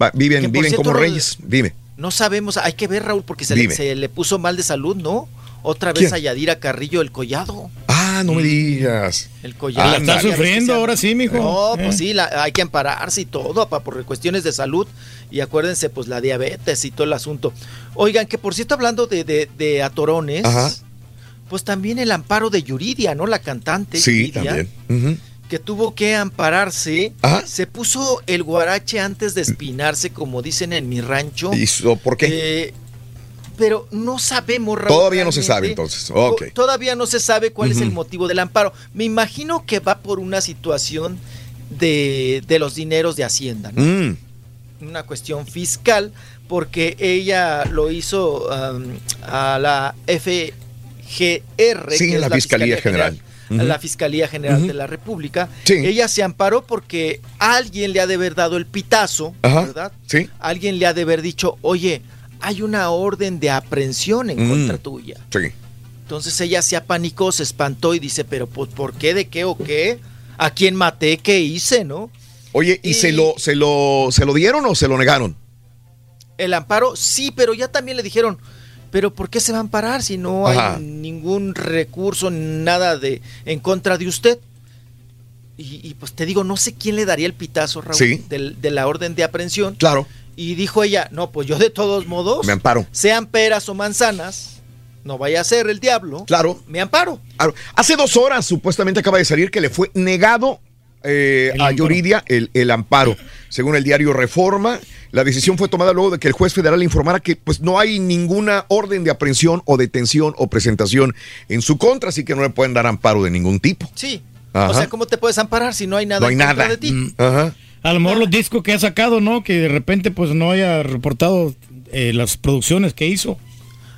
Va- viven viven cierto, como Raúl, reyes. Dime. No sabemos, hay que ver, Raúl, porque se le, se le puso mal de salud, ¿no? Otra vez ¿Quién? a Yadira Carrillo el collado. Ah, no me digas. El collado. La está sufriendo ahora sí, mijo. No, pues Eh. sí, la- hay que ampararse y todo, pa, por cuestiones de salud. Y acuérdense, pues la diabetes y todo el asunto. Oigan, que por cierto, hablando de, de, de atorones, Ajá. pues también el amparo de Yuridia, ¿no? La cantante. Sí, Yuridia, también. Que tuvo que ampararse. Se puso el guarache antes de espinarse, como dicen en mi rancho. ¿Y por qué? Eh, pero no sabemos Raúl, Todavía no se sabe entonces. Ok. To- Todavía no se sabe cuál es el motivo del amparo. Me imagino que va por una situación de, de los dineros de Hacienda, ¿no? Mm, una cuestión fiscal, porque ella lo hizo um, a la FGR, Sí, que en es la Fiscalía General. La Fiscalía General de la República. Sí. Ella se amparó porque alguien le ha de haber dado el pitazo, Ajá. ¿verdad? Sí. Alguien le ha de haber dicho, oye, hay una orden de aprehensión en Mm. contra tuya. Sí. Entonces ella se apanicó, se espantó y dice, pero pues, ¿por qué? ¿De qué o qué? ¿A quién maté? ¿Qué hice? ¿No? Oye, ¿y, se, lo, se, lo, se lo dieron o se lo negaron? El amparo, sí, pero ya también le dijeron, pero ¿por qué se va a amparar si no Ajá. hay ningún recurso, nada de en contra de usted? Y, y, pues te digo, no sé quién le daría el pitazo, Raúl, Sí. del- de la orden de aprehensión. Claro. Y dijo ella, no, pues yo de todos modos, Me amparo. sean peras o manzanas, no vaya a ser el diablo. Claro. Me amparo. Claro. Hace dos horas supuestamente acaba de salir que le fue negado eh, a Yuridia el, el amparo. Según el diario Reforma, la decisión fue tomada luego de que el juez federal informara que pues no hay ninguna orden de aprehensión o detención o presentación en su contra, así que no le pueden dar amparo de ningún tipo. Sí. Ajá. O sea, ¿cómo te puedes amparar si no hay nada No hay en contra nada. de ti? Ajá. A lo mejor los discos que ha sacado, ¿no? Que de repente pues no haya reportado eh, las producciones que hizo.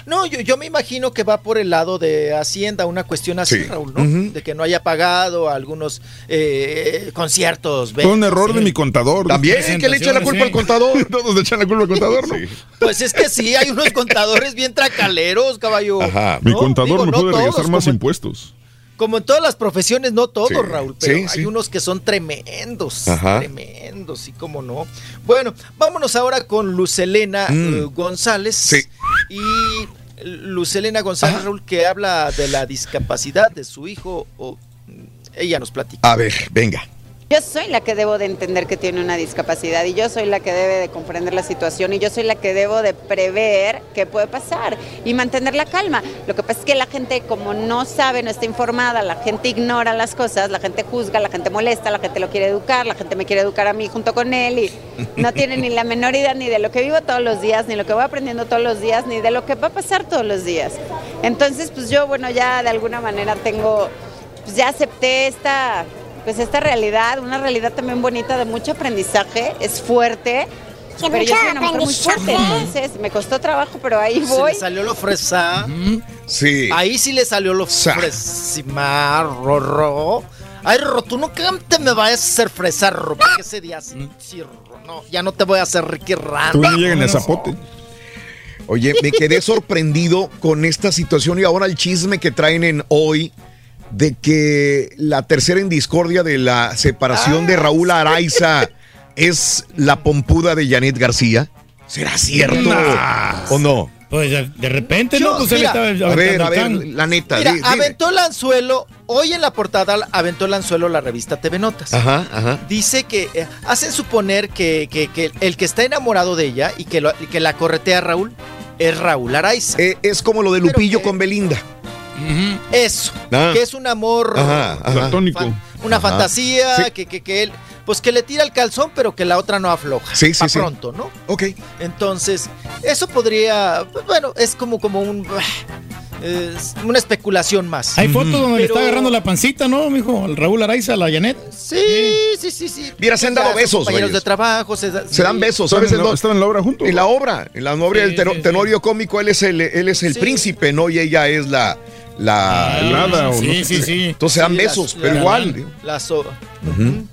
No, yo, yo me imagino que va por el lado de Hacienda, una cuestión así, Sí. Raúl, ¿no? De que no haya pagado algunos eh, conciertos. Fue un error de sí. mi contador. También, que le eche la culpa al contador. Todos le echan la culpa al contador, ¿no? Pues es que sí, hay unos contadores bien tracaleros, caballo. Ajá. Mi contador Digo, me no puede regresar más como, impuestos. Como en todas las profesiones, no todos, Sí, Raúl, pero sí, hay sí. unos que son tremendos, Ajá. tremendos, y cómo no. Bueno, vámonos ahora con Lucelena Mm. eh, González. Y Lucelena González, Raúl, que habla de la discapacidad de su hijo, o mm, ella nos platica. A ver, venga. Yo soy la que debo de entender que tiene una discapacidad y yo soy la que debe de comprender la situación y yo soy la que debo de prever qué puede pasar y mantener la calma. Lo que pasa es que la gente como no sabe, no está informada, la gente ignora las cosas, la gente juzga, la gente molesta, la gente lo quiere educar, la gente me quiere educar a mí junto con él y no tiene ni la menor idea ni de lo que vivo todos los días, ni lo que voy aprendiendo todos los días, ni de lo que va a pasar todos los días. Entonces, pues yo, bueno, ya de alguna manera tengo, pues ya acepté esta pues esta realidad, una realidad también bonita de mucho aprendizaje, es fuerte. Sí, pero yo mucho soy una mujer muy fuerte, entonces me costó trabajo, pero ahí Se voy. le salió lo fresa. Sí. Ahí sí le salió lo fresima, Rorro. Ay, Rorro, tú nunca te me vayas a hacer fresar, Rorro, porque ese día sí, sí, Rorro, no, ya no te voy a hacer Ricky Rand. Tú no llegan a zapote. Oye, me quedé sorprendido con esta situación y ahora el chisme que traen en hoy de que la tercera en discordia de la separación de Raúl Araiza es la pompuda de Janet García. ¿Será cierto Nah. o no? Pues de, repente, Yo, ¿no? Pues él mira, estaba A ver, a ver, la neta. Mira, aventó el anzuelo, hoy en la portada aventó el anzuelo la revista TV Notas. Ajá, ajá. Dice que eh, hacen suponer que, que- que el que está enamorado de ella y que, lo- y que la corretea Raúl es Raúl Araiza. Eh, es como lo de Lupillo con Belinda. Eso, Ah. que es un amor Ajá, ajá. Platónico. una Ajá. fantasía, Sí. que, que, que él, pues que le tira el calzón, pero que la otra no afloja. Sí, sí, sí. pronto, ¿no? Ok. Entonces, eso podría, bueno, es como, como un, es una especulación más. Hay fotos donde le está agarrando la pancita, ¿no, mijo? El Raúl Araiza, la Janet. Sí, sí, sí, sí. Mira, se han dado besos, Compañeros de trabajo, se, da- Se dan besos, ¿sabes? en en la- estaban en la obra juntos. En la obra, en la obra del sí. tenorio cómico, él es el, él es el Sí. príncipe, ¿no? Y ella es la. La El hada o no Sí, sí, sí. Entonces dan Sí, besos, pero la- igual. La so- Ujú.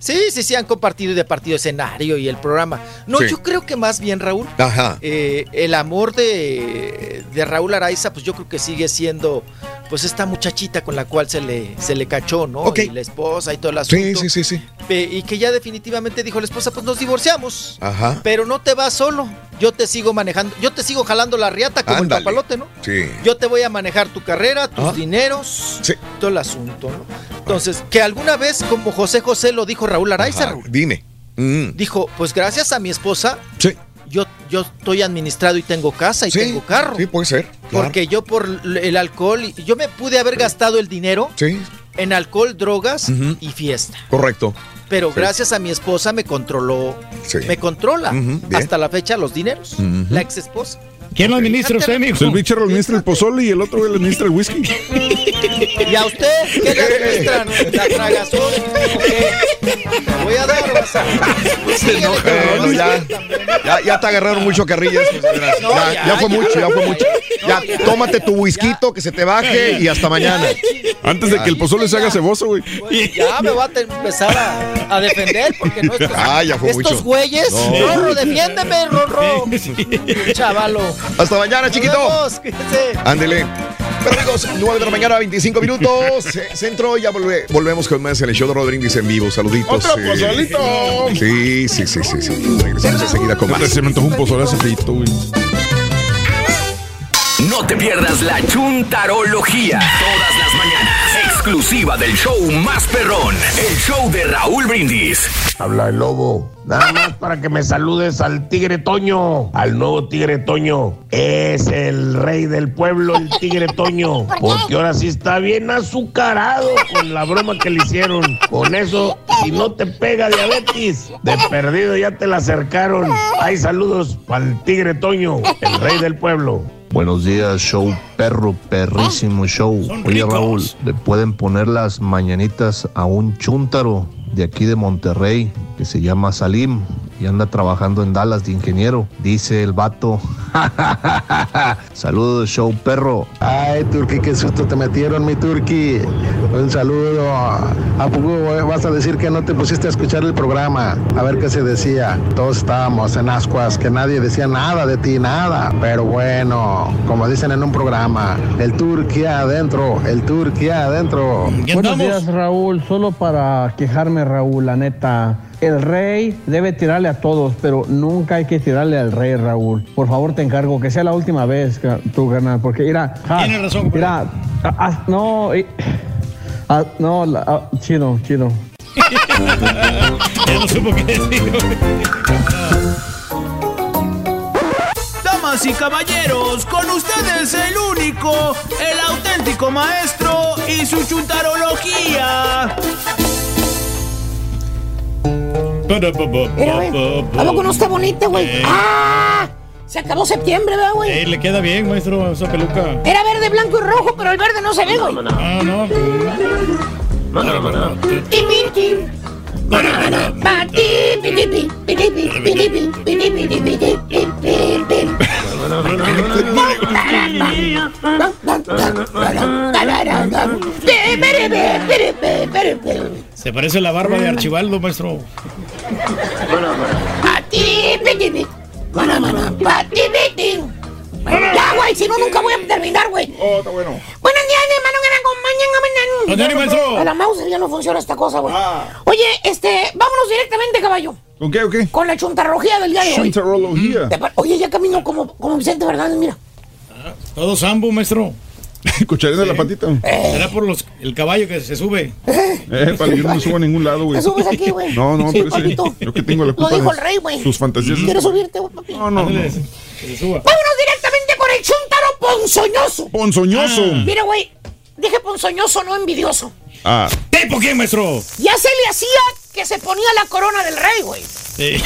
Sí, sí, sí, han compartido y de partido escenario y el programa. No, Sí. yo creo que más bien, Raúl, Ajá. eh, el amor de, de Raúl Araiza, pues yo creo que sigue siendo, pues esta muchachita con la cual se le, se le cachó, ¿no? Ok. Y la esposa y todo el asunto. Sí, sí, sí, sí. Y que ya definitivamente dijo la esposa, pues nos divorciamos. Ajá. Pero no te vas solo. Yo te sigo manejando, yo te sigo jalando la riata como Ándale. el papalote, ¿no? Sí. Yo te voy a manejar tu carrera, tus Ah. dineros, Sí. todo el asunto, ¿no? Entonces, que alguna vez, como José José lo dijo Raúl Araiza, Ajá, Dime. Mm. dijo, pues gracias a mi esposa, Sí. yo, yo estoy administrado y tengo casa y Sí, tengo carro. Sí, puede ser. claro. Porque yo por el alcohol, yo me pude haber gastado el dinero Sí, en alcohol, drogas y fiesta. correcto. Pero gracias a mi esposa me controló, Sí. me controla hasta la fecha los dineros. La ex esposa. ¿Quién lo administra usted, mijo? Pues el bicho le administra el pozole y el otro güey le administra el whisky. ¿Y a usted qué le administran? ¿La tragazón? ¿O qué? Te voy a dar, pero- ya, ya, ya te agarraron mucho carrillas. No, ya, ya, ya fue ya. mucho, ya fue mucho. No, Ya, ya. tómate tu whisky, que se te baje y hasta mañana. Antes de que el pozole se haga ceboso, güey. Ya me voy a empezar a, a defender porque no estos, Ah, ya fue estos mucho. güeyes. No. Rorro, defiéndeme, Rorro. Chavalo. Hasta mañana, chiquito. Ándele. Pero amigos, 9 de la mañana, 25 minutos. eh, Centro, ya volve- volvemos con más en el show de Rodríguez en vivo. Saluditos. ¡Otro eh. pozolito! Sí, sí, sí, sí, sí. Regresamos enseguida con más. Se me antojó un pozole hace feito, güey. No te pierdas la chuntarología. Todas. Exclusiva del show más perrón. El show de Raúl Brindis. Habla el lobo. Nada más para que me saludes al tigre Toño, al nuevo tigre Toño. Es el rey del pueblo, el tigre Toño. Porque ahora sí está bien azucarado con la broma que le hicieron. Con eso, si no te pega diabetes, de perdido ya te la acercaron. Hay saludos para el tigre Toño, el rey del pueblo. Buenos días, show perro, perrísimo show. Oye, Raúl, ¿le pueden poner las mañanitas a un chúntaro de aquí de Monterrey que se llama Salim y anda trabajando en Dallas de ingeniero? Dice el vato. Saludos, show perro. Ay, Turki, qué susto te metieron, mi Turki. Un saludo. ¿A poco vas a decir que no te pusiste a escuchar el programa? A ver qué se decía. Todos estábamos en ascuas, que nadie decía nada de ti, nada. Pero bueno, como dicen en un programa, el Turki adentro, el Turki adentro. Buenos días, Raúl. Solo para quejarme, Raúl, la neta. El rey debe tirarle a todos, pero nunca hay que tirarle al rey, Raúl. Por favor, te encargo que sea la última vez, tú, carnal, porque mira. ah, Tienes razón, Mira, ah, ah, no, ah, no, la- chido, chido. Ya no supo qué decir. Damas y caballeros, con ustedes el único, el auténtico maestro y su chuntarología. Mira, güey, ¿A poco no está bonita, güey? Eh. ¡Ah! Se acabó septiembre, ¿verdad, güey? Eh, le queda bien, maestro, esa peluca. Era verde, blanco y rojo, pero el verde no se ve, güey. Ah, no. Se parece a la barba de Archibaldo, maestro. Ti. Ya, güey, si no, nunca voy a terminar, güey. Oh, está bueno. Buenos días, hermano, que me acompañan. ¿Dónde hay, maestro? A la mouse ya no funciona esta cosa, güey. Oye, este, vámonos directamente, caballo. ¿Con qué o qué? Con la chuntarología del día de hoy. Chuntarología. Oye, ya camino como, como Vicente Fernández, mira. Todo sambo, maestro. Cucharín de la patita. Será por los, el caballo que se sube. Eh, para que yo no me suba a ningún lado, güey. Te subes aquí, güey. No, no, Sí, pero sí. Yo que tengo la Lo culpa dijo de el rey, güey. sus fantasías. ¿Quieres subirte, güey, papi? No, no, no. Que se suba. Vámonos directamente con el chuntaro ponzoñoso. Ponzoñoso. Mira, güey, dije ponzoñoso, no envidioso. Ah. ¿Tipo quién, maestro? Ya se le hacía que se ponía la corona del rey, güey. Sí.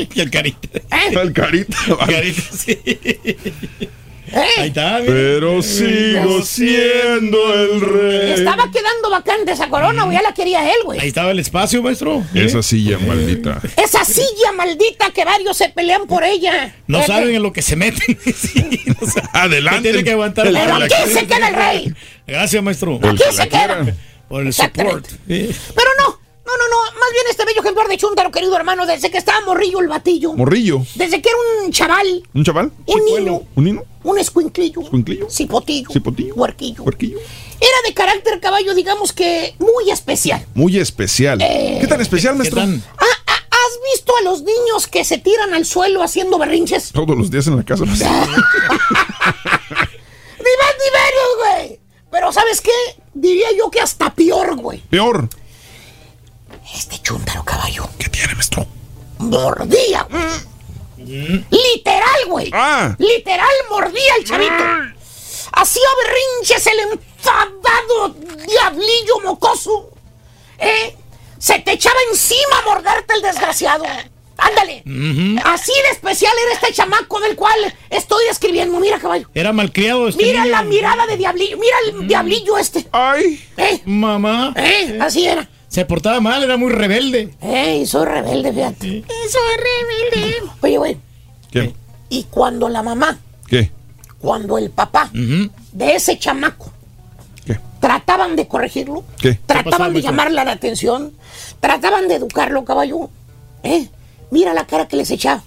y el carita. El carita. Carita, sí. Ahí está, mira. Pero sigo siendo el rey. Estaba quedando vacante esa corona, güey, ya la quería él, güey. Ahí estaba el espacio, maestro. Esa silla maldita. Esa silla maldita que varios se pelean por ella. No Eh, saben en lo que se meten. Sí, no saben. Adelante. Que tiene que aguantar. Pero la- aquí se queda el rey. Gracias, maestro. Aquí se queda. Por el support. Pero no, no, no, no. Más bien este bello ejemplar de Chuntaro, querido hermano, desde que estaba morrillo el batillo. Morrillo. Desde que era un chaval, ¿Un chaval? un niño, ¿Un niño? un escuinclillo, ¿Escuinclillo? cipotillo, ¿Cipotillo? huerquillo. Huerquillo. Era de carácter caballo, digamos que muy especial. Muy especial. Eh, ¿Qué tan especial, maestro? Ah, ah, ¿Has visto a los niños que se tiran al suelo haciendo berrinches? Todos los días en la casa. Ni más ni menos, güey. Pero ¿sabes qué? Diría yo que hasta peor, güey. Peor. Este chúntaro caballo. ¿Qué tiene, maestro? Mordía. Literal, güey. Ah. Literal mordía el chavito. Hacía berrinches el enfadado diablillo mocoso. ¿Eh? Se te echaba encima a morderte el desgraciado. Ándale. Así de especial era este chamaco del cual estoy escribiendo. Mira, caballo. Era malcriado este Mira niño. la mirada de diablillo. Mira el diablillo este. Ay. ¿Eh? Mamá. ¿Eh? Así era. Se portaba mal, era muy rebelde. ¡Ey, soy rebelde, fíjate! ¡Soy rebelde! Oye, güey, ¿Qué? y cuando la mamá, ¿Qué? cuando el papá de ese chamaco trataban de corregirlo, ¿Qué? trataban de llamarle la atención, trataban de educarlo, caballo, ¿eh? Mira la cara que les echaba.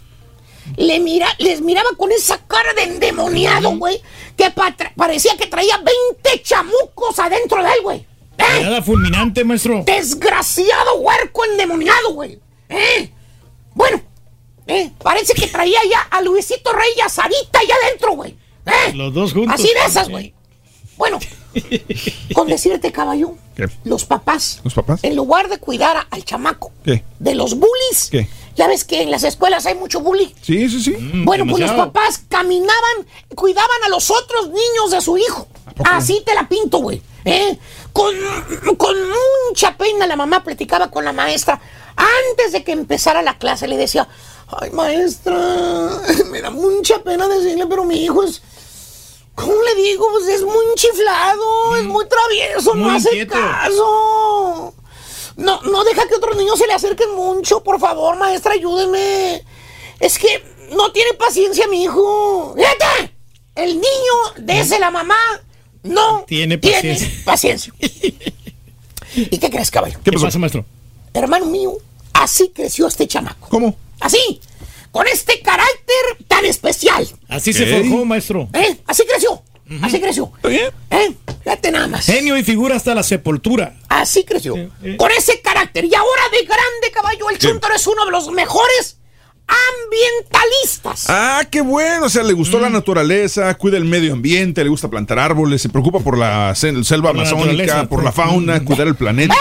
le mira, les miraba con esa cara de endemoniado, güey, que pa- parecía que traía 20 chamucos adentro de él, güey. ¿Eh? Nada fulminante, maestro. Desgraciado huerco endemoniado, güey. ¿Eh? Bueno, ¿eh? parece que traía ya a Luisito Rey y a Sarita allá adentro, güey. ¿Eh? Los dos juntos. Así de esas, güey. Bueno, con decirte, caballo, ¿Qué? los papás, ¿Los papás? en lugar de cuidar a- al chamaco ¿Qué? de los bullies, ¿Qué? ya ves que en las escuelas hay mucho bullying. Sí, sí, sí. Bueno, pues los papás caminaban, cuidaban a los otros niños de su hijo. Así te la pinto, güey. ¿eh? Con, con mucha pena la mamá platicaba con la maestra. Antes de que empezara la clase le decía, ay maestra, me da mucha pena decirle, pero mi hijo es... ¿Cómo le digo? Pues es muy chiflado, es muy travieso, no hace inquieto. caso. No, no deja que otros niños se le acerquen mucho, por favor, maestra, ayúdeme. Es que no tiene paciencia mi hijo. Fíjate, el niño desde la mamá no Tiene paciencia. paciencia. ¿Y qué crees, caballo? ¿Qué pasa, maestro? Hermano mío, así creció este chamaco. ¿Cómo? Así, con este carácter tan especial. Así se forjó, maestro. ¿Eh? Así creció. Así creció. ¿Eh? Fíjate nada más. Genio y figura hasta la sepultura. Así creció. Con ese carácter. Y ahora de grande caballo, el Chuntaro es uno de los mejores ambientalistas. Ah, qué bueno. O sea, le gustó la naturaleza, cuida el medio ambiente, le gusta plantar árboles, se preocupa por la sel- selva la amazónica, naturaleza. por la fauna, cuidar el planeta.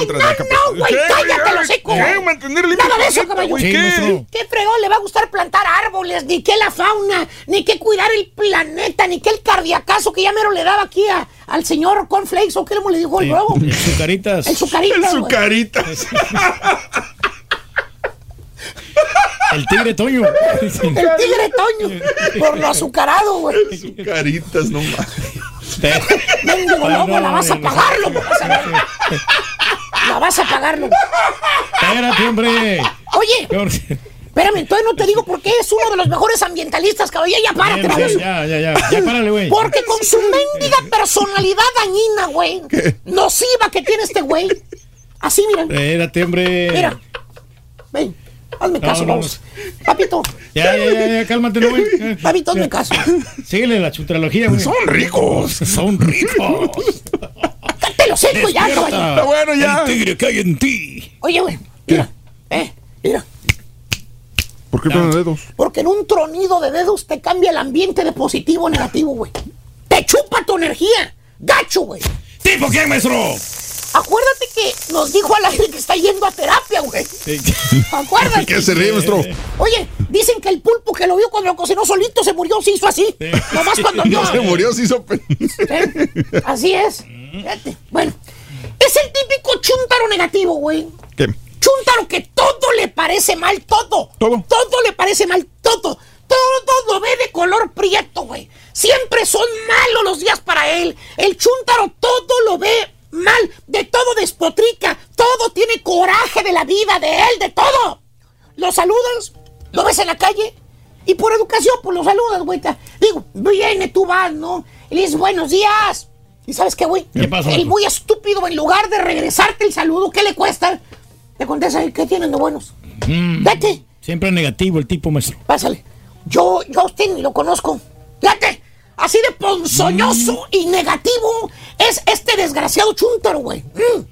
La capa- No, güey, ¿Qué? cállate los seco. ¿Qué? Mantener limpio Nada de eso, caballo. Sí, ¿qué? maestro. ¿Qué fregón le va a gustar plantar árboles? Ni que la fauna, ni que cuidar el planeta, ni que el cardiacazo que ya mero le daba aquí a- al señor Cornflakes, ¿o qué le dijo el nuevo? El Zucaritas. El sucarita. El sucaritas. El tigre Toño. El tigre Toño. Por lo azucarado, güey. Sucaritas, no más. Mendigo lobo, la vas a pagar, lobo. vas a ver. La vas a pagar, lobo. Espérate, hombre. Oye, espérame, entonces no te digo por qué es uno de los mejores ambientalistas, caballo. Ya párate, Bien, baboso. bien, ya, ya, ya. Ya párale, güey. Porque con su mendiga personalidad dañina, güey. Nociva que tiene este güey. Así, mira. Espérate, hombre. Mira. Ven, hazme No, caso, no, vamos. Papito, Ya, ya, ya, ya, cálmate, no, güey. papito, hazme caso. Síguele la chutralogía, güey. Son ricos. Son ricos. Te lo seco ya. Está bueno ya. El tigre que hay en ti. Oye, güey. Mira. Eh, mira. ¿Por qué con dedos? Porque en un tronido de dedos te cambia el ambiente de positivo a negativo, güey. Te chupa tu energía. Gacho, güey. ¿Tipo quién, maestro? Acuérdate que nos dijo al aire que está yendo a terapia, güey. Acuérdate. ¿Qué se ríe, maestro? Oye, dicen que el pulpo que lo vio cuando lo cocinó solito se murió, se hizo así. Nomás cuando No yo. se murió, se hizo. ¿Eh? Así es. Fíjate. Bueno, es el típico chuntaro negativo, güey. ¿Qué? Chuntaro que todo le parece mal, todo. Todo. Todo le parece mal, todo. Todo lo ve de color prieto, güey. Siempre son malos los días para él. El chuntaro todo lo ve mal, de todo despotrica, todo tiene coraje de la vida, de él, de todo. Lo saludas, lo ves en la calle y por educación, pues lo saludas, güey. Digo, viene, tú vas, ¿no? Y le dices, buenos días. ¿Y sabes qué, güey? ¿Qué pasa, El muy estúpido, en lugar de regresarte el saludo, ¿qué le cuesta? Te contesta, ¿qué tienen de buenos? Mm, Vete, Siempre negativo el tipo, maestro. pásale. Yo, yo a usted ni lo conozco. Fíjate, así de ponzoñoso y negativo es este desgraciado chúntaro, güey. Mm.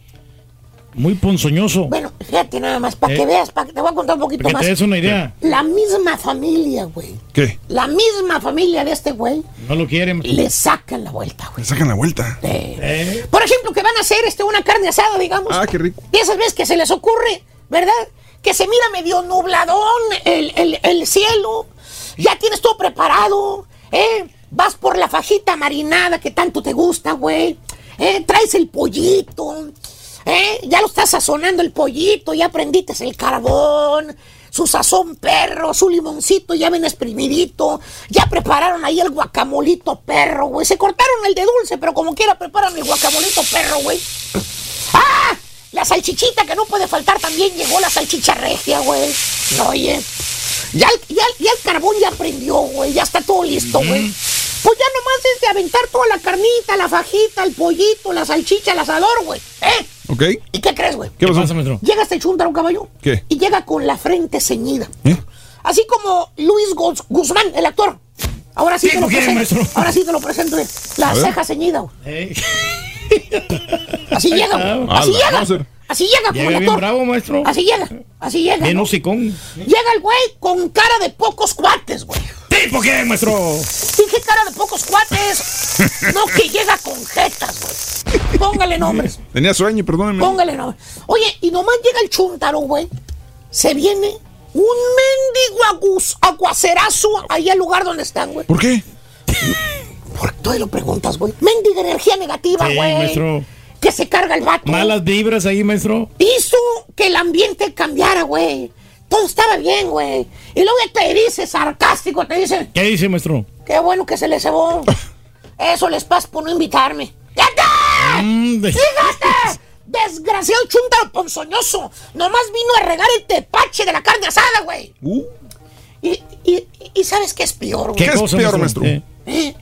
Muy ponzoñoso. Bueno, fíjate nada más, para Eh. que veas, para que te voy a contar un poquito más. te des una idea. La misma familia, güey. ¿Qué? La misma familia de este güey No lo quiere, maestro. le sacan la vuelta, güey. Le sacan la vuelta. Eh, Por ejemplo, que van a hacer este, una carne asada, digamos. Ah, qué rico. Y esas veces que se les ocurre, ¿verdad? Que se mira medio nubladón el, el- el cielo. Ya tienes todo preparado, ¿eh? Vas por la fajita marinada que tanto te gusta, güey. ¿eh? Traes el pollito, ¿eh? Ya lo estás sazonando el pollito, ya prendiste el carbón. Su sazón perro, su limoncito ya ven exprimidito. Ya prepararon ahí el guacamolito perro, güey. Se cortaron el de dulce, pero como quiera preparan el guacamolito perro, güey. ¡Ah! La salchichita que no puede faltar también llegó la salchicha regia, güey. Oye, ya, el- ya, el- ya el carbón ya prendió, güey. Ya está todo listo, güey. Pues ya nomás es de aventar toda la carnita, la fajita, el pollito, la salchicha, el asador, güey. ¿Eh? ¿Ok? ¿Y qué crees, güey? ¿Qué pasó? pasa, maestro? Llega este chúntaro, caballo. ¿Qué? Y llega con la frente ceñida. ¿Eh? Así como Luis Guz- Guzmán, el actor. Ahora sí te ¿Tipo lo presento. Ahora sí te lo presento. güey. La A ver. ceja ceñida. güey. Eh, Así llega, güey. Así llega. Así llega Llega bien bravo, maestro. Así llega. Así llega. Bien ¿no? hocicón. Llega el güey con cara de pocos cuates, güey. ¿Tipo qué, maestro? Dije cara de pocos cuates. no que llega con jetas, güey. Póngale nombres. Tenía sueño, perdónenme. Póngale nombres. Oye, y nomás llega el chuntaro, güey. Se viene un mendigo aguacerazo ahí al lugar donde están, güey. ¿Por qué? Por tú lo preguntas, güey. Mendiga energía negativa, Sí, güey. maestro. que se carga el vato. Malas vibras ahí, maestro. Hizo que el ambiente cambiara, güey. Todo estaba bien, güey. Y luego te dice sarcástico, te dice, ¿Qué dice, maestro? qué bueno que se les cebó. Eso les pasa por no invitarme. ¡Fíjate! Mm, de- ¡Fíjate! Desgraciado chuntaro ponzoñoso. Nomás vino a regar el tepache de la carne asada, güey. Uh. Y, y- y ¿sabes qué es peor, güey? ¿Qué, es peor, maestro? Eh,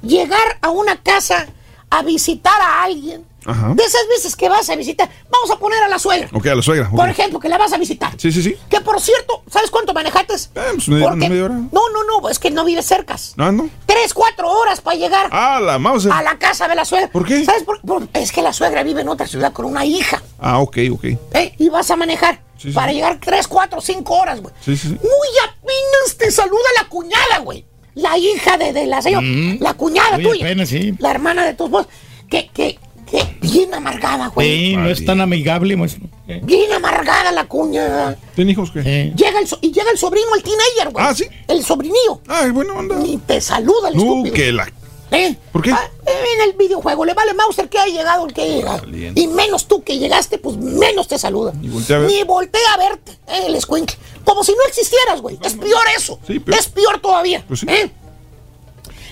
llegar a una casa a visitar a alguien. Ajá. De esas veces que vas a visitar, vamos a poner a la suegra. Ok, a la suegra. Por ejemplo, que la vas a visitar. Sí, sí, sí. Que por cierto, ¿sabes cuánto manejaste? pues media- Porque- media hora. No, no, no, es que no vives cercas. Ah, no. Tres, cuatro horas para llegar Ah, la a la casa de la suegra. ¿Por qué? ¿Sabes por, por- Es que la suegra vive en otra ciudad con una hija. Ah, ok, ok. ¿eh? Y vas a manejar Sí, sí. para llegar tres, cuatro, cinco horas, güey. Sí, sí, sí. Muy apenas te saluda la cuñada, güey. La hija de, de la señora. Mm. La cuñada tuya. sí. La hermana de tu esposa. Que, que, que bien amargada, güey. Sí, no es tan amigable, maestro. Eh, Bien amargada la cuñada. ¿Tiene hijos qué? eh. Llega el, so- y llega el sobrino, el teenager, güey. Ah, ¿sí? El sobrinillo. Ay, bueno, onda. Ni te saluda el No, estúpido. que la. ¿Eh? ¿Por qué? Ah, en el videojuego le vale Mauser que haya llegado el que. Valiente. Y menos tú que llegaste, pues menos te saluda. Ni voltea a ver. Ni voltea a verte, eh, el escuincle. Como si no existieras, güey. Es peor eso. Sí, peor. Es peor todavía. Pues sí. ¿eh?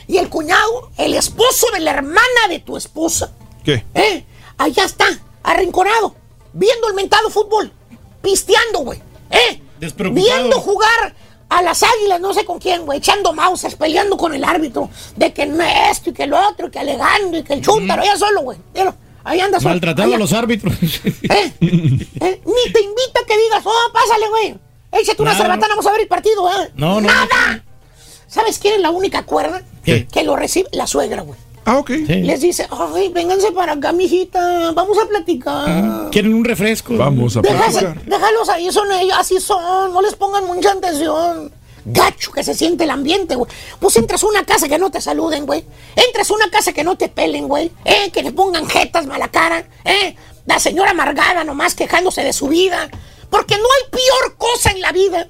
Y el cuñado, el esposo de la hermana de tu esposa, ¿Qué? ¿eh? Allá está, arrinconado, viendo el mentado fútbol, pisteando, güey. ¿Eh? Despreocupado. Viendo jugar a las águilas, no sé con quién, güey, echando mousers, peleando con el árbitro, de que no esto y que lo otro, y que alegando y que el chúntaro, allá solo, güey. Ahí anda solo. Maltratando Allá. a los árbitros. ¿Eh? ¿Eh? Ni te invita a que digas, oh, pásale, güey. Échate una cerbatana, vamos a ver el partido, ¿eh? No, no. ¡Nada! ¿Sabes quién es la única cuerda? ¿Qué? Que lo recibe la suegra, güey. Ah, ok. Sí. Les dice, ay, vénganse para acá, mijita, vamos a platicar. ¿Quieren un refresco? Vamos a Déjase- platicar. déjalos ahí, son ellos, así son, no les pongan mucha atención. Gacho que se siente el ambiente, güey. Pues entras a una casa que no te saluden, güey. Entras a una casa que no te pelen, güey. Eh, que le pongan jetas mala cara. Eh, la señora amargada nomás quejándose de su vida. Porque no hay peor cosa en la vida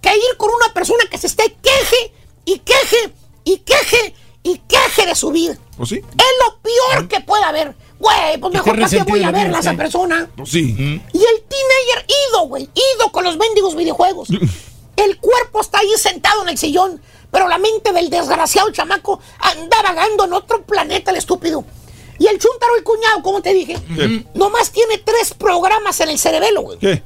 que ir con una persona que se esté queje y queje y queje y queje de su vida. ¿O sí? Es lo peor que puede haber. Güey, pues mejor para qué voy a verla a esa persona. ¿O sí? Y el teenager ido, güey, ido con los mendigos videojuegos. El cuerpo está ahí sentado en el sillón, pero la mente del desgraciado chamaco anda vagando en otro planeta, el estúpido. Y el chuntaro, el cuñado, como te dije, ¿Qué? nomás tiene tres programas en el cerebelo, güey. ¿Qué?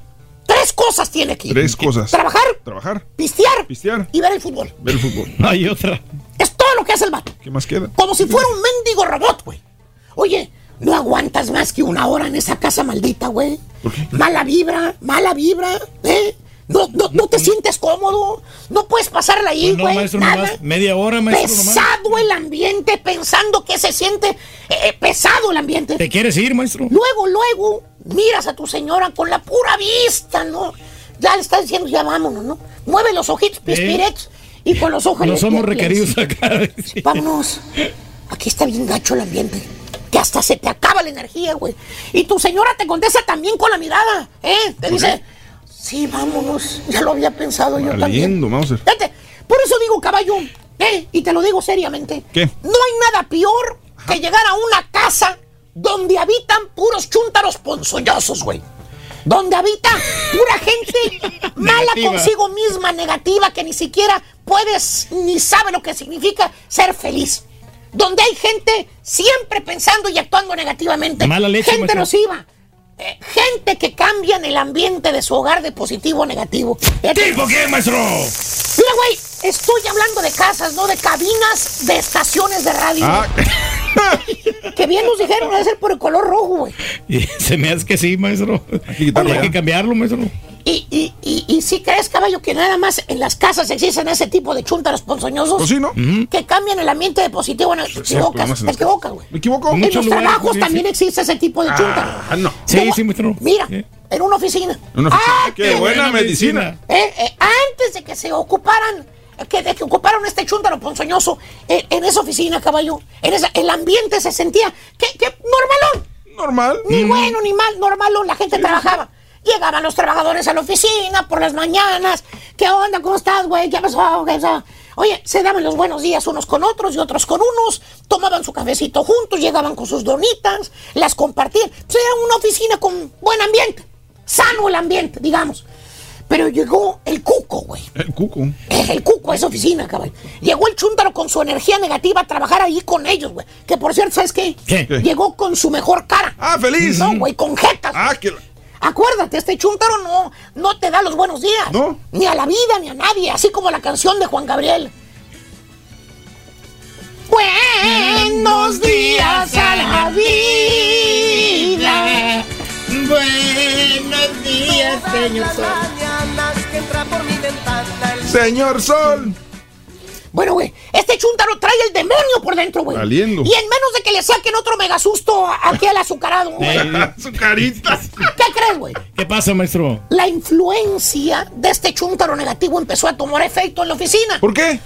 Tres cosas tiene aquí. Tres cosas. Trabajar, Trabajar, pistear, pistear, y ver el fútbol. ver el fútbol. No hay otra. Es todo lo que hace el vato. ¿Qué más queda? Como si fuera un mendigo robot, güey. Oye, no aguantas más que una hora en esa casa maldita, güey. Mala vibra, mala vibra, ¿eh? No, no, no te sientes cómodo, no puedes pasarla ahí, Pues no, güey. maestro, nada. nomás. Media hora, maestro, nomás. Pesado el ambiente, pensando que se siente eh, eh, pesado el ambiente. ¿Te quieres ir, maestro? Luego, luego, miras a tu señora con la pura vista, ¿no? Ya le estás diciendo, ya vámonos, ¿no? Mueve los ojitos pispiretos y con los ojos... No somos requeridos acá. Vámonos. Aquí está bien gacho el ambiente. Que hasta se te acaba la energía, güey. Y tu señora te contesta también con la mirada, ¿eh? Te dice, sí, vámonos. Ya lo había pensado yo también. Mauser. Fíjate, por eso digo, caballo, ¿eh? Y te lo digo seriamente. ¿Qué? No hay nada peor que llegar a una casa donde habitan puros chúntaros ponzoñosos, güey. Donde habita pura gente mala consigo misma, negativa, que ni siquiera puedes ni sabe lo que significa ser feliz. Donde hay gente siempre pensando y actuando negativamente. Mala leche, gente nociva. Eh, gente que cambia en el ambiente de su hogar de positivo a negativo. ¿Tipo qué, maestro? Mira, güey, estoy hablando de casas, no de cabinas de estaciones de radio. Ah, Que bien nos dijeron, debe ser por el color rojo, güey. Y se me hace que sí, maestro. que Hay que cambiarlo, maestro. ¿Y, y, y, y si crees, caballo, que nada más en las casas existen ese tipo de chúntaros ponzoñosos? Pues sí, ¿no? Que cambian el ambiente de positivo. No, te equivocas, te equivocas, güey. ¿Me equivoco? En Muchos los lugares, trabajos sí, también sí. existe ese tipo de chúntaro. Ah, no. Sí, sí, maestro. Mira, en una oficina. Una oficina. Ah, ¡Qué buena medicina! Eh, eh, antes de que se ocuparan, que, de que ocuparan este chúntaro ponzoñoso en esa oficina, caballo, en esa, el ambiente se sentía que, que normalón. Normal. Ni bueno ni mal, normalón, la gente trabajaba. Llegaban los trabajadores a la oficina por las mañanas. ¿Qué onda? ¿Cómo estás, güey? ¿Qué pasó? ¿Qué pasó? Oye, se daban los buenos días unos con otros y otros con unos. Tomaban su cafecito juntos, llegaban con sus donitas, las compartían. Pues era una oficina con buen ambiente. Sano el ambiente, digamos. Pero llegó el cuco, güey. El cuco. Eh, El cuco a esa oficina, cabrón. Llegó el chúntaro con su energía negativa a trabajar ahí con ellos, güey. Que por cierto, ¿sabes qué? ¿Qué? ¿Qué? Llegó con su mejor cara. Ah, feliz. No, güey, con jetas. Ah, que... Acuérdate, este chúntaro no, no te da los buenos días. No. Ni a la vida, ni a nadie. Así como la canción de Juan Gabriel. Buenos días a la vida. Buenos días, señor Señor Sol. Bueno, güey, este chúntaro trae el demonio por dentro, güey. Valiendo. Y en menos de que le saquen otro megasusto aquí al azucarado, güey. Su carita. ¿Qué crees, güey? ¿Qué pasa, maestro? La influencia de este chúntaro negativo empezó a tomar efecto en la oficina. ¿Por qué?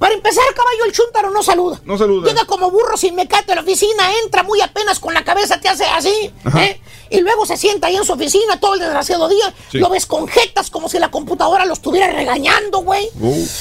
Para empezar, caballo, el chúntaro no saluda. No saluda. Llega como burro sin mecate a la oficina, entra muy apenas con la cabeza, te hace así. ¿eh? Y luego se sienta ahí en su oficina todo el desgraciado día. Sí. Lo ves con jetas como si la computadora lo estuviera regañando, güey.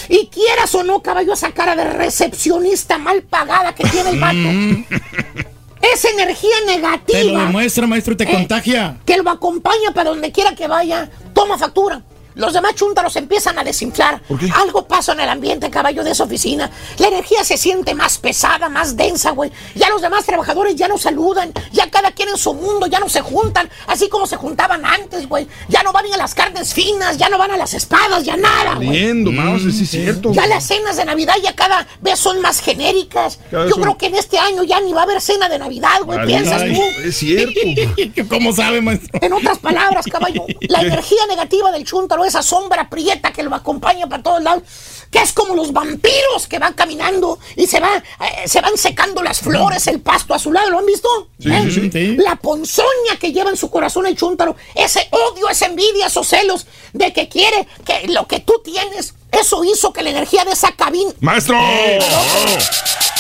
Y quieras o no, caballo, esa cara de recepcionista mal pagada que tiene el vato. Esa energía negativa. Te lo demuestra, maestro, y te Eh, contagia. que lo acompaña para donde quiera que vaya, toma factura. Los demás chúntaros empiezan a desinflar. Algo pasa en el ambiente, caballo, de esa oficina. La energía se siente más pesada, más densa, güey. Ya los demás trabajadores ya no saludan. Ya cada quien en su mundo, ya no se juntan. Así como se juntaban antes, güey. Ya no van ni a las carnes finas, ya no van a las espadas, ya nada, güey. Viendo, Mouse, sí es cierto. Ya las cenas de Navidad ya cada vez son más genéricas. Cada Yo son- creo que en este año ya ni va a haber cena de Navidad, güey. ¿Piensas Ay, tú? Es cierto. ¿Cómo sabe, maestro? En otras palabras, caballo, la energía negativa del chúntaro, esa sombra prieta que lo acompaña para todos lados, que es como los vampiros que van caminando y se, va, eh, se van secando las flores, el pasto a su lado, ¿lo han visto? Sí, ¿Eh? sí, sí. La ponzoña que lleva en su corazón el chúntaro, ese odio, esa envidia, esos celos de que quiere que lo que tú tienes, eso hizo que la energía de esa cabina... Maestro.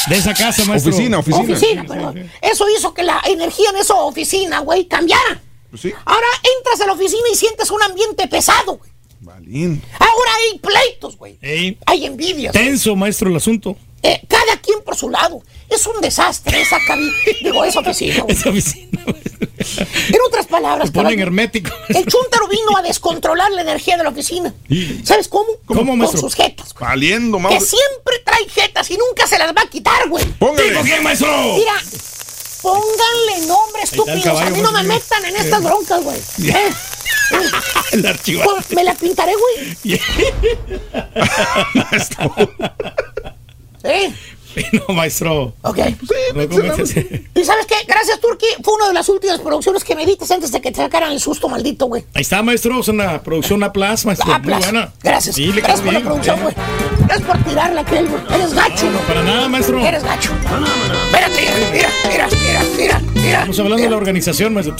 De esa casa, maestro. Oficina, oficina. Oficina, perdón. Eso hizo que la energía en esa oficina, güey, cambiara. Pues sí. Ahora entras a la oficina y sientes un ambiente pesado, güey. Ahora hay pleitos, güey. Ey, Hay envidias. tenso, maestro, el asunto. Eh, cada quien por su lado. Es un desastre esa cabina. Digo, esa oficina. güey. Esa oficina. En otras palabras, Se ponen hermético. el chúntaro vino a descontrolar la energía de la oficina. ¿Sabes cómo? ¿Cómo, Con maestro? sus jetas. güey. Valiendo, Que Mouse. siempre trae jetas y nunca se las va a quitar, güey. Póngale. Digo maestro. Mira, pónganle nombre, estúpidos. a mí no me maestro. metan en estas broncas, güey. ¿Eh? El. Pues, Me la pintaré, güey. ¿Eh? No, maestro. Ok. No, ¿cómo es ese? ¿Y sabes qué? Gracias, Turki. Fue una de las últimas producciones que me diste antes de que te sacaran el susto maldito, güey. Ahí está, maestro. Es una producción A maestro. Muy buena. Gracias. Sí, le Gracias por la producción, güey. Gracias por tirarla, aquel, güey. Eres gacho. No, para nada, maestro. Eres gacho. Espérate, mira, mira, mira, mira, mira. Estamos hablando de la organización, maestro.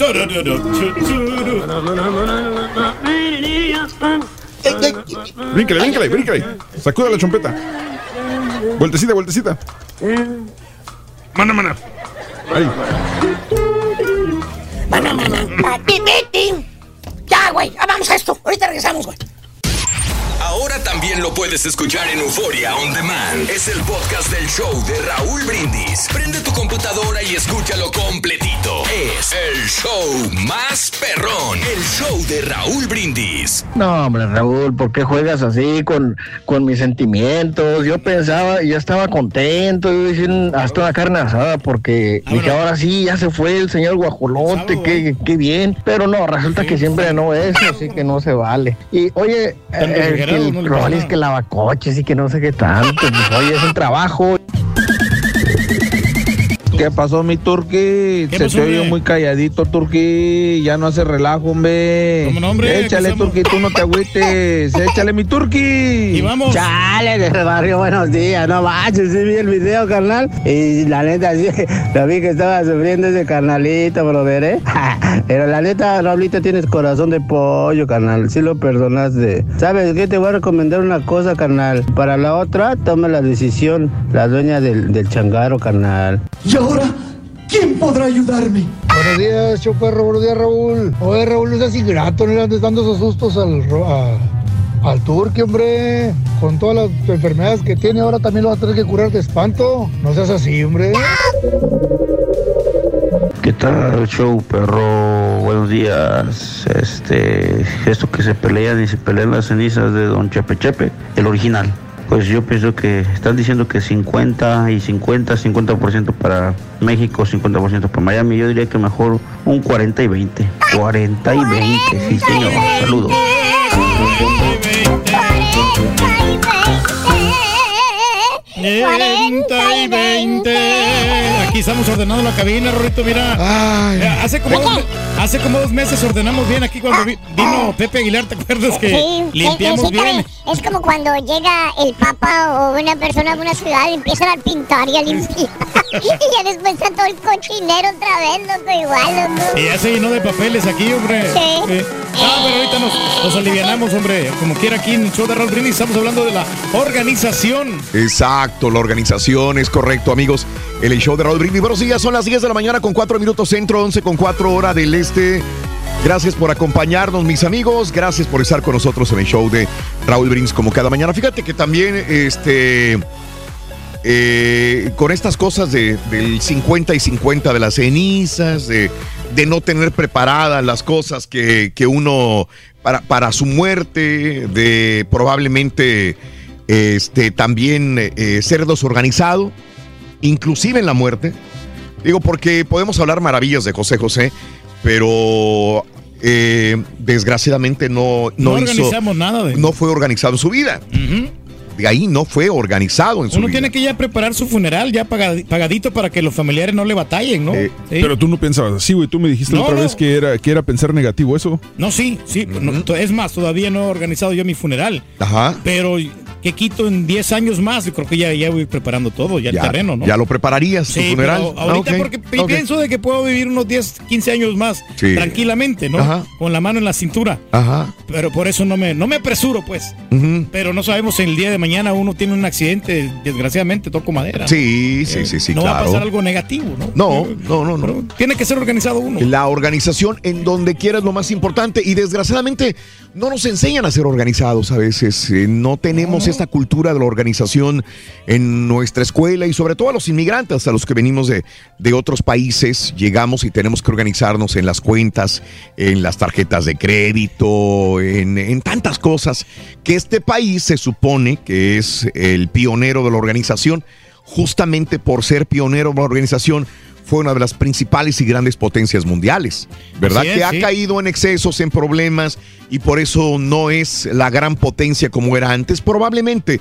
Bríncale, bríncale, bríncale. Sacuda la chompeta. Vueltecita, vueltecita. Mana, mana. Ahí. Mana, mana. Ya, güey. Ya vamos a esto. Ahorita regresamos, güey. Ahora también lo puedes escuchar en Euforia On Demand. Es el podcast del show de Raúl Brindis. Prende tu computadora y escúchalo completito. Es el show más perrón. El show de Raúl Brindis. No, hombre, Raúl, ¿por qué juegas así con, con mis sentimientos? Yo pensaba, yo estaba contento, yo hice hasta una carne asada porque dije, ahora sí, ya se fue el señor guajolote, qué, qué bien. Pero no, resulta que siempre no es, así que no se vale. Y oye, eh, que el no le que lavacoches y que no sé qué tanto, pues oye, es un trabajo. ¿Qué pasó, mi turqui? Se pasó, te oye hombre? muy calladito, turqui. Ya no hace relajo, hombre. ¿Cómo no, hombre? Échale, turqui, tú no te agüites. Échale, mi turqui. Y vamos. Chale, del barrio, buenos días. No manches, sí vi el video, carnal. Y la neta, sí, lo vi que estaba sufriendo ese carnalito, brother, ¿eh? Pero la neta, Raulito, tienes corazón de pollo, carnal. Sí lo perdonaste. ¿Sabes qué? Te voy a recomendar una cosa, carnal. Para la otra, toma la decisión, la dueña del, del changaro, carnal. ¿Y ahora quién podrá ayudarme? Buenos días, Choperro. Buenos días, Raúl. Oye, Raúl, no seas ingrato, no le andes dando esos sustos al, ro- a- al turque, hombre. Con todas las enfermedades que tiene, ahora también lo va a tener que curar de espanto. No seas así, hombre. ¿Qué tal, show, perro? Buenos días. Este, esto que se pelean y se pelean las cenizas de Don Chepe Chepe, el original. Pues yo pienso que están diciendo que 50 y 50, 50% para México, 50% para Miami. Yo diría que mejor un 40 y 20. 40 y 20, sí, señor. Saludos. 40 y 20. Aquí estamos ordenando la cabina, Rorito, mira. Eh, Hace como, dos, hace como dos meses ordenamos bien aquí cuando vi- vino Pepe Aguilar, ¿te acuerdas que Sí, limpiamos sí, sí, bien? Es como cuando llega el papa o una persona a una ciudad y empiezan a pintar y a limpiar. y ya después está todo el cochinero otra vez, loco, igual, loco. Y ya se llenó de papeles aquí, hombre. Sí. Ah, pero ahorita nos, nos alivianamos, hombre. Como quiera aquí en el show de Raúl Brindis estamos hablando de la organización. Exacto, la organización es correcto, amigos. El show de Raúl Brindis. Buenos días, son las 10 de la mañana con 4 minutos centro, 11 con 4 hora del este. Gracias por acompañarnos, mis amigos. Gracias por estar con nosotros en el show de Raúl Brindis como cada mañana. Fíjate que también, este, eh, con estas cosas de, del 50 y 50 de las cenizas, de, de no tener preparadas las cosas que, que uno para, para su muerte, de probablemente este, también eh, ser desorganizado, inclusive en la muerte. Digo, porque podemos hablar maravillas de José José, pero eh, desgraciadamente no, no, No hizo- organizamos nada de- no fue organizado en su vida. De ahí no fue organizado en su Uno vida. tiene que ya preparar su funeral ya pagadi- pagadito para que los familiares no le batallen, ¿no? Sí. Pero tú no pensabas así, güey. Tú me dijiste No, otra no. vez que era, que era pensar negativo eso. No, sí, sí. no, es más, todavía no he organizado yo mi funeral. Ajá. Pero que quito en 10 años más, yo creo que ya, ya voy preparando todo, ya, Ya- el terreno, ¿no? ya lo prepararías, tu Sí, funeral. pero ahorita Ah, ok, porque pienso de que puedo vivir unos 10, 15 años más Sí. tranquilamente, ¿no? Ajá. Con la mano en la cintura. Ajá. Pero por eso no me, no me apresuro, pues. Ujú. Pero no sabemos si el día de mañana uno tiene un accidente, desgraciadamente toco madera. Sí, sí, sí, sí, no va a claro. pasar algo negativo, ¿no? No, no, no, no. Tiene que ser organizado uno. La organización en donde quiera es lo más importante y desgraciadamente no nos enseñan a ser organizados a veces. Eh, no tenemos esta cultura de la organización en nuestra escuela y sobre todo a los inmigrantes, a los que venimos de, de otros países, llegamos y tenemos que organizarnos en las cuentas, en las tarjetas de crédito, en, en tantas cosas que este país se supone que es el pionero de la organización justamente por ser pionero de la organización, fue una de las principales y grandes potencias mundiales, ¿verdad? Es, que ha sí. caído en excesos, en problemas, y por eso no es la gran potencia como era antes, probablemente.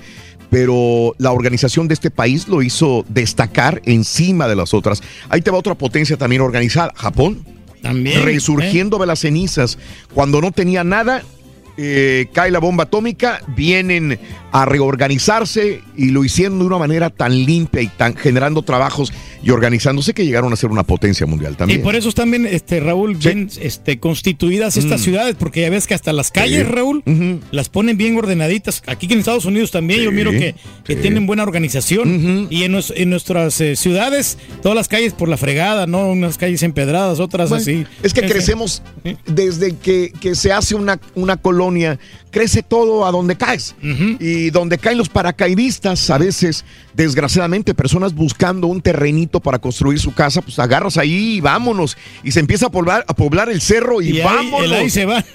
Pero la organización de este país lo hizo destacar encima de las otras. Ahí te va otra potencia también organizada, Japón. También. Resurgiendo de las cenizas. Cuando no tenía nada, eh, cae la bomba atómica, vienen a reorganizarse y lo hicieron de una manera tan limpia y tan generando trabajos y organizándose que llegaron a ser una potencia mundial Y también. por eso bien, este, Raúl, bien este, constituidas estas Mm. ciudades, porque ya ves que hasta las calles, Sí. Raúl, las ponen bien ordenaditas. Aquí en Estados Unidos también yo Sí, miro que, que sí. tienen buena organización. Y en, en nuestras eh, ciudades, todas las calles por la fregada, ¿no? Unas calles empedradas, otras Bueno, así. Es que crecemos desde que, que se hace una, una colonia, crece todo a donde caes. Y donde caen los paracaidistas, a veces, desgraciadamente, personas buscando un terrenito para construir su casa, pues agarras ahí y vámonos. Y se empieza a poblar, a poblar el cerro y, Y ahí- vámonos. el ahí se va.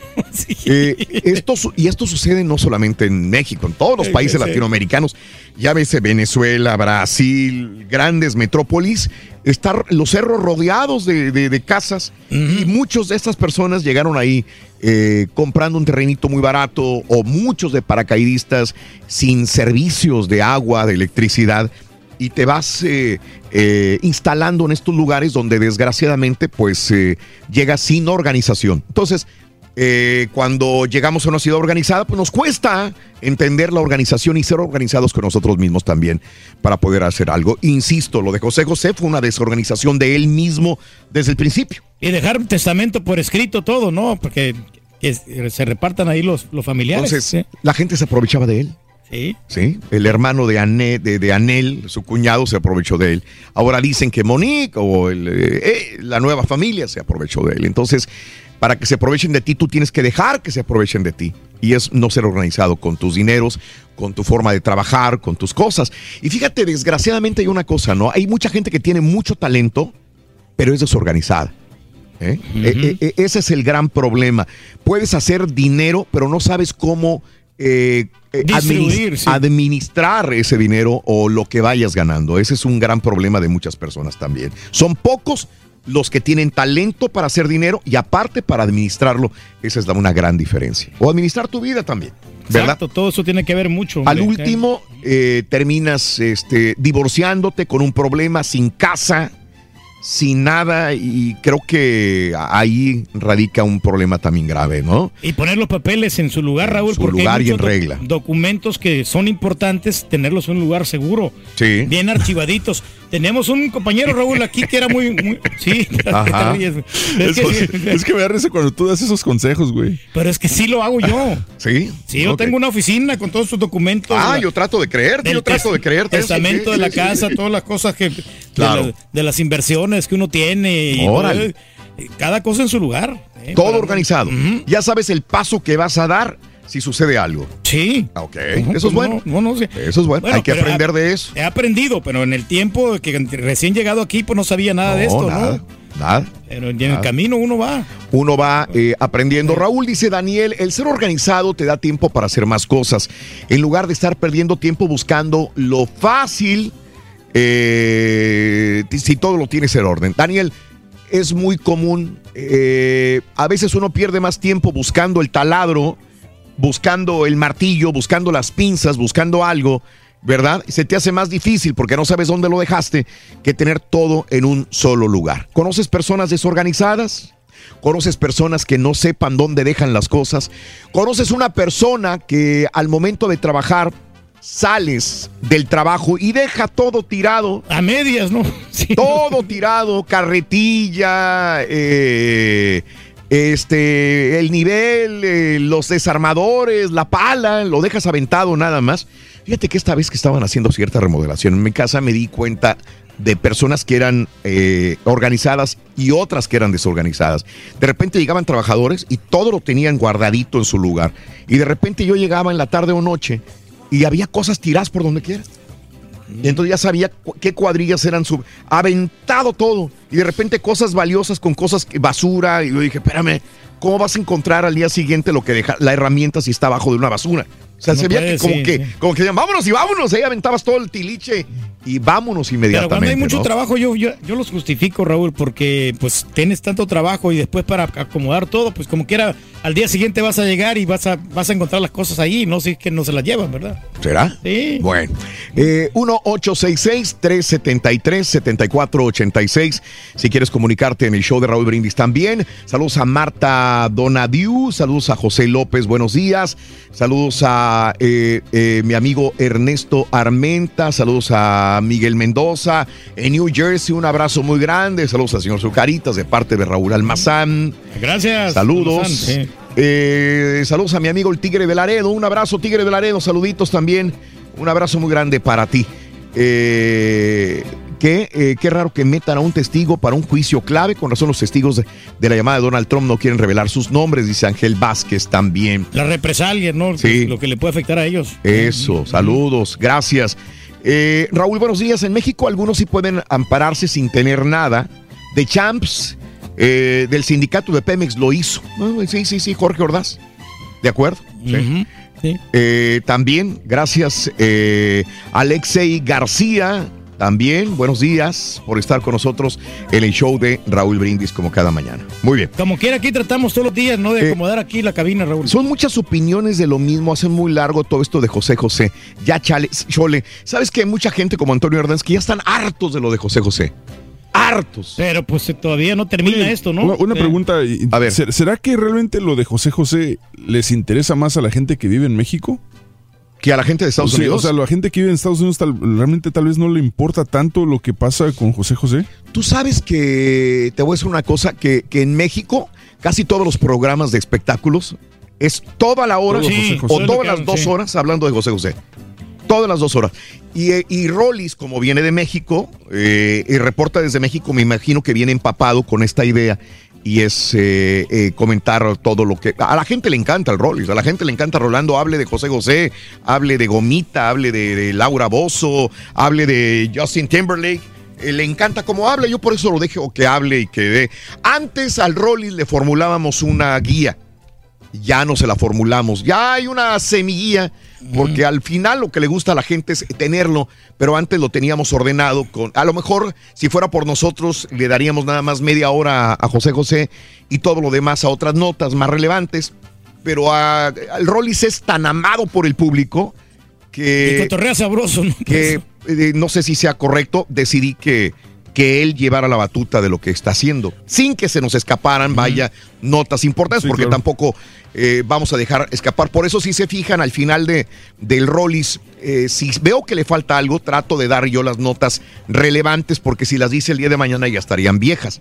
Eh, esto, y esto sucede no solamente en México, en todos los Sí, países sí. latinoamericanos. Ya ves eh, Venezuela, Brasil, grandes metrópolis, están los cerros rodeados de, de- de casas y muchos de estas personas llegaron ahí eh, comprando un terrenito muy barato o muchos de paracaidistas sin servicios de agua, de electricidad. y te vas eh, eh, instalando en estos lugares donde desgraciadamente pues eh, llegas sin organización. Entonces, eh, cuando llegamos a una ciudad organizada, pues nos cuesta entender la organización y ser organizados con nosotros mismos también para poder hacer algo. Insisto, lo de José José fue una desorganización de él mismo desde el principio. Y dejar un testamento por escrito todo, ¿no? Porque que se repartan ahí los, los familiares. Entonces, la gente se aprovechaba de él. Sí. Sí, el hermano de, Ané- de, de Anel, su cuñado, se aprovechó de él. Ahora dicen que Monique o el, eh, eh, la nueva familia se aprovechó de él. Entonces, para que se aprovechen de ti, tú tienes que dejar que se aprovechen de ti. Y es no ser organizado con tus dineros, con tu forma de trabajar, con tus cosas. Y fíjate, desgraciadamente hay una cosa, ¿no? Hay mucha gente que tiene mucho talento, pero es desorganizada. ¿eh? Eh, eh, ese es el gran problema. Puedes hacer dinero, pero no sabes cómo eh, eh, administrar ese dinero o lo que vayas ganando. Ese es un gran problema de muchas personas también. Son pocos los que tienen talento para hacer dinero y aparte para administrarlo. Esa es la- una gran diferencia. O administrar tu vida también. ¿Verdad? Exacto, todo eso tiene que ver mucho. Al último, eh, terminas este, divorciándote con un problema, sin casa, sin nada, y creo que ahí radica un problema también grave, ¿no? Y poner los papeles en su lugar, Raúl, su porque lugar hay y en regla. documentos que son importantes tenerlos en un lugar seguro, Sí. bien archivaditos. Tenemos un compañero, Raúl, aquí que era muy... muy- sí, Ajá. Es, que, es que me risa cuando tú das esos consejos, güey. pero es que sí lo hago yo. Sí. Sí, yo tengo una oficina con todos sus documentos. Ah, La- yo trato de creerte, yo trato de creerte. Testamento de la sí, casa, sí. todas las cosas que... Claro. De, la- de las inversiones que uno tiene. Órale. todo, cada cosa en su lugar. ¿eh? Todo Para- organizado. Ya sabes el paso que vas a dar si sucede algo. Sí. Ok, Ujú, eso es ¿cómo bueno. no? No, sé. Eso es bueno, Bueno, hay que aprender ha- de eso. He aprendido, pero en el tiempo que recién llegado aquí, pues no sabía nada de esto, nada, ¿no? Nada. Pero en el camino uno va. Uno va eh, aprendiendo. Raúl dice, Daniel, el ser organizado te da tiempo para hacer más cosas. En lugar de estar perdiendo tiempo buscando lo fácil, eh, si todo lo tienes en orden. Daniel, es muy común. eh, a veces uno pierde más tiempo buscando el taladro, buscando el martillo, buscando las pinzas, buscando algo, ¿verdad? Se te hace más difícil porque no sabes dónde lo dejaste que tener todo en un solo lugar. ¿Conoces personas desorganizadas? ¿Conoces personas que no sepan dónde dejan las cosas? ¿Conoces una persona que al momento de trabajar sales del trabajo y deja todo tirado? A medias, ¿no? Todo tirado, carretilla, eh, este, el nivel, eh, los desarmadores, la pala, lo dejas aventado nada más. Fíjate que esta vez que estaban haciendo cierta remodelación en mi casa me di cuenta de personas que eran eh, organizadas y otras que eran desorganizadas. De repente llegaban trabajadores y todo lo tenían guardadito en su lugar. Y de repente yo llegaba en la tarde o noche y había cosas tiradas por donde quiera. Y entonces ya sabía cu- qué cuadrillas eran su. Aventado todo. Y de repente cosas valiosas con cosas que- basura. Y yo dije, espérame, ¿cómo vas a encontrar al día siguiente lo que deja la herramienta si está abajo de una basura? O sea, No se veía que como sí, que, sí. como que decían, vámonos y vámonos. Ahí aventabas todo el tiliche y vámonos Pero inmediatamente. cuando hay mucho ¿no? trabajo, yo, yo, yo los justifico, Raúl, porque pues tienes tanto trabajo y después para acomodar todo, pues como quiera, al día siguiente vas a llegar y vas a, vas a encontrar las cosas ahí, no sé si es que no se las llevan, ¿verdad? ¿Será? Sí. Bueno, eh, 1-866-373-7486. Si quieres comunicarte en el show de Raúl Brindis también. Saludos a Marta Donadiu, saludos a José López, buenos días. Saludos a eh, eh, mi amigo Ernesto Armenta, saludos a Miguel Mendoza en New Jersey, un abrazo muy grande. Saludos al señor Zucaritas de parte de Raúl Almazán. Gracias. Saludos. Almazán, sí. Eh, saludos a mi amigo el Tigre de Laredo. Un abrazo, Tigre de Laredo. Saluditos también. Un abrazo muy grande para ti. Eh, qué, eh, qué raro que metan a un testigo para un juicio clave. Con razón, los testigos de, de la llamada de Donald Trump no quieren revelar sus nombres, dice Ángel Vázquez también. Las represalias, ¿no? Sí. Lo que le puede afectar a ellos. Eso, saludos, gracias. Eh, Raúl, buenos días. En México algunos sí pueden ampararse sin tener nada. De Champs, eh, del sindicato de Pemex lo hizo. Ah, Sí, sí, sí, Jorge Ordaz. ¿De acuerdo? Sí. Ujú, sí. Eh, también, gracias, eh, Alexei García. También buenos días por estar con nosotros en el show de Raúl Brindis como cada mañana. Muy bien. Como quiera, aquí tratamos todos los días, ¿no? De Eh, acomodar aquí la cabina, Raúl. Son muchas opiniones de lo mismo, hacen muy largo todo esto de José José. Ya chale, chole. ¿Sabes que hay mucha gente como Antonio Hernández que ya están hartos de lo de José José? Hartos. Pero pues todavía no termina esto, ¿no? Una, una Eh, pregunta. y- ¿ser- ¿Será que realmente lo de José José les interesa más a la gente que vive en México? ¿Que a la gente de Estados Sí, Unidos? O sea, la gente que vive en Estados Unidos tal- realmente tal vez no le importa tanto lo que pasa con José José. Tú sabes que, te voy a decir una cosa, que, que en México casi todos los programas de espectáculos es toda la hora Todo José José. o todas las dos sí. horas hablando de José José. Todas las dos horas. Y, eh, y Rollis, como viene de México eh, y reporta desde México, me imagino que viene empapado con esta idea y es eh, eh, comentar todo lo que... A la gente le encanta el Rollis, a la gente le encanta Rolando, hable de José José, hable de Gomita, hable de, Laura Bozo, hable de Justin Timberlake. Eh, le encanta cómo habla, yo por eso lo dejo que hable y que dé. Antes al Rollis le formulábamos una guía ya no se la formulamos. Ya hay una semillilla, porque al final lo que le gusta a la gente es tenerlo, pero antes lo teníamos ordenado con. A lo mejor, si fuera por nosotros, le daríamos nada más media hora a, a José José y todo lo demás a otras notas más relevantes. Pero a- al Rollis es tan amado por el público que. Y cotorrea sabroso, ¿no? que eh, no sé si sea correcto, decidí que, que él llevara la batuta de lo que está haciendo, sin que se nos escaparan, vaya, notas importantes, Sí, porque claro. tampoco eh, vamos a dejar escapar. Por eso si se fijan al final de, del Rollis, eh, si veo que le falta algo, trato de dar yo las notas relevantes, porque si las dice el día de mañana ya estarían viejas.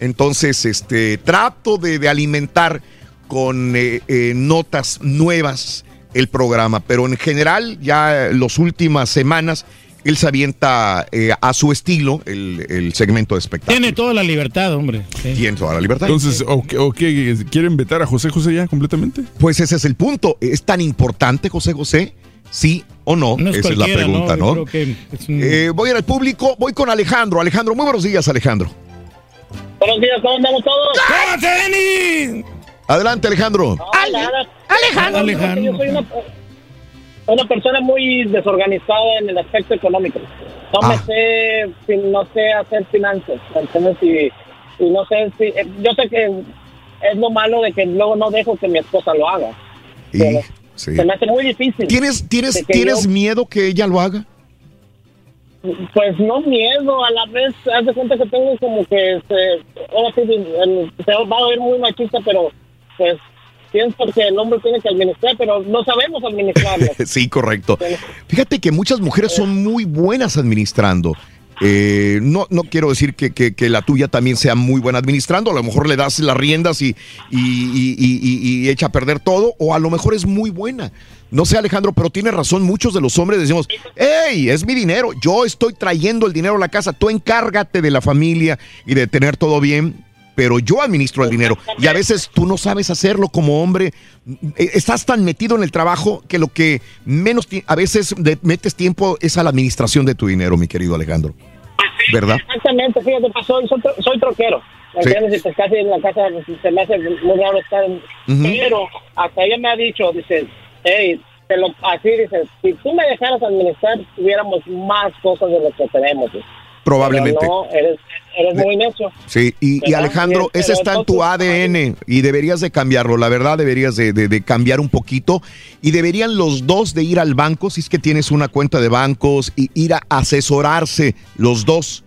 Entonces, este, trato de, de alimentar con eh, notas nuevas el programa, pero en general, ya las últimas semanas, él se avienta eh, a su estilo el, el segmento de espectáculo. Tiene toda la libertad, hombre. Sí. Tiene toda la libertad. Entonces, ¿o qué- o qué? ¿quieren vetar a José José ya completamente? Pues ese es el punto. ¿Es tan importante, José José? ¿Sí o no? No es Esa es la pregunta, ¿no? un- Eh, voy a ir al público, voy con Alejandro. Alejandro, muy buenos días, Alejandro. Buenos días, ¿cómo andamos todos? Denis! Adelante, Alejandro. Alejandro. Alejandro. Yo soy una, una persona muy desorganizada en el aspecto económico. No Ah. me sé, no sé hacer finanzas. Entonces, y, y no sé si, eh, yo sé que es lo malo de que luego no dejo que mi esposa lo haga. Y- Pero sí. Se me hace muy difícil. ¿Tienes, tienes, ¿tienes yo- miedo que ella lo haga? Pues no miedo, a la vez, haz de cuenta que tengo como que, se, ahora sí, se va a oír muy machista, pero pues pienso que el hombre tiene que administrar, pero no sabemos administrarlo. sí, correcto. Fíjate que muchas mujeres son muy buenas administrando. Eh, no, no quiero decir que, que- que la tuya también sea muy buena administrando, a lo mejor le das las riendas y, y- y- y- y- y echa a perder todo, o a lo mejor es muy buena. No sé, Alejandro, pero tiene razón, muchos de los hombres decimos, hey, es mi dinero, yo estoy trayendo el dinero a la casa, tú encárgate de la familia y de tener todo bien, pero yo administro el dinero. Y a veces tú no sabes hacerlo como hombre. Eh, Estás tan metido en el trabajo que lo que menos a veces le metes tiempo es a la administración de tu dinero, mi querido Alejandro. ¿Verdad? Exactamente, fíjate, pues, soy, soy, tro- soy troquero. ¿me Sí. entiendes? Y pues casi en la casa se me hace muy raro estar. en- Ujú. Pero hasta ella me ha dicho, dice, hey, te lo, así dice, si tú me dejaras administrar, tuviéramos más cosas de lo que tenemos. dice. Probablemente. No, eres, eres muy necio. Sí, y. Alejandro, ese está en tu ADN y deberías de cambiarlo, la verdad deberías de, de- de cambiar un poquito y deberían los dos de ir al banco, si es que tienes una cuenta de bancos, y ir a asesorarse los dos.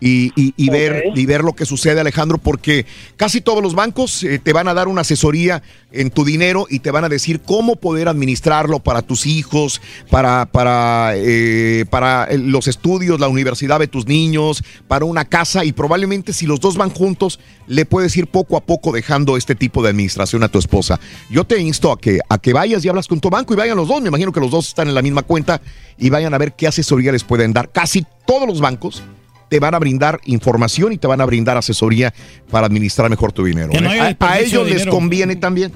Y, y- y ver, y ver lo que sucede, Alejandro, porque casi todos los bancos eh, te van a dar una asesoría en tu dinero y te van a decir cómo poder administrarlo para tus hijos, para, para, eh, para los estudios, la universidad de tus niños, para una casa y probablemente si los dos van juntos, le puedes ir poco a poco dejando este tipo de administración a tu esposa. Yo te insto a que, a que vayas y hablas con tu banco y vayan los dos, me imagino que los dos están en la misma cuenta y vayan a ver qué asesoría les pueden dar. Casi todos los bancos te van a brindar información y te van a brindar asesoría para administrar mejor tu dinero. No ¿eh? A- ellos les dinero. conviene también.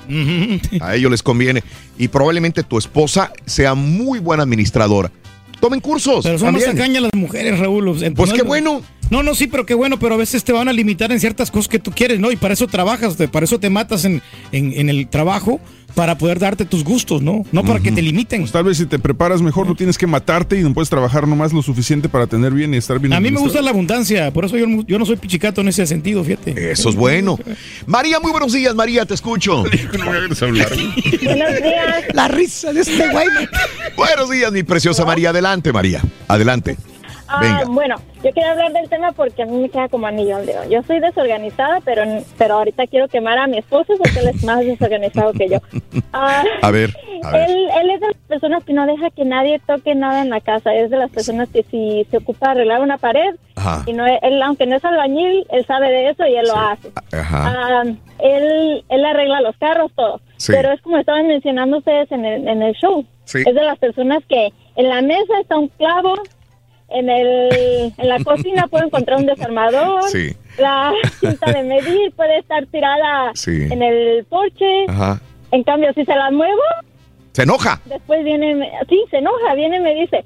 A ellos les conviene. Y probablemente tu esposa sea muy buena administradora. Tomen cursos. Pero son más también. tacañas las mujeres, Raúl. Pues qué bueno. No, no, sí, pero qué bueno, pero a veces te van a limitar en ciertas cosas que tú quieres, ¿no? Y para eso trabajas, te- para eso te matas en, en- en el trabajo, para poder darte tus gustos, ¿no? No para que te limiten. Pues tal vez si te preparas mejor no tienes que matarte y no puedes trabajar nomás lo suficiente para tener bien y estar bien. A mí me gusta la abundancia, por eso yo, yo no soy pichicato en ese sentido, fíjate. Eso es bueno. María, muy buenos días, María, te escucho. Buenos días. La risa de este güey. buenos días, mi preciosa María. Adelante, María. Adelante. Ah, bueno, yo quería hablar del tema porque a mí me queda como anillo al dedo. Yo soy desorganizada, pero, pero ahorita quiero quemar a mi esposo porque él es más desorganizado que yo. Ah, A ver, a ver. Él, él es de las personas que no deja que nadie toque nada en la casa. Es de las personas que si se ocupa de arreglar una pared, Ajá. y no, él, aunque no es albañil, él sabe de eso y él lo hace. Ajá. Ah, él, él arregla los carros, todo. Sí. Pero es como estaban mencionando ustedes en el, en el show. Sí. Es de las personas que en la mesa está un clavo, en, el, en la cocina puedo encontrar un desarmador, Sí. la cinta de medir puede estar tirada Sí. en el porche. Ajá. En cambio, si se la muevo, Se enoja. después viene, sí, se enoja, viene y me dice,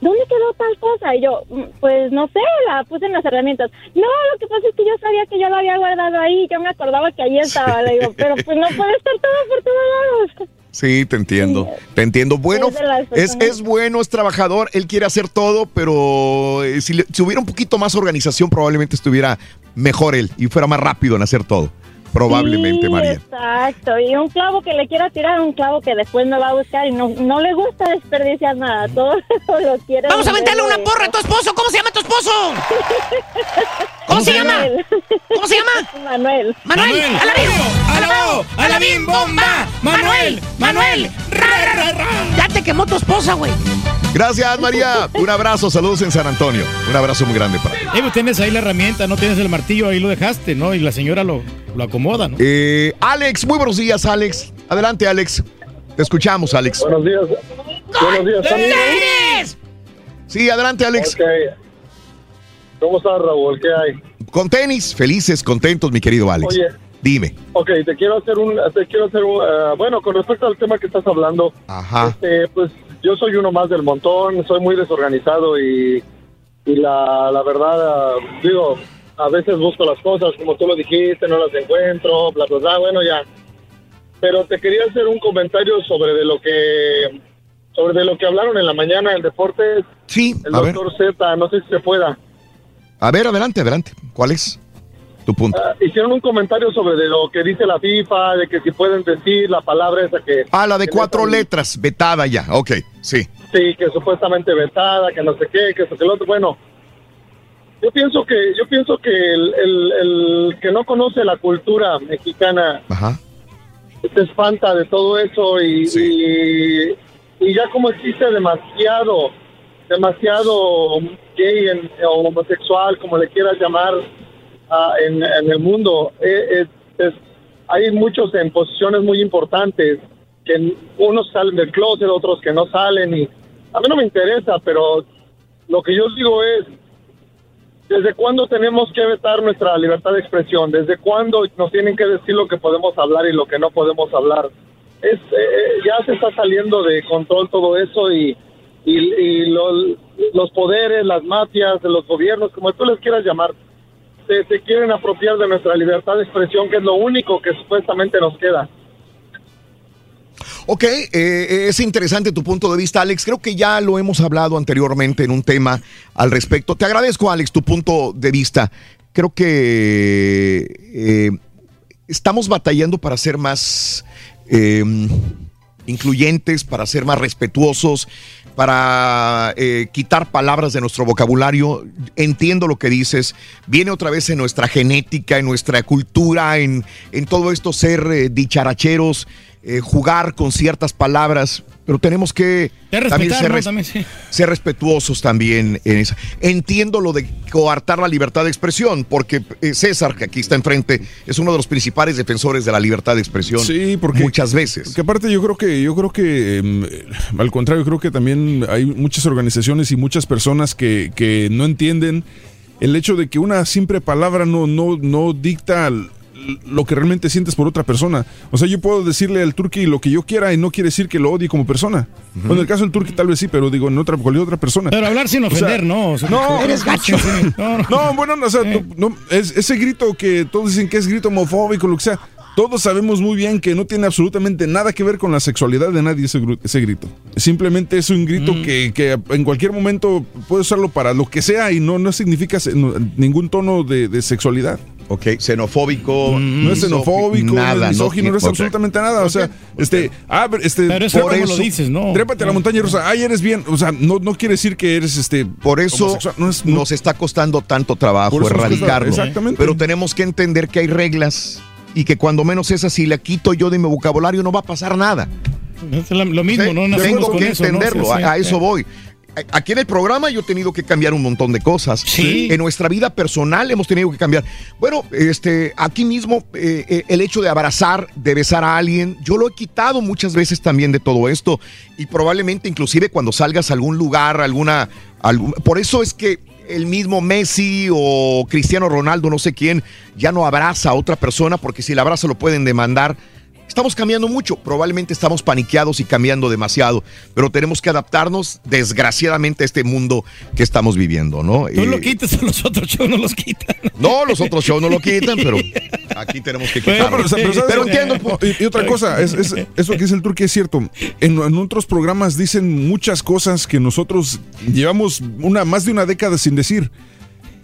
¿dónde quedó tal cosa? Y yo, "Mm, pues no sé, la puse en las herramientas. No, lo que pasa es que yo sabía que yo la había guardado ahí, yo me acordaba que ahí estaba. Le digo, pero pues no puede estar todo por todos lados. Sí, te entiendo. Te entiendo. Bueno, Es es, bueno, es trabajador, él quiere hacer todo, pero eh, si, le- si hubiera un poquito más organización, probablemente estuviera mejor él y fuera más rápido en hacer todo. Probablemente, Sí, María. Exacto, y un clavo que le quiera tirar, un clavo que después me va a buscar y no, no le gusta desperdiciar nada, todo lo quiere. Vamos a aventarle una porra a tu esposo. ¿Cómo se llama tu esposo? ¿Cómo se llama? ¿Cómo se llama? Manuel. Manuel. A la bim. ¡A la a la bim bomba. Manuel. Manuel. Ra, ra, ra. Ya te quemó tu esposa, güey. Gracias, María. Un abrazo, saludos en San Antonio. Un abrazo muy grande para ti. Eh, pues tienes ahí la herramienta, no tienes el martillo, ahí lo dejaste, ¿no? Y la señora lo, lo acomoda, ¿no? Eh, Alex, muy buenos días, Alex. Adelante, Alex. Te escuchamos, Alex. Buenos días. Buenos días, ¿están bien? Sí, adelante, Alex. ¿Cómo estás, Raúl? ¿Qué hay? Con tenis, felices, contentos, mi querido Alex. Oye. Dime. Ok, te quiero hacer un, te quiero hacer un, eh, bueno, con respecto al tema que estás hablando, Ajá. este, pues yo soy uno más del montón, soy muy desorganizado y, y la, la verdad, ah, digo, a veces busco las cosas, como tú lo dijiste, no las encuentro, bla, bla, bla, bueno, ya. Pero te quería hacer un comentario sobre de lo que, sobre de lo que hablaron en la mañana en Deportes. Sí, El a ver. doctor Z, no sé si se pueda. A ver, adelante, adelante. ¿Cuál es tu punto? Ah, hicieron un comentario sobre de lo que dice la FIFA, de que si pueden decir la palabra esa que... Ah, la de cuatro letras, vetada ya. Ok, sí. Sí, que supuestamente vetada, que no sé qué, que esto, que lo otro. Bueno, yo pienso que yo pienso que el, el- el que no conoce la cultura mexicana Ajá. se espanta de todo eso y, y, y ya como existe demasiado, demasiado gay en- o homosexual, como le quieras llamar, ah, en, en el mundo, eh, eh, es- hay muchos en posiciones muy importantes que unos salen del closet, otros que no salen y a mí no me interesa, pero lo que yo digo es, ¿desde cuándo tenemos que vetar nuestra libertad de expresión? ¿Desde cuándo nos tienen que decir lo que podemos hablar y lo que no podemos hablar? Es, eh, ya se está saliendo de control todo eso y, y, y los, los poderes, las mafias, los gobiernos, como tú les quieras llamar, se, se quieren apropiar de nuestra libertad de expresión, que es lo único que supuestamente nos queda. Ok, eh, es interesante tu punto de vista, Alex. Creo que ya lo hemos hablado anteriormente en un tema al respecto. Te agradezco, Alex, tu punto de vista. Creo que eh, estamos batallando para ser más eh, incluyentes, para ser más respetuosos, para eh, quitar palabras de nuestro vocabulario. Entiendo lo que dices. Viene otra vez en nuestra genética, en nuestra cultura, en, en todo esto ser eh, dicharacheros, eh, jugar con ciertas palabras. Pero tenemos que también respetar, ser, También, sí. ser respetuosos también en eso. Entiendo lo de coartar la libertad de expresión, porque eh, César, que aquí está enfrente, es uno de los principales defensores de la libertad de expresión. Sí, porque muchas veces. Porque aparte yo creo que yo creo que em, al contrario creo que también hay muchas organizaciones y muchas personas que, que no entienden el hecho de que una simple palabra no no no dicta lo que realmente sientes por otra persona. O sea, yo puedo decirle al turqui lo que yo quiera y no quiere decir que lo odie como persona. Bueno, en el caso del turqui tal vez sí, pero digo, en otra, cualquier otra persona. Pero hablar sin O sea, ofender, no. o sea, no, eres gacho. No, bueno, no, o sea, no- no, es- ese grito que todos dicen que es grito homofóbico, lo que sea, todos sabemos muy bien que no tiene absolutamente nada que ver con la sexualidad de nadie ese, grito. Simplemente es un grito que, que en cualquier momento puedes usarlo para lo que sea y no, no significa no- ningún tono de, de sexualidad. Ok, xenofóbico. No es xenofóbico, nada, no es misógino, no, es absolutamente nada. O sea, este, ah, pero este, Pero eso como lo dices, ¿no? Trépate a la montaña rusa, ay, eres bien. O sea, no, no quiere decir que eres este. Por eso no es- no- nos está costando tanto trabajo Por eso erradicarlo. exactamente. Pero tenemos que entender que hay reglas y que cuando menos esas, si la quito yo de mi vocabulario, no va a pasar nada. Es lo mismo, Sí, ¿no? Nacimos Tengo con que eso, ¿no? entenderlo, Sí, sí, a, a sí. eso voy. Aquí en el programa yo he tenido que cambiar un montón de cosas. Sí. En nuestra vida personal hemos tenido que cambiar. Bueno, este, aquí mismo eh, eh, el hecho de abrazar, de besar a alguien, yo lo he quitado muchas veces también de todo esto y probablemente inclusive cuando salgas a algún lugar, alguna, algún- por eso es que el mismo Messi o Cristiano Ronaldo, no sé quién, ya no abraza a otra persona porque si la abraza lo pueden demandar. Estamos cambiando mucho, probablemente estamos paniqueados y cambiando demasiado, pero tenemos que adaptarnos desgraciadamente a este mundo que estamos viviendo, ¿no? Tú lo quitas, los otros shows no los quitan. no, los otros shows no lo quitan, pero aquí tenemos que quitarlo. pero, pero, ¿sabes? Pero entiendo punto. Y, y otra cosa, es, es- eso que dice el turque es cierto. En, en otros programas dicen muchas cosas que nosotros llevamos una, más de una década sin decir.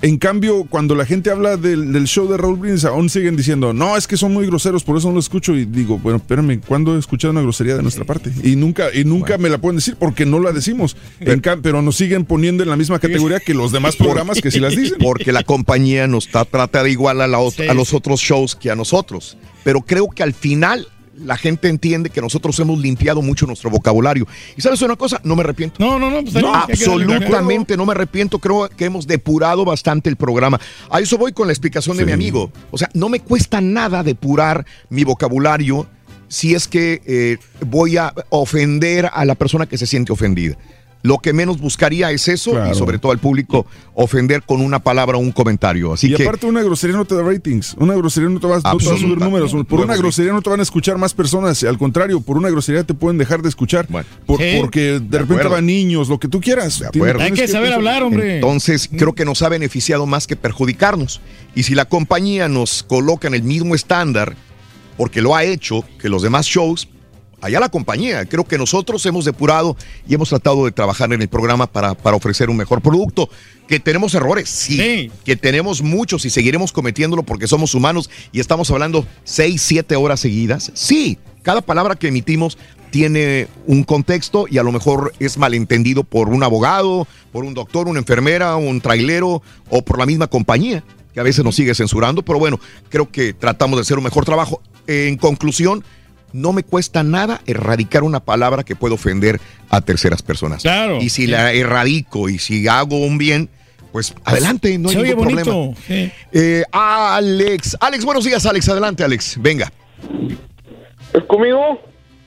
En cambio, cuando la gente habla del, del show de Raúl Brindis, aún siguen diciendo, no, es que son muy groseros, por eso no lo escucho. Y digo, bueno, espérame, ¿cuándo he escuchado una grosería de nuestra parte? Y nunca, y nunca me la pueden decir porque no la decimos. En pero nos siguen poniendo en la misma categoría que los demás programas que sí las dicen. Porque la compañía nos está, trata de igual a, la Sí, a los otros shows que a nosotros. Pero creo que al final la gente entiende que nosotros hemos limpiado mucho nuestro vocabulario. ¿Y sabes una cosa? No me arrepiento. No, no, no. Pues, No, absolutamente no me arrepiento. Creo que hemos depurado bastante el programa. A eso voy con la explicación de mi amigo. O sea, no me cuesta nada depurar mi vocabulario si es que eh, voy a ofender a la persona que se siente ofendida. Lo que menos buscaría es eso Claro. y sobre todo al público ofender con una palabra o un comentario. Así y que aparte una grosería no te da ratings, una grosería no te va, no te va a subir números, por una grosería no te van a escuchar más personas, al contrario, por una grosería te pueden dejar de escuchar, por- Sí. porque de, De repente acuerdo. van niños, lo que tú quieras. Tienes- tienes Entonces, creo que nos ha beneficiado más que perjudicarnos. Y si la compañía nos coloca en el mismo estándar, porque lo ha hecho, que los demás shows, allá la compañía. Creo que nosotros hemos depurado y hemos tratado de trabajar en el programa para, para ofrecer un mejor producto. Que tenemos errores, sí, Que tenemos muchos y seguiremos cometiéndolo porque somos humanos y estamos hablando seis, siete horas seguidas. Sí, cada palabra que emitimos tiene un contexto y a lo mejor es malentendido por un abogado, por un doctor, una enfermera, un trailero o por la misma compañía que a veces nos sigue censurando, pero bueno, creo que tratamos de hacer un mejor trabajo. En conclusión, no me cuesta nada erradicar una palabra que puede ofender a terceras personas. Claro. Y si la erradico y si hago un bien, pues adelante, no hay Se ningún bonito. problema. sí. Eh, Alex, Alex, buenos días, Alex, adelante, Alex, venga. ¿Es conmigo?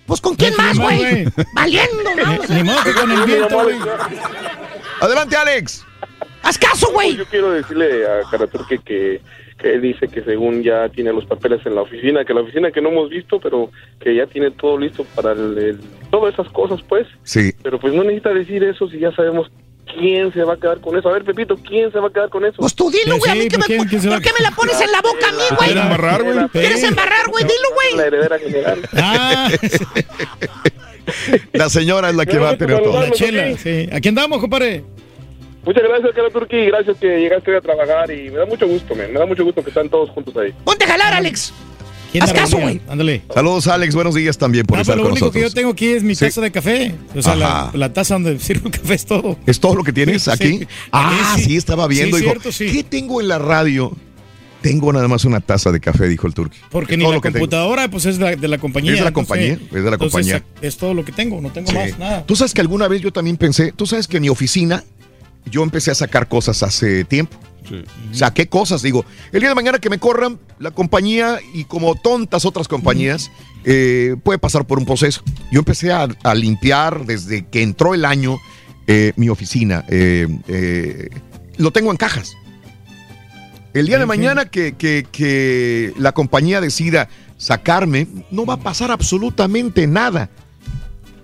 Pues con quién más, güey. Valiendo, vamos. Ni modo que con el viento, güey. Adelante, Alex. Haz caso, güey. Yo quiero decirle a Karaturke que, que él dice que según ya tiene los papeles en la oficina, que la oficina que no hemos visto, pero que ya tiene todo listo para el, el- todas esas cosas, pues. Sí. Pero pues no necesita decir eso si ya sabemos quién se va a quedar con eso. A ver, Pepito, ¿quién se va a quedar con eso? Pues tú dilo, güey. a mí que me, ¿Por qué me la pones en la boca a mí, güey? ¿Quieres embarrar, güey? ¿Quieres embarrar, güey? Dilo, güey. La heredera general. Ah, La señora es la que va a tener todo. la chela, sí. Aquí andamos, compadre. Muchas gracias, Karaturki. Gracias que llegaste hoy a trabajar y me da mucho gusto, man. Me da mucho gusto que están todos juntos ahí. Ponte a jalar, Alex. ¿Quién Haz la caso, güey. Ándale. Saludos, Alex, buenos días también por Ah, estar pero lo único que yo tengo aquí es mi Sí. taza de café. O sea, la, Ajá. la taza donde sirve el café es todo. ¿Es todo lo que tienes Sí, aquí? sí. Ah, sí, estaba viendo. Sí, dijo, cierto, sí. ¿qué tengo en la radio? Tengo nada más una taza de café, dijo el turqui. Porque Es ni la computadora, pues es de, de la compañía. Es de la entonces- compañía, es de la entonces, compañía. Es todo lo que tengo, no tengo Sí. más, nada. Tú sabes que alguna vez yo también pensé, tú sabes que mi oficina yo empecé a sacar cosas hace tiempo. Saqué cosas, digo, el día de mañana que me corran, la compañía y como tontas otras compañías, eh, puede pasar por un proceso. Yo empecé a, a limpiar desde que entró el año eh, mi oficina. eh, eh, lo tengo en cajas. El día de mañana que, que- que la compañía decida sacarme, no va a pasar absolutamente nada.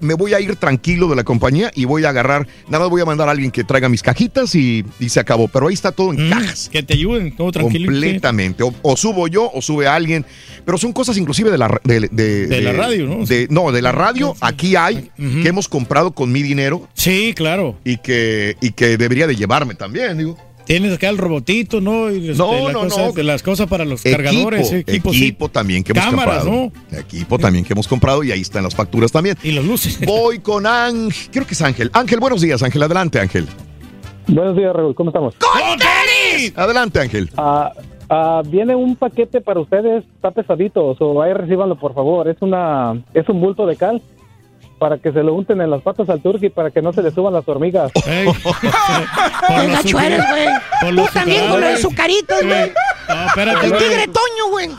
Me voy a ir tranquilo de la compañía y voy a agarrar, nada más voy a mandar a alguien que traiga mis cajitas y, y se acabó. Pero ahí está todo en cajas. Mm, Que te ayuden, todo tranquilo. Completamente. O, o subo yo o sube alguien. Pero son cosas inclusive de la, de, de- De la radio, ¿no? de- no, de la radio. Aquí hay que hemos comprado con mi dinero. Sí, claro. Y que, y que debería de llevarme también, digo. Tienes acá el robotito, ¿no? Y este, No, la no, cosa- no. de las cosas para los Equipo, cargadores, eh, equipo, sí. equipo también que hemos Cámaras, comprado. Equipo también que hemos comprado y ahí están las facturas también. Y los luces. Voy con Ángel, creo que es Ángel. Ángel, buenos días, Ángel. Adelante, Ángel. Buenos días, Raúl. ¿Cómo estamos? Adelante, Ángel. Ah, ah, viene un paquete para ustedes, está pesadito, o ahí recíbanlo por favor. Es una, es un bulto de cal para que se lo unten en las patas al turqui para que no se le suban las hormigas. Qué gacho eres, güey. Por Tú los también con lo de azucaradores. sucaritos, güey. No, espérate, El güey. tigre Toño, güey.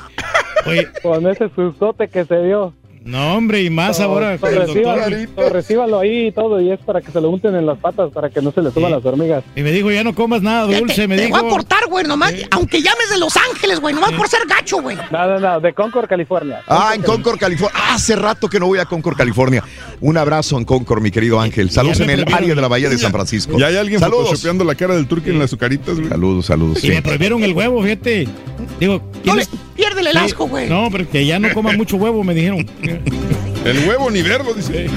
Con ese sustote que se dio. No, hombre, y más ahora So, el recíbalo, doctor. so, recíbalo ahí y todo, y es para que se lo unten en las patas para que no se le suban las hormigas. Y me dijo, ya no comas nada dulce, me Te dijo. voy a cortar, güey, nomás. Aunque llames de Los Ángeles, güey, nomás por ser gacho, güey. No, no, no, de Concord, California. Ah, en Concord, California. Ah, hace rato que no voy a Concord, California. Un abrazo en Concord, mi querido Ángel. Saludos en el área de la Bahía de San Francisco. Ya hay alguien Saludos. photoshopeando la cara del turqui en las azucaritas, güey. Saludos, saludos. Y me prohibieron el huevo, fíjate. Digo, ¿tienes- Piérdele el asco, güey. No, pero que ya no coma mucho huevo, me dijeron. El huevo ni verlo, dice.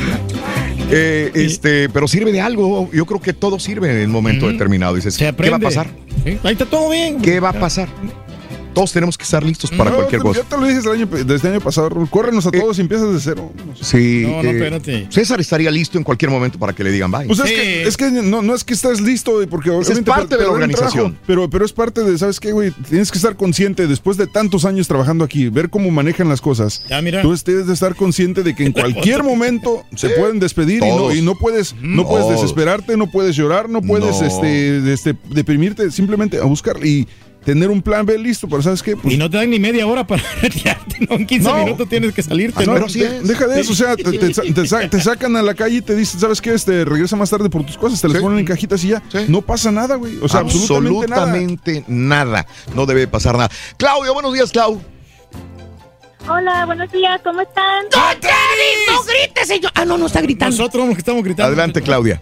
Eh, este, pero sirve de algo. Yo creo que todo sirve en el momento determinado. Dices, ¿qué va a pasar? Ahí está todo bien. ¿Qué va a pasar? Todos tenemos que estar listos para No, cualquier te- cosa. Ya te lo dije desde el año, desde el año pasado, Raúl. Córrenos a todos y empiezas de cero. Sí. No, no, eh, espérate. César estaría listo en cualquier momento para que le digan bye. Pues es que, es que no, no es que estás listo, porque es parte te- de la organización. trabajo, pero, pero es parte de, ¿sabes qué, güey? Tienes que estar consciente, después de tantos años trabajando aquí, ver cómo manejan las cosas. Ya, mira. Tú tienes de estar consciente de que en cualquier momento se pueden despedir y no, y no puedes, no puedes desesperarte, no puedes llorar, no puedes No. este, este, deprimirte, simplemente a buscar y tener un plan B listo, pero ¿sabes qué? Pues, Y no te dan ni media hora para retirarte, ¿no? En 15 No. minutos tienes que salirte. no, ¿no? de- deja de eso, o sea, te, te sa- te sa- te sacan a la calle y te dicen, ¿sabes qué? Este, regresa más tarde por tus cosas, te las ponen en cajitas y ya. No pasa nada, güey. O sea, absolutamente, nada. absolutamente nada. No debe pasar nada. Claudio, buenos días, Clau. Hola, buenos días, ¿cómo están? ¡No grites, señor! Ah, no, no está gritando. Nosotros que estamos gritando. Adelante, Claudia.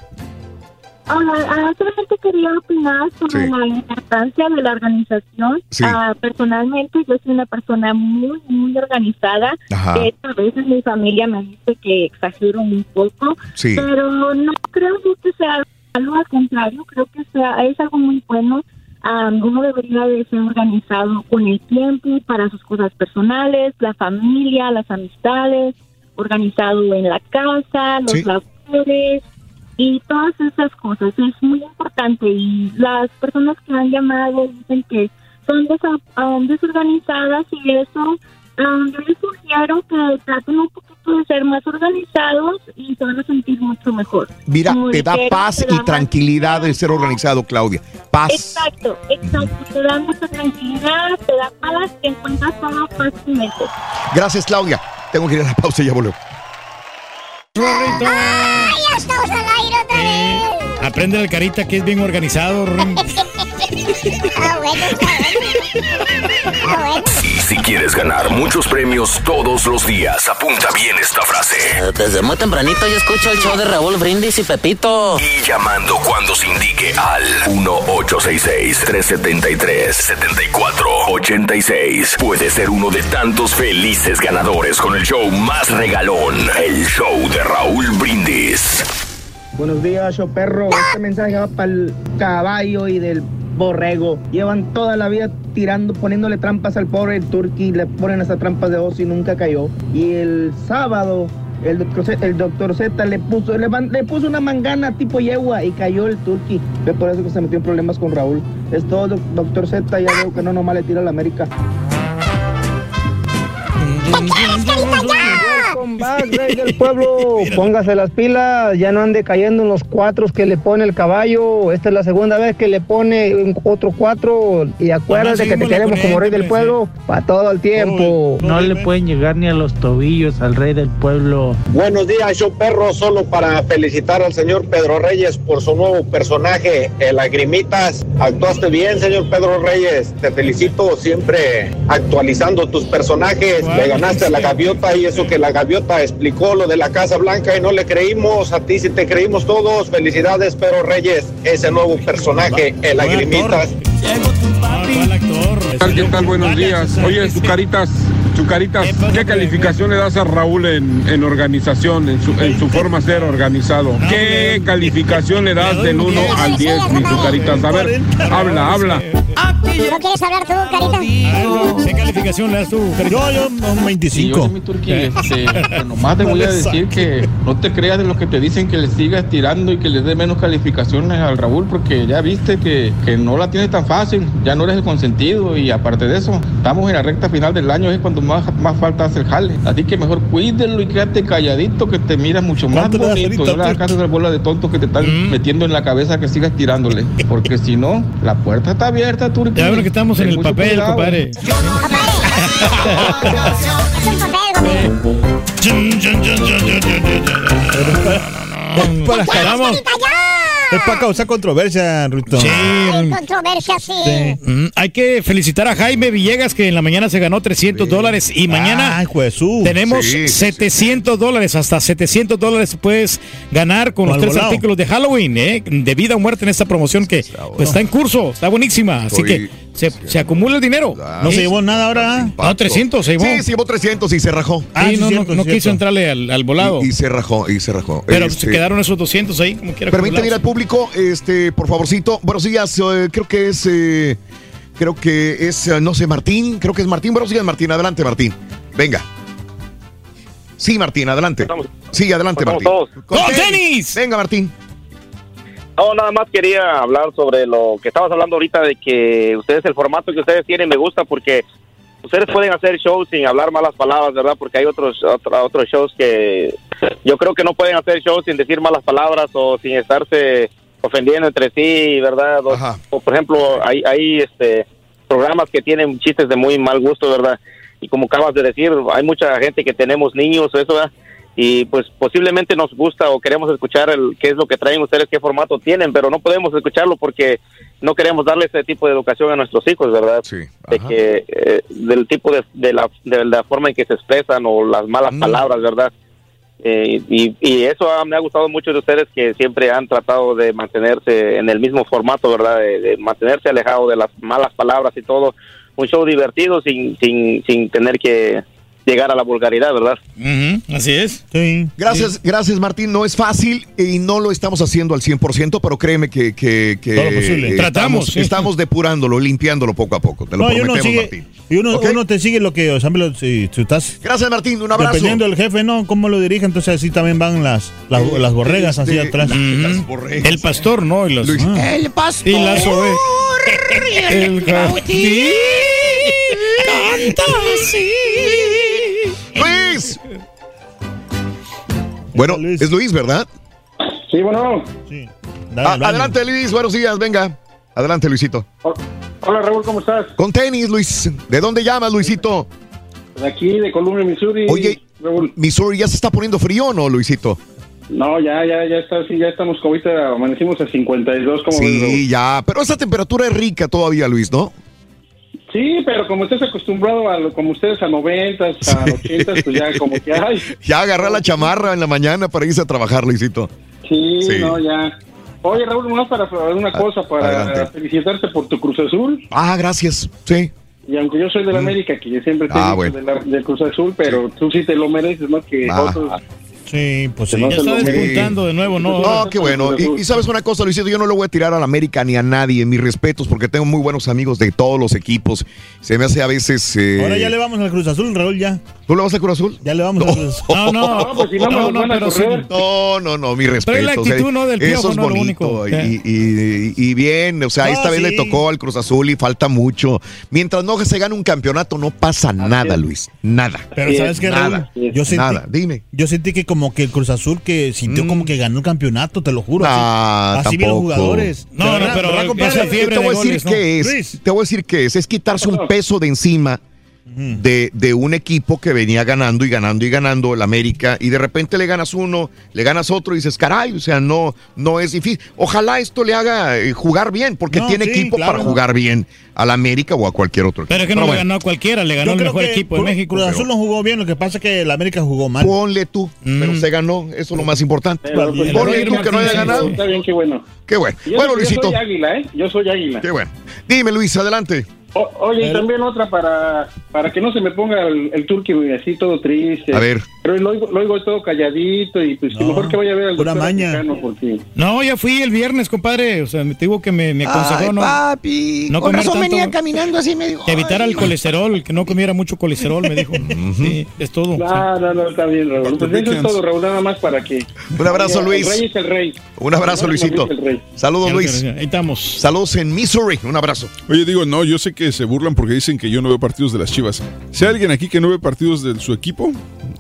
Ah, solamente quería opinar sobre Sí. la importancia de la organización. Sí. Ah, personalmente, yo soy una persona muy, muy organizada. Ajá. De hecho, a veces mi familia me dice que exagero un poco, Sí. pero no creo que sea algo al contrario. Creo que sea es algo muy bueno. Ah, uno debería de ser organizado con el tiempo para sus cosas personales, la familia, las amistades, organizado en la casa, los labores y todas esas cosas. Es muy importante y las personas que han llamado dicen que son um, desorganizadas y eso um, yo les sugiero que traten un poquito de ser más organizados y se van a sentir mucho mejor. Mira, Como te da paz te da y más- tranquilidad el ser organizado, Claudia. Paz. Exacto, exacto. Te da mucha tranquilidad, te da paz, te encuentras todo fácilmente. Gracias, Claudia. Tengo que ir a la pausa y ya volvemos. ¡Ay, ya estamos al aire otra vez! Aprende la carita que es bien organizado. Ah, bueno, está bueno. Bueno. Si quieres ganar muchos premios todos los días, apunta bien esta frase. Desde muy tempranito yo escucho el show de Raúl Brindis y Pepito. Y llamando cuando se indique al 1-866-373-7486. Puede ser uno de tantos felices ganadores con el show más regalón, el show de Raúl Brindis. Buenos días, show perro. Este mensaje va para el caballo y del borrego. Llevan toda la vida tirando, poniéndole trampas al pobre turqui. Le ponen hasta trampas de oso y nunca cayó. Y el sábado, el doctor Z, el le puso, le, puso una mangana tipo yegua y cayó el turqui. Fue por eso que se metió en problemas con Raúl. Es todo, doc- doctor Z. Ya veo que no nomás le tira a la América. Welcome back, rey del pueblo. Póngase las pilas, ya no ande cayendo en los cuatros que le pone el caballo. Esta es la segunda vez que le pone otro cuatro. Y acuérdate que te queremos como rey del pueblo para todo el tiempo. No le pueden llegar ni a los tobillos al rey del pueblo. Buenos días, show perro, solo para felicitar al señor Pedro Reyes por su nuevo personaje, el Lagrimitas. Actuaste bien, señor Pedro Reyes. Te felicito siempre actualizando tus personajes. Le ganaste a la gaviota y eso que la gaviota explicó lo de la Casa Blanca y no le creímos. A ti sí te creímos todos. Felicidades, Pedro Reyes. Ese nuevo personaje, el Lagrimitas. ¿Qué tal? ¿Qué tal? Buenos días. Oye, Zucaritas, Zucaritas, ¿qué calificación le das a Raúl en, en organización, en su, en su forma de ser organizado? ¿Qué calificación le das del 1 al 10, mi Zucaritas? A ver, habla, habla. ¿No quieres hablar tú, Carita? ¿Qué calificación le das tú, Carita? Yo, yo, un 25. mi Turquía, este, pues nomás te voy a decir que no te creas de lo que te dicen que le sigas tirando y que le dé menos calificaciones al Raúl porque ya viste que, que no la tienes tan fácil, ya no eres el consentido y aparte de eso, estamos en la recta final del año, es cuando más, más falta hace el jale. Así que mejor cuídelo y quédate calladito que te miras mucho más ¿Cuánto le das bonito. No le hagas caso a esa bola de tontos que te están metiendo en la cabeza que sigas tirándole. Porque si no, la puerta está abierta, Turquía. Ya ven que estamos en el papel, cuidado. compadre. Es para causar controversia, Ruto. Sí. Hay controversia, sí. Mm, hay que felicitar a Jaime Villegas que en la mañana se ganó 300 dólares y mañana tenemos Sí, sí, 700 dólares, hasta 700 dólares puedes ganar con los tres volado. artículos de Halloween, ¿eh? de vida o muerte en esta promoción que pues, está en curso, está buenísima, así que se, se acumula el dinero. No se llevó nada ahora. No, 300 se llevó. Sí, se llevó 300 y se rajó. Ah, sí, no, no, no quiso entrarle al, al volado. Y, y se rajó, y se rajó. pero Este, se quedaron esos 200 ahí, como quiera. Permíteme ir al público, este, por favorcito. Buenos días, eh, creo que es, eh, creo que es, eh, no sé, Martín, creo que es Martín. Buenos días, Martín. Adelante, Martín. Venga. Sí, Martín, adelante. Sí, adelante, Estamos Martín. todos. ¡Con tenis! Venga, Martín. No, nada más quería hablar sobre lo que estabas hablando ahorita de que ustedes, el formato que ustedes tienen me gusta porque ustedes pueden hacer shows sin hablar malas palabras, ¿verdad? Porque hay otros otro- otros shows que yo creo que no pueden hacer shows sin decir malas palabras o sin estarse ofendiendo entre sí, ¿verdad? O, o, por ejemplo, hay, hay este programas que tienen chistes de muy mal gusto, ¿verdad? Y como acabas de decir, hay mucha gente que tenemos niños eso, ¿verdad? Y pues posiblemente nos gusta o queremos escuchar el qué es lo que traen ustedes, qué formato tienen, pero no podemos escucharlo porque no queremos darle ese tipo de educación a nuestros hijos, ¿verdad? de que eh, del tipo de, de la de la forma en que se expresan o las malas palabras, ¿verdad? Eh, y, y eso me ha gustado mucho de ustedes que siempre han tratado de mantenerse en el mismo formato, ¿verdad? De, de mantenerse alejado de las malas palabras y todo. Un show divertido sin, sin, sin tener que llegar a la vulgaridad, ¿verdad? Así es. Gracias, gracias Martín. No es fácil y no lo estamos haciendo al 100%, pero créeme que, que, que Todo lo posible. eh, Tratamos, Estamos, sí. estamos depurándolo, limpiándolo poco a poco. Te lo No, y uno prometemos, sigue, Martín. y uno, te sigue lo que, o sea, lo- si tú estás... Gracias Martín, un abrazo. Dependiendo del jefe, ¿no? Cómo lo dirige, entonces así también van las, las, las borregas así este, atrás. El pastor, ¿no? Y los, Ah. El pastor. Y. El Gaudí canta así. Bueno, es Luis, ¿verdad? Sí, bueno. Ah, adelante Luis, buenos días, venga. Adelante Luisito. Hola Raúl, ¿cómo estás? Con tenis, Luis. ¿De dónde llamas, Luisito? De aquí, de Columbia, Missouri. Oye, Missouri ya se está poniendo frío o no, Luisito? No, ya, ya, ya está, sí, ya estamos como ahorita, amanecimos a 52, como ves, Raúl? Sí, ya. Pero esa temperatura es rica todavía, Luis, ¿no? Sí, pero como estás acostumbrado a lo, como ustedes a 90, a 80, pues ya como que hay. Ya agarrar la chamarra en la mañana para irse a trabajar, Luisito. Sí, Sí. no, ya. Oye, Raúl, nomás para una cosa, para adelante. felicitarte por tu Cruz Azul. Ah, gracias. Sí. Y aunque yo soy de la América, que yo siempre te Ah, bueno. de la- del Cruz Azul, pero tú sí te lo mereces más que Ah. otros Sí, pues sí. sí. Ya está despuntando de nuevo, ¿no? No, qué bueno. Y, y sabes una cosa, Luisito, yo no le voy a tirar a la América ni a nadie, mis respetos, porque tengo muy buenos amigos de todos los equipos. Se me hace a veces... eh, Ahora ya le vamos al Cruz Azul, Raúl, ya. ¿Tú le vas a Cruz Azul? Ya le vamos al Cruz Azul. No, no. no, pues si no, los van a correr. No, no, no, mi respeto. Pero es la actitud, ¿no? del Eso Piojo, es no lo bonito. único. Y, y- y bien, o sea, No, esta vez sí. le tocó al Cruz Azul y falta mucho. Mientras no se gane un campeonato, no pasa nada, Luis. Nada. Pero ¿sabes qué, Raúl? Nada. Yo sentí, Nada. Dime. Yo sentí que como que el Cruz Azul que sintió como que ganó el campeonato, te lo juro. así- Ah, así vi los tampoco. jugadores. No, no, pero ¿Verdad, compadre? esa fiebre te voy a decir que es. Te voy a decir que es. Es quitarse un peso de encima de, de un equipo que venía ganando y ganando y ganando el América y de repente le ganas uno, le ganas otro y dices, caray, o sea, no, no es difícil. Ojalá esto le haga eh, jugar bien, porque No, tiene sí, equipo claro. para jugar bien al América o a cualquier otro equipo. Pero es que no le ganó a cualquiera, le ganó Yo el mejor que equipo de México. Cruz Azul no jugó bien, lo que pasa es que el América jugó mal. Ponle tú, pero se ganó, eso es lo más importante. Pero, pues, Ponle tú que no haya ganado. Está bien, qué bueno. Qué bueno. Yo, Bueno, yo Luisito. soy águila, ¿eh? Yo soy águila. Qué bueno. Dime, Luis, adelante. O- oye, y también otra para, para que no se me ponga el, el turqui así todo triste. A ver. Pero lo oigo, lo oigo todo calladito y pues que mejor que vaya a ver al doctor maña. porque... No, ya fui el viernes, compadre. O sea, me digo que me, me aconsejó Ay, no. papi, no con comer razón tanto, venía caminando así me dijo. Que evitara el colesterol, que no comiera mucho colesterol, me dijo. Sí, es todo. No, no, no, está bien, Raúl. Pues eso es todo, Raúl, nada más para que... Un abrazo, El Luis. rey es el rey. Un abrazo, El Luisito. el. Saludos, Luis. sí. Ahí estamos. Saludos en Missouri. Un abrazo. Oye, digo, no, yo sé que se burlan porque dicen que yo no veo partidos de las Chivas. Si hay alguien aquí que no ve partidos de su equipo,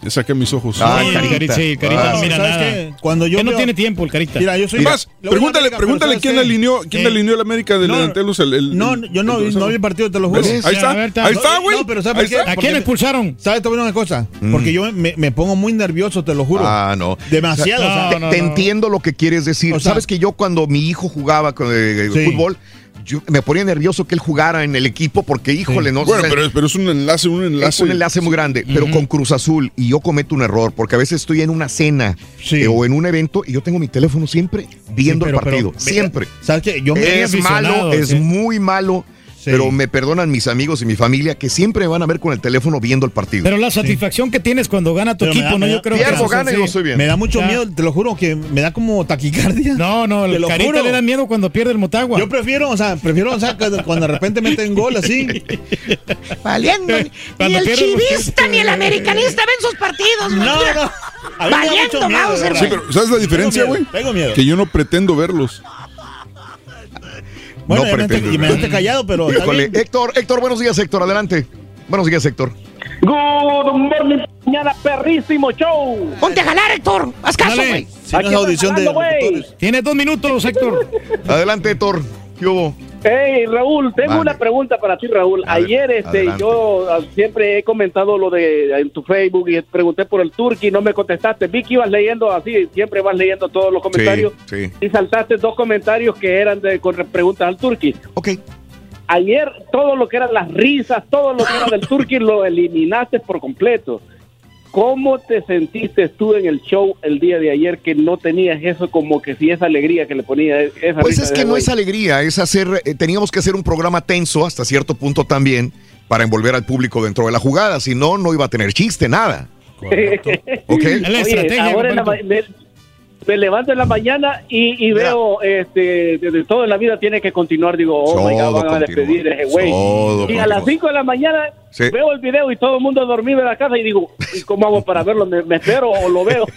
saque mis ojos. Ah, Sí, Carita. sí, Carita no mira ¿sabes nada. qué? Cuando yo Que no veo- tiene tiempo el Carita. Mira, yo soy Más, pregúntale, América, pregúntale ¿sabes quién qué? alineó, quién Eh, alineó el América de no, delanteros. El, el- No, el- yo no, el- no vi el partido, te lo juro. ¿Ves? Ahí está, ahí está, güey. No, pero ¿sabes. ¿A quién expulsaron? ¿Sabes también una cosa? Porque yo me, me pongo muy nervioso, te lo juro. Ah, no. Demasiado. O sea, te, te entiendo lo que quieres decir. O sea- Sabes que yo cuando mi hijo jugaba con, eh, Sí. fútbol, yo me ponía nervioso que él jugara en el equipo porque, híjole, no Bueno, sé, pero, pero es un enlace, un es enlace. un enlace muy grande, pero con Cruz Azul y yo cometo un error porque a veces estoy en una cena eh, o en un evento y yo tengo mi teléfono siempre viendo pero- el partido, pero- siempre. ¿Sabes qué? Yo me es malo, es muy malo, pero me perdonan mis amigos y mi familia que siempre me van a ver con el teléfono viendo el partido. Pero la satisfacción que tienes cuando gana tu Pero equipo, da- ¿no? Yo creo Pierdo, que gane, yo estoy bien. Me da mucho Ya. miedo, te lo juro, que me da como taquicardia. No, no, Te el lo Carita juro. le da miedo cuando pierde el Motagua. Yo prefiero, o sea, prefiero, o sea, cuando de repente meten gol así. Valiendo. Ni el chivista ni el americanista ven sus partidos. No, no. Da Valiendo, Mauser. Sí, pero ¿sabes la diferencia, güey? tengo miedo. Que yo no pretendo verlos. Bueno, No pretendo. y me dejaste callado, pero. Híjole. Héctor, Héctor, buenos días, Héctor, adelante. Buenos días, Héctor. Good morning, mañana perrísimo show. Ponte a jalar, Héctor. Haz caso, güey. Si no audición de jalando, locutores. Tienes dos minutos, Héctor. Adelante, Héctor. ¿Qué hubo? Hey, Raúl, tengo Vale. una pregunta para ti, Raúl. Ayer este, adelante. yo ah, siempre he comentado lo de en tu Facebook y pregunté por el Turqui, no me contestaste. Vi que ibas leyendo así, siempre vas leyendo todos los comentarios Sí, sí. y saltaste dos comentarios que eran de con preguntas al Turqui. Ok. Ayer todo lo que eran las risas, todo lo que era del Turqui lo eliminaste por completo. ¿Cómo te sentiste tú en el show el día de ayer que no tenías eso como que si esa alegría que le ponía esa Pues es que no es alegría, es hacer, eh, teníamos que hacer un programa tenso hasta cierto punto también para envolver al público dentro de la jugada, si no, no iba a tener chiste, nada. ¿Ok? Es la Oye, estrategia, ahora en la ma- compadre. me, me levanto en la mañana y, y veo, este, de, de todo en la vida tiene que continuar. Digo, oh my God, Todo van a despedir ese güey. Todo Y a las continúa. 5 de la mañana Sí. veo el video y todo el mundo dormido en la casa y digo, ¿y cómo hago para verlo? ¿Me, me espero o lo veo?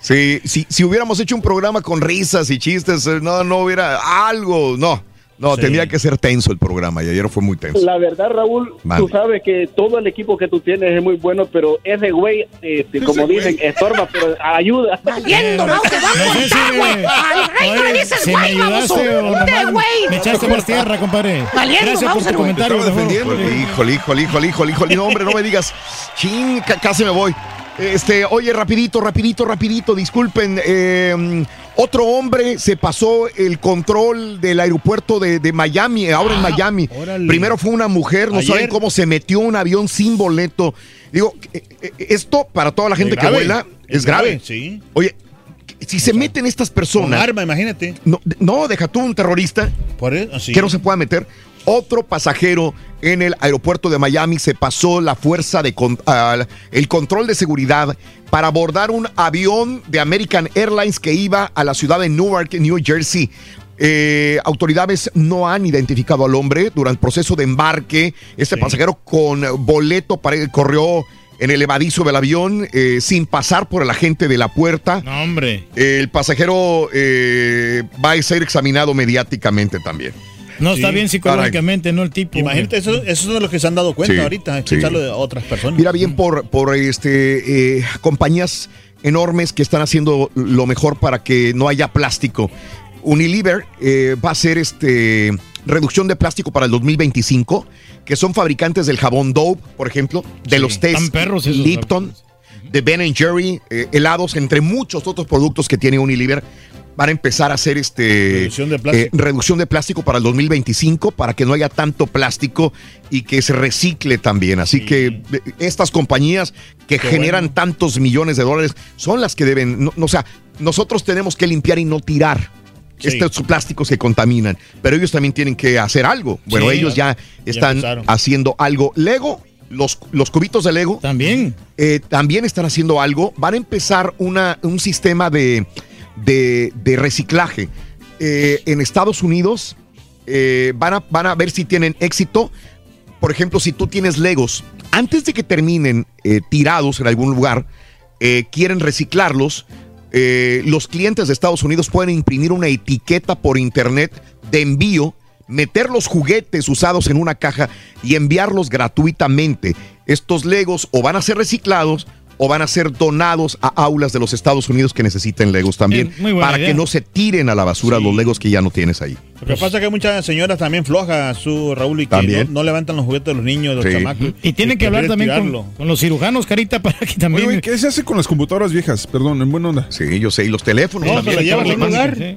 Sí, si, si hubiéramos hecho un programa con risas y chistes, eh, no, no hubiera algo, no. No, Sí. tenía que ser tenso el programa y ayer fue muy tenso. La verdad, Raúl, Vale. tú sabes que todo el equipo que tú tienes es muy bueno, pero ese güey, este, como dicen, estorba, pero ayuda. Valiendo. Va No a sé si contar, me- güey. Al rey no le dices güey, nomás güey. me echaste más tierra, compadre. Valiendo, Gracias por tu güey. comentario. Estaba mejor. defendiendo. Híjole, híjole, híjole, híjole, híjole, no, hombre, no me digas. Chin, ca- casi me voy. Este, oye, rapidito, rapidito, rapidito, disculpen. eh, otro hombre se pasó el control del aeropuerto de, de Miami, ahora en Miami. órale. Primero fue una mujer, no Ayer. saben cómo se metió un avión sin boleto. Digo, eh, eh, esto para toda la gente Es que vuela es, grave. Sí. Oye, si se meten estas personas, arma, imagínate. no, no, deja tú un terrorista Por eso, así. que no se pueda meter. Otro pasajero en el aeropuerto de Miami se pasó la fuerza de con- ah, el control de seguridad para abordar un avión de American Airlines que iba a la ciudad de Newark, New Jersey. Eh, autoridades no han identificado al hombre durante el proceso de embarque. Este pasajero con boleto para, corrió en el evadizo del avión eh, sin pasar por el agente de la puerta. No, hombre. El pasajero eh, va a ser examinado mediáticamente también. No está bien psicológicamente, no el tipo. Imagínate, eso, esos son de los que se han dado cuenta Sí, ahorita, sí. escucharlo de otras personas. Mira bien por, por este eh, compañías enormes que están haciendo lo mejor para que no haya plástico. Unilever eh, va a hacer este reducción de plástico para el 2025, que son fabricantes del jabón Dove, por ejemplo, de los esos Lipton, de Ben Jerry, eh, helados, entre muchos otros productos que tiene Unilever. Van a empezar a hacer este Reducción de plástico. eh, reducción de plástico para el 2025 para que no haya tanto plástico y que se recicle también. Así que eh, estas compañías que Qué generan tantos millones de dólares son las que deben, no, no, o sea, nosotros tenemos que limpiar y no tirar. Sí. Estos plásticos que contaminan, pero ellos también tienen que hacer algo. Bueno, Sí, ellos ya ya están haciendo algo. Lego, los, los cubitos de Lego. También. también están haciendo algo. Van a empezar una, un sistema de, de, reciclaje. Eh, en Estados Unidos eh, van, a, van a ver si tienen éxito. Por ejemplo, si tú tienes Legos, antes de que terminen eh, tirados en algún lugar, quieren reciclarlos. los clientes de Estados Unidos pueden imprimir una etiqueta por internet de envío, meter los juguetes usados en una caja y enviarlos gratuitamente. Estos Legos o van a ser reciclados o van a ser donados a aulas de los Estados Unidos que necesiten Legos también, Eh, muy buena para idea. que no se tiren a la basura los Legos que ya no tienes ahí. Lo que pasa es que hay muchas señoras también flojas, su Raúl, y que También. no, no levantan los juguetes de los niños, de los Sí. chamacos. Y tienen que hablar también con, con los cirujanos, Carita, para que también. Oye, ¿qué se hace con las computadoras viejas? Perdón, en buena onda. Sí, yo sé, y los teléfonos No, también. se llevan a lugar.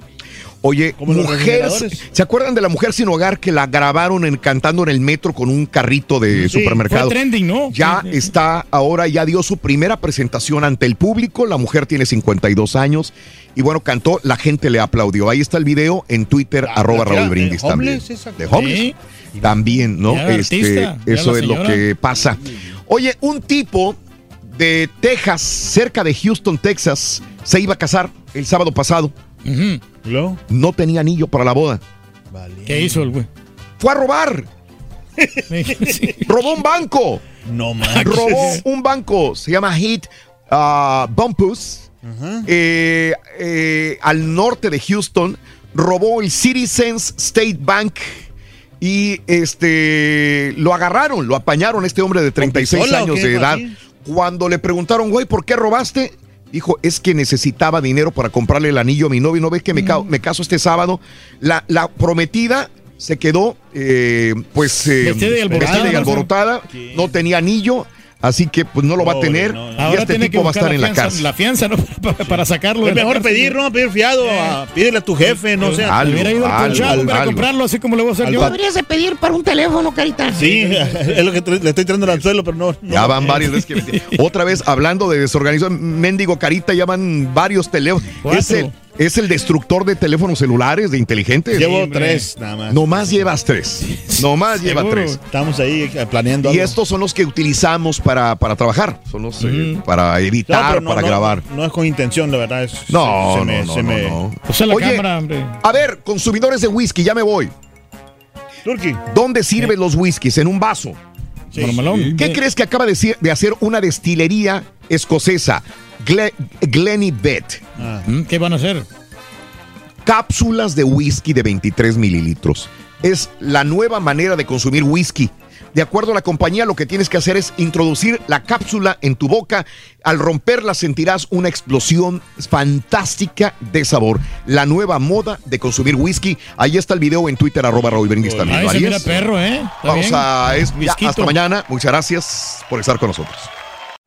Oye, Como mujer. ¿se acuerdan de la mujer sin hogar que la grabaron en, cantando en el metro con un carrito de Sí, supermercado? fue trending, ¿no? Ya Sí, sí. está, ahora ya dio su primera presentación ante el público. La mujer tiene 52 años y bueno, cantó, la gente le aplaudió. Ahí está el video en Twitter, arroba la tía Raúl de Brindis también. homeless De homeless. También, ¿no? Este, artista, eso es lo que pasa. Oye, un tipo de Texas, cerca de Houston, Texas, se iba a casar el sábado pasado. No tenía anillo para la boda. ¿Qué hizo el güey? Fue a robar. Sí. Robó un banco. No manches. Robó un banco. Se llama Hit ah, Bumpus. Eh, eh, al norte de Houston. Robó el Citizens State Bank. Y este lo agarraron, lo apañaron este hombre de 36 pistola o años de edad. así? Cuando le preguntaron, güey, ¿por qué robaste? Dijo, es que necesitaba dinero para comprarle el anillo a mi novio. ¿No ves que me, ca- me caso este sábado? La, la prometida se quedó, eh, pues, eh, Vestida y alborotada, vestida y ¿no? alborotada. No tenía anillo, así que pues no lo va a tener. no, no. Y Ahora este tiene que tipo va a estar en la fianza- cárcel. La fianza, ¿no? Para, para sacarlo. Es mejor pedir, ¿no? Pedir fiado, a- pídele a tu jefe, no sé. Algo, Hubiera ido al algo, para algo. comprarlo, así como le voy a hacer Al yo. Deberías de pedir para un teléfono, Carita. Sí, es lo que te- le estoy tirando al suelo, pero no. no. Ya van varias veces que otra vez hablando de desorganizado, mendigo carita, ya van varios teléfonos. Cuatro. Es el, es el destructor de teléfonos celulares, de inteligentes. Llevo tres, nada más. Nomás llevas tres. Nomás lleva Seguro. tres. Estamos ahí eh, planeando. Y algo. estos son los que utilizamos para, para trabajar. Son los eh, para editar, no, para no, grabar. No es con intención, la verdad. Es, No, se, no, me, no, se no, me- no. La Oye, cámara, hombre. A ver, consumidores de whisky, ya me voy. Turki. ¿Dónde sirven los whiskies? En un vaso. Sí. ¿Qué crees que acaba de, de hacer una destilería escocesa? Gle- Glenlivet. Ah. Mm, ¿Qué van a hacer? cápsulas de whisky de 23 mililitros. Es la nueva manera de consumir whisky. De acuerdo a la compañía, lo que tienes que hacer es introducir la cápsula en tu boca. Al romperla sentirás una explosión fantástica de sabor. La nueva moda de consumir whisky. Ahí está el video en Twitter, arroba Raúl Brindis también. Ahí ¿Lo se mira perro, ¿eh? Vamos a... es- ya, Whisquito. hasta mañana. Muchas gracias por estar con nosotros.